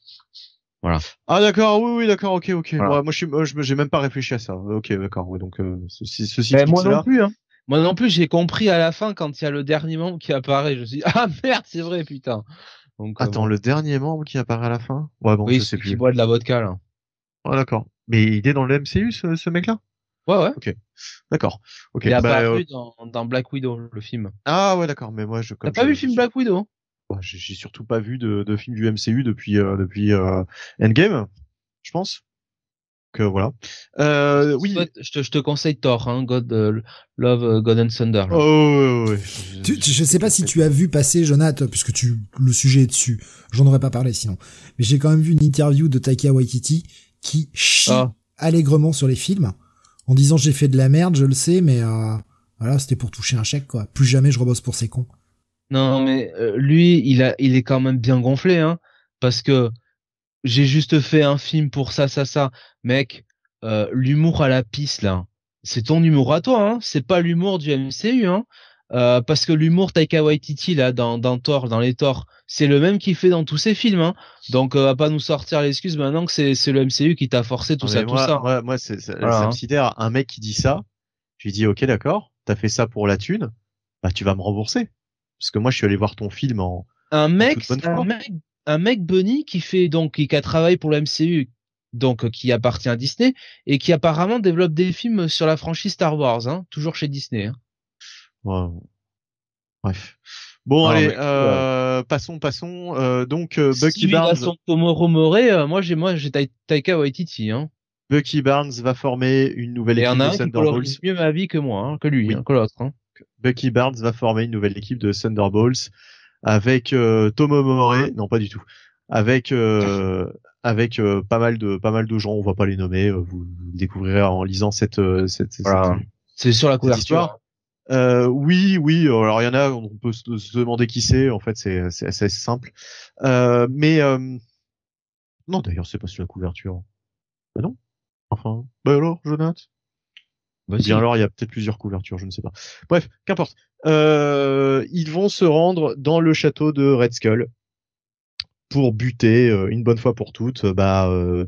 Voilà. Ah d'accord, oui, oui, d'accord, ok, ok. Voilà. Ouais, moi, je suis, moi, je j'ai même pas réfléchi à ça. Ok, d'accord. Ouais, donc euh, ceci, ceci explique moi non plus, hein. Moi non plus, j'ai compris à la fin quand il y a le dernier membre qui apparaît. Je me suis dit, ah merde, c'est vrai, putain. Donc, euh, Attends, bon. le dernier membre qui apparaît à la fin? Ouais, bon, oui, je sais celui qui plus. boit de la vodka là. Ah, d'accord. Mais il est dans le MCU, ce, ce mec-là? Ouais, ouais. D'accord. Ok. il est bah, apparu euh, dans, dans Black Widow, le film. Ah ouais, d'accord. Mais moi, je. T'as pas vu le film Black Widow Ouais, J'ai j'ai surtout pas vu de, de film du MCU depuis euh, depuis euh, Endgame, je pense. Que voilà. Euh, oui. Je, te, je te conseille Thor, hein, God, euh, Love, euh, God and Thunder. là. Oh, ouais, ouais, ouais. Tu- tu- je sais pas si tu as vu passer, Jonathan, puisque tu, le sujet est dessus. J'en aurais pas parlé sinon. Mais j'ai quand même vu une interview de Taika Waititi qui chie Ah. allègrement sur les films en disant j'ai fait de la merde, je le sais, mais euh, voilà, c'était pour toucher un chèque, quoi. Plus jamais je rebosse pour ces cons. Non, mais euh, lui, il a, il est quand même bien gonflé, hein, parce que j'ai juste fait un film pour ça, ça, ça, mec. euh, l'humour à la piste là, c'est ton humour à toi, hein. C'est pas l'humour du MCU, hein. Euh, parce que l'humour Taika Waititi là dans dans Thor, dans les Thor, c'est le même qu'il fait dans tous ses films, hein. Donc euh, va pas nous sortir l'excuse maintenant que c'est c'est le MCU qui t'a forcé tout ça, tout ça. Moi, moi, c'est- ça, Voilà, ça hein. me sidère. Un mec qui dit ça, je lui dis ok, d'accord. T'as fait ça pour la thune, bah tu vas me rembourser. Parce que moi, je suis allé voir ton film en. un mec, toute bonne un mec, un mec Bunny qui fait donc qui a travaillé pour le MCU, donc euh, qui appartient à Disney et qui apparemment développe des films sur la franchise Star Wars, hein, toujours chez Disney. Hein. Ouais. Bref. Bon, Ah, allez, mais- euh, passons, passons. Euh, donc euh, Bucky Si Barnes, son Tomorrow Morey, euh, moi j'ai moi j'ai Ta- Taika Waititi. Hein. Bucky Barnes va former une nouvelle Et il y équipe en a de un qui Thunderbolts. mieux ma vie que moi, hein, que lui, Oui. hein, que l'autre. Hein. Bucky Barnes va former une nouvelle équipe de Thunderbolts avec euh, Tomo Morey, non pas du tout, avec euh, avec euh, pas mal de pas mal de gens, on va pas les nommer, euh, vous, vous découvrirez en lisant cette cette, cette- Voilà. cette- C'est sur la couverture. Euh, oui, oui. euh, Alors il y en a, on peut se, demander qui c'est. En fait, c'est assez simple. Euh, mais euh, non, d'ailleurs, c'est pas sur la couverture. Bah non. Enfin, bah alors, Jonathan. Bah, Ou si. bien alors, il y a peut-être plusieurs couvertures, je ne sais pas. Bref, qu'importe. Euh, ils vont se rendre dans le château de Red Skull pour buter euh, une bonne fois pour toutes bah, euh,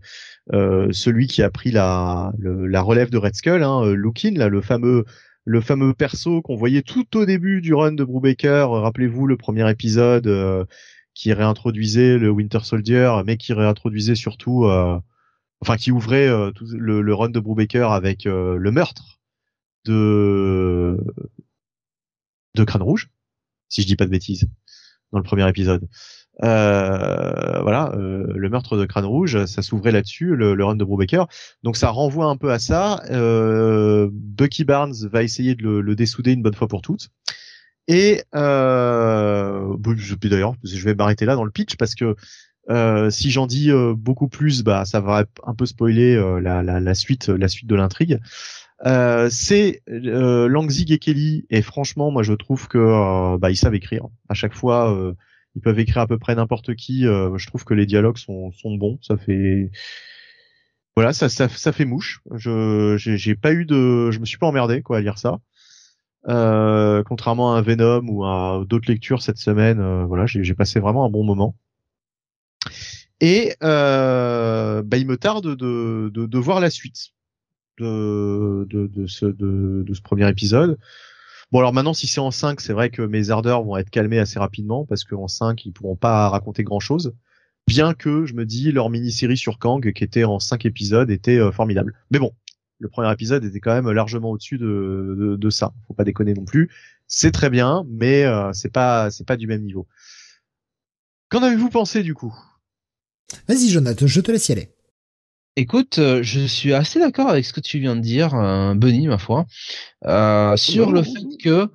euh, celui qui a pris la, le- la relève de Red Skull, hein, Lukin, là, le fameux le fameux perso qu'on voyait tout au début du run de Brubaker. Euh, Rappelez-vous le premier épisode euh, qui réintroduisait le Winter Soldier, mais qui réintroduisait surtout, euh, enfin qui ouvrait le, le run de Brubaker avec le meurtre de de Crâne Rouge, si je dis pas de bêtises, dans le premier épisode. Euh, voilà, euh, le meurtre de Crâne Rouge, ça s'ouvrait là-dessus, le, le run de Brubaker. Donc ça renvoie un peu à ça. Euh, Bucky Barnes va essayer de le, le dessouder une bonne fois pour toutes. Et euh, d'ailleurs, je vais m'arrêter là dans le pitch parce que euh, si j'en dis euh, beaucoup plus, bah ça va un peu spoiler euh, la, la, la suite, la suite de l'intrigue. Euh, c'est euh, Langzig et Kelly et franchement, moi je trouve que bah ils savent écrire. À chaque fois, ils peuvent écrire à peu près n'importe qui. euh, je trouve que les dialogues sont sont bons. Ça fait voilà, ça ça, ça fait mouche. Je j'ai pas eu de, je me suis pas emmerdé quoi à lire ça. Euh, contrairement à un Venom ou à d'autres lectures cette semaine, euh, voilà, j'ai j'ai passé vraiment un bon moment. Et euh, bah, il me tarde de, de, de voir la suite de, de, de, ce, de, de ce premier épisode. Bon alors maintenant si c'est en 5, c'est vrai que mes ardeurs vont être calmées assez rapidement parce qu'en 5 ils pourront pas raconter grand chose. Bien que je me dis leur mini-série sur Kang qui était en 5 épisodes était euh, formidable. Mais bon, le premier épisode était quand même largement au-dessus de, de, de ça. Faut pas déconner non plus. C'est très bien, mais euh, c'est pas c'est pas du même niveau. Qu'en avez-vous pensé du coup? Vas-y, Jonathan, je te laisse y aller. Écoute, euh, je suis assez d'accord avec ce que tu viens de dire, euh, Benny, ma foi, euh, sur le fait que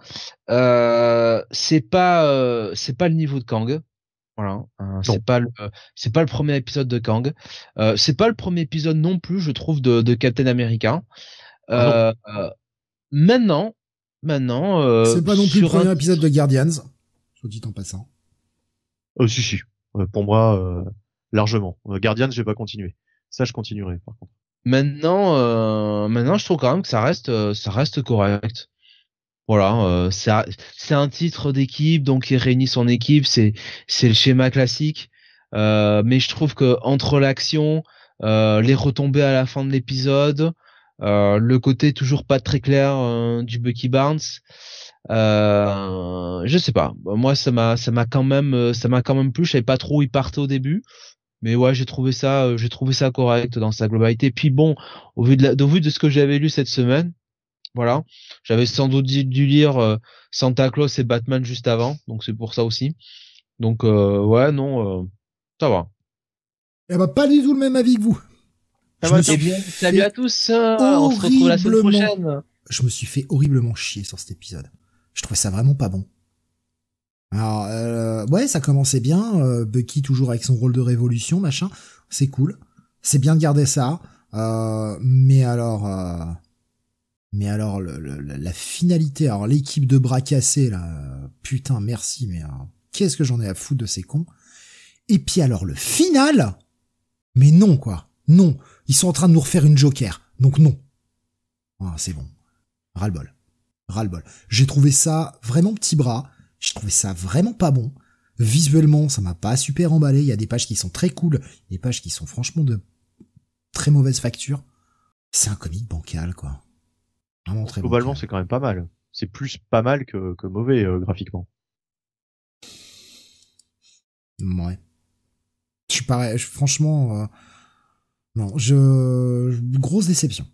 euh, c'est pas euh, c'est pas le niveau de Kang. Voilà, euh, c'est pas le c'est pas le premier épisode de Kang. Euh, c'est pas le premier épisode non plus, je trouve, de, de Captain America. Euh, euh, maintenant, maintenant, euh, C'est pas non plus le un- premier épisode de Guardians, soit dit en passant. Oh si si. Euh, pour moi euh, largement. Euh, Guardian, j'ai pas continué. Ça je continuerai par contre. Maintenant, euh, maintenant, je trouve quand même que ça reste, euh, ça reste correct. Voilà, euh, c'est un titre d'équipe, donc il réunit son équipe, c'est c'est le schéma classique. Euh, mais je trouve que entre l'action, euh, les retombées à la fin de l'épisode, euh, le côté toujours pas très clair du Bucky Barnes, je sais pas. Moi, ça m'a ça m'a quand même ça m'a quand même plu. Je savais pas trop où il partait au début mais ouais j'ai trouvé ça euh, j'ai trouvé ça correct dans sa globalité. Puis bon au vu de la, au vu de ce que j'avais lu cette semaine voilà j'avais sans doute dû, lire euh, Santa Claus et Batman juste avant donc c'est pour ça aussi. Donc euh, ouais non ça va. Eh ben pas du tout le même avis que vous. Eh bien, salut à tous on se retrouve la semaine prochaine. Je me suis fait horriblement chier sur cet épisode. Je trouvais ça vraiment pas bon alors, euh, ouais, ça commençait bien. Euh, Bucky toujours avec son rôle de révolution, machin. C'est cool. C'est bien de garder ça. Euh, mais alors, euh, mais alors la finalité. Alors l'équipe de bras cassés là, putain, merci. Mais qu'est-ce que j'en ai à foutre de ces cons. Et puis alors le final. Mais non quoi, non. Ils sont en train de nous refaire une Joker. Donc non. Ah, c'est bon. Ras-le-bol. Ras-le-bol. J'ai trouvé ça vraiment petit bras je trouvais ça vraiment pas bon. Visuellement, ça m'a pas super emballé. Il y a des pages qui sont très cool, des pages qui sont franchement de très mauvaise facture. C'est un comic bancal, quoi. Vraiment très Globalement, c'est quand même pas mal. C'est plus pas mal que, que mauvais euh, graphiquement. Ouais. Je suis pareil, franchement, euh, non, je, grosse déception.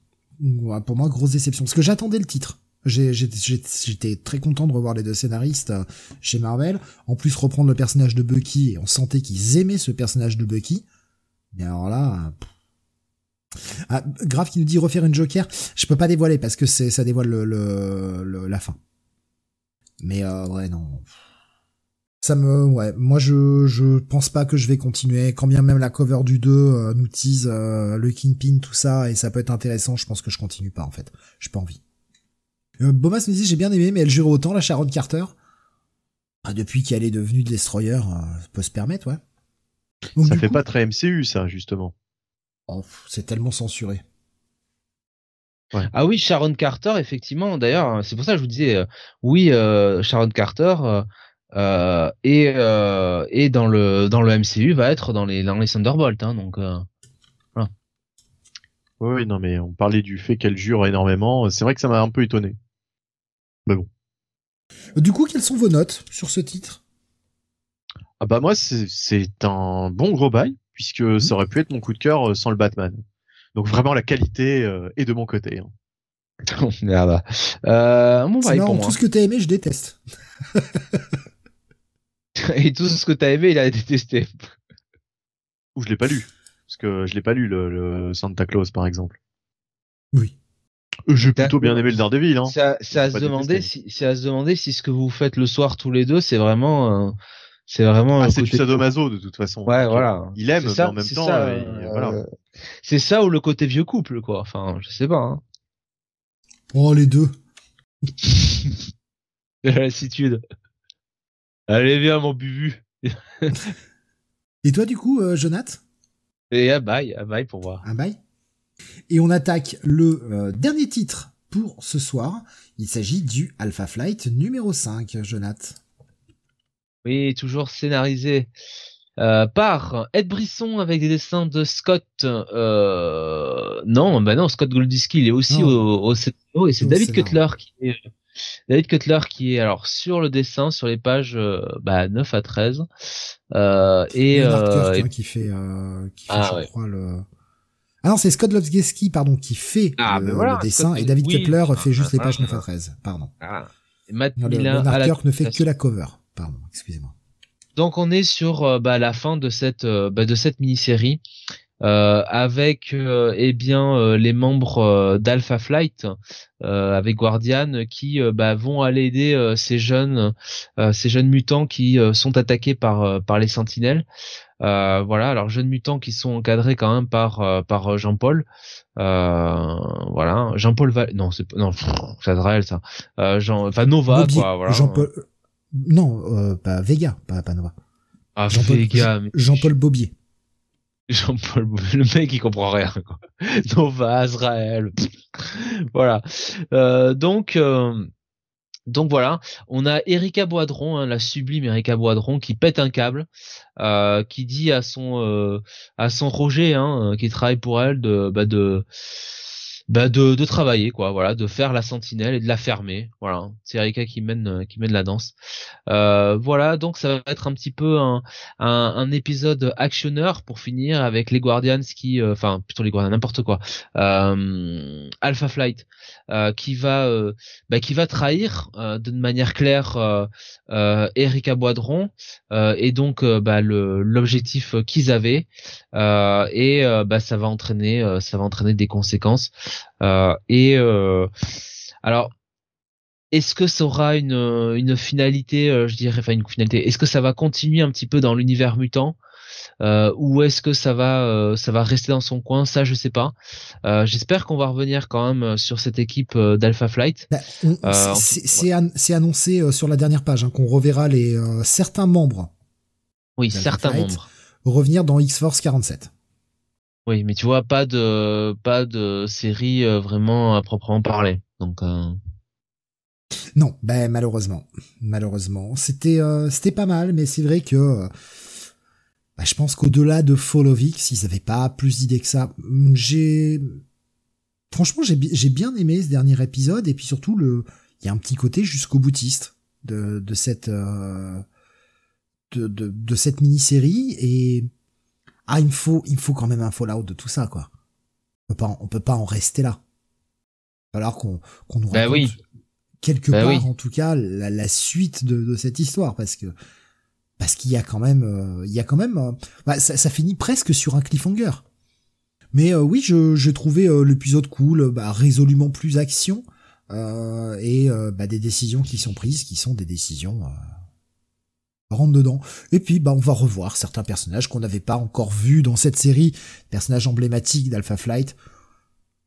Pour moi, grosse déception. Parce que j'attendais le titre. J'étais très content de revoir les deux scénaristes euh, chez Marvel. En plus, reprendre le personnage de Bucky, et on sentait qu'ils aimaient ce personnage de Bucky. Mais alors là... Ah, Grave qui nous dit refaire une Joker, je peux pas dévoiler parce que ça dévoile le, la fin. Mais euh, ouais non, ça me ouais, moi je je pense pas que je vais continuer quand bien même la cover du 2 euh, nous tease le Kingpin tout ça et ça peut être intéressant, je pense que je continue pas en fait. J'ai pas envie. Euh, Bomas me dit j'ai bien aimé, mais elle jure autant la Sharon Carter. Ah, depuis qu'elle est devenue Destroyer, euh, peut se permettre, ouais. ça fait pas très MCU, ça, justement. Oh, c'est tellement censuré. Ah oui, Sharon Carter, effectivement. D'ailleurs, hein, c'est pour ça que je vous disais, euh, oui, euh, Sharon Carter euh, et, et dans le dans le MCU va être dans les dans les Thunderbolts, hein, donc. Voilà. Oui, non, mais on parlait du fait qu'elle jure énormément. C'est vrai que ça m'a un peu étonné. Mais bon. Du coup, quelles sont vos notes sur ce titre? Ah bah moi, c'est un bon gros bail, puisque mhm. ça aurait pu être mon coup de cœur euh, sans le Batman. Donc vraiment, la qualité euh, est de mon côté. Hein. Merde. Euh, bon bail pour Tout ce que t'as aimé, je déteste. Et tout ce que t'as aimé, il a détesté. Ou je l'ai pas lu. Parce que je l'ai pas lu, le, le Santa Claus, par exemple. Oui. J'ai plutôt bien aimé le Daredevil. Hein. C'est à, se demander si, c'est à se demander si ce que vous faites le soir tous les deux, c'est vraiment, euh, c'est vraiment. Ah, c'est du sadomaso de toute façon. Ouais, voilà. Il aime, mais en même temps, euh, voilà. C'est ça ou le côté vieux couple, quoi. Enfin, je sais pas. Hein. Oh, les deux. la lassitude. Allez, viens, mon bubu. Et toi, du coup, euh, Jonath? Et un bail, un bail pour voir. Un bail et on attaque le euh, dernier titre pour ce soir. Il s'agit du Alpha Flight numéro 5, Jonath. Oui, toujours scénarisé euh, par Ed Brisson avec des dessins de Scott. Euh, non, bah non, Scott Goldiski, il est aussi au, au, scénario et c'est David Cutler qui est David Cutler qui est alors sur le dessin sur les pages bah, 9 à 13 euh, et, euh, qui fait, qui fait ah, je crois le ah non, c'est Scott Lovsgeski, pardon, qui fait ah, le, ben dessin, et David Kepler fait juste les pages 9 à 13, pardon. Ah. Matt le, ne fait que la cover, pardon, excusez-moi. Donc on est sur euh, bah, la fin de cette euh, bah, de cette mini-série euh, avec euh, eh bien les membres d'Alpha Flight avec Guardian qui bah, vont aller aider ces jeunes ces jeunes mutants qui sont attaqués par par les Sentinelles. Euh, voilà, alors jeunes mutants qui sont encadrés quand même par euh, par euh, Jean-Paul. voilà, Jean-Paul va non, c'est non, c'est ça. Jean, enfin Nova quoi, voilà. Jean-Paul, non, pas Vega, pas pas Nova. Ah Jean-Paul, Jean-Paul Bobier. Jean-Paul le mec il comprend rien quoi. Nova, Azrael, voilà. Euh, donc euh, donc voilà, on a Erika Boidron, hein, la sublime Erika Boidron, qui pète un câble, euh, qui dit à son euh, à son Roger, hein, qui travaille pour elle, de bah de bah de, de travailler quoi voilà de faire la sentinelle et de la fermer voilà. C'est Erika qui mène euh, qui mène la danse. Euh, voilà donc ça va être un petit peu un, un, un épisode actionneur pour finir avec les Guardians qui euh, enfin plutôt les Guardians n'importe quoi euh, Alpha Flight euh, qui va bah, qui va trahir d'une manière claire Erika Boidron et donc bah, l'objectif qu'ils avaient et bah ça va entraîner ça va entraîner des conséquences et euh, alors, est-ce que ça aura une, une finalité, euh, je dirais, enfin une finalité. Est-ce que ça va continuer un petit peu dans l'univers mutant euh, ou est-ce que ça va ça va rester dans son coin? Ça, je sais pas. Euh, J'espère qu'on va revenir quand même sur cette équipe d'Alpha Flight. Bah, c'est annoncé sur la dernière page hein, qu'on reverra les certains membres. Oui, certains membres revenir dans X-Force 47. Oui, mais tu vois, pas de pas de série euh, vraiment à proprement parler. Donc euh... non, ben malheureusement, malheureusement, c'était euh, c'était pas mal, mais c'est vrai que bah, je pense qu'au-delà de Fall of X, ils avaient pas plus d'idées que ça. J'ai franchement j'ai bien aimé ce dernier épisode et puis surtout le il y a un petit côté jusqu'au boutiste de de cette de, de, de cette mini-série et ah il me faut il faut quand même un Fallout de tout ça quoi. On peut pas on peut pas en rester là. Alors qu'on qu'on nous bah raconte quelque bah part en tout cas la, la suite de, de, cette histoire parce que parce qu'il y a quand même euh, il y a quand même euh, bah, ça, ça, finit presque sur un cliffhanger. Mais euh, oui, je je trouvais l'épisode cool, bah, résolument plus action et bah, des décisions qui sont prises qui sont des décisions rentre dedans. Et puis, bah, on va revoir certains personnages qu'on n'avait pas encore vus dans cette série, personnages emblématiques d'Alpha Flight.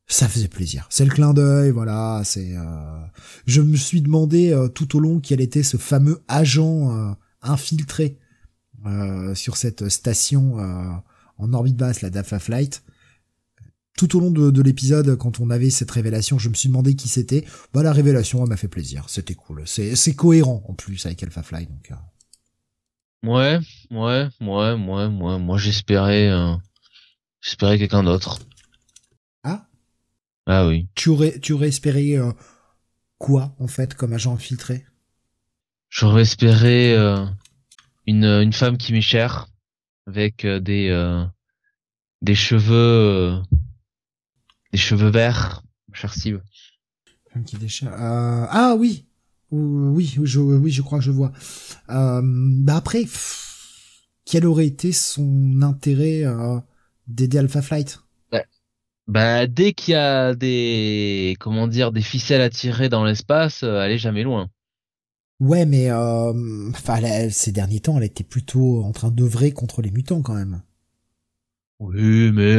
Ça faisait plaisir. C'est le clin d'œil, voilà. C'est. Euh... Je me suis demandé euh, tout au long quel était ce fameux agent euh, infiltré euh, sur cette station en orbite basse, la d'Alpha Flight. Tout au long de, de l'épisode, quand on avait cette révélation, je me suis demandé qui c'était. Bah la révélation, elle m'a fait plaisir. C'était cool. C'est c'est cohérent en plus avec Alpha Flight, donc. Ouais, ouais, ouais, ouais, ouais. Moi, j'espérais, euh, j'espérais quelqu'un d'autre. Ah. Ah oui. Tu aurais, tu aurais espéré euh, quoi en fait comme agent infiltré? J'aurais espéré euh, une une femme qui m'est chère, avec des des cheveux des cheveux verts, cher Steve. Femme qui déchire. ah oui, oui, je, oui, je crois que je vois. Euh, bah après, quel aurait été son intérêt euh, d'aider Alpha Flight? Bah dès qu'il y a des comment dire des ficelles à tirer dans l'espace, euh, elle est jamais loin. Ouais, mais enfin ces derniers temps, elle était plutôt en train d'œuvrer contre les mutants quand même. Oui, mais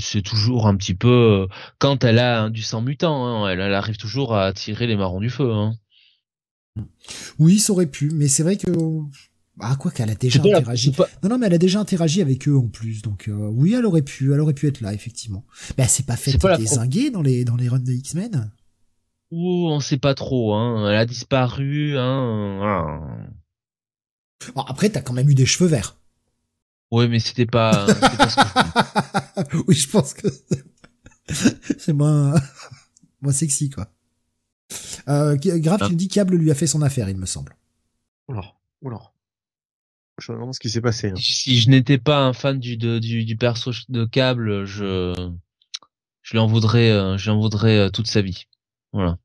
c'est toujours un petit peu quand elle a du sang mutant, hein, elle, elle, arrive toujours à tirer les marrons du feu. Hein. Oui, ça aurait pu, mais c'est vrai que ah quoi qu'elle a déjà interagi. Non non, mais elle a déjà interagi avec eux en plus, donc euh, oui, elle aurait pu, elle aurait pu être là effectivement. Mais elle s'est pas fait désinguer dans les dans les runs de X-Men? Ouh, on sait pas trop, hein. Elle a disparu, hein. Bon, après, t'as quand même eu des cheveux verts. Oui, mais c'était pas. pas oui, je pense que c'est moins moins sexy quoi. Euh, Grave, tu me dis Cable lui a fait son affaire, il me semble. Oula, oula. Je me demande ce qui s'est passé. Hein. Si je n'étais pas un fan du, du, du perso de Cable, je, je lui en voudrais, euh, je lui en voudrais euh, toute sa vie. Voilà.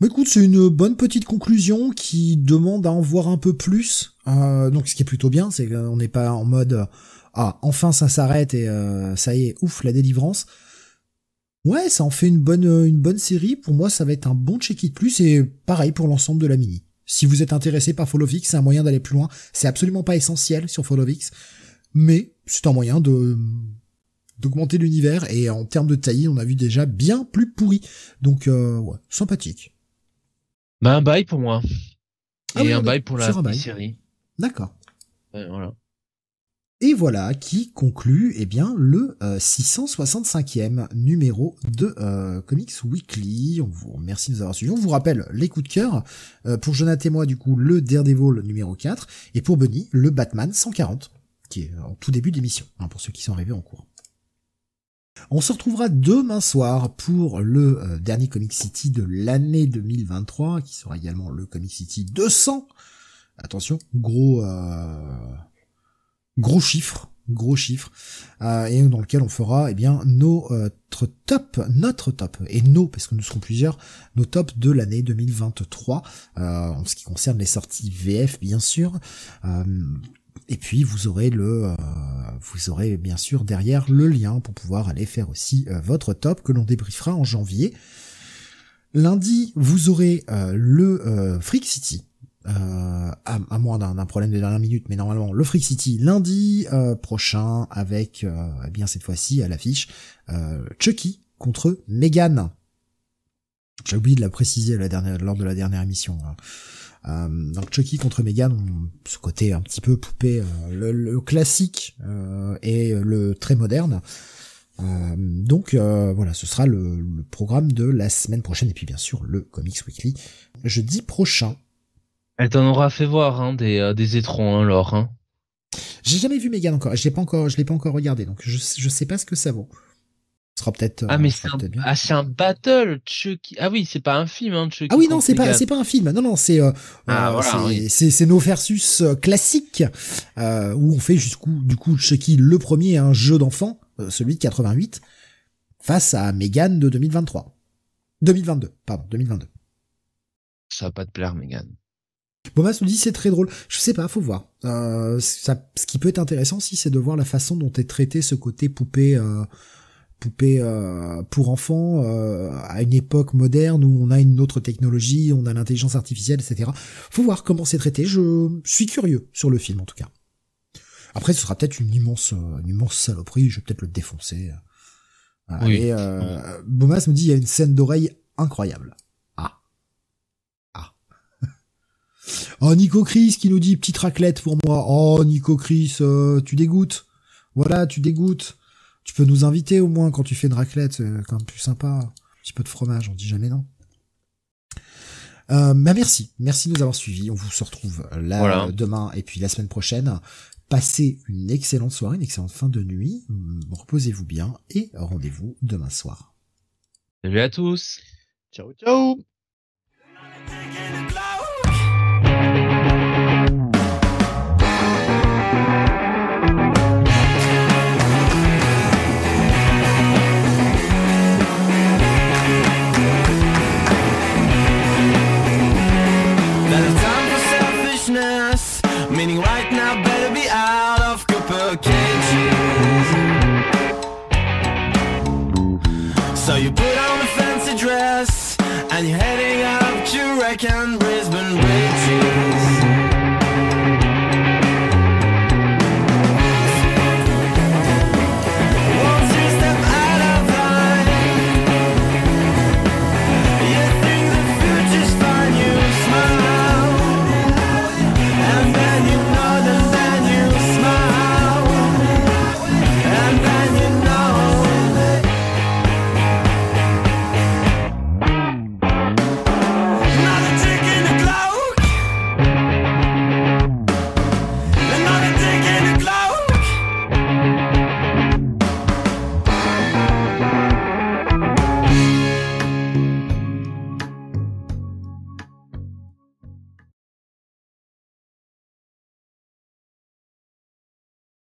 Mais écoute, c'est une bonne petite conclusion qui demande à en voir un peu plus. Euh, donc, ce qui est plutôt bien, c'est qu'on n'est pas en mode ah enfin ça s'arrête et euh, ça y est, ouf la délivrance. Ouais, ça en fait une bonne, euh, une bonne série. Pour moi, ça va être un bon check-it plus et pareil pour l'ensemble de la mini. Si vous êtes intéressé par Followix, c'est un moyen d'aller plus loin. C'est absolument pas essentiel sur Followix, mais c'est un moyen de d'augmenter l'univers et en termes de taille, on a vu déjà bien plus pourri. Donc euh, ouais, sympathique. Bah un bail pour moi. Ah et un bail pour la série. D'accord. voilà. Et voilà qui conclut eh bien le 665e numéro de Comics Weekly. On vous remercie de nous avoir suivis. On vous rappelle les coups de cœur pour Jonathan et moi du coup le Daredevil numéro 4 et pour Bunny le Batman 140 qui est en tout début d'émission hein, pour ceux qui sont arrivés en cours. On se retrouvera demain soir pour le euh, dernier Comic City de l'année 2023, qui sera également le Comic City 200. Attention, gros, euh, gros chiffre, gros chiffre, euh, et dans lequel on fera eh bien notre top, notre top, et nos, parce que nous serons plusieurs, nos tops de l'année 2023, en ce qui concerne les sorties VF bien sûr. Et puis vous aurez le, euh, vous aurez bien sûr derrière le lien pour pouvoir aller faire aussi euh, votre top que l'on débriefera en janvier. Lundi, vous aurez euh, le Freak City. À, à, moins d'un problème de dernière minute, mais normalement le Freak City lundi prochain avec eh bien cette fois-ci à l'affiche Chucky contre Megan. J'ai oublié de la préciser la dernière, lors de la dernière émission. Hein. Euh, donc Chucky contre Megan, ce côté un petit peu poupée, euh, le, classique euh, et le très moderne. donc voilà, ce sera le, programme de la semaine prochaine et puis bien sûr le Comics Weekly jeudi prochain. Elle t'en aura fait voir hein, des, des étrons, hein, Laure. Hein. J'ai jamais vu Megan encore, je l'ai pas encore, je l'ai pas encore regardé, donc je je sais pas ce que ça vaut sera peut-être. Ah mais c'est un, ah, c'est un battle Chucky. Ah oui, c'est pas un film hein, Chucky. Ah oui non, c'est pas c'est pas un film. Non non, c'est euh, ah, euh, c'est c'est nos versus euh, classiques euh, où on fait jusqu'où du coup Chucky le premier un jeu d'enfant, celui de 88 face à Megan de 2023. 2022, pardon, 2022. Ça va pas te plaire Megan. Bomas nous dit c'est très drôle. Je sais pas, faut voir. Euh, ça, ce qui peut être intéressant aussi, c'est de voir la façon dont est traité ce côté poupée euh, poupée euh, pour enfants euh, à une époque moderne où on a une autre technologie, on a l'intelligence artificielle, etc. Faut voir comment c'est traité. Je suis curieux sur le film en tout cas. Après, ce sera peut-être une immense, une immense saloperie. Je vais peut-être le défoncer. Oui. Et Bomas me dit il y a une scène d'oreille incroyable. Ah. Ah. Oh Nico Chris qui nous dit petite raclette pour moi. Oh Nico Chris, tu dégoûtes. Voilà, tu dégoûtes. Tu peux nous inviter au moins quand tu fais une raclette, c'est quand même plus sympa. Un petit peu de fromage, on dit jamais non. Euh, bah merci, merci de nous avoir suivis. On vous se retrouve là demain et puis la semaine prochaine. Passez une excellente soirée, une excellente fin de nuit. Reposez-vous bien et rendez-vous demain soir. Salut à tous. Ciao ciao.